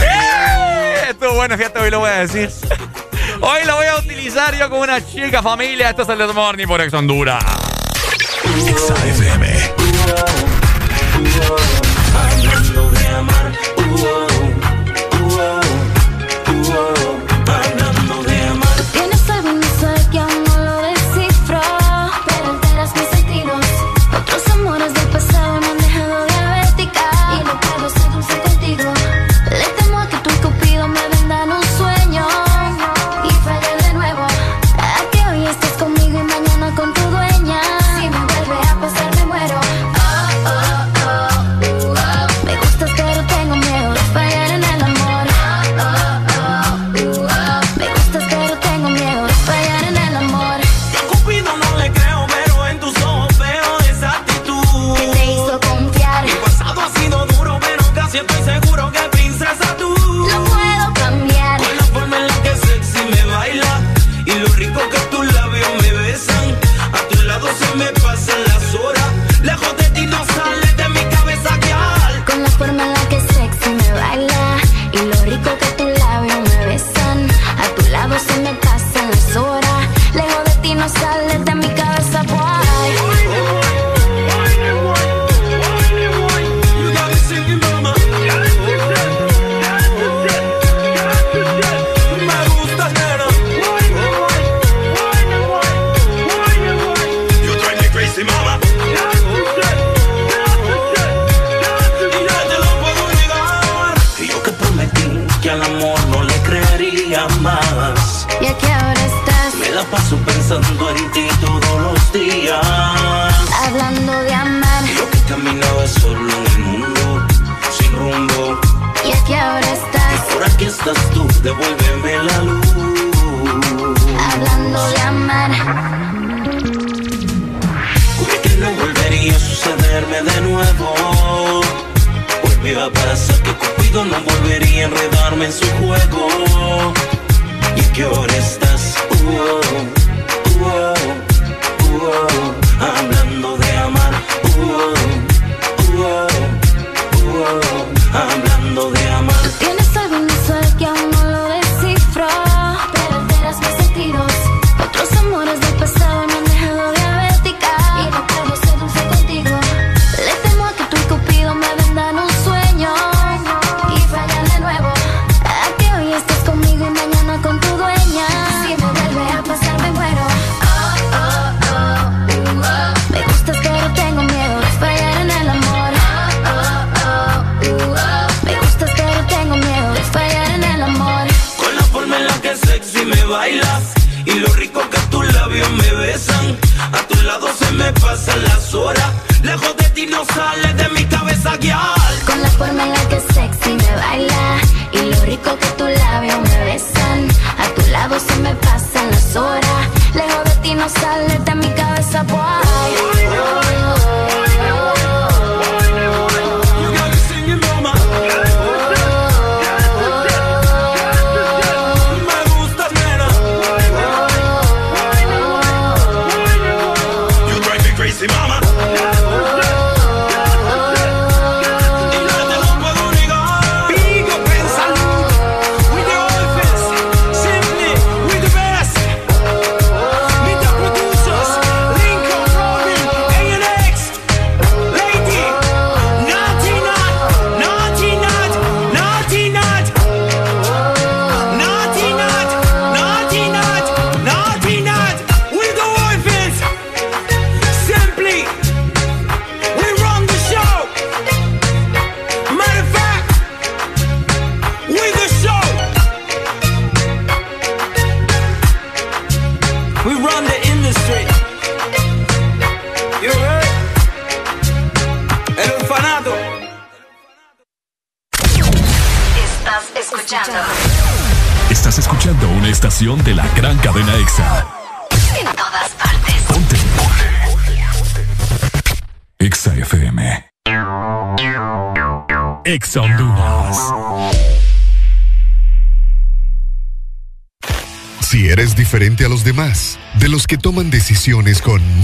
¡Eh! Estuvo bueno, fíjate, hoy lo voy a decir. Hoy lo voy a utilizar yo con una chica familia. Esto es el This Morning por Ex Honduras.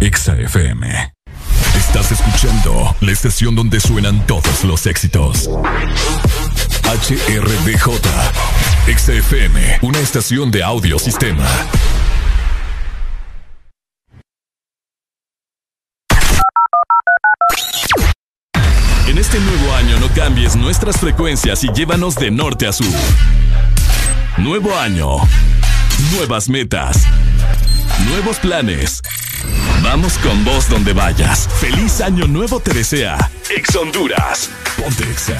EXA FM. Estás escuchando la estación donde suenan todos los éxitos. HRDJ. EXA FM, una estación de audio sistema. En este nuevo año no cambies nuestras frecuencias y llévanos de norte a sur. Nuevo año. Nuevas metas. Nuevos planes. Vamos con vos donde vayas. Feliz año nuevo te desea. Ex Honduras. Ponte Exa.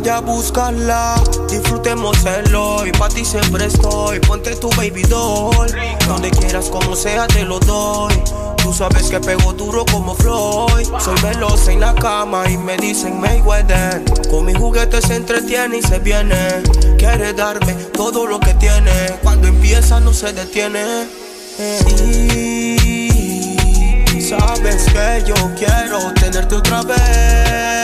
Vaya a buscarla. Disfrutemos el hoy, para ti siempre estoy. Ponte tu baby doll, donde quieras, como sea, te lo doy. Tú sabes que pego duro como Floyd. Soy veloz en la cama y me dicen Mayweather. Con mis juguetes se entretiene y se viene. Quiere darme todo lo que tiene. Cuando empieza no se detiene. Y que yo quiero tenerte otra vez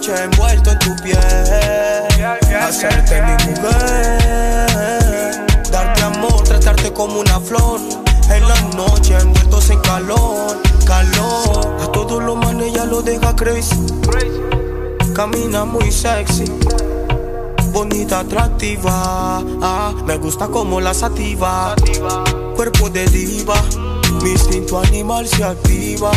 noche envuelto en tu piel, hacerte mi mujer, darte amor, tratarte como una flor. En la noche envueltos en calor, calor. A todos los manes ya lo deja crazy. Camina muy sexy bonita, atractiva. Ah, me gusta como la sativa. Cuerpo de diva, mi instinto animal se activa.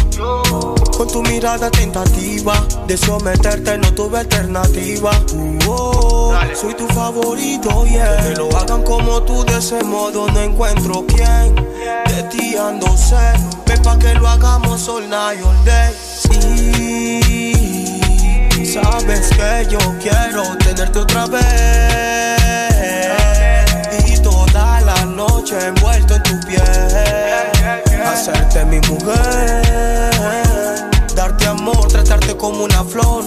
Con tu mirada tentativa, deseo meterte, no tuve alternativa. Oh, soy tu favorito, yeah. Que lo hagan como tú, de ese modo no encuentro quién. De ti ando sé, ven pa' que lo hagamos all night, all day. Sí. Sabes que yo quiero tenerte otra vez y toda la noche envuelto en tu piel, hacerte mi mujer, darte amor, tratarte como una flor.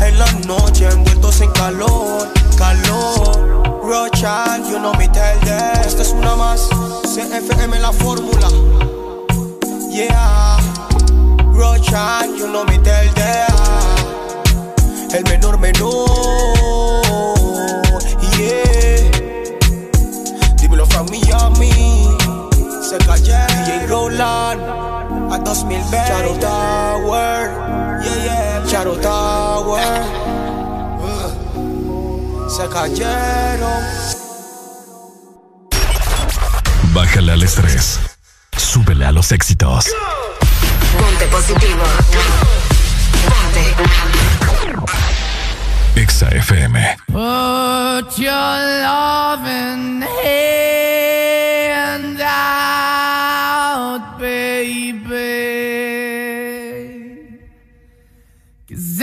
En la noche envueltos en calor, calor. Rocha, you know me tell them. Esta es una más, CFM la fórmula. Yeah, Rocha, you know me tell them el menor menor. A 2020. Charo Tower. Yeah, yeah. Charo Tower. Se cayeron. Bájale al estrés. Súbele a los éxitos. Ponte positivo. Ponte. Exa FM. Put your loving hand Cause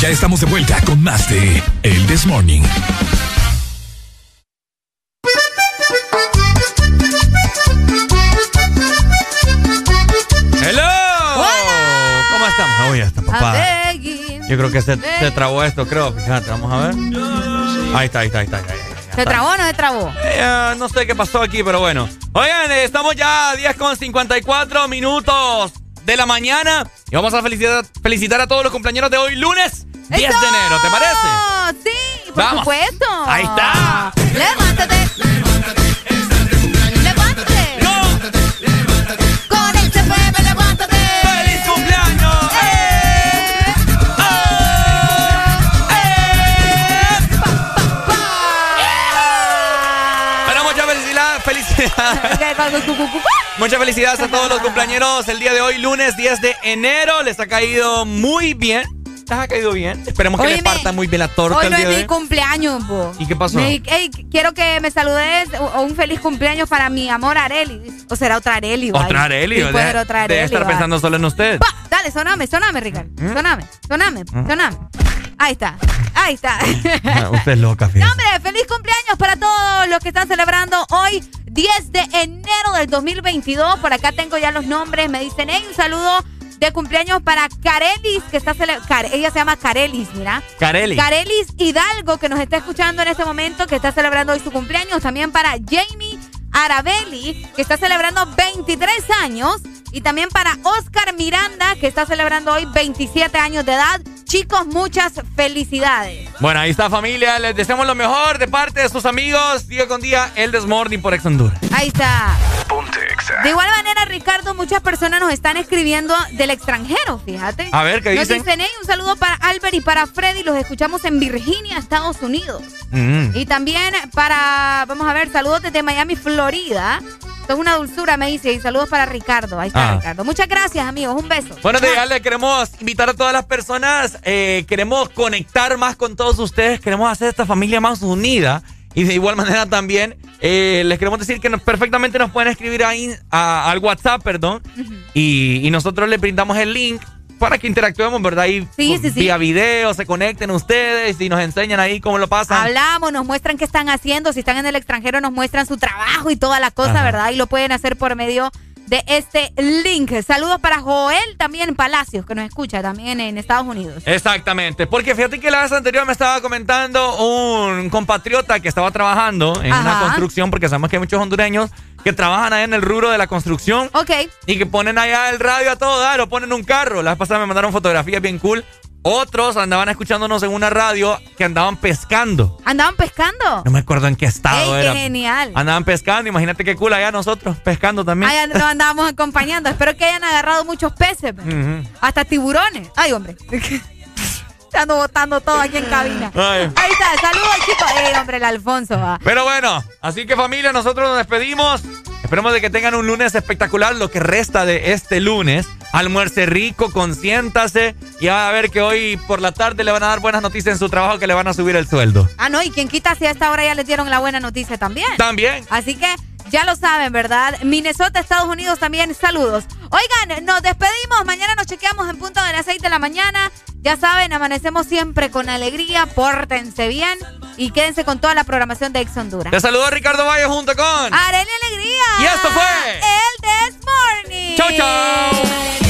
Ya estamos de vuelta con más de El This Morning. ¡Hello! ¿Cómo estamos? Uy, está papá. Yo creo que se, se trabó esto, creo. Fíjate, vamos a ver. Ahí está, ahí está, ahí está. ahí está, ahí está. ¿Se trabó o no se trabó? Eh, no sé qué pasó aquí, pero bueno. Oigan, eh, estamos ya a 10 con 54 minutos de la mañana y vamos a felicitar, felicitar a todos los compañeros de hoy, lunes 10 de enero, ¿te parece? Sí, por Vamos. supuesto. Ahí está. Levántate. Levántate. Con el CPM, levántate. ¡Feliz cumpleaños! ¡Eh! Pero muchas felicidades, felicidades. Muchas felicidades a todos los cumpleañeros el día de hoy, lunes 10 de enero. Les ha caído muy bien. Les ha caído bien. Esperemos que les Óyeme, partan muy bien la torta Hoy el no día es de mi cumpleaños, bo. ¿Y qué pasó? Me- ey, quiero que me saludes o, o un feliz cumpleaños para mi amor Areli. O será otra Areli, va. Otra Areli. Sí, debe- puede ser otra debe Areli. estar va. pensando solo en usted. Pa, Dale, soname, soname, Ricardo. ¿Mm? Soname, soname, ¿Mm? soname. Ahí está, ahí está. Ah, Usted es loca, No, fíjate. hombre, feliz cumpleaños para todos los que están celebrando hoy, 10 de enero del 2022. Por acá tengo ya los nombres. Me dicen, hey, un saludo de cumpleaños para Carelis, que está celebrando. Ella se llama Carelis, mira. Carelli. Carelis Hidalgo, que nos está escuchando en este momento, que está celebrando hoy su cumpleaños. También para Jamie Arabelli, que está celebrando 23 años. Y también para Oscar Miranda, que está celebrando hoy 27 años de edad. Chicos, muchas felicidades. Bueno, ahí está familia. Les deseamos lo mejor de parte de sus amigos. Día con día, el Desmorning por Ex Honduras. Ahí está. De igual manera, Ricardo, muchas personas nos están escribiendo del extranjero, fíjate. A ver, ¿qué Nos dicen? dicen, hey, un saludo para Albert y para Freddy, los escuchamos en Virginia, Estados Unidos. Mm. Y también para, vamos a ver, saludos desde Miami, Florida. Es una dulzura, me dice. Y saludos para Ricardo. Ahí está Ah. Ricardo. Muchas gracias, amigos. Un beso. Bueno, de le queremos invitar a todas las personas, eh, queremos conectar más con todos ustedes, queremos hacer esta familia más unida y de igual manera también eh, les queremos decir que nos- perfectamente nos pueden escribir ahí a- al WhatsApp, perdón, y, y nosotros les brindamos el link para que interactuemos, ¿verdad? Y Sí, pues, sí, sí. vía video, se conecten ustedes y nos enseñan ahí cómo lo pasan. Hablamos, nos muestran qué están haciendo. Si están en el extranjero, nos muestran su trabajo y toda la cosa, Ajá. ¿verdad? Y lo pueden hacer por medio de este link. Saludos para Joel también Palacios, que nos escucha también en Estados Unidos. Exactamente, porque fíjate que la vez anterior me estaba comentando un compatriota que estaba trabajando en una Ajá. construcción, porque sabemos que hay muchos hondureños que trabajan ahí en el rubro de la construcción. Ok. Y que ponen allá el radio a todo dar o ponen un carro. La vez pasada me mandaron fotografías bien cool. Otros andaban escuchándonos en una radio que andaban pescando. ¿Andaban pescando? No me acuerdo en qué estado ¡Ey, era. qué genial! Andaban pescando, imagínate qué cool allá nosotros pescando también. Allá nos andábamos acompañando. Espero que hayan agarrado muchos peces. pues. Hasta tiburones. Ay, hombre. Ando botando todo aquí en cabina. Ay. Ahí está. Saludos, chicos. Ey, hombre, el Alfonso. va. Pero bueno, así que familia, nosotros nos despedimos. Esperemos de que tengan un lunes espectacular, lo que resta de este lunes. Almuerce rico, consiéntase y a ver que hoy por la tarde le van a dar buenas noticias en su trabajo que le van a subir el sueldo. Ah, no, y quien quita si a esta hora ya les dieron la buena noticia también. También. Así que ya lo saben, ¿verdad? Minnesota, Estados Unidos también, saludos. Oigan, nos despedimos. Mañana nos chequeamos en punto de las 6 de la mañana. Ya saben, amanecemos siempre con alegría. Pórtense bien y quédense con toda la programación de Ex Honduras. Te saludo Ricardo Valle junto con. Arely Alegría. Y esto fue. El This Morning. Chau, chau.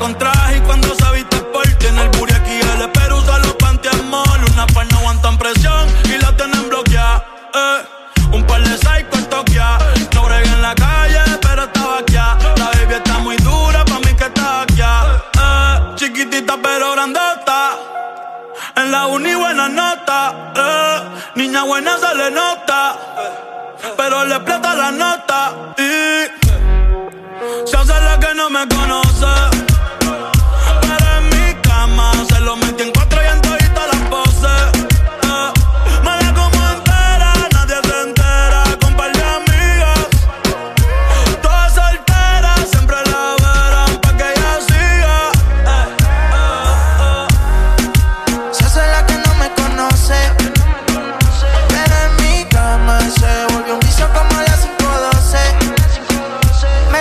Con traje y cuando se viste por tiene el booty aquí el pero usa los panty mall. Una par no aguantan presión y la tienen bloqueada. Eh. Un par de psycho en Tokia. No bregué en la calle, pero estaba aquí. La baby está muy dura, pa' mí que está aquí. Eh. Chiquitita pero grandota. En la uni buena nota. eh. Niña buena se le nota. Pero le explota la nota. Y se hace la que no me conoce.